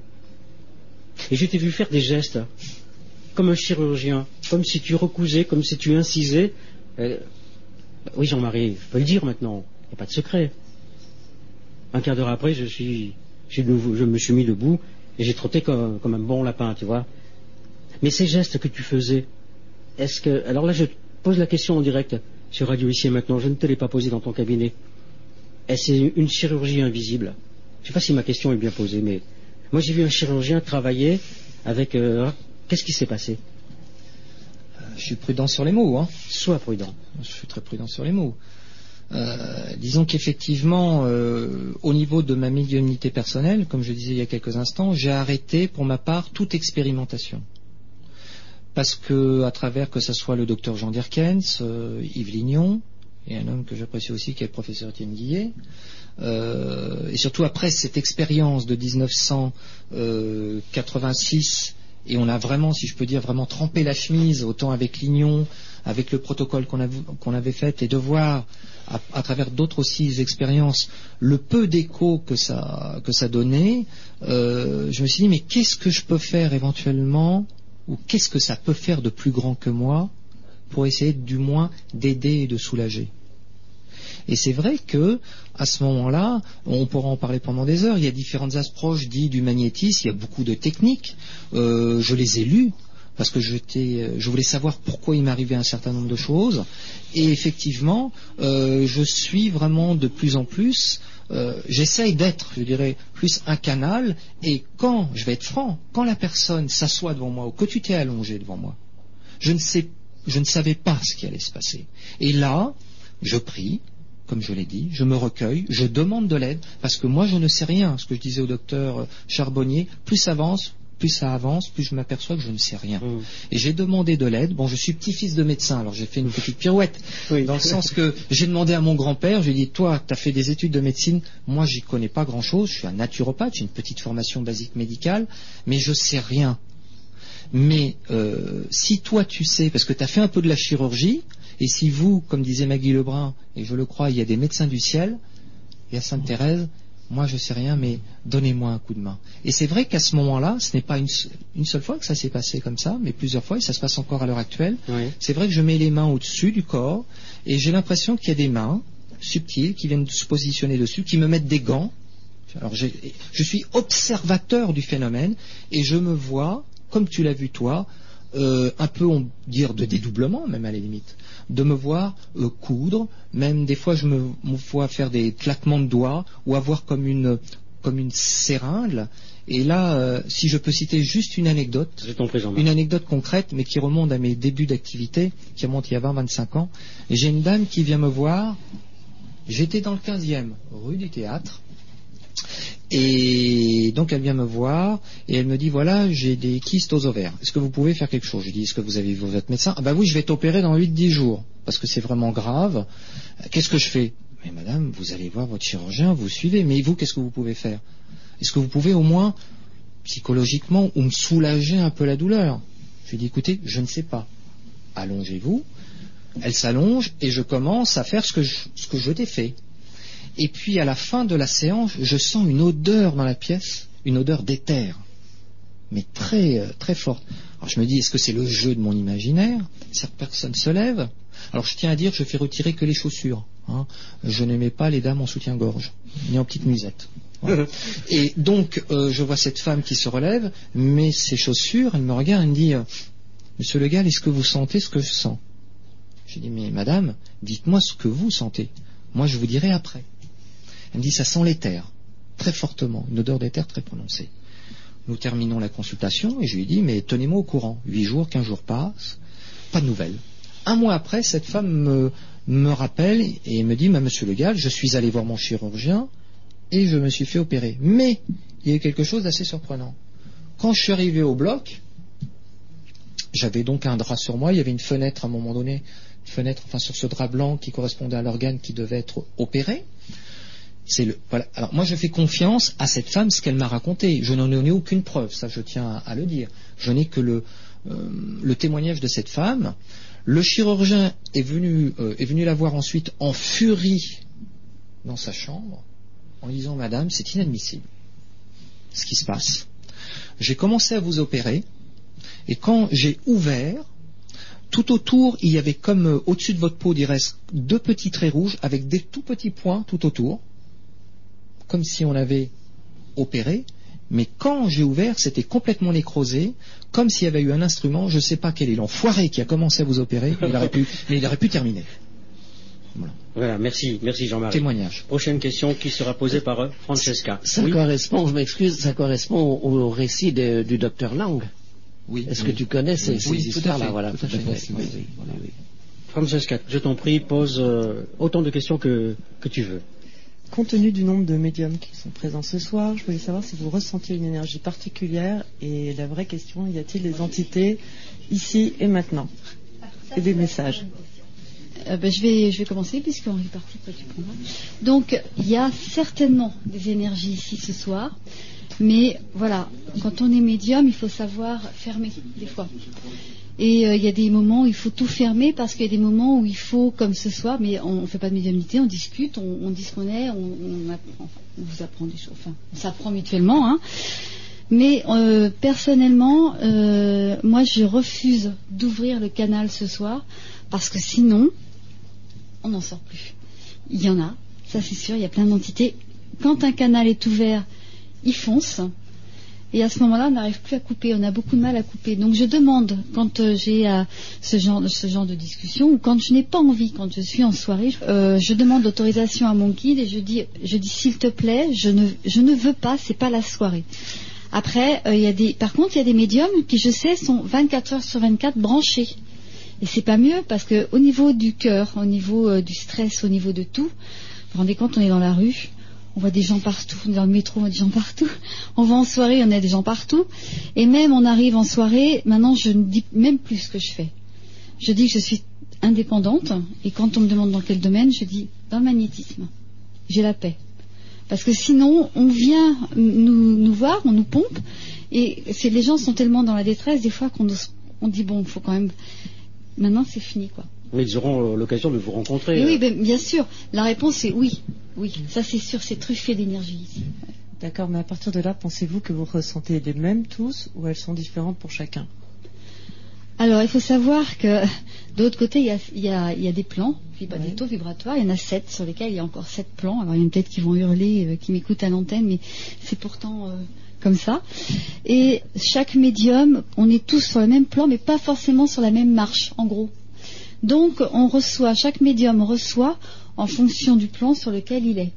et je t'ai vu faire des gestes, comme un chirurgien, comme si tu recousais, comme si tu incisais. Euh, oui, Jean-Marie, je peux le dire maintenant, il n'y a pas de secret. Un quart d'heure après, je, suis, je, je me suis mis debout et j'ai trotté comme, un bon lapin, tu vois. Mais ces gestes que tu faisais, est-ce que... Alors là, je pose la question en direct sur Radio Ici et Maintenant, je ne te l'ai pas posée dans ton cabinet. Est-ce une chirurgie invisible Je ne sais pas si ma question est bien posée, mais moi j'ai vu un chirurgien travailler avec... euh, Qu'est-ce qui s'est passé? Je suis prudent sur les mots, hein. Sois prudent. Je suis très prudent sur les mots. Euh, disons qu'effectivement, euh, au niveau de ma médiumnité personnelle, comme je disais il y a quelques instants, j'ai arrêté pour ma part toute expérimentation. Parce que, à travers que ce soit le docteur Jean Dirkens, euh, Yves Lignon, et un homme que j'apprécie aussi qui est le professeur Étienne Guillet, euh, et surtout après cette expérience de 1986, et on a vraiment, si je peux dire, vraiment trempé la chemise, autant avec Lignon, avec le protocole qu'on av- qu'on avait fait, et de voir, à, travers d'autres aussi expériences, le peu d'écho que ça, que ça donnait, euh, je me suis dit, mais qu'est-ce que je peux faire éventuellement, ou qu'est-ce que ça peut faire de plus grand que moi, pour essayer du moins d'aider et de soulager? Et c'est vrai que à ce moment-là, on pourra en parler pendant des heures. Il y a différentes approches dites du magnétisme. Il y a beaucoup de techniques. Euh, je les ai lues parce que j'étais- je voulais savoir pourquoi il m'arrivait un certain nombre de choses. Et effectivement, euh, je suis vraiment de plus en plus. euh, J'essaye d'être, je dirais, plus un canal. Et quand, je vais être franc, quand la personne s'assoit devant moi ou que tu t'es allongé devant moi, je ne sais, je ne savais pas ce qui allait se passer. Et là, je prie, comme je l'ai dit, je me recueille, je demande de l'aide, parce que moi je ne sais rien. Ce que je disais au docteur Charbonnier, plus ça avance, plus ça avance, plus je m'aperçois que je ne sais rien. Mmh. Et j'ai demandé de l'aide. Bon, je suis petit-fils de médecin, alors j'ai fait une petite pirouette, Oui. dans le sens que j'ai demandé à mon grand-père, je lui ai dit, toi, tu as fait des études de médecine, moi j'y connais pas grand-chose, je suis un naturopathe, j'ai une petite formation basique médicale, mais je sais rien. Mais euh, si toi tu sais, parce que tu as fait un peu de la chirurgie, et si vous, comme disait Maggie Lebrun, et je le crois, il y a des médecins du ciel, et à Sainte-Thérèse, moi je sais rien, mais donnez-moi un coup de main. Et c'est vrai qu'à ce moment-là, ce n'est pas une, se- une seule fois que ça s'est passé comme ça, mais plusieurs fois, et ça se passe encore à l'heure actuelle. Oui. C'est vrai que je mets les mains au-dessus du corps, et j'ai l'impression qu'il y a des mains subtiles qui viennent se positionner dessus, qui me mettent des gants. Alors je suis observateur du phénomène, et je me vois, comme tu l'as vu toi, euh, un peu, on dire, de dédoublement, même à la limite, de me voir euh, coudre, même des fois je me, me vois faire des claquements de doigts, ou avoir comme une, comme une seringue. Et là, euh, si je peux citer juste une anecdote, une anecdote concrète, mais qui remonte à mes débuts d'activité, qui remonte il y a 20-25 ans. J'ai une dame qui vient me voir. J'étais dans le 15e, rue du Théâtre. Et donc elle vient me voir et elle me dit voilà j'ai des kystes aux ovaires. Est-ce que vous pouvez faire quelque chose? Je dis est-ce que vous avez vu votre médecin? Ah bah oui je vais t'opérer dans 8-10 jours parce que c'est vraiment grave. Qu'est-ce que je fais? Mais madame vous allez voir votre chirurgien, vous suivez. Mais vous qu'est-ce que vous pouvez faire? Est-ce que vous pouvez au moins psychologiquement ou me soulager un peu la douleur? Je lui dis écoutez je ne sais pas. Allongez-vous. Elle s'allonge et je commence à faire ce que ce que je t'ai fait. Et puis à la fin de la séance, je sens une odeur dans la pièce, une odeur d'éther. mais très, euh, très forte. Alors je me dis, est-ce que c'est le jeu de mon imaginaire? Cette personne se lève. Alors je tiens à dire, je fais retirer que les chaussures. hein. Je n'aimais pas les dames en soutien-gorge, ni en petite musette. Voilà. [LAUGHS] Et donc, euh, je vois cette femme qui se relève, mais ses chaussures, elle me regarde, elle me dit, euh, Monsieur Le Gall, est-ce que vous sentez ce que je sens? J'ai dit, mais madame, dites-moi ce que vous sentez. Moi, je vous dirai après. Elle me dit, ça sent l'éther, très fortement, une odeur d'éther très prononcée. Nous terminons la consultation et je lui dis, mais tenez-moi au courant. Huit jours, quinze jours passent, pas de nouvelles. Un mois après, cette femme me, me rappelle et me dit, bah, monsieur Le Gall, je suis allé voir mon chirurgien et je me suis fait opérer. Mais il y a eu quelque chose d'assez surprenant. Quand je suis arrivé au bloc, j'avais donc un drap sur moi, il y avait une fenêtre à un moment donné, une fenêtre enfin sur ce drap blanc qui correspondait à l'organe qui devait être opéré. Alors moi je fais confiance à cette femme, ce qu'elle m'a raconté. Je n'en ai aucune preuve, ça je tiens à, le dire. Je n'ai que le, euh, témoignage de cette femme. Le chirurgien est venu, euh, est venu la voir ensuite en furie dans sa chambre en disant Madame, c'est inadmissible ce qui se passe. J'ai commencé à vous opérer et quand j'ai ouvert, tout autour, il y avait comme euh, au-dessus de votre peau, il reste deux petits traits rouges avec des tout petits points tout autour, comme si on avait opéré. Mais quand j'ai ouvert, c'était complètement nécrosé, comme s'il y avait eu un instrument, je ne sais pas quel est l'enfoiré qui a commencé à vous opérer, mais il aurait pu, [LAUGHS] mais il aurait pu terminer. Voilà, merci, merci Jean-Marie. Témoignage. Prochaine question qui sera posée par euh, Francesca. Ça Oui. correspond, je m'excuse, ça correspond au, au récit de- du docteur Lang. Oui. Est-ce oui. que tu connais ces, Oui, ces histoires-là Voilà. Francesca, je t'en prie, pose euh, autant de questions que, que tu veux. Compte tenu du nombre de médiums qui sont présents ce soir, je voulais savoir si vous ressentiez une énergie particulière et la vraie question, y a-t-il des entités ici et maintenant Et des messages Euh, ben, je, vais, je vais commencer puisqu'on est parti, toi tu prendras. Donc il y a certainement des énergies ici ce soir, mais voilà, quand on est médium, il faut savoir fermer des fois. Et euh, il y a des moments où il faut tout fermer parce qu'il y a des moments où il faut, comme ce soir, mais on ne fait pas de médiumnité, on discute, on, dit ce qu'on est, on vous apprend des choses, enfin, on s'apprend mutuellement. Hein. Mais euh, personnellement, euh, moi je refuse d'ouvrir le canal ce soir parce que sinon, on n'en sort plus. Il y en a, ça c'est sûr, il y a plein d'entités. Quand un canal est ouvert, il fonce. Et à ce moment-là, on n'arrive plus à couper, on a beaucoup de mal à couper. Donc je demande, quand euh, j'ai euh, ce, genre, de discussion, ou quand je n'ai pas envie, quand je suis en soirée, euh, je demande autorisation à mon guide et je dis, je dis s'il te plaît, je ne, je ne veux pas, c'est pas la soirée. Après, il y a des, par contre, il y a des médiums qui, je sais, sont 24 heures sur 24 branchés. Et c'est pas mieux parce que au niveau du cœur, au niveau du stress, au niveau de tout, vous vous rendez compte, on est dans la rue, on voit des gens partout, on est dans le métro, on voit des gens partout. On va en soirée, on a des gens partout. Et même on arrive en soirée, maintenant je ne dis même plus ce que je fais. Je dis que je suis indépendante et quand on me demande dans quel domaine, je dis dans le magnétisme. J'ai la paix. Parce que sinon, on vient nous, voir, on nous pompe, et les gens sont tellement dans la détresse des fois qu'on dit bon, il faut quand même. Maintenant, c'est fini, quoi. Mais ils auront euh, l'occasion de vous rencontrer. Oui, euh, ben, bien sûr. La réponse est oui. Oui, ça c'est sûr, c'est truffé d'énergie ici. D'accord, mais à partir de là, pensez-vous que vous ressentez les mêmes tous ou elles sont différentes pour chacun? Alors, il faut savoir que [LAUGHS] de l'autre côté, il y a, il y a- il y a des plans, des taux vibratoires. Il y en a sept sur lesquels il y a encore sept plans. Alors, il y en a peut-être qui vont hurler, euh, qui m'écoutent à l'antenne, mais c'est pourtant euh, comme ça. Et chaque médium, on est tous sur le même plan, mais pas forcément sur la même marche, en gros. Donc, on reçoit, chaque médium reçoit en fonction du plan sur lequel il est.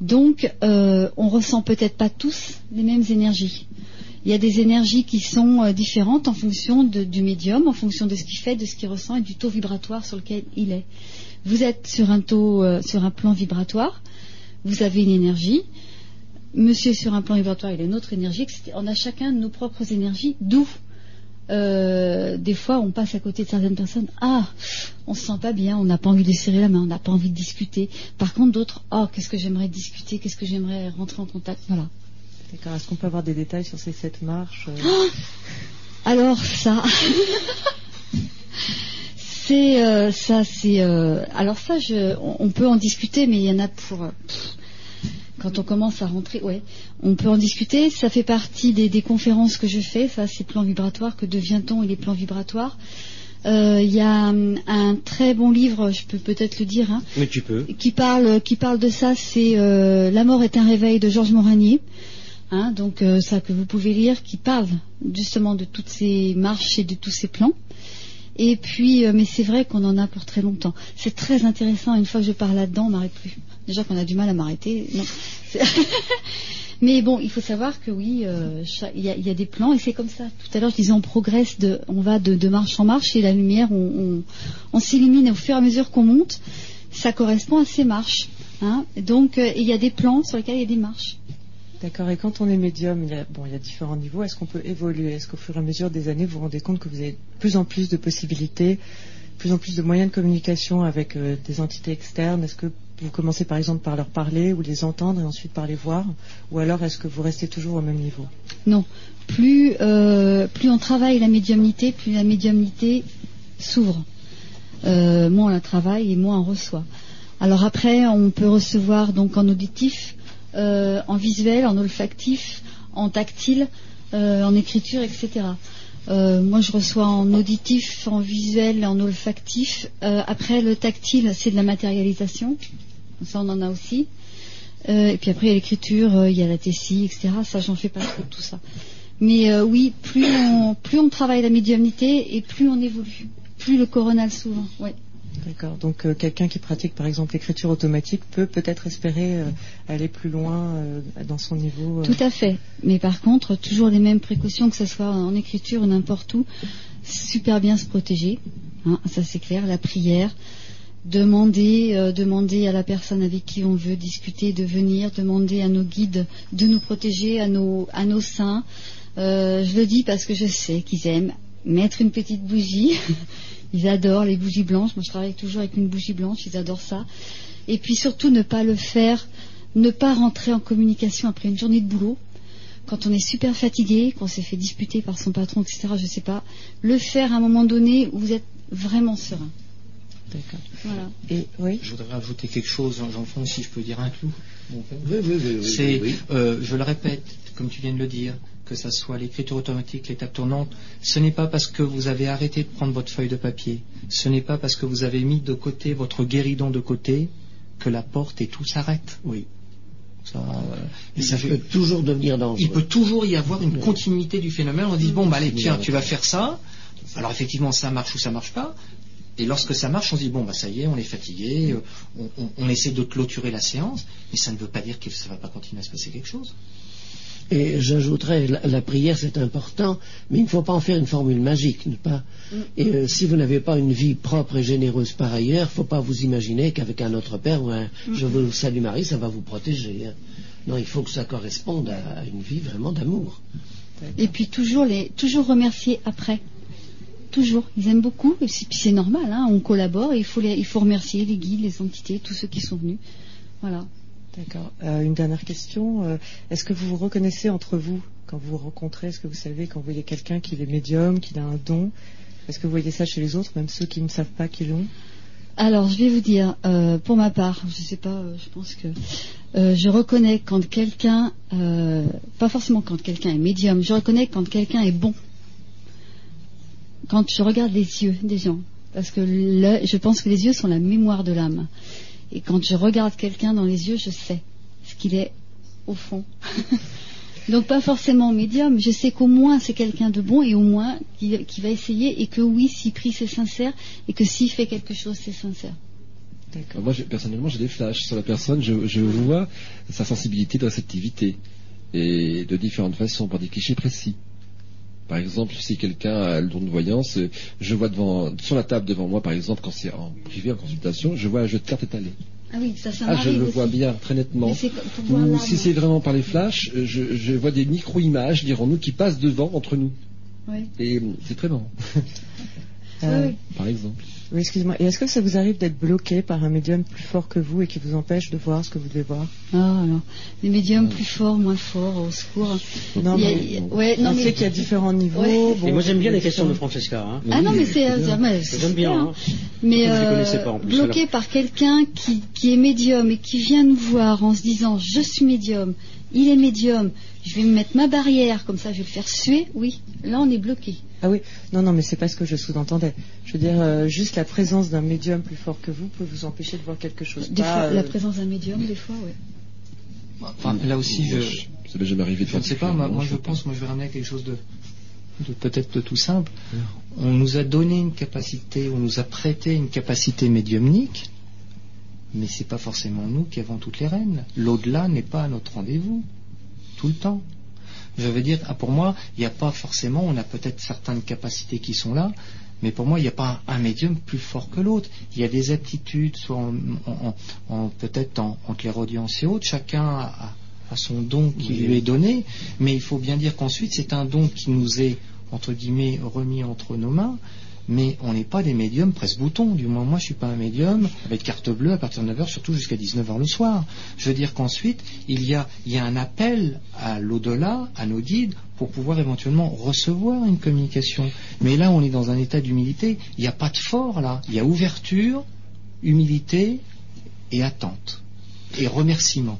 Donc, euh, on ressent peut-être pas tous les mêmes énergies. Il y a des énergies qui sont euh, différentes en fonction du médium, en fonction de ce qu'il fait, de ce qu'il ressent et du taux vibratoire sur lequel il est. Vous êtes sur un taux, euh, sur un plan vibratoire, vous avez une énergie. Monsieur sur un plan vibratoire, il a une autre énergie. On a chacun nos propres énergies, d'où euh, des fois on passe à côté de certaines personnes. Ah, on se sent pas bien, on n'a pas envie de serrer la main, on n'a pas envie de discuter. Par contre, d'autres, oh, qu'est-ce que j'aimerais discuter, qu'est-ce que j'aimerais rentrer en contact. Voilà. D'accord, est-ce qu'on peut avoir des détails sur ces sept marches euh, Oh Alors ça, c'est euh, ça, c'est euh, alors ça, je, on, on peut en discuter, mais il y en a pour. pff, quand on commence à rentrer, ouais, on peut en discuter. Ça fait partie des, des conférences que je fais. Ça, c'est plan vibratoire. Que devient-on? Et les plans vibratoires Euh, Il y a hum, un très bon livre, je peux peut-être le dire, hein, Mais tu peux. qui parle qui parle de ça. C'est euh, La mort est un réveil de Georges Moranier. Hein, donc euh, ça que vous pouvez lire, qui parle justement de toutes ces marches et de tous ces plans. Et puis, mais c'est vrai qu'on en a pour très longtemps. C'est très intéressant. Une fois que je parle là-dedans, on m'arrête plus. Déjà qu'on a du mal à m'arrêter. [LAUGHS] Mais bon, il faut savoir que oui, euh, il y, a- des plans et c'est comme ça. Tout à l'heure, je disais, on progresse, on va de, marche en marche et la lumière, on, on, on s'illumine au fur et à mesure qu'on monte. Ça correspond à ces marches. Hein. Donc, euh, il y a des plans sur lesquels il y a des marches. D'accord. Et quand on est médium, il y a, bon, il y a différents niveaux. Est-ce qu'on peut évoluer? Est-ce qu'au fur et à mesure des années, vous vous rendez compte que vous avez de plus en plus de possibilités, plus en plus de moyens de communication avec euh, des entités externes? Est-ce que vous commencez par exemple par leur parler ou les entendre et ensuite par les voir Ou alors est-ce que vous restez toujours au même niveau? Non. Plus, euh, plus on travaille la médiumnité, plus la médiumnité s'ouvre. Euh, moins on la travaille et moins on reçoit. Alors après, on peut recevoir donc en auditif, euh, en visuel, en olfactif, en tactile, en écriture, etc. Euh, moi, je reçois en auditif, en visuel, en olfactif. Euh, après, le tactile, c'est de la matérialisation. Ça, on en a aussi. Euh, et puis après, il y a l'écriture, il y a la tessie, etc. Ça, j'en fais pas trop tout ça. Mais oui, plus on, plus on travaille la médiumnité et plus on évolue. Plus le coronal. Ouais. D'accord. Donc euh, quelqu'un qui pratique par exemple l'écriture automatique peut peut-être espérer euh, aller plus loin euh, dans son niveau. Tout à fait. Mais par contre, toujours les mêmes précautions, que ce soit en écriture ou n'importe où. Super bien se protéger. hein, ça, c'est clair. La prière. Demander, demander à la personne avec qui on veut discuter de venir, demander à nos guides de nous protéger, à nos, à nos saints. Je le dis parce que je sais qu'ils aiment mettre une petite bougie. Ils adorent les bougies blanches. Moi, je travaille toujours avec une bougie blanche. Ils adorent ça. Et puis surtout, ne pas le faire, ne pas rentrer en communication après une journée de boulot. Quand on est super fatigué, qu'on s'est fait disputer par son patron, etc., je sais pas, le faire à un moment donné où vous êtes vraiment serein. D'accord. Voilà. Et oui. Je voudrais rajouter quelque chose, Jean-François, si je peux dire un clou. Oui, oui, oui, oui, C'est, oui, oui. euh, je le répète, comme tu viens de le dire, que ça soit l'écriture automatique, l'étape tournante, ce n'est pas parce que vous avez arrêté de prendre votre feuille de papier, ce n'est pas parce que vous avez mis de côté votre guéridon de côté que la porte et tout s'arrête. Oui. Ça, euh, et Ça fait- peut toujours devenir dangereux. il peut toujours y avoir une continuité du phénomène. On dit bon, bah allez, tiens, tu vas faire ça. Alors effectivement, ça marche ou ça marche pas. Et lorsque ça marche, on se dit bon, bah ça y est, on est fatigué. euh, On, on- on essaie de clôturer la séance, mais ça ne veut pas dire que ça va pas continuer à se passer quelque chose. Et j'ajouterais, la, la prière c'est important, mais il ne faut pas en faire une formule magique. Pas. Et euh, si vous n'avez pas une vie propre et généreuse par ailleurs, il ne faut pas vous imaginer qu'avec un autre Père ou un Je vous salue Marie, ça va vous protéger. hein. Non, il faut que ça corresponde à une vie vraiment d'amour. Et puis toujours les, toujours remercier après. Toujours. Ils aiment beaucoup. Et c'est- puis c'est normal. Hein, on collabore. Et il faut les, il faut remercier les guides, les entités, tous ceux qui sont venus. Voilà. D'accord. Euh, une dernière question. euh, Est-ce que vous vous reconnaissez entre vous quand vous vous rencontrez? Est-ce que vous savez quand vous voyez quelqu'un qui est médium, qui a un don Est-ce que vous voyez ça chez les autres, même ceux qui ne savent pas qu'ils l'ont? Alors, je vais vous dire, euh, pour ma part, je sais pas, je pense que je reconnais quand quelqu'un, pas forcément quand quelqu'un est médium, je reconnais quand quelqu'un est bon. Quand je regarde les yeux des gens, parce que je pense que les yeux sont la mémoire de l'âme. Et quand je regarde quelqu'un dans les yeux, je sais ce qu'il est au fond. [LAUGHS] Donc pas forcément médium, je sais qu'au moins c'est quelqu'un de bon et au moins qui, va essayer et que oui, s'il prie c'est sincère et que s'il fait quelque chose c'est sincère. D'accord. Moi, personnellement, j'ai des flashs sur la personne. Je, je vois sa sensibilité de réceptivité et de différentes façons, par des clichés précis. Par exemple, si quelqu'un a le don de voyance, euh, je vois devant, sur la table devant moi, par exemple, quand c'est en privé, en consultation, je vois un jeu de cartes étalé. Ah oui, ça, ça Ah, je le aussi. vois bien, très nettement. Ou si c'est vraiment par les flashs, euh, je, je vois des micro-images, dirons-nous, qui passent devant entre nous. Ouais. Et euh, c'est très marrant. Euh, Oui, [LAUGHS] par exemple. Oui, excuse-moi. Et est-ce que ça vous arrive d'être bloqué par un médium plus fort que vous et qui vous empêche de voir ce que vous devez voir? Ah, alors, les médiums plus forts, moins forts, au secours. Non, Il y a- mais il y a- ouais, non, on mais- sait qu'il y a différents niveaux. Ouais. bon, Et moi j'aime bien les questions de Francesca. Hein. Ah non, mais c'est, bien. J'aime bien, super, hein. Mais euh, connaissais pas, en plus, bloqué alors. par quelqu'un qui, qui est médium et qui vient nous voir en se disant je suis médium, il est médium, je vais me mettre ma barrière, comme ça je vais le faire suer, oui, là on est bloqué. Ah oui, non, non, mais c'est pas ce que je sous-entendais. Je veux dire, euh, juste la présence d'un médium plus fort que vous peut vous empêcher de voir quelque chose. Des Pas, fois, euh, la présence d'un médium, des fois, oui. Enfin, là aussi, je, Ça m'est jamais arrivé de je ne sais pas, moi, moi, je pense, moi je vais ramener à quelque chose de, de peut-être de tout simple. On nous a donné une capacité, on nous a prêté une capacité médiumnique, mais c'est pas forcément nous qui avons toutes les rênes. L'au-delà n'est pas à notre rendez-vous, tout le temps. Je veux dire, ah, pour moi, il n'y a pas forcément, on a peut-être certaines capacités qui sont là, mais pour moi, il n'y a pas un médium plus fort que l'autre. Il y a des aptitudes, soit en, en- en- peut-être en, en clairaudience et autres. Chacun a, a son don qui lui est donné, mais il faut bien dire qu'ensuite, c'est un don qui nous est, entre guillemets, remis entre nos mains. Mais on n'est pas des médiums presse-bouton. Du moins, moi, je suis pas un médium avec carte bleue à partir de 9h, surtout jusqu'à 19h le soir. Je veux dire qu'ensuite, il y a, il y a un appel à l'au-delà, à nos guides, pour pouvoir éventuellement recevoir une communication. Mais là, on est dans un état d'humilité. Il n'y a pas de fort, là. Il y a ouverture, humilité et attente. Et remerciement.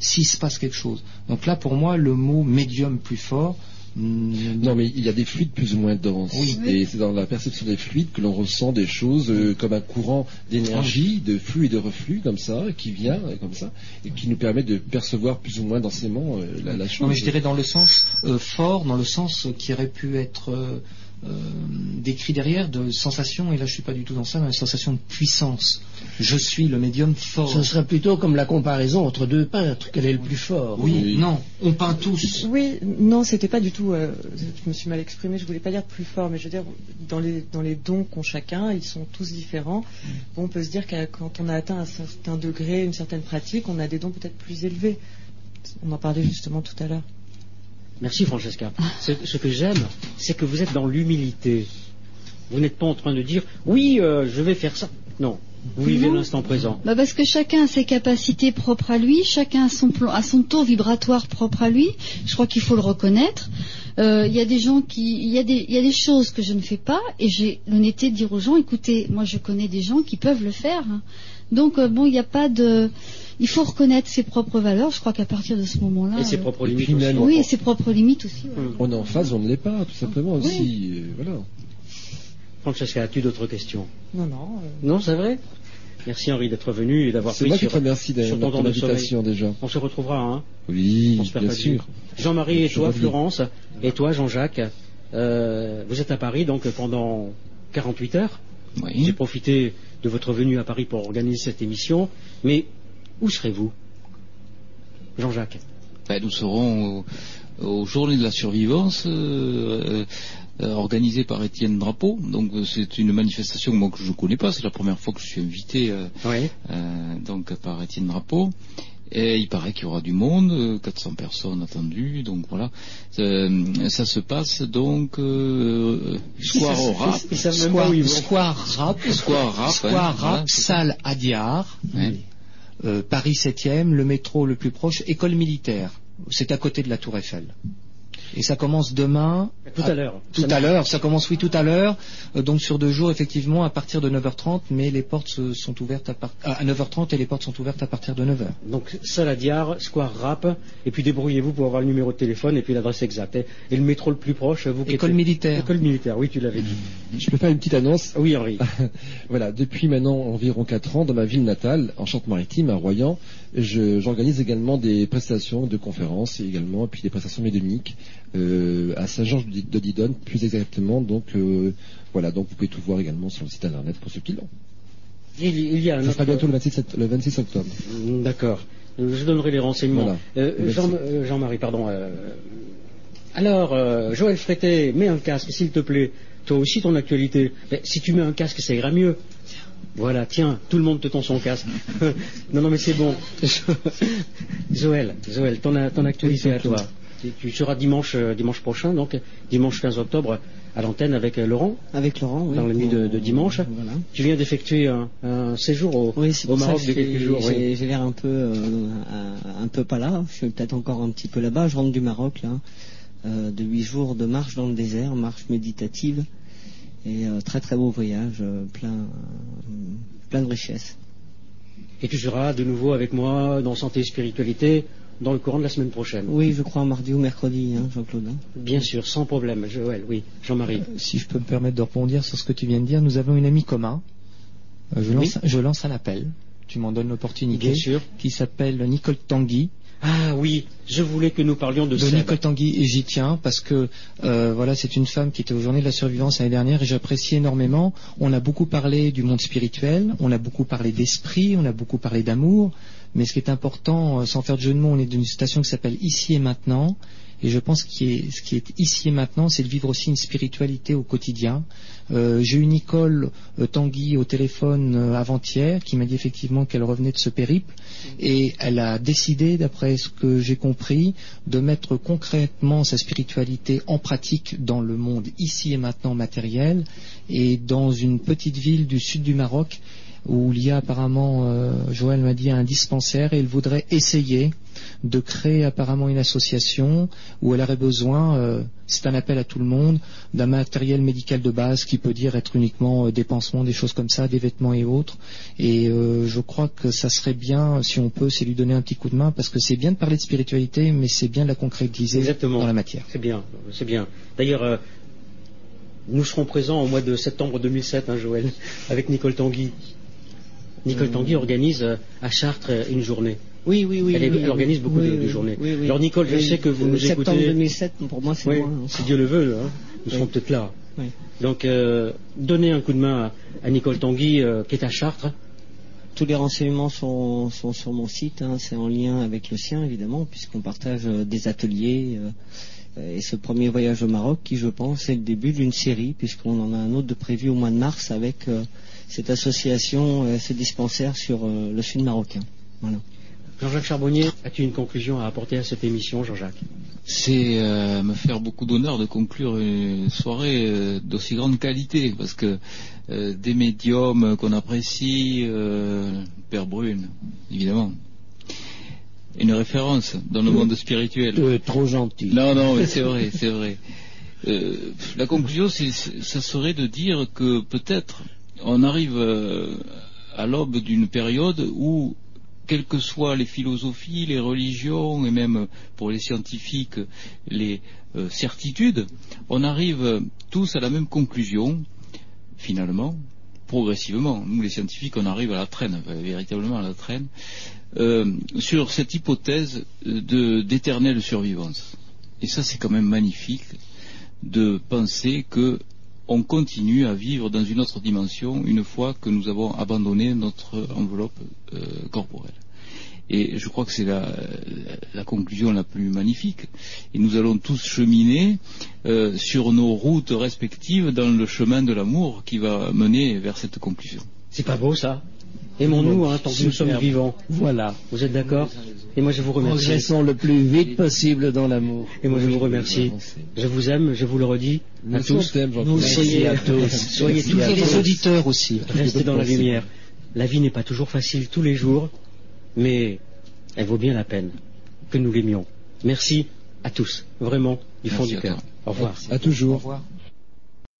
S'il se passe quelque chose. Donc là, pour moi, le mot médium plus fort, Non, mais il y a des fluides plus ou moins denses. Oui. Et c'est dans la perception des fluides que l'on ressent des choses euh, comme un courant d'énergie, de flux et de reflux, comme ça, qui vient, euh, comme ça, et qui nous permet de percevoir plus ou moins densément euh, la, la chose. Non, mais je dirais dans le sens euh, fort, dans le sens qui aurait pu être euh, décrit derrière de sensation, et là je suis pas du tout dans ça, mais une sensation de puissance. Je suis le médium fort. Ce serait plutôt comme la comparaison entre deux peintres. Quel est le plus fort? Oui, Oui. non, on peint tous. Oui, non, c'était pas du tout. euh, je me suis mal exprimée. Je voulais pas dire plus fort, mais je veux dire dans les dans les dons qu'ont chacun, ils sont tous différents. Bon, on peut se dire que quand on a atteint un certain degré, une certaine pratique, on a des dons peut-être plus élevés. On en parlait justement tout à l'heure. Merci Francesca. Ce, ce que j'aime, c'est que vous êtes dans l'humilité. Vous n'êtes pas en train de dire oui, euh, je vais faire ça. Non, vous vivez l'instant présent. Bah parce que chacun a ses capacités propres à lui, chacun a son, plan, a son taux vibratoire propre à lui. Je crois qu'il faut le reconnaître. Euh, Il y a des gens qui, il y, a des- il y a des choses que je ne fais pas et j'ai l'honnêteté de dire aux gens, écoutez, moi je connais des gens qui peuvent le faire. Donc euh, bon, il n'y a pas de, il faut reconnaître ses propres valeurs. Je crois qu'à partir de ce moment-là, Et ses propres Et limites puis aussi. même- oui, et ses propres limites aussi. ouais. Hum. On est en phase, on ne l'est pas, tout simplement Oui. aussi. euh, voilà. Francesca, as-tu d'autres questions? Non, non. euh, Non, c'est vrai? Merci Henri d'être venu et d'avoir C'est pris moi qui sur, te remercie sur ton temps de déjà. On se retrouvera, hein Oui, On se perd bien pas sûr. Jean-Marie et toi. Florence, et toi, Jean-Jacques, euh, vous êtes à Paris donc pendant 48 heures. Oui. J'ai profité de votre venue à Paris pour organiser cette émission. Mais où serez-vous Jean-Jacques? Ben, nous serons aux, aux Journées de la Survivance euh, euh, organisées par Étienne Drapeau. Donc euh, c'est une manifestation moi, que je ne connais pas. C'est la première fois que je suis invité euh, Oui. donc par Étienne Drapeau. Et il paraît qu'il y aura du monde, euh, 400 personnes attendues, donc voilà. Euh, ça se passe donc euh, Square au Rap. Square Rap, Square Rap, Square Rap, salle Adiar, Ouais. Euh, Paris 7e, le métro le plus proche, école militaire. C'est à côté de la Tour Eiffel. Et ça commence demain. Tout à l'heure. Tout à l'heure, ça commence oui tout à l'heure, Euh, donc sur deux jours effectivement à partir de 9h30, mais les portes se- sont ouvertes à, part- à 9h30 et les portes sont ouvertes à partir de 9h. Donc, Saladiar, Square Rap, et puis débrouillez-vous pour avoir le numéro de téléphone et puis l'adresse exacte. Et, et le métro le plus proche, vous École militaire. École militaire, oui, tu l'avais dit. Je peux faire une petite annonce? Oui, Henri. [LAUGHS] Voilà, depuis maintenant environ 4 ans, dans ma ville natale, en Charente-Maritime, à Royan, j'organise également des prestations de conférences et également, et puis des prestations médoniques euh, à Saint-Georges de Didonne, plus exactement. Donc euh, voilà, donc vous pouvez tout voir également sur le site internet pour ceux qui l'ont. Il, il y a un Ça sera bientôt le 26, sept- le 26 octobre. Mm, D'accord. Je donnerai les renseignements. Voilà. Euh. Jean- Jean-Marie, pardon. alors, euh, Joël Frété, mets un casque, s'il te plaît. Toi aussi, ton actualité. Mais si tu mets un casque, ça ira mieux. Voilà, tiens, tout le monde te tend son casque. [LAUGHS] non, non, mais c'est bon. [LAUGHS] Joël, Joël, ton, ton actualité à toi. Tu, tu seras dimanche, euh, dimanche prochain, donc dimanche 15 octobre, à l'antenne avec euh, Laurent, Avec Laurent, oui. dans la nuit de, dimanche. Voilà. Tu viens d'effectuer un, un séjour au, Oui, Maroc que de j'ai- quelques jours. oui. J'ai l'air un peu, euh, un, un peu pas là. Je suis peut-être encore un petit peu là-bas. Je rentre du Maroc là, euh, de huit jours de marche dans le désert, marche méditative et euh, très très beau voyage, euh, plein, euh, plein de richesses. Et tu seras de nouveau avec moi dans Santé et Spiritualité dans le courant de la semaine prochaine. Oui, je crois mardi ou mercredi, hein, Jean-Claude. hein. Bien sûr, sans problème, Joël, oui. Jean-Marie. Si je peux me permettre de rebondir sur ce que tu viens de dire, nous avons une amie commun. Euh, je, lance, je lance un appel. Tu m'en donnes l'opportunité. Bien sûr. Qui s'appelle Nicole Tanguy. Ah oui, je voulais que nous parlions de, de Seb. Nicole Tanguy et j'y tiens parce que euh, voilà c'est une femme qui était aux journées de la survivance l'année dernière et j'apprécie énormément. On a beaucoup parlé du monde spirituel, on a beaucoup parlé d'esprit, on a beaucoup parlé d'amour, mais ce qui est important, euh, sans faire de jeu de mots, on est dans une station qui s'appelle Ici et Maintenant. Et je pense que ce qui est ici et maintenant, c'est de vivre aussi une spiritualité au quotidien. Euh, J'ai eu Nicole euh, Tanguy au téléphone euh, avant-hier qui m'a dit effectivement qu'elle revenait de ce périple. Et elle a décidé, d'après ce que j'ai compris, de mettre concrètement sa spiritualité en pratique dans le monde ici et maintenant matériel et dans une petite ville du sud du Maroc où il y a apparemment, euh, Joël m'a dit, un dispensaire et il voudrait essayer de créer apparemment une association où elle aurait besoin, euh, c'est un appel à tout le monde, d'un matériel médical de base qui peut dire être uniquement euh, des pansements, des choses comme ça, des vêtements et autres. Et euh, je crois que ça serait bien, si on peut, c'est lui donner un petit coup de main parce que c'est bien de parler de spiritualité, mais c'est bien de la concrétiser Exactement. dans la matière. C'est bien, c'est bien. D'ailleurs, nous serons présents au mois de septembre 2007, hein, Joël, avec Nicole Tanguy. Nicole Euh, Tanguy organise euh, à Chartres euh, une journée. Oui, oui, oui. Elle, est- oui, elle oui. organise beaucoup Oui, de, journées. oui. Alors Nicole, je sais que vous nous septembre écoutez. 2007, pour moi, c'est loin. si Dieu le veut, hein, nous serons peut-être là. Donc, euh, donnez un coup de main à, à Nicole Tanguy, euh, qui est à Chartres. Tous les renseignements sont, sont sur mon site. hein. C'est en lien avec le sien, évidemment, puisqu'on partage euh, des ateliers. et ce premier voyage au Maroc, qui, je pense, est le début d'une série, puisqu'on en a un autre de prévu au mois de mars avec cette association, euh, ce dispensaire sur euh, le sud marocain. Voilà. Jean-Jacques Charbonnier, as-tu une conclusion à apporter à cette émission, Jean-Jacques? C'est euh, me faire beaucoup d'honneur de conclure une soirée euh, d'aussi grande qualité, parce que euh, des médiums qu'on apprécie, euh, Père Brune, évidemment, une référence dans le monde spirituel. Euh, trop gentil. Non, non, mais c'est vrai, c'est vrai. Euh, la conclusion, ça serait de dire que peut-être on arrive euh, à l'aube d'une période où, quelles que soient les philosophies, les religions et même pour les scientifiques les euh, certitudes, on arrive tous à la même conclusion, finalement, progressivement. Nous, les scientifiques, on arrive à la traîne, véritablement à la traîne, euh, sur cette hypothèse d'éternelle survivance. Et ça, c'est quand même magnifique de penser que on continue à vivre dans une autre dimension une fois que nous avons abandonné notre enveloppe euh, corporelle. Et je crois que c'est la, conclusion la plus magnifique. Et nous allons tous cheminer euh, sur nos routes respectives dans le chemin de l'amour qui va mener vers cette conclusion. C'est pas beau, ça? Aimons-nous, hein, tant que nous sommes vivants. Voilà. Vous êtes d'accord Et moi, je vous remercie. Progressons le plus vite possible dans l'amour. Et moi, je vous remercie. Je vous aime, je vous le redis. À Nous tous. Nous soyez à tous. Soyez tous les auditeurs aussi. Restez dans la lumière. La vie n'est pas toujours facile tous les jours, mais elle vaut bien la peine que nous l'aimions. Merci à tous, vraiment, du fond Merci du cœur. Au revoir. À toujours. Au revoir.